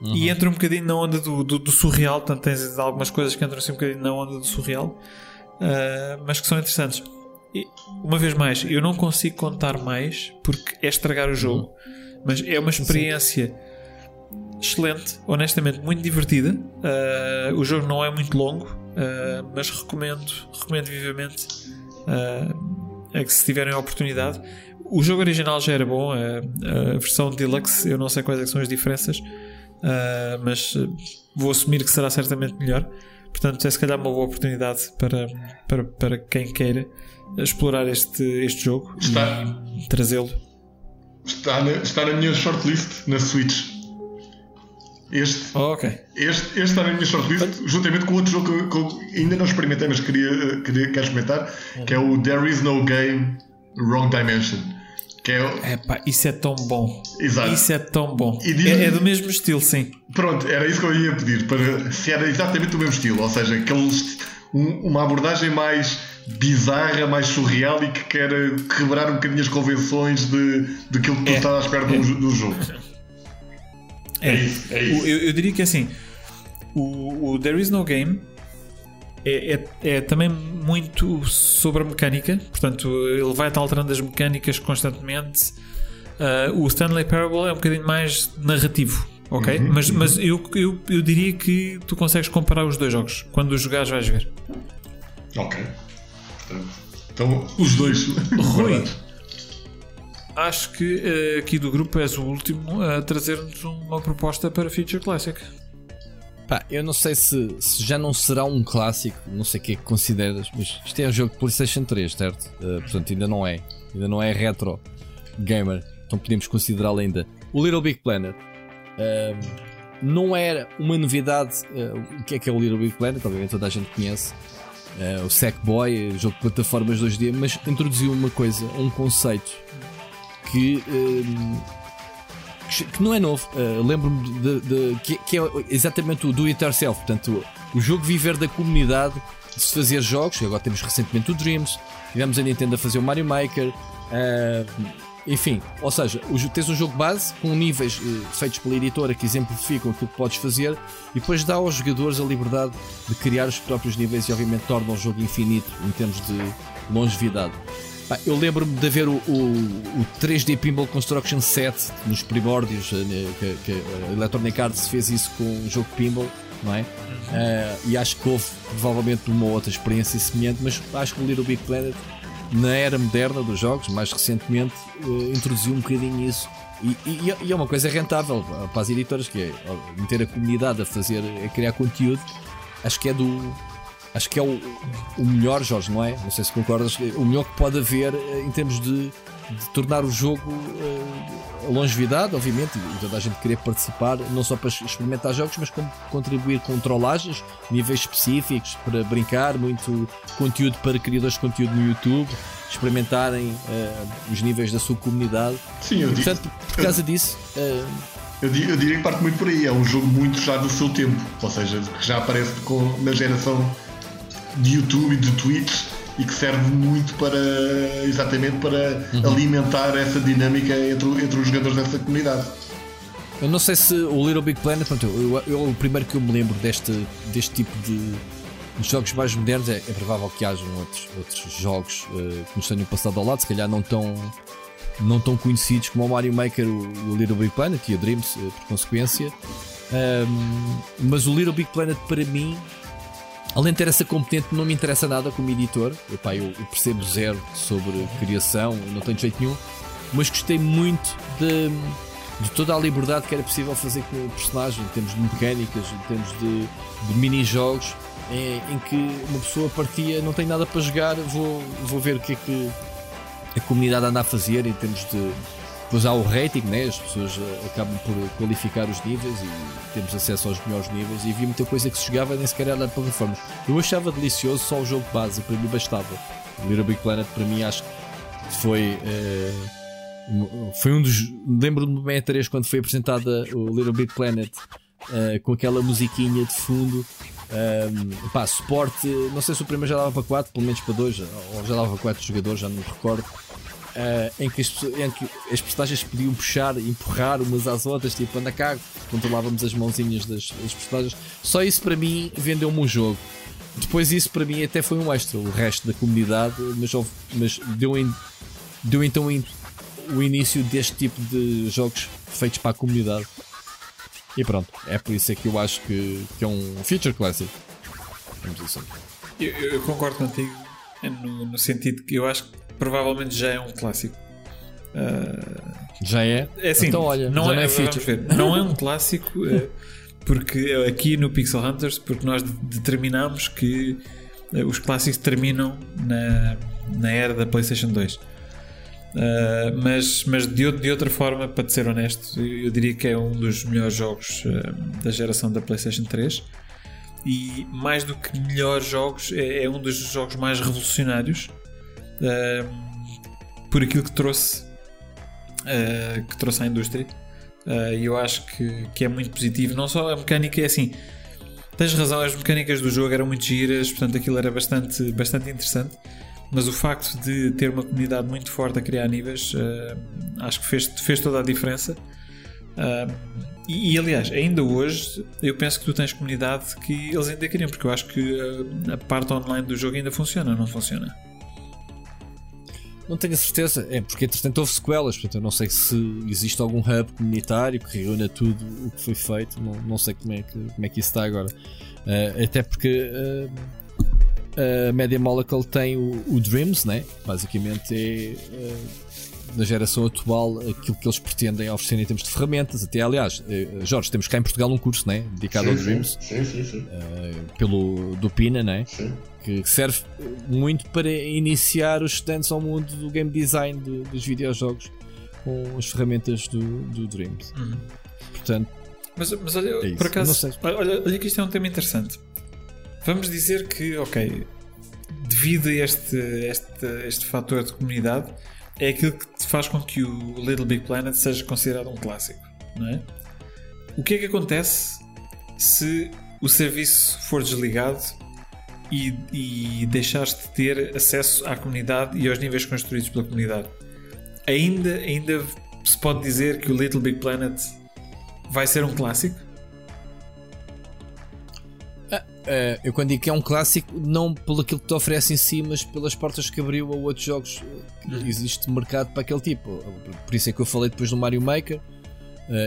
Uhum. E entra um bocadinho na onda do, do, do, surreal, portanto tens algumas coisas que entram assim um bocadinho na onda do surreal, uh, mas que são interessantes. E, uma vez mais, eu não consigo contar mais porque é estragar o jogo, uhum. mas é uma experiência Sim. excelente, honestamente muito divertida. Uh, o jogo não é muito longo, uh, mas recomendo, recomendo vivamente a que se tiverem a oportunidade. O jogo original já era bom, a, a versão deluxe, eu não sei quais é são as diferenças. Uh, mas vou assumir que será certamente melhor. Portanto, é se calhar uma boa oportunidade para, para, para quem queira explorar este, este jogo está, e trazê-lo. Está na, está na minha shortlist na Switch. Este, oh, okay. este, este está na minha shortlist, juntamente com outro jogo que, eu ainda não experimentei, mas queria, queria quero experimentar, que é o There Is No Game Wrong Dimension. Que é... Epá, isso é tão bom. Exato. Isso é tão bom. É, é, do mesmo estilo, sim. Pronto, era isso que eu ia pedir. Para, se era exatamente do mesmo estilo. Ou seja, aqueles, um, uma abordagem mais bizarra, mais surreal e que quer quebrar um bocadinho as convenções de, daquilo que tu é, estás à espera é. do, do jogo. É, é isso. É isso. Eu, eu, diria que assim, o, o There Is No Game é, é, é, também muito sobre a mecânica, portanto, ele vai alterando as mecânicas constantemente. Uh, o Stanley Parable é um bocadinho mais narrativo, ok? Uhum, mas uhum. mas eu, eu, eu diria que tu consegues comparar os dois jogos. Quando os jogares, vais ver. Ok. Então, os dois. Rui, acho que uh, aqui do grupo és o último a trazer-nos uma proposta para Future Classic. Pá, eu não sei se, se, já não será um clássico, não sei o que é que consideras, mas isto é um jogo de PlayStation 3, certo? Uh, portanto, ainda não é. Ainda não é retro gamer, então podemos considerá-lo ainda. O Little Big Planet uh, não era uma novidade. Uh, o que é que é o Little Big Planet? Obviamente toda a gente conhece. o Sackboy, jogo de plataformas 2D, mas introduziu uma coisa, um conceito que que não é novo. Uh, Lembro-me de, de, que, que, é exatamente o do it yourself. Portanto, o jogo viver da comunidade de se fazer jogos. Agora temos recentemente o Dreams, tivemos a Nintendo a fazer o Mario Maker. Uh, enfim, ou seja, tens um jogo base com níveis uh, feitos pela editora que exemplificam aquilo que podes fazer e depois dá aos jogadores a liberdade de criar os próprios níveis e, obviamente, torna o jogo infinito em termos de longevidade. Eu lembro-me de ver o, o, o, 3D Pinball Construction 7 nos primórdios, eh, que, que a Electronic Arts fez isso com o jogo Pinball, não é? Uh, e acho que houve provavelmente uma outra experiência semelhante, mas acho que o Little Big Planet, na era moderna dos jogos, mais recentemente, uh, introduziu um bocadinho isso. E, e, e, é uma coisa rentável para as editoras, que é meter a comunidade a fazer, a criar conteúdo. Acho que é do, acho que é o, o melhor, Jorge, não é? Não sei se concordas, o melhor que pode haver eh, em termos de, de tornar o jogo uh, a longevidade, obviamente, e toda a gente querer participar, não só para experimentar jogos, mas como contribuir com trollagens, níveis específicos para brincar, muito conteúdo para criadores de conteúdo no YouTube, experimentarem uh, os níveis da sua comunidade. Sim, eu e, portanto, digo, por causa disso. Uh, eu, eu diria que parte muito por aí, é um jogo muito já do seu tempo, ou seja, que já aparece com, na geração de YouTube e de Twitch e que serve muito para exatamente para uhum. alimentar essa dinâmica entre, entre os jogadores dessa comunidade. Eu não sei se o Little Big Planet, pronto, eu, eu, o primeiro que eu me lembro deste, deste tipo de, de jogos mais modernos é, é, provável que hajam outros, outros jogos uh, que nos tenham passado ao lado, se calhar não tão, não tão conhecidos como o Mario Maker, o, o Little Big Planet e a Dreams, uh, por consequência. Um, mas o Little Big Planet para mim além de ter essa competente, não me interessa nada como editor. Epá, eu, eu percebo zero sobre criação, não tenho jeito nenhum, mas gostei muito de, de toda a liberdade que era possível fazer com o personagem, em termos de mecânicas, em termos de, de mini-jogos, em, em, que uma pessoa partia, não tem nada para jogar, vou, vou ver o que é que a comunidade anda a fazer em termos de depois há o rating, né? as pessoas eh, acabam por qualificar os níveis e temos acesso aos melhores níveis. E havia muita coisa que se jogava nem sequer era plataformas. Eu achava delicioso só o jogo base, para mim bastava. O Little Big Planet, para mim, acho que foi. É, foi um dos. Lembro-me do 3 quando foi apresentada o Little Big Planet é, com aquela musiquinha de fundo. Um, pá, suporte, não sei se o primeiro já dava para 4, pelo menos para 2, ou já dava para 4 jogadores, já não me recordo uh, em, que as, em que as personagens podiam puxar e empurrar umas às outras, tipo anda cá, controlávamos as mãozinhas das, das personagens. Só isso para mim vendeu-me um jogo. Depois isso para mim até foi um extra, o resto da comunidade, mas, mas deu, in, deu então in, o início deste tipo de jogos feitos para a comunidade. E pronto, é por isso é que eu acho que, que é um feature classic. Vamos assim. Eu, eu, concordo contigo no, no, sentido que eu acho que provavelmente já é um clássico. Uh, já é? É assim, então, olha, não, é, é ver, não é um clássico uh, porque aqui no Pixel Hunters, porque nós determinamos que uh, os clássicos terminam na, na era da PlayStation 2. mas mas de, de, outra forma, para ser honesto, eu, eu, diria que é um dos melhores jogos da geração da PlayStation 3 e mais do que melhores jogos, é, é um dos jogos mais revolucionários por aquilo que trouxe, uh, que trouxe à indústria. Uh, e eu acho que, que é muito positivo. Não só a mecânica, é assim. Tens razão, as mecânicas do jogo eram muito giras, portanto aquilo era bastante, bastante interessante. Mas o facto de ter uma comunidade muito forte a criar níveis, uh, acho que fez, fez toda a diferença. E, e, aliás, ainda hoje eu penso que tu tens comunidade que eles ainda queriam, porque eu acho que a, a parte online do jogo ainda funciona, não funciona? Não tenho a certeza, é porque entretanto houve sequelas, portanto eu não sei se existe algum hub comunitário que reúna tudo o que foi feito, não, não sei como é, que, como é que isso está agora. Uh, até porque uh, a Media Molecule tem o, o, Dreams, né? basicamente é uh, da geração atual aquilo que eles pretendem oferecer em termos de ferramentas. Até aliás, Jorge, temos cá em Portugal um curso né? dedicado sim, ao Dreams sim, sim, sim. pelo do Pina, né? sim que serve muito para iniciar os estudantes ao mundo do game design de, dos videojogos com as ferramentas do, do Dreams. Uhum. Portanto, mas, mas olha, é por acaso, olha, olha que isto é um tema interessante. Vamos dizer que, ok, devido a este, este, este fator de comunidade, é aquilo que faz com que o Little Big Planet seja considerado um clássico, não é? O que é que acontece se o serviço for desligado e, e deixares de ter acesso à comunidade e aos níveis construídos pela comunidade. Ainda, ainda se pode dizer que o Little Big Planet vai ser um clássico? Ah, uh, eu quando digo que é um clássico, não pelo aquilo que te oferece em si, mas pelas portas que abriu a outros jogos que uhum. existe mercado para aquele tipo. Por isso é que eu falei depois do Mario Maker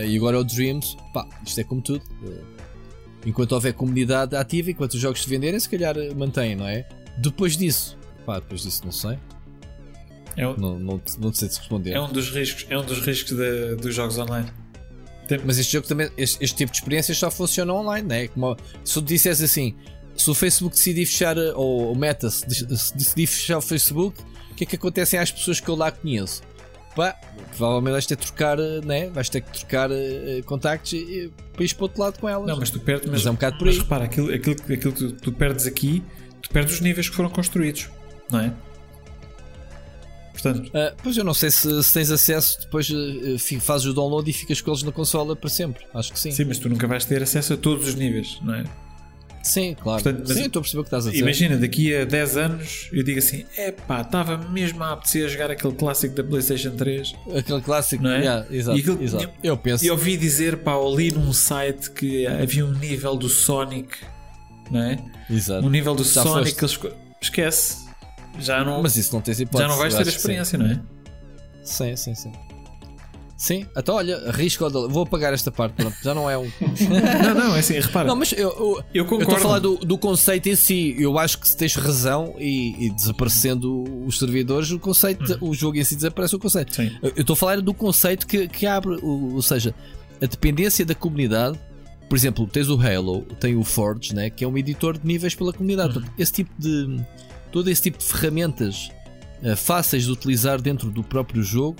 e agora o Dreams. Pá, isto é como tudo. Enquanto houver comunidade ativa, enquanto os jogos se venderem, se calhar mantém, não é? Depois disso, pá, depois disso não sei. É um, não, não, não sei se responder. É um dos riscos, é um dos riscos de, dos jogos online. Mas este jogo também, este, este, tipo de experiências só funciona online, não é? Como, se tu dissesse assim, se o Facebook decidir fechar, ou o Meta se decidir fechar o Facebook, o que é que acontece às pessoas que eu lá conheço? Pá, provavelmente vais ter que trocar, né? vais ter que trocar uh, contactos e, para ir para o outro lado com elas. Não, mas tu perdes, mas, mas é um bocado por aí. Mas repara, aquilo, aquilo, aquilo que tu, tu perdes aqui, tu perdes os níveis que foram construídos, não é? Portanto, uh, pois eu não sei se, se tens acesso, depois uh, fazes o download e ficas com eles na consola para sempre. Acho que sim. Sim, mas tu nunca vais ter acesso a todos os níveis, não é? Sim, claro. Portanto, Sim, estou a perceber o que estás a dizer. Imagina, daqui a 10 anos eu digo assim: epá, estava mesmo a apetecer jogar aquele clássico da PlayStation 3. Aquele clássico, não é? Yeah, exato, e aquilo, exato. Eu, penso. E ouvi dizer, pá, ali num site que havia um nível do Sonic, não é? Exato. Um nível do Já Sonic que eles. Esquece. Já não, Mas isso não tens hipótese. Já não vais ter a experiência, não é? Sim, sim, sim. Sim, até então, olha, arrisco, vou apagar esta parte, pronto, já não é um. não, não, é assim, repara. Não, mas eu, eu, eu concordo. Eu estou a falar do, do conceito em si, eu acho que se tens razão e, e desaparecendo os servidores, o conceito, hum. o jogo em si desaparece o conceito. Sim. Eu estou a falar do conceito que, que abre, ou seja, a dependência da comunidade. Por exemplo, tens o Halo, tem o Forge, né, que é um editor de níveis pela comunidade. Hum. Esse tipo de. Todo esse tipo de ferramentas uh, fáceis de utilizar dentro do próprio jogo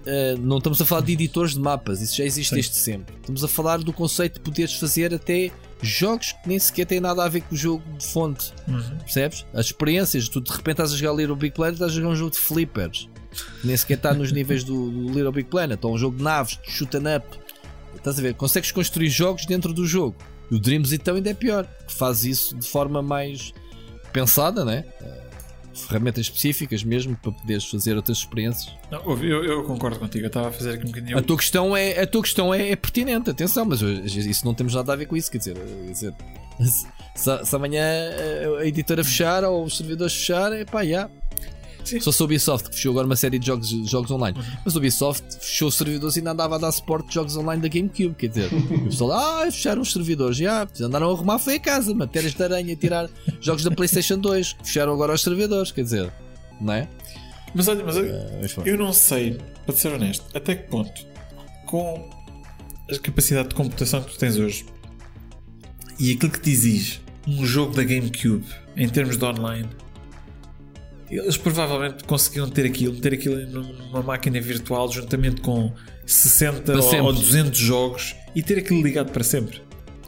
Uh, não estamos a falar de editores de mapas, isso já existe Sim. desde sempre. Estamos a falar do conceito de poderes fazer até jogos que nem sequer têm nada a ver com o jogo de fonte. Uhum. Percebes? As experiências, tu de repente estás a jogar Little Big Planet, estás a jogar um jogo de flippers. Nem sequer está nos níveis do, do, Little Big Planet, ou um jogo de naves, de shoot and up. Estás a ver? Consegues construir jogos dentro do jogo. E o Dreams então ainda é pior, que faz isso de forma mais pensada, né? Ferramentas específicas mesmo para poderes fazer outras experiências. Não, eu, eu, concordo contigo, eu estava a fazer aqui um bocadinho. A tua questão é, a tua questão é, é pertinente, atenção, mas isso não temos nada a ver com isso, quer dizer, quer dizer se, se, amanhã a editora fechar ou os servidores fecharem, pá, já. Yeah, Sim. Só se a Ubisoft fechou agora uma série de jogos, jogos online. Uhum. Mas a Ubisoft fechou servidores e ainda andava a dar suporte de jogos online da GameCube. Quer dizer, o pessoal, ah, fecharam os servidores. Já, andaram a arrumar foi a casa, matérias de aranha, tirar jogos da PlayStation 2. Fecharam agora os servidores. Quer dizer, não é? Mas olha, mas, uh, eu não sei, para ser honesto, até que ponto, com a capacidade de computação que tu tens hoje e aquilo que te exige um jogo da GameCube em termos de online eles provavelmente conseguiam ter aquilo, ter aquilo numa máquina virtual juntamente com 60 ou, ou 200 jogos e ter aquilo ligado para sempre.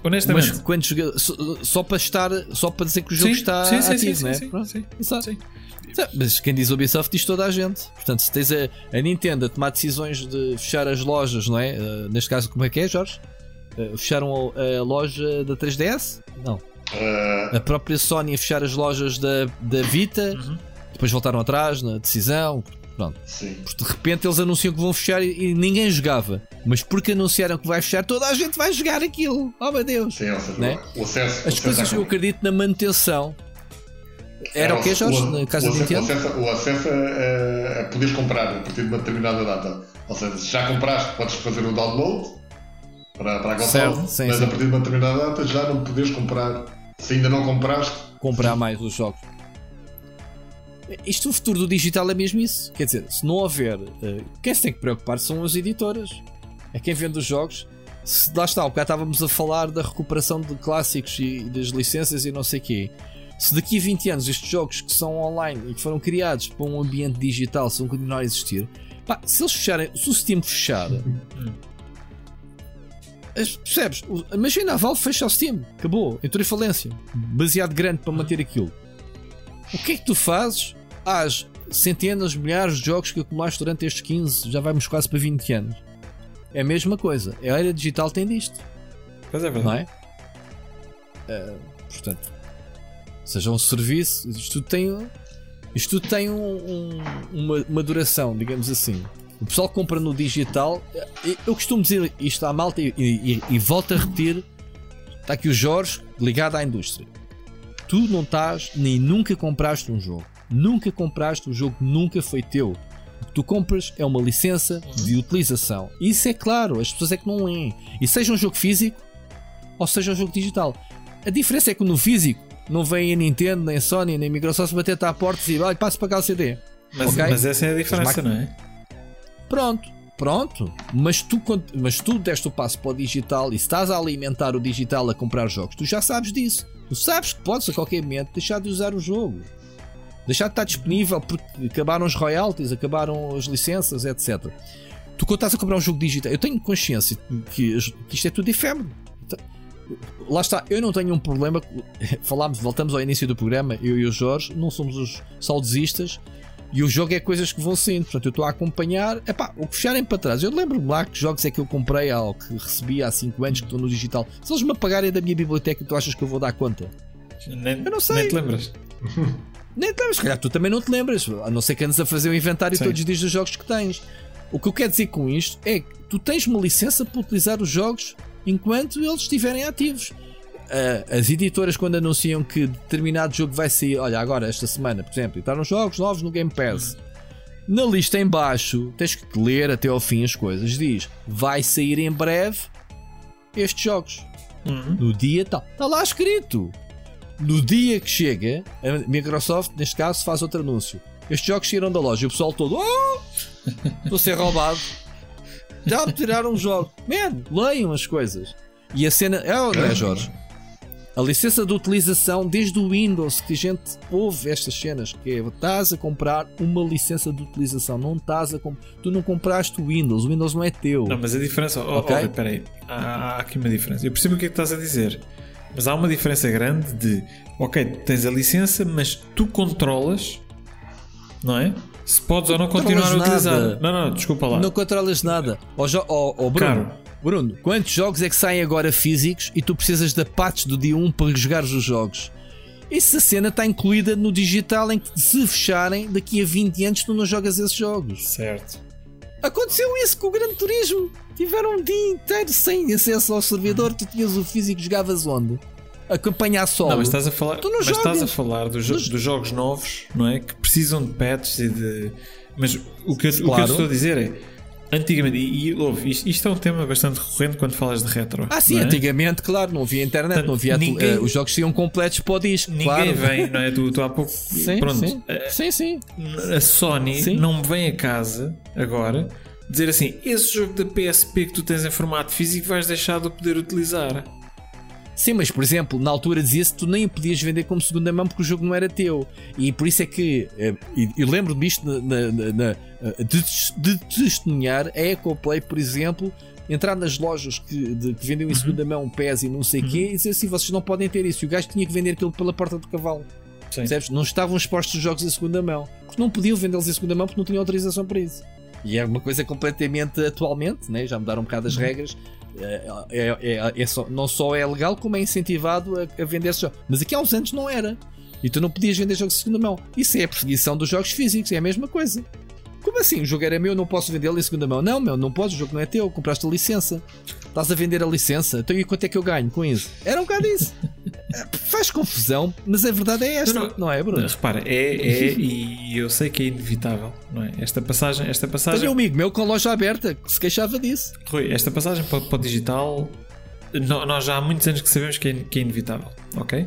Honestamente. Mas quando joga, só, só, para estar, só para dizer que o jogo sim, está sim, sim, ativo, sim, né? sim, sim, sim, sim. Mas quem diz Ubisoft diz toda a gente. Portanto, se tens a, a Nintendo a tomar decisões de fechar as lojas, não é? Uh, neste caso, como é que é, Jorge? Uh, fecharam a, a, loja da 3DS? Não. Uh... A própria Sony a fechar as lojas da, da Vita. Uhum depois voltaram atrás na decisão. Pronto. Sim. Porque de repente eles anunciam que vão fechar e, ninguém jogava. Mas porque anunciaram que vai fechar, toda a gente vai jogar aquilo. Oh meu Deus! Sim, seja, né? o acesso, As coisas eu acredito na manutenção. Era é, o que, Jorge? O, na casa o, de Nintendo? Acesso, o acesso a, a poderes comprar a partir de uma determinada data. Ou seja, se já compraste, podes fazer o download para, para a console, mas sim. a partir de uma determinada data já não podes comprar. Se ainda não compraste, comprar mais os jogos. Isto, o futuro do digital é mesmo isso. Quer dizer, se não houver. Uh, quem se tem que preocupar são as editoras. É quem vende os jogos. Se, lá está, o bocado estávamos a falar da recuperação de clássicos e das licenças e não sei o quê. Se daqui a 20 anos estes jogos que são online e que foram criados para um ambiente digital se vão continuar a existir, pá, se eles fecharem, se o Steam fechar, percebes? Imagina a Valve fecha o Steam, acabou, entrou em falência, baseado grande para manter aquilo. O que é que tu fazes às centenas, milhares de jogos que acumulaste durante estes 15, já vamos quase para 20 anos? É a mesma coisa. A era digital tem disto. Pois é verdade. Não é? Uh, portanto, seja um serviço, isto tudo tem, isto tem um, um, uma, uma duração, digamos assim. O pessoal compra no digital. Eu costumo dizer isto à malta e, e, e volto a repetir. Está aqui o Jorge ligado à indústria tu não estás nem nunca compraste um jogo. Nunca compraste um jogo, nunca foi teu. O que tu compras é uma licença de utilização. Isso é claro, as pessoas é que não leem. E seja um jogo físico ou seja um jogo digital. A diferença é que no físico não vem a Nintendo, nem a Sony, nem a Microsoft bater-te à porta e dizer, olha, passa para cá o CD. Mas, okay? mas essa é a diferença, não é? Pronto, pronto. Mas tu, mas tu deste o passo para o digital e estás a alimentar o digital a comprar jogos, tu já sabes disso. Tu sabes que podes a qualquer momento deixar de usar o jogo. Deixar de estar disponível porque acabaram os royalties, acabaram as licenças, etc. Tu quando estás a comprar um jogo digital, eu tenho consciência que, que isto é tudo efêmero. Lá está, eu não tenho um problema. Falámos, voltamos ao início do programa, eu e o Jorge, não somos os saudosistas e o jogo é coisas que vão saindo, portanto eu estou a acompanhar. Epá, o que fecharem para trás, eu lembro-me lá que jogos é que eu comprei ou que recebi há 5 anos que estou no digital. Se eles me apagarem da minha biblioteca, tu achas que eu vou dar conta? Nem, eu não sei. Nem te lembras. nem lembras, calhar tu também não te lembras, a não ser que andes a fazer o inventário Sim. todos os dias dos jogos que tens. O que eu quero dizer com isto é que tu tens uma licença para utilizar os jogos enquanto eles estiverem ativos uh, as editoras quando anunciam que determinado jogo vai sair, olha, agora esta semana, por exemplo, entraram jogos novos no Game Pass. Na lista em baixo, tens que ler até ao fim as coisas. Diz: vai sair em breve estes jogos. Uhum. No dia tal. Está lá escrito. No dia que chega, a Microsoft, neste caso, faz outro anúncio. Estes jogos saíram da loja e o pessoal todo. Oh! Estou a ser roubado. Já me tiraram um jogo. Man, leiam as coisas. E a cena. É, não é, Jorge? A licença de utilização desde o Windows, que a gente ouve estas cenas, que é estás a comprar uma licença de utilização, não estás a tu não compraste o Windows, o Windows não é teu. Não, mas a diferença, oh, okay? oh, espera aí, há, há, aqui uma diferença. Eu percebo o que é que estás a dizer, mas há uma diferença grande de, ok, tens a licença, mas tu controlas, não é? Se podes ou não continuar a utilizar. Nada. Não, não, desculpa lá. Não controlas nada. Ó oh, oh, Bruno, Caro Bruno, quantos jogos é que saem agora físicos e tu precisas da patch do dia 1 para jogar os jogos? Essa cena está incluída no digital em que se fecharem daqui a 20 anos tu não jogas esses jogos. Certo. Aconteceu isso com o Gran Turismo. Tiveram um dia inteiro sem acesso ao servidor, tu tinhas o físico e jogavas onde? A campanha a solo. Não, mas estás a falar, tu não mas jogas. estás a falar dos, Nos... dos jogos novos, não é? Que precisam de patches e de. Mas o que, eu, claro. o que eu estou a dizer é Antigamente, e, e ouve, isto, isto, é um tema bastante recorrente quando falas de retro. Ah, sim, é? antigamente, claro, não havia internet, não havia ninguém, uh, os jogos seriam completos para o disco. Ninguém claro. vem, não é? Tu, tu há pouco. Sim, pronto, sim, uh, sim, sim. A Sony sim. não me vem a casa agora dizer assim: esse jogo da PSP que tu tens em formato físico vais deixar de poder utilizar. Sim, mas por exemplo, na altura dizia-se que tu nem podias vender como segunda mão porque o jogo não era teu. E por isso é que, eh, e lembro-me isto na, na, na, eh, de, de testemunhar a Ecoplay, por exemplo, entrar nas lojas que, de, que vendem em uhum. segunda mão pés e não sei o uhum. quê e dizer assim: vocês não podem ter isso. E o gajo tinha que vender aquilo pela porta do cavalo. Não estavam expostos os jogos em segunda mão. Porque não podiam vendê-los em segunda mão porque não tinham autorização para isso. E é uma coisa completamente atualmente, né? já mudaram um bocado as uhum. regras. É, é, é, é só, não só é legal, como é incentivado a, a vender jogos. Mas aqui há uns anos não era. E tu não podias vender jogos de segunda mão. Isso é a perseguição dos jogos físicos, é a mesma coisa. Como assim? O jogo era meu, não posso vendê-lo em segunda mão? Não, meu, não podes, o jogo não é teu, compraste a licença. Estás a vender a licença, então e quanto é que eu ganho com isso? Era um bocado isso. Faz confusão, mas a verdade é esta, não, não é, Bruno? Repara, é, é e eu sei que é inevitável, não é? Esta passagem. Esta passagem... Tenho um amigo meu com loja aberta que se queixava disso. Rui, esta passagem para, para o digital, nós já há muitos anos que sabemos que é, que é inevitável, ok?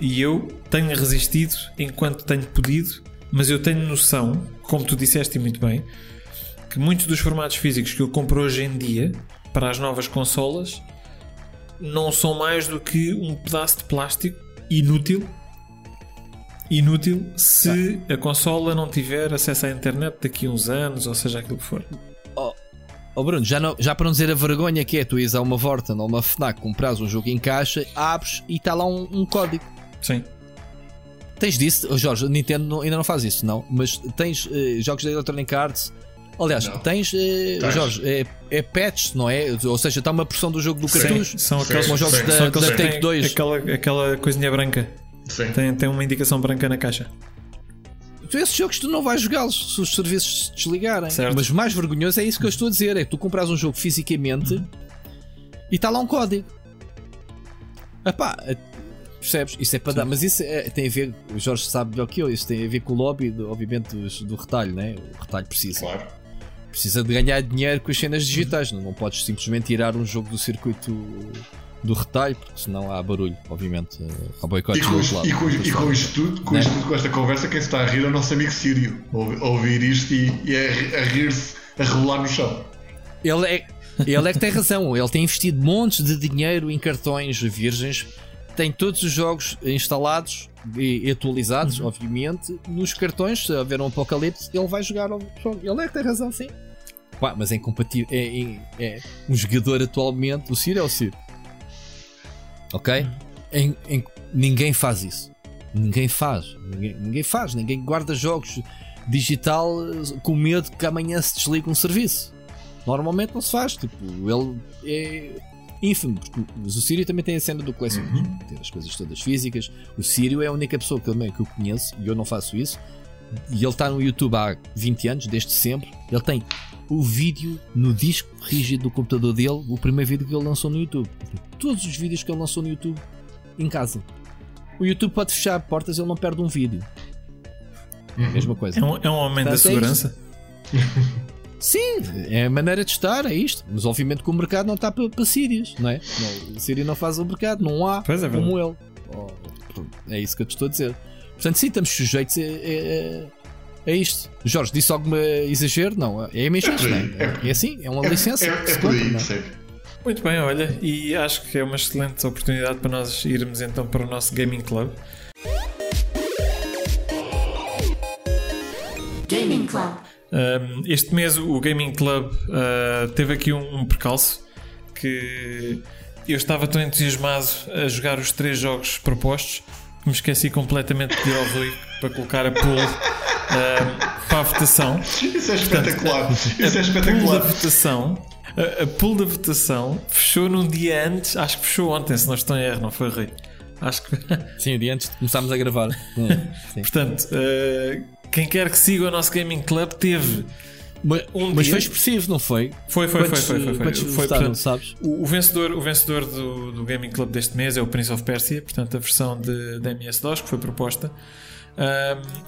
E eu tenho resistido enquanto tenho podido mas eu tenho noção, como tu disseste muito bem, que muitos dos formatos físicos que eu compro hoje em dia para as novas consolas não são mais do que um pedaço de plástico inútil inútil se a consola não tiver acesso à internet daqui a uns anos, ou seja, aquilo que for. Oh, oh Bruno, já, não, já para não dizer a vergonha que é tu ires a uma Vorten ou uma Fnac, compras um jogo em caixa, abres e está lá um, um código. Sim. Tens disso, oh Jorge, Nintendo ainda não faz isso, não, mas tens uh, jogos da Electronic Arts. Aliás, não. tens, uh, Jorge, é, é patch, não é? Ou seja, está uma porção do jogo do cartucho. São aqueles Como jogos da, da Take 2. Aquela, aquela coisinha branca. Sim. Tem, tem uma indicação branca na caixa. Esses jogos tu não vais jogá-los se os serviços se desligarem. Certo. Mas mais vergonhoso é isso que eu estou a dizer: é que tu compras um jogo fisicamente uhum. e está lá um código. Epá, Percebes? Isso é para Sim. dar, mas isso é, tem a ver, o Jorge sabe melhor que eu, isso tem a ver com o lobby, do, obviamente, do, do retalho, né? O retalho precisa. Claro. Precisa de ganhar dinheiro com as cenas digitais, não, não podes simplesmente tirar um jogo do circuito do retalho, porque senão há barulho, obviamente. Há boicote do outro lado. E com, e com isto tudo, com, né? isto tudo, com esta conversa, quem se está a rir é o nosso amigo Sírio. Ouvir isto e, e a, a rir-se, a rolar no chão. Ele é, ele é que tem razão, ele tem investido montes de dinheiro em cartões virgens tem todos os jogos instalados e atualizados, uhum. obviamente, nos cartões. Se houver um apocalipse, ele vai jogar. Ele é que tem razão, sim. Pá, mas é incompatível. É, é, é, um jogador atualmente. O Ciro é o Ciro. Ok? Uhum. Em, em, ninguém faz isso. Ninguém faz. Ninguém, ninguém faz. Ninguém guarda jogos digital com medo que amanhã se desligue um serviço. Normalmente não se faz. Tipo, ele é ínfimo, porque mas o Sírio também tem a cena do colecionismo, uhum. ter as coisas todas físicas. O Sírio é a única pessoa que, também, que eu conheço, e eu não faço isso, e ele está no YouTube há 20 anos, desde sempre. Ele tem o vídeo no disco rígido do computador dele, o primeiro vídeo que ele lançou no YouTube. Todos os vídeos que ele lançou no YouTube em casa. O YouTube pode fechar portas, ele não perde um vídeo. Uhum. Mesma coisa. É um, é um aumento da é segurança. Sim, é a maneira de estar, é isto. Mas obviamente que o mercado não está para, para Sírios, não é? Não, Síria não faz o mercado, não há é como ele. Oh, é isso que eu te estou a dizer. Portanto, sim, estamos sujeitos a, a, a isto. Jorge, disse algum exagero? Não, é mesmo isto, é, é, é assim, é uma licença. É, é, por aí, Muito bem, olha, e acho que é uma excelente oportunidade para nós irmos então para o nosso Gaming Club. Gaming Club. este mês o Gaming Club uh, teve aqui um, um percalço que eu estava tão entusiasmado a jogar os três jogos propostos me esqueci completamente de pedir ao Rui para colocar a pool uh, para a votação. Isso é espetacular. Portanto, Isso é espetacular. Pool da votação, a, a pool da votação fechou num dia antes, acho que fechou ontem, se não estou em erro, não foi Rui? Acho que. Sim, o dia antes de começarmos a gravar. Portanto, uh, quem quer que siga o nosso Gaming Club teve. Um mas foi expressivo, não foi? Foi, foi, quantos, foi, foi, foi. foi, foi portanto, sabes? O, o, vencedor, o vencedor do, do Gaming Club deste mês é o Prince of Persia, portanto a versão de, de MS-DOS que foi proposta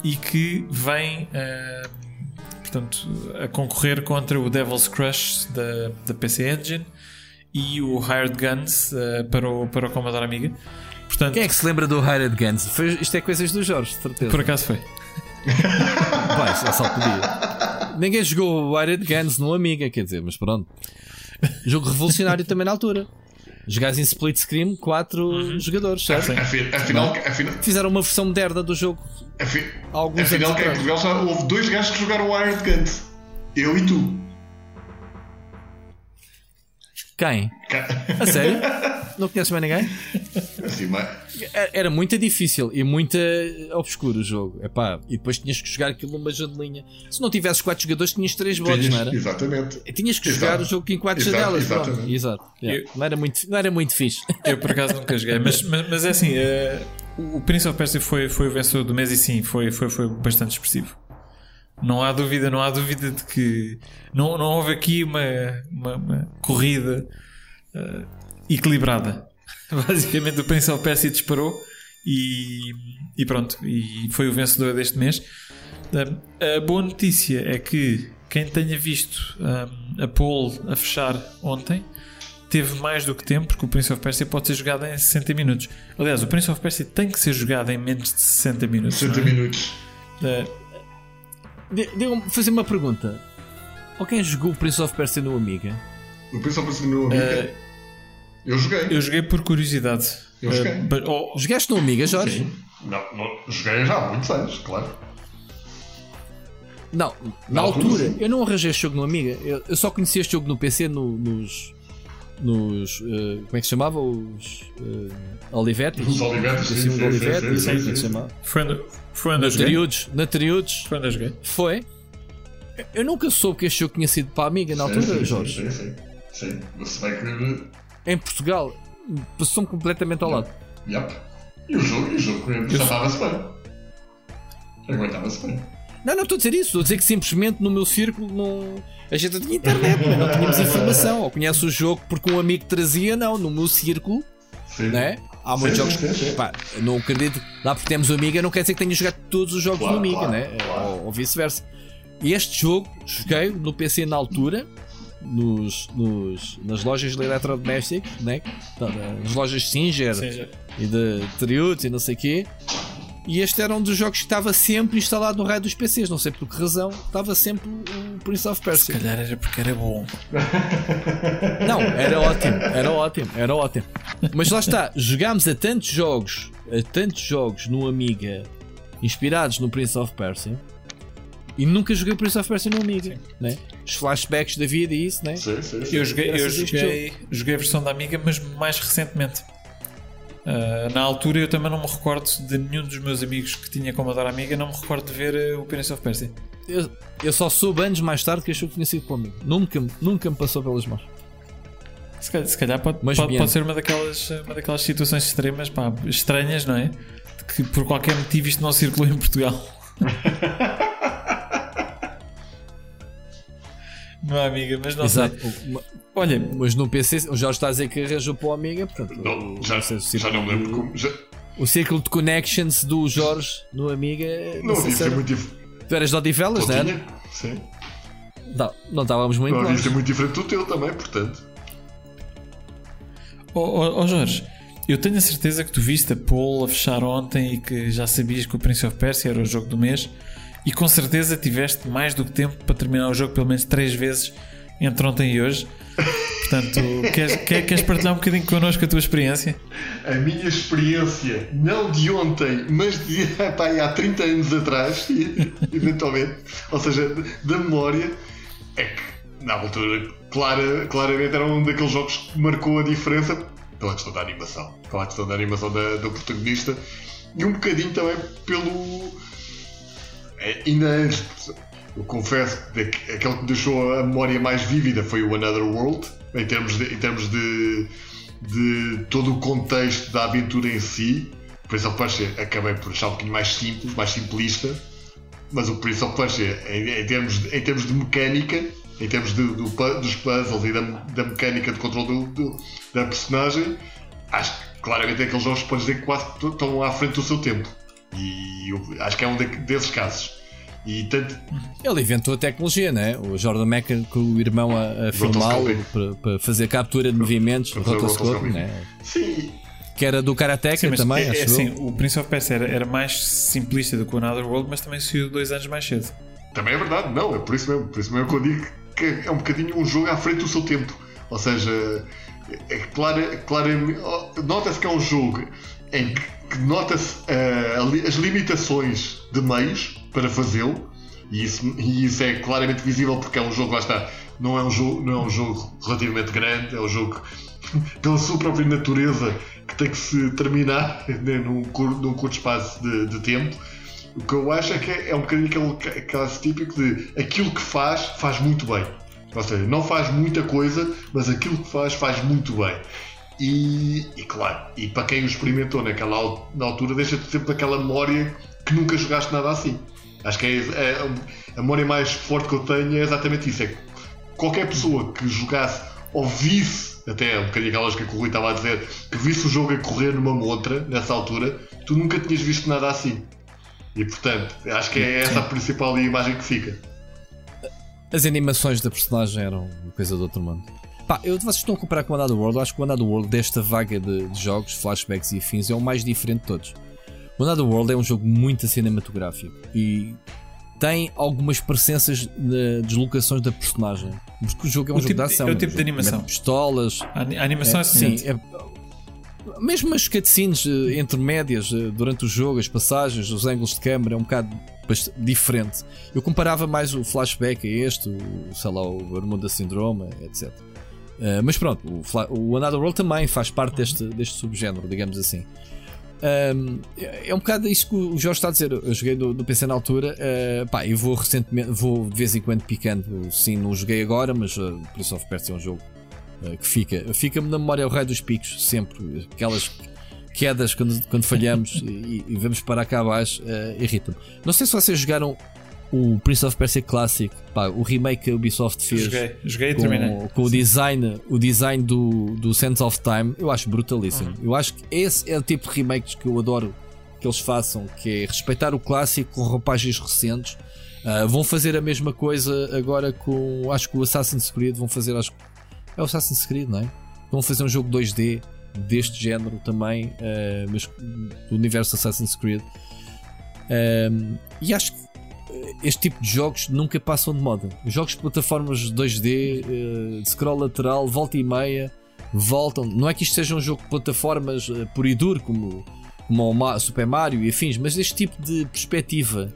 e que vem portanto, a concorrer contra o Devil's Crush da, da PC Engine e o Hired Guns uh, para, o, para o Commodore Amiga. Portanto, Quem é que se lembra do Hired Guns? Foi, isto é coisas do Jorge, certeza. Por acaso foi. Vai, é só podia. Ninguém jogou o Hired Guns no Amiga, quer dizer, mas pronto. Jogo revolucionário também na altura. Jogares em split screen 4 uhum. jogadores, certo? Afinal, afinal, Fizeram uma versão moderna do jogo. Afi, alguns afinal, que é que já houve dois gajos que jogaram o Iron Guns. Eu e tu. Quem? A sério? Não conheces mais ninguém? Assim, mas... Era muito difícil e muito obscuro o jogo. Epá, e depois tinhas que jogar aquilo numa janelinha. Se não tivesses 4 jogadores, tinhas 3 bots, não era? Exatamente. Tinhas que Exato. jogar o jogo em 4 janelas. Exatamente. Exato. Yeah. Eu, não, era muito, não era muito fixe. Eu por acaso nunca joguei, mas, mas, mas é assim: uh, o Prince of Persia foi, foi o vencedor do mês e sim, foi, foi, foi bastante expressivo. Não há dúvida, não há dúvida de que não, não houve aqui uma, uma, uma corrida uh, equilibrada. Basicamente, o Prince of Persia disparou e, e pronto, e foi o vencedor deste mês. Uh, a boa notícia é que quem tenha visto um, a pole a fechar ontem teve mais do que tempo, porque o Prince of Persia pode ser jogado em 60 minutos. Aliás, o Prince of Persia tem que ser jogado em menos de 60 minutos. 60 é? minutos. Uh, Devo fazer uma pergunta. Alguém jogou o Prince of Persia no Amiga? O Prince of Persia no Amiga? Uh, eu joguei. Eu joguei por curiosidade. Eu joguei. Uh, but, oh, Jogaste no Amiga, Jorge? Sim. Não, não, joguei já há muitos anos, claro. Não, na, na altura, altura eu não arranjei este jogo no Amiga. Eu, eu, só conhecia este jogo no PC no, nos. Nos uh, como é que se chamava? Os. Uh, Olivetti? Os Olivetti, sim, sim, sim, Olivetti, sim, sim, sim, Foi no, foi na Triudes, na Triudes. Foi onde joguei. Foi. Eu nunca soube que este jogo tinha sido para a Amiga na altura, sim, Jorge. Sim, sim. Sim, você vai querer. Em Portugal, passou-me completamente ao lado. Yep. E o jogo, e o jogo já estava-se bem. Aguentava-se bem. Não, não estou a dizer isso, estou a dizer que simplesmente no meu círculo não. A gente não tinha internet, não tínhamos informação. Ou conhece o jogo porque um amigo trazia, não. No meu círculo, Sim. né? Há muitos sim, jogos. Pá, não acredito. Lá porque temos o Amiga, não quer dizer que tenha jogado todos os jogos claro, do Amiga, claro, né? Claro. Ou, ou vice-versa. E este jogo joguei no PC na altura, nos, nos, nas lojas de eletrodomésticos, né? Então, nas lojas Singer, Singer. e de Triuts e não sei o quê. E este era um dos jogos que estava sempre instalado no raio dos PCs, não sei por que razão, estava sempre o Prince of Persia. Se calhar era porque era bom. Não, era ótimo, era ótimo, era ótimo. Mas lá está, jogámos a tantos jogos, a tantos jogos no Amiga inspirados no Prince of Persia. E nunca joguei o Prince of Persia no Amiga, né? Os flashbacks da vida e isso, né? Sim, sim, sim. Eu joguei, eu joguei, joguei a versão da Amiga, mas mais recentemente. Uh, na altura eu também não me recordo de nenhum dos meus amigos que tinha Commodore Amiga, não me recordo de ver uh, o Prince of Persia. Eu, eu, só soube anos mais tarde que achou que tinha sido comigo. Nunca, nunca me passou pelas mãos. Se calhar, se calhar pode, pode, pode, ser uma daquelas, uma daquelas situações extremas, pá, estranhas, não é? De que por qualquer motivo isto não circulou em Portugal. não, amiga, mas não Exato. sei. Olha, mas no PC, o Jorge está a dizer que arranjou para o Amiga, portanto. Não, já, não já não me lembro como. Já... O círculo de connections do Jorge no Amiga. Não, não sei era... muito Tu eras de Odivelas, não era? Sim. Não, não estávamos muito Não, isso é muito diferente do teu também, portanto. Ó oh, oh, oh, Jorge, eu tenho a certeza que tu viste a poll a fechar ontem e que já sabias que o Prince of Persia era o jogo do mês e com certeza tiveste mais do que tempo para terminar o jogo pelo menos três vezes entre ontem e hoje. Portanto, queres, queres partilhar um bocadinho connosco a tua experiência? A minha experiência, não de ontem, mas de pá, há 30 anos atrás, eventualmente, ou seja, da memória, é que na altura, clara, claramente era um daqueles jogos que marcou a diferença pela questão da animação, pela questão da animação da, do protagonista e um bocadinho também pelo. É, ainda antes, eu confesso que aquele que me deixou a memória mais vívida foi o Another World, em termos de, em termos de, de todo o contexto da aventura em si. Prince of Persia acabei por achar um bocadinho mais simples, mais simplista, mas o Prince of Persia, em, em termos, de, em termos de mecânica, em termos de, do, dos puzzles e da, da mecânica de controle do, do, da personagem, acho que claramente é aqueles jogos que podes dizer que quase estão à frente do seu tempo. E eu, acho que é um desses casos. E tanto... Ele inventou a tecnologia, né? O Jordan Mecha com o irmão a, a filmá-lo para, para, fazer captura de movimentos, rotoscope, né? Sim. Que era do Karateka também, é, acho é, sim, o Prince of Persia era, era, mais simplista do que o Another World, mas também saiu dois anos mais cedo. Também é verdade, não, é por isso mesmo, por isso mesmo que eu digo que é um bocadinho um jogo à frente do seu tempo. Ou seja, é claro, claro, nota-se que é um jogo em que nota-se uh, as limitações de meios para fazê-lo, e isso, e isso é claramente visível porque é um jogo, lá está, não é um jogo, não é um jogo relativamente grande, é um jogo pela sua própria natureza que tem que se terminar né, num, curto, num curto espaço de, de tempo o que eu acho é que é um bocadinho aquele caso típico de aquilo que faz, faz muito bem. Ou seja, não faz muita coisa, mas aquilo que faz, faz muito bem. E, e claro, e para quem o experimentou naquela na altura, deixa-te sempre aquela memória que nunca jogaste nada assim. Acho que é, é, a memória mais forte que eu tenho é exatamente isso. É que qualquer pessoa que jogasse ou visse, até um bocadinho aquela lógica que o Rui estava a dizer, que visse o jogo a correr numa montra nessa altura, tu nunca tinhas visto nada assim. E portanto, acho que é essa a principal imagem que fica. As animações da personagem eram coisa do outro mundo. Pá, eu, vocês estão a comparar com o Another World, eu acho que o Another World desta vaga de, de, jogos, flashbacks e afins é o mais diferente de todos. O Another World é um jogo muito cinematográfico e tem algumas presenças de deslocações da personagem. Porque o jogo é um o jogo tipo, de ação. É o tipo de animação. Pistolas. A, animação é, é Sim, é, mesmo as cutscenes uh, intermédias uh, durante o jogo, as passagens, os ângulos de câmera é um bocado diferente. Eu comparava mais o flashback a este, o, sei lá, o Armada Syndrome, etc. Uh, mas pronto, o, o Another World também faz parte deste, deste subgénero, digamos assim. Um, é um bocado isso que o Jorge está a dizer. Eu joguei no PC na altura. Uh, pá, eu vou recentemente, vou de vez em quando picando. Sim, não joguei agora, mas uh, Prince of Persia é um jogo eh, que fica. Fica-me na memória o Rei dos Picos, sempre. Aquelas quedas quando, quando falhamos e, e, vamos para cá abaixo, uh, irritam-me. Não sei se vocês jogaram o Prince of Persia Classic, pá, o remake que a Ubisoft fez. Joguei, joguei com, com o design, o design do, do Sense of Time, eu acho brutalíssimo. Uhum. Eu acho que esse é o tipo de remakes que eu adoro que eles façam, que é respeitar o clássico com roupagens recentes. Uh, vão fazer a mesma coisa agora com. Acho que o Assassin's Creed vão fazer, acho é o Assassin's Creed, não é? Vão fazer um jogo 2D deste género também, uh, mas do universo Assassin's Creed. Um, e acho que este tipo de jogos nunca passam de moda. Jogos de plataformas 2D, uh, de scroll lateral, volta e meia, voltam. Não é que isto seja um jogo de plataformas uh, por e duro, como, como o Super Mario e afins, mas este tipo de perspectiva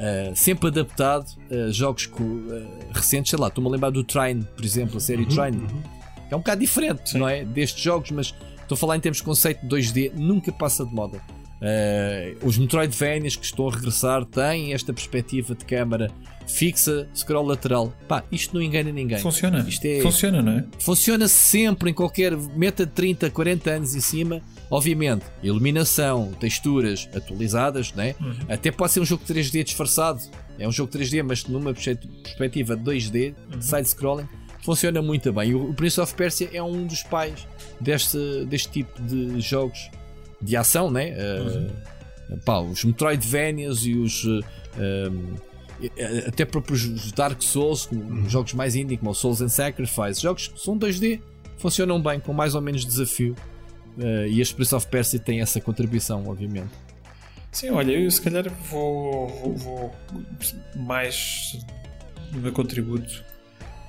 Uh, sempre adaptado a jogos uh, recentes, sei lá, estou-me a lembrar do Trine, por exemplo, a série uhum, Trine. Uhum. É um bocado diferente, Sim. não é? Destes jogos, mas estou a falar em termos de conceito 2D, nunca passa de moda. Uh, os Metroidvanias que estão a regressar têm esta perspectiva de câmara fixa, scroll lateral. Pá, isto não engana ninguém. Funciona. É... Funciona, não é? Funciona sempre em qualquer meta de 30, 40 anos em cima Obviamente, iluminação, texturas atualizadas, né? Uhum. até pode ser um jogo 3D disfarçado. É um jogo 3D, mas numa perspectiva 2D, uhum. side-scrolling, funciona muito bem. E o Prince of Persia é um dos pais deste, deste tipo de jogos de ação, né? Uhum. Uh, pá, os Metroidvanias e os. Uh, até próprios Dark Souls, uhum. jogos mais indie como Souls and Sacrifice, jogos que são 2D, funcionam bem, com mais ou menos desafio. Uh, e a Prince of Persia tem essa contribuição, obviamente. Sim, olha, eu se calhar vou, vou, vou mais no meu contributo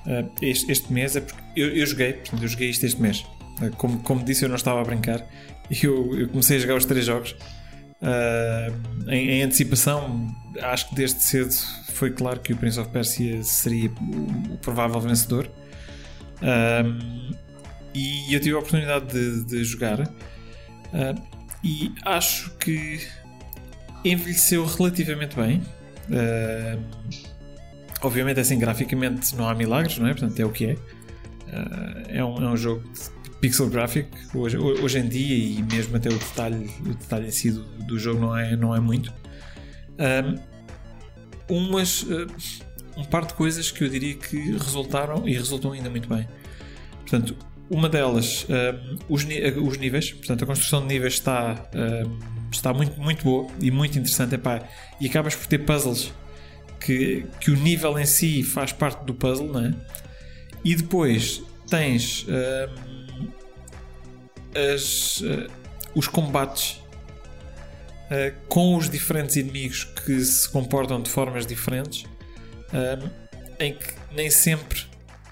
uh, este, este, mês é porque eu, eu joguei, portanto, eu joguei isto este mês. Uh, como, como disse, eu não estava a brincar. Eu, eu comecei a jogar os três jogos uh, em, em, antecipação. Acho que desde cedo foi claro que o Prince of Persia seria o, provável vencedor. e eu tive a oportunidade de, de jogar. e acho que envelheceu relativamente bem. Uh, obviamente, assim, graficamente não há milagres, não é? Portanto, é o que é. Uh, é, um, é um jogo pixel graphic hoje, hoje em dia e mesmo até o detalhe, o detalhe em si do, do jogo não é, não é muito. Um, umas, uh, um par de coisas que eu diria que resultaram e resultam ainda muito bem. Portanto, uma delas, uh, os, os, níveis, portanto, a construção de níveis está, uh, está muito, muito boa e muito interessante. Epá, e acabas por ter puzzles que, que o nível em si faz parte do puzzle, não é? E depois tens uh, as, os combates com os diferentes inimigos que se comportam de formas diferentes, em que nem sempre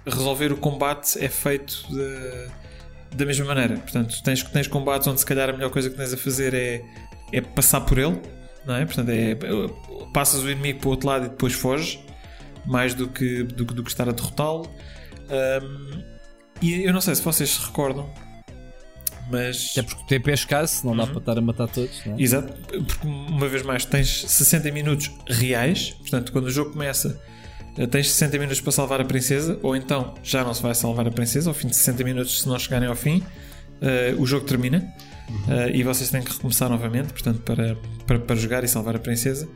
resolver o combate é feito de, da mesma maneira. Portanto, tens, tens combates onde se calhar a melhor coisa que tens a fazer é, é passar por ele, não é? Portanto, é, passas o inimigo para o outro lado e depois foges, mais do que, do, do que estar a derrotá-lo. Um, e eu não sei se vocês se recordam, mas. É porque o tempo é escasso, não dá uhum. para estar a matar todos. É? Exato, porque uma vez mais tens 60 minutos reais, portanto, quando o jogo começa eh, tens 60 minutos para salvar a princesa, ou então já não se vai salvar a princesa, ao fim de 60 minutos, se não chegarem ao fim, uh, o jogo termina uh, e vocês têm que recomeçar novamente, portanto, para, para, para jogar e salvar a princesa.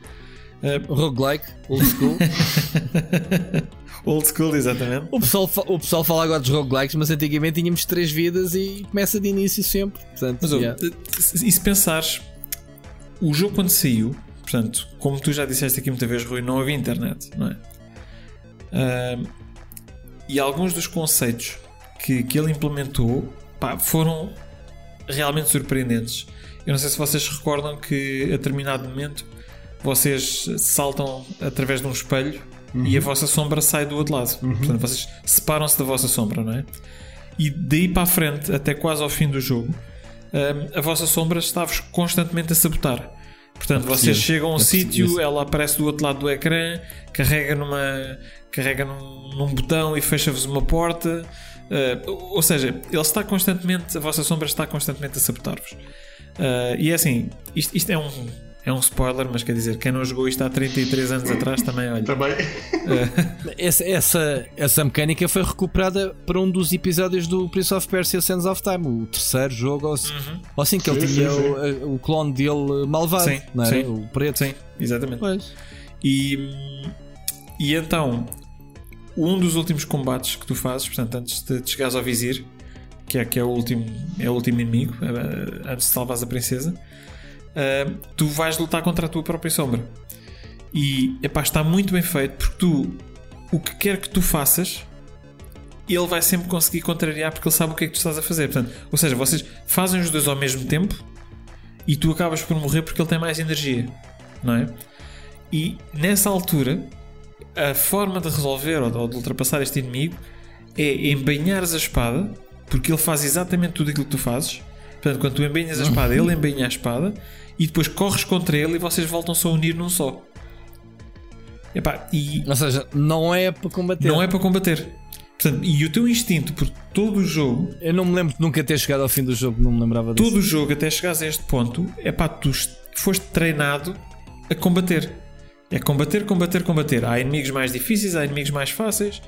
Uh, Roguelike, old school. old school, exatamente. O pessoal, o pessoal fala agora dos roguelikes, mas antigamente tínhamos 3 vidas e começa de início sempre. Portanto, mas, yeah. e se pensares, o jogo quando saiu, portanto, como tu já disseste aqui muita vez, Rui, não havia internet, não é? Uh, e alguns dos conceitos que, que ele implementou pá, foram realmente surpreendentes. Eu não sei se vocês se recordam que a determinado momento vocês saltam através de um espelho uhum. e a vossa sombra sai do outro lado. Uhum. Portanto, vocês separam-se da vossa sombra, não é? E daí para a frente, até quase ao fim do jogo, a vossa sombra está-vos constantemente a sabotar. Portanto, vocês chegam a um sítio, ela aparece do outro lado do ecrã, carrega numa, carrega num, num botão e fecha-vos uma porta. Uh, ou seja, ele está constantemente, a vossa sombra está constantemente a sabotar-vos. Uh, e é assim, isto, isto, é um. É um spoiler, mas quer dizer, quem não jogou isto há 33 anos atrás também, olha. Também. Uh, essa, essa, essa mecânica foi recuperada para um dos episódios do Prince of Persia Sands of Time, o terceiro jogo, ou, uhum. ou assim que sim, ele tinha sim, sim. O, o, clone dele malvado, sim, não é? o preto. Sim, exatamente. Pois. E, e então, um dos últimos combates que tu fazes, portanto, antes de, de chegares ao vizir, que é, que é, o, último, é o último inimigo, uh, antes de salvares a princesa, uh, tu vais lutar contra a tua própria sombra. E epá, está muito bem feito porque tu, o que quer que tu faças, ele vai sempre conseguir contrariar porque ele sabe o que é que tu estás a fazer. Portanto, ou seja, vocês fazem os dois ao mesmo tempo e tu acabas por morrer porque ele tem mais energia, não é? E nessa altura a forma de resolver ou de ultrapassar este inimigo é embanhares a espada, porque ele faz exatamente tudo aquilo que tu fazes. Portanto, quando tu embanhas a espada, ele embanha a espada e depois corres contra ele e vocês voltam-se a unir num só. Epá, e Ou seja, não é para combater. Não é para combater. Portanto, e o teu instinto por todo o jogo. Eu não me lembro de nunca ter chegado ao fim do jogo, não me lembrava disso. Todo o jogo, até chegares a este ponto, é pá, tu foste treinado a combater. É combater, combater, combater. Há inimigos mais difíceis, há inimigos mais fáceis.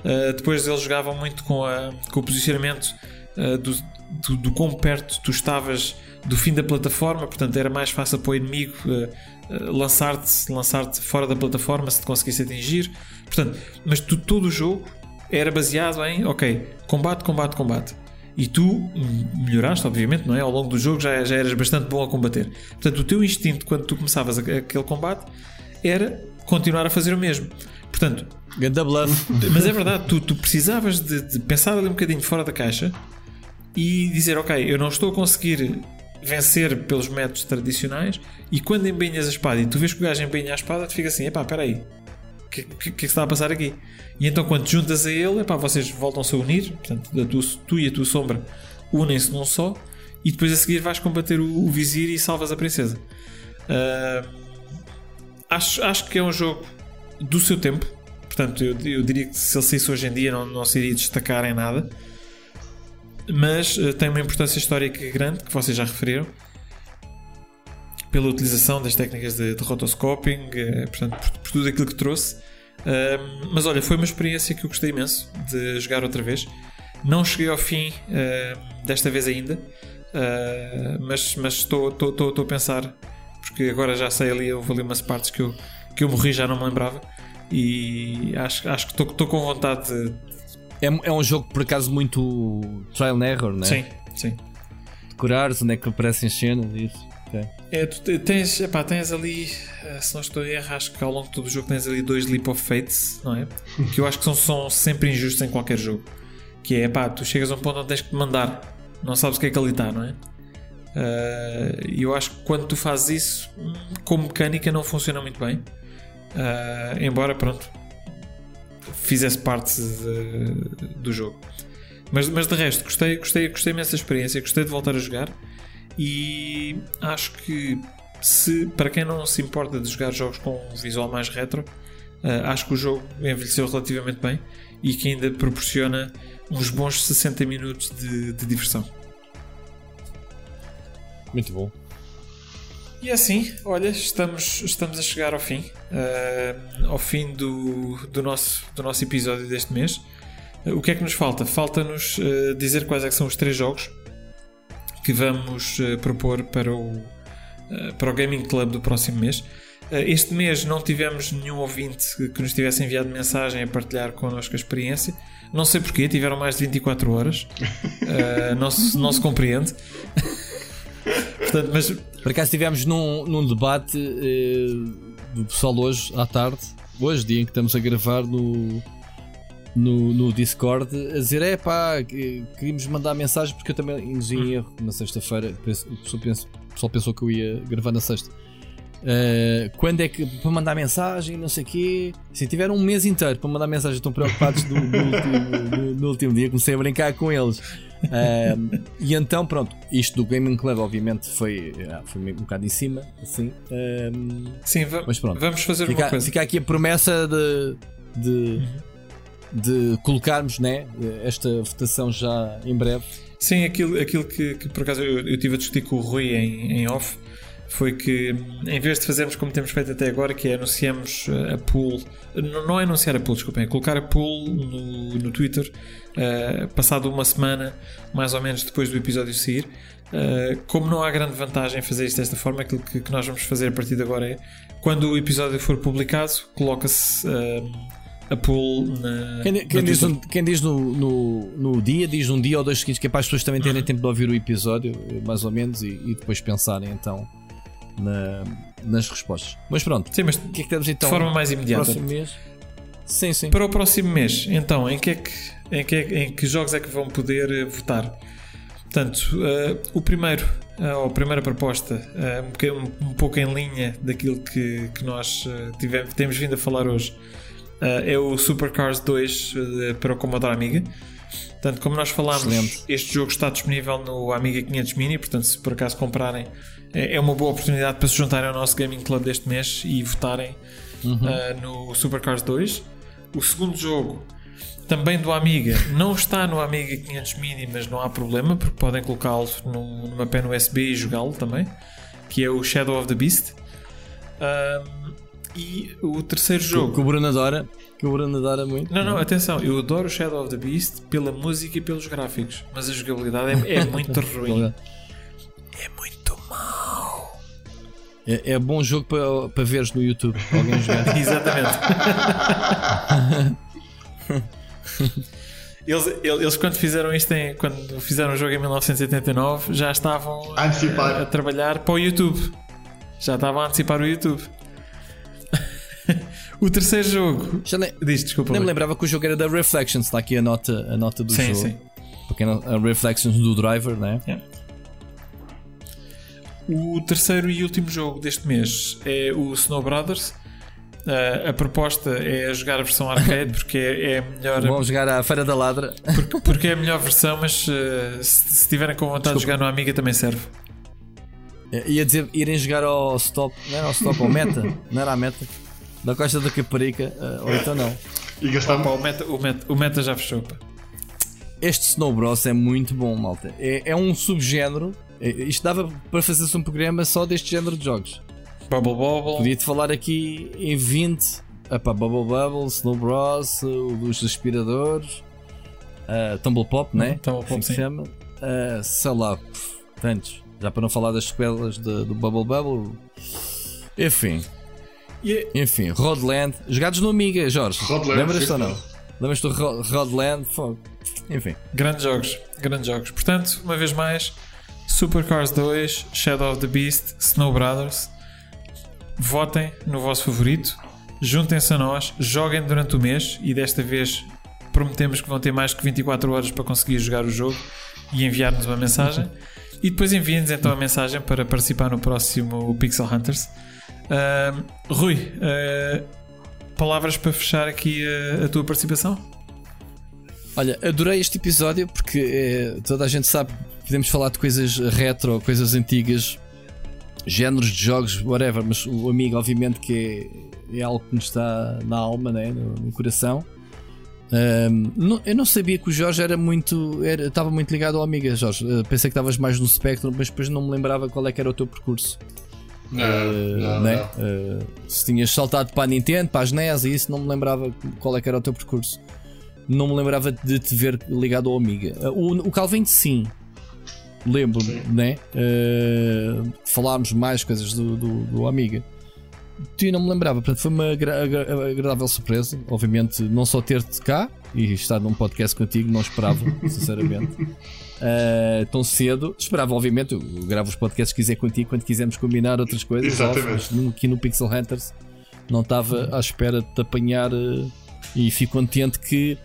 Uh, depois eles jogavam muito com, a, com o posicionamento uh, do, do, do quão perto tu estavas do fim da plataforma, portanto era mais fácil para o inimigo uh, lançar-te lançar fora da plataforma se te conseguisse atingir. Portanto, mas tu, todo o jogo era baseado em, ok, combate, combate, combate. E tu melhoraste, obviamente, não é? Ao longo do jogo já, já eras bastante bom a combater. Portanto, o teu instinto quando tu começavas aquele combate era continuar a fazer o mesmo. Portanto, Ganda bluff. mas é verdade, tu, tu precisavas de, de, pensar ali um bocadinho fora da caixa e dizer: Ok, eu não estou a conseguir vencer pelos métodos tradicionais. E quando embainhas a espada e tu vês que o gajo embainha a espada, tu fica assim: Epá, aí, o que, que, que, está a passar aqui? E então quando te juntas a ele, epá, vocês voltam-se a unir, portanto, tu, tu e a tua sombra unem-se num só. E depois a seguir vais combater o, o vizir e salvas a princesa. Uh, acho, acho que é um jogo do seu tempo Portanto, eu, eu diria que se ele saísse hoje em dia não, não se iria destacar em nada. Mas uh, tem uma importância histórica grande, que vocês já referiram, pela utilização das técnicas de, de rotoscoping, uh, portanto, por, por, tudo aquilo que trouxe. Uh, mas olha, foi uma experiência que eu gostei imenso de jogar outra vez. Não cheguei ao fim desta vez ainda, mas, mas estou a pensar, porque agora já sei ali, houve ali umas partes que eu, que eu morri já não me lembrava. E acho, acho que estou com vontade de. É, é um jogo por acaso muito trial and error, né? Sim, sim. Decorares onde é que aparecem cenas isso. Okay. É, tu tens, epá, tens ali, eh, se não estou a errar, acho que ao longo de todo o jogo tens ali dois Leap of Fates, não é? que eu acho que são, são sempre injustos em qualquer jogo. Que é, pá, tu chegas a um ponto onde tens que te mandar, não sabes o que é que ali está, não é? Eh, e uh, eu acho que quando tu fazes isso, com mecânica não funciona muito bem. Uh, embora, pronto, fizesse parte de, do jogo. Mas, mas de resto, gostei, gostei, gostei imenso da experiência, gostei de voltar a jogar e acho que se para quem não se importa de jogar jogos com um visual mais retro, uh, acho que o jogo envelheceu relativamente bem e que ainda proporciona uns bons 60 minutos de, de diversão. Muito bom. E assim, olha, estamos, estamos a chegar ao fim, uh, ao fim do, do, nosso, do nosso episódio deste mês. Uh, o que é que nos falta? Falta-nos uh, dizer quais é são os três jogos que vamos propor para o, para o Gaming Club do próximo mês. este mês não tivemos nenhum ouvinte que nos tivesse enviado mensagem a partilhar connosco a experiência. Não sei porquê, tiveram mais de 24 horas. não, se, não se compreende. Portanto, mas por acaso estivemos num, num debate eh, do pessoal hoje à tarde, hoje, dia em que estamos a gravar no, no, no Discord, a dizer: é pá, queríamos mandar mensagem porque eu também induzi em erro na sexta-feira. O pessoal pensou que eu ia gravar na sexta. Uh, quando é que para mandar mensagem, não sei o quê. Se tiveram um mês inteiro para mandar mensagem, estão preocupados do, do, último, do, último dia. Comecei a brincar com eles. Uh, e então, pronto, isto do Gaming Club, obviamente, foi, ah, foi um bocado em cima. Assim, uh, Sim, mas pronto, vamos fazer fica, uma coisa. Fica aqui a promessa de, de, de colocarmos né, esta votação já em breve. Sim, aquilo, aquilo que, que por acaso eu, eu tive a discutir com o Rui em, em off foi que em vez de fazermos como temos feito até agora, que é anunciamos a pool, não é anunciar a pool, desculpem, é colocar a pool no, no Twitter, uh, passado uma semana, mais ou menos depois do episódio sair. Uh, como não há grande vantagem em fazer isto desta forma, aquilo que, que, nós vamos fazer a partir de agora é quando o episódio for publicado, coloca-se uh, a pool na. Quem, quem, diz, um, quem diz no, no, no, dia, diz um dia ou dois seguintes, que é para as pessoas também terem uhum. tempo de ouvir o episódio, mais ou menos, e, e depois pensarem então na, nas respostas. Mas pronto, sim, mas que é que temos então? De forma mais imediata. Próximo mês? Sim, sim. Para o próximo mês, então, em que, é que, em que, é, em que jogos é que vão poder uh, votar? Portanto, uh, o primeiro, uh, ou a primeira proposta, uh, um, um, pouco em linha daquilo que, que nós tivemos, temos vindo a falar hoje, é o Supercars 2 para o Commodore Amiga. Portanto, como nós falámos, Excelente. este jogo está disponível no Amiga 500 Mini, portanto, se por acaso comprarem é, é uma boa oportunidade para se juntarem ao nosso Gaming Club deste mês e votarem uhum. uh, no Supercars 2. O segundo jogo, também do Amiga, não está no Amiga 500 Mini, mas não há problema, porque podem colocá-lo numa pen USB e jogá-lo também, que é o Shadow of the Beast. Uh, e o terceiro jogo. Que o Bruno adora. Que o Bruno adora muito. Não, não, atenção, eu adoro o Shadow of the Beast pela música e pelos gráficos, mas a jogabilidade é, é muito ruim. É muito mau. É, é bom jogo para, para veres no YouTube. Alguém jogar. Exatamente. Eles, eles, quando fizeram isto, em, quando fizeram o jogo em 1989, já estavam a, a, a, trabalhar para o YouTube. Já estavam a antecipar o YouTube. O terceiro jogo. Já nem, Diz, desculpa. Nem me lembrava que o jogo era da Reflections. Está aqui a nota, a nota do sim, jogo. Sim, Porque a Reflections do Driver, né? Yeah. O terceiro e último jogo deste mês é o Snow Brothers. Uh, a proposta é jogar a versão arcade porque é, é melhor. Vamos jogar à Feira da Ladra. Porque, porque é a melhor versão, mas uh, se, se tiverem com vontade Desculpa. de jogar no Amiga também serve. Ia dizer irem jogar ao stop, não era ao stop, ao meta, não era a meta da Costa da Caparica, uh, ou então não. E gastar o, meta, o, meta, o meta já fechou. Pá. Este Snow Bros é muito bom, malta. É, é um subgénero. É, isto dava para fazer-se um programa só deste género de jogos. Bubble Bubble. Podia-te falar aqui em 20. Epá, Bubble Bubble, Snow Bros, o dos aspiradores, uh, Tumble Pop, né? Tumble Pop, assim se chama. Uh, sei lá, tantos. Já para não falar das sequelas do Bubble Bubble. Enfim. Yeah. Enfim, Rodland. Jogados no Amiga, Jorge. Lembras-te ou não? Lembras-te do Rodland? Enfim. Grandes jogos. Grandes jogos. Portanto, uma vez mais, Supercars 2, Shadow of the Beast, Snow Brothers. Votem no vosso favorito. Juntem-se a nós. Joguem durante o mês. E desta vez prometemos que vão ter mais que 24 horas para conseguir jogar o jogo e enviar-nos uma mensagem. E depois enviem-nos então a mensagem para participar no próximo Pixel Hunters. Uh, Rui, uh, palavras para fechar aqui a, a, tua participação? Olha, adorei este episódio porque eh, toda a gente sabe podemos falar de coisas retro, coisas antigas, géneros de jogos, whatever, mas o amigo, obviamente, que é, é algo que nos está na alma, né? no, no coração. Um, não, eu não sabia que o Jorge era muito. Era, estava muito ligado ao Amiga, Jorge. Uh, pensei que estavas mais no Spectrum, mas depois não me lembrava qual é que era o teu percurso. Não, uh, não, né? não. Uh, se tinhas saltado para a Nintendo, para as NES e isso, não me lembrava qual é que era o teu percurso. Não me lembrava de te ver ligado ao Amiga. o, o Calvin, sim. Lembro-me, né? falámos mais coisas do, do, do Amiga tu não me lembrava, portanto foi uma agra agra agradável surpresa. Obviamente, não só ter-te cá e estar num podcast contigo, não esperava, sinceramente. Uh, tão cedo, esperava, obviamente. Eu gravo os podcasts que quiser contigo quando quisermos combinar outras coisas. Exatamente. Mas aqui no Pixel Hunters não estava à espera de te apanhar uh, e fico contente que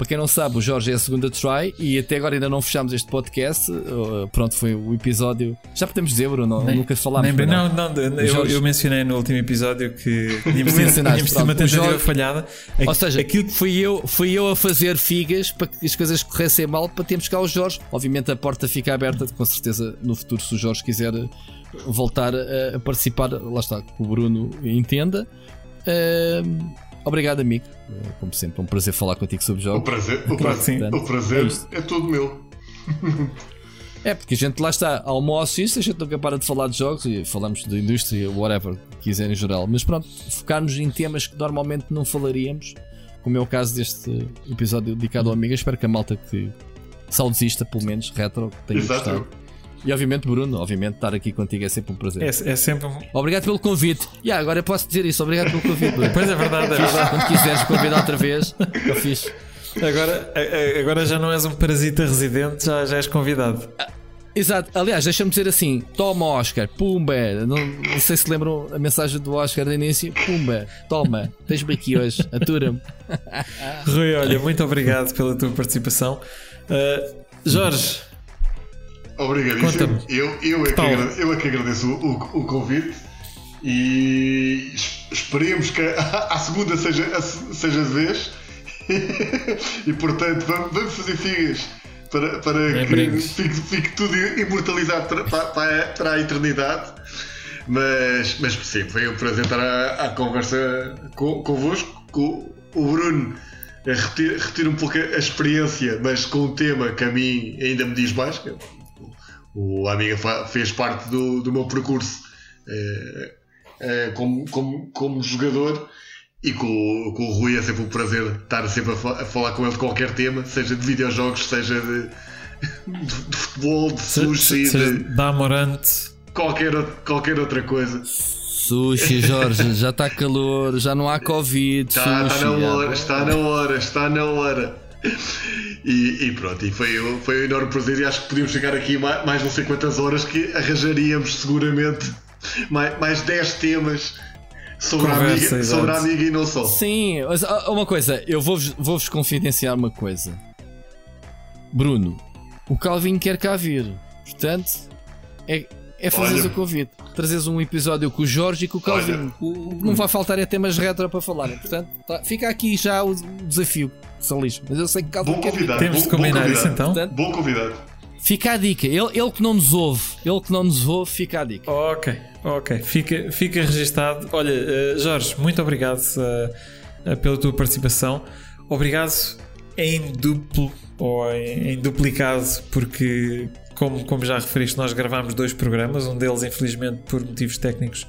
para quem não sabe, o Jorge é a segunda try e até agora ainda não fechámos este podcast. Uh, pronto, foi o episódio. Já podemos dizer, Bruno, nem, nunca falámos. Nem, não, não, não eu, eu, mencionei no último episódio que tínhamos tido uma tentativa Jorge, falhada. Ou seja, aquilo que fui eu, fui eu a fazer figas para que as coisas corressem mal para termos cá o Jorge. Obviamente a porta fica aberta, com certeza no futuro, se o Jorge quiser voltar a, a participar, lá está, que o Bruno entenda. Uh, Obrigado, amigo. É, como sempre, é um prazer falar contigo sobre jogos. O prazer, o prazer, o prazer é, é todo meu. É, porque a gente lá está, almoço isso, a gente nunca para de falar de jogos e falamos de indústria, whatever, quiser em geral. Mas pronto, focarmos em temas que normalmente não falaríamos, como é o caso deste episódio dedicado ao Amiga. Espero que a malta que saudosista, pelo menos, retro, tenha Exato. gostado. E obviamente, Bruno, obviamente, estar aqui contigo é sempre um prazer. É, é sempre um... Obrigado pelo convite. E yeah, agora posso dizer isso, obrigado pelo convite. Bruno. Pois é verdade, é verdade. Quando quiseres convidar outra vez, eu fiz. Agora, agora já não és um parasita residente, já, já és convidado. Ah, exato, aliás, deixa-me dizer assim: toma Oscar, pumba. Não, não, sei se lembram a mensagem do Oscar de início: pumba, toma, tens-me aqui hoje, atura-me. Rui, olha, muito obrigado pela tua participação. Uh, Jorge. Obrigadíssimo. Eu, eu, é que agradeço, eu é que agradeço o, o, o convite e esperemos que a, a segunda seja, a, seja vez. e portanto, vamos, vamos fazer figas para, para que fique, fique, tudo imortalizado para, para, para, a eternidade. Mas, mas sim, foi um prazer estar à, conversa com, convosco. Com o Bruno retira, um pouco a experiência, mas com um tema que a mim ainda me diz mais. O Amiga fez parte do, do meu percurso eh, eh, como, como, como jogador e com, com o Rui é sempre um prazer estar sempre a, a, falar com ele de qualquer tema, seja de videojogos, seja de, de, de futebol, de sushi, se, se, de, Amorante, qualquer, qualquer outra coisa. Sushi, Jorge, já está calor, já não há Covid. Está, sushi, está na hora, está na hora, está na hora. E, e, pronto, e foi, foi um enorme prazer e acho que podíamos chegar aqui mais, mais não sei quantas horas que arranjaríamos seguramente mais, mais 10 temas sobre, conversa, a amiga, sobre a amiga e não só. Sim, mas uma coisa, eu vou-vos vou -vos confidenciar uma coisa. Bruno, o Calvin quer cá vir. Portanto, é, é fazeres o convite. Trazes um episódio com o Jorge e com o Calvin. O, não vai faltar é temas retro para falarem. Portanto, tá, fica aqui já o, desafio, Salismo. Mas eu sei que Calvin bom quer convidado, Temos de combinar isso então. Portanto, bom convidado. Fica a dica. Ele, ele que não nos ouve, ele que não nos ouve, fica a dica. Ok, ok. Fica, fica registado. Olha, uh, Jorge, muito obrigado uh, uh, pela tua participação. Obrigado em duplo ou em, em duplicado, porque como, como já referiste, nós gravámos dois programas, um deles, infelizmente, por motivos técnicos,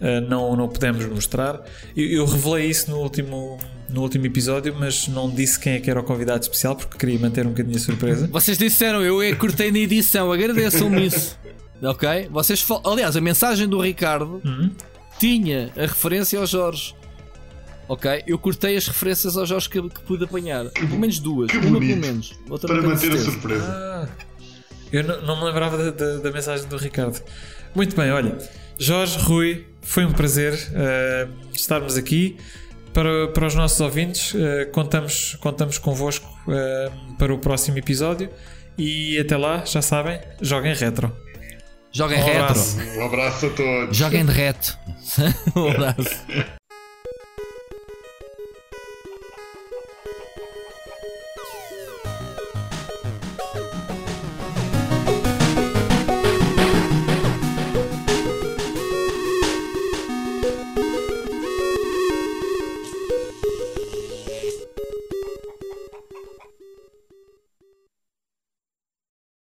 uh, não, não pudemos mostrar. Eu, eu, revelei isso no último, no último episódio, mas não disse quem é que era o convidado especial, porque queria manter um bocadinho a surpresa. Vocês disseram, eu é cortei na edição, agradeçam-me isso. ok? Vocês Aliás, a mensagem do Ricardo uhum. tinha a referência ao Jorge. Ok? Eu cortei as referências ao Jorge que, que pude apanhar. Pelo menos duas. Que uma bonito. pelo menos. Outra Para manter a surpresa. Ah. Eu não, não me lembrava da, da, da, mensagem do Ricardo. Muito bem, olha, Jorge, Rui, foi um prazer uh, estarmos aqui. Para, para os nossos ouvintes, uh, contamos, contamos convosco uh, para o próximo episódio. E até lá, já sabem, joguem retro. Joguem um retro. Um abraço a todos. Joguem de reto. um abraço.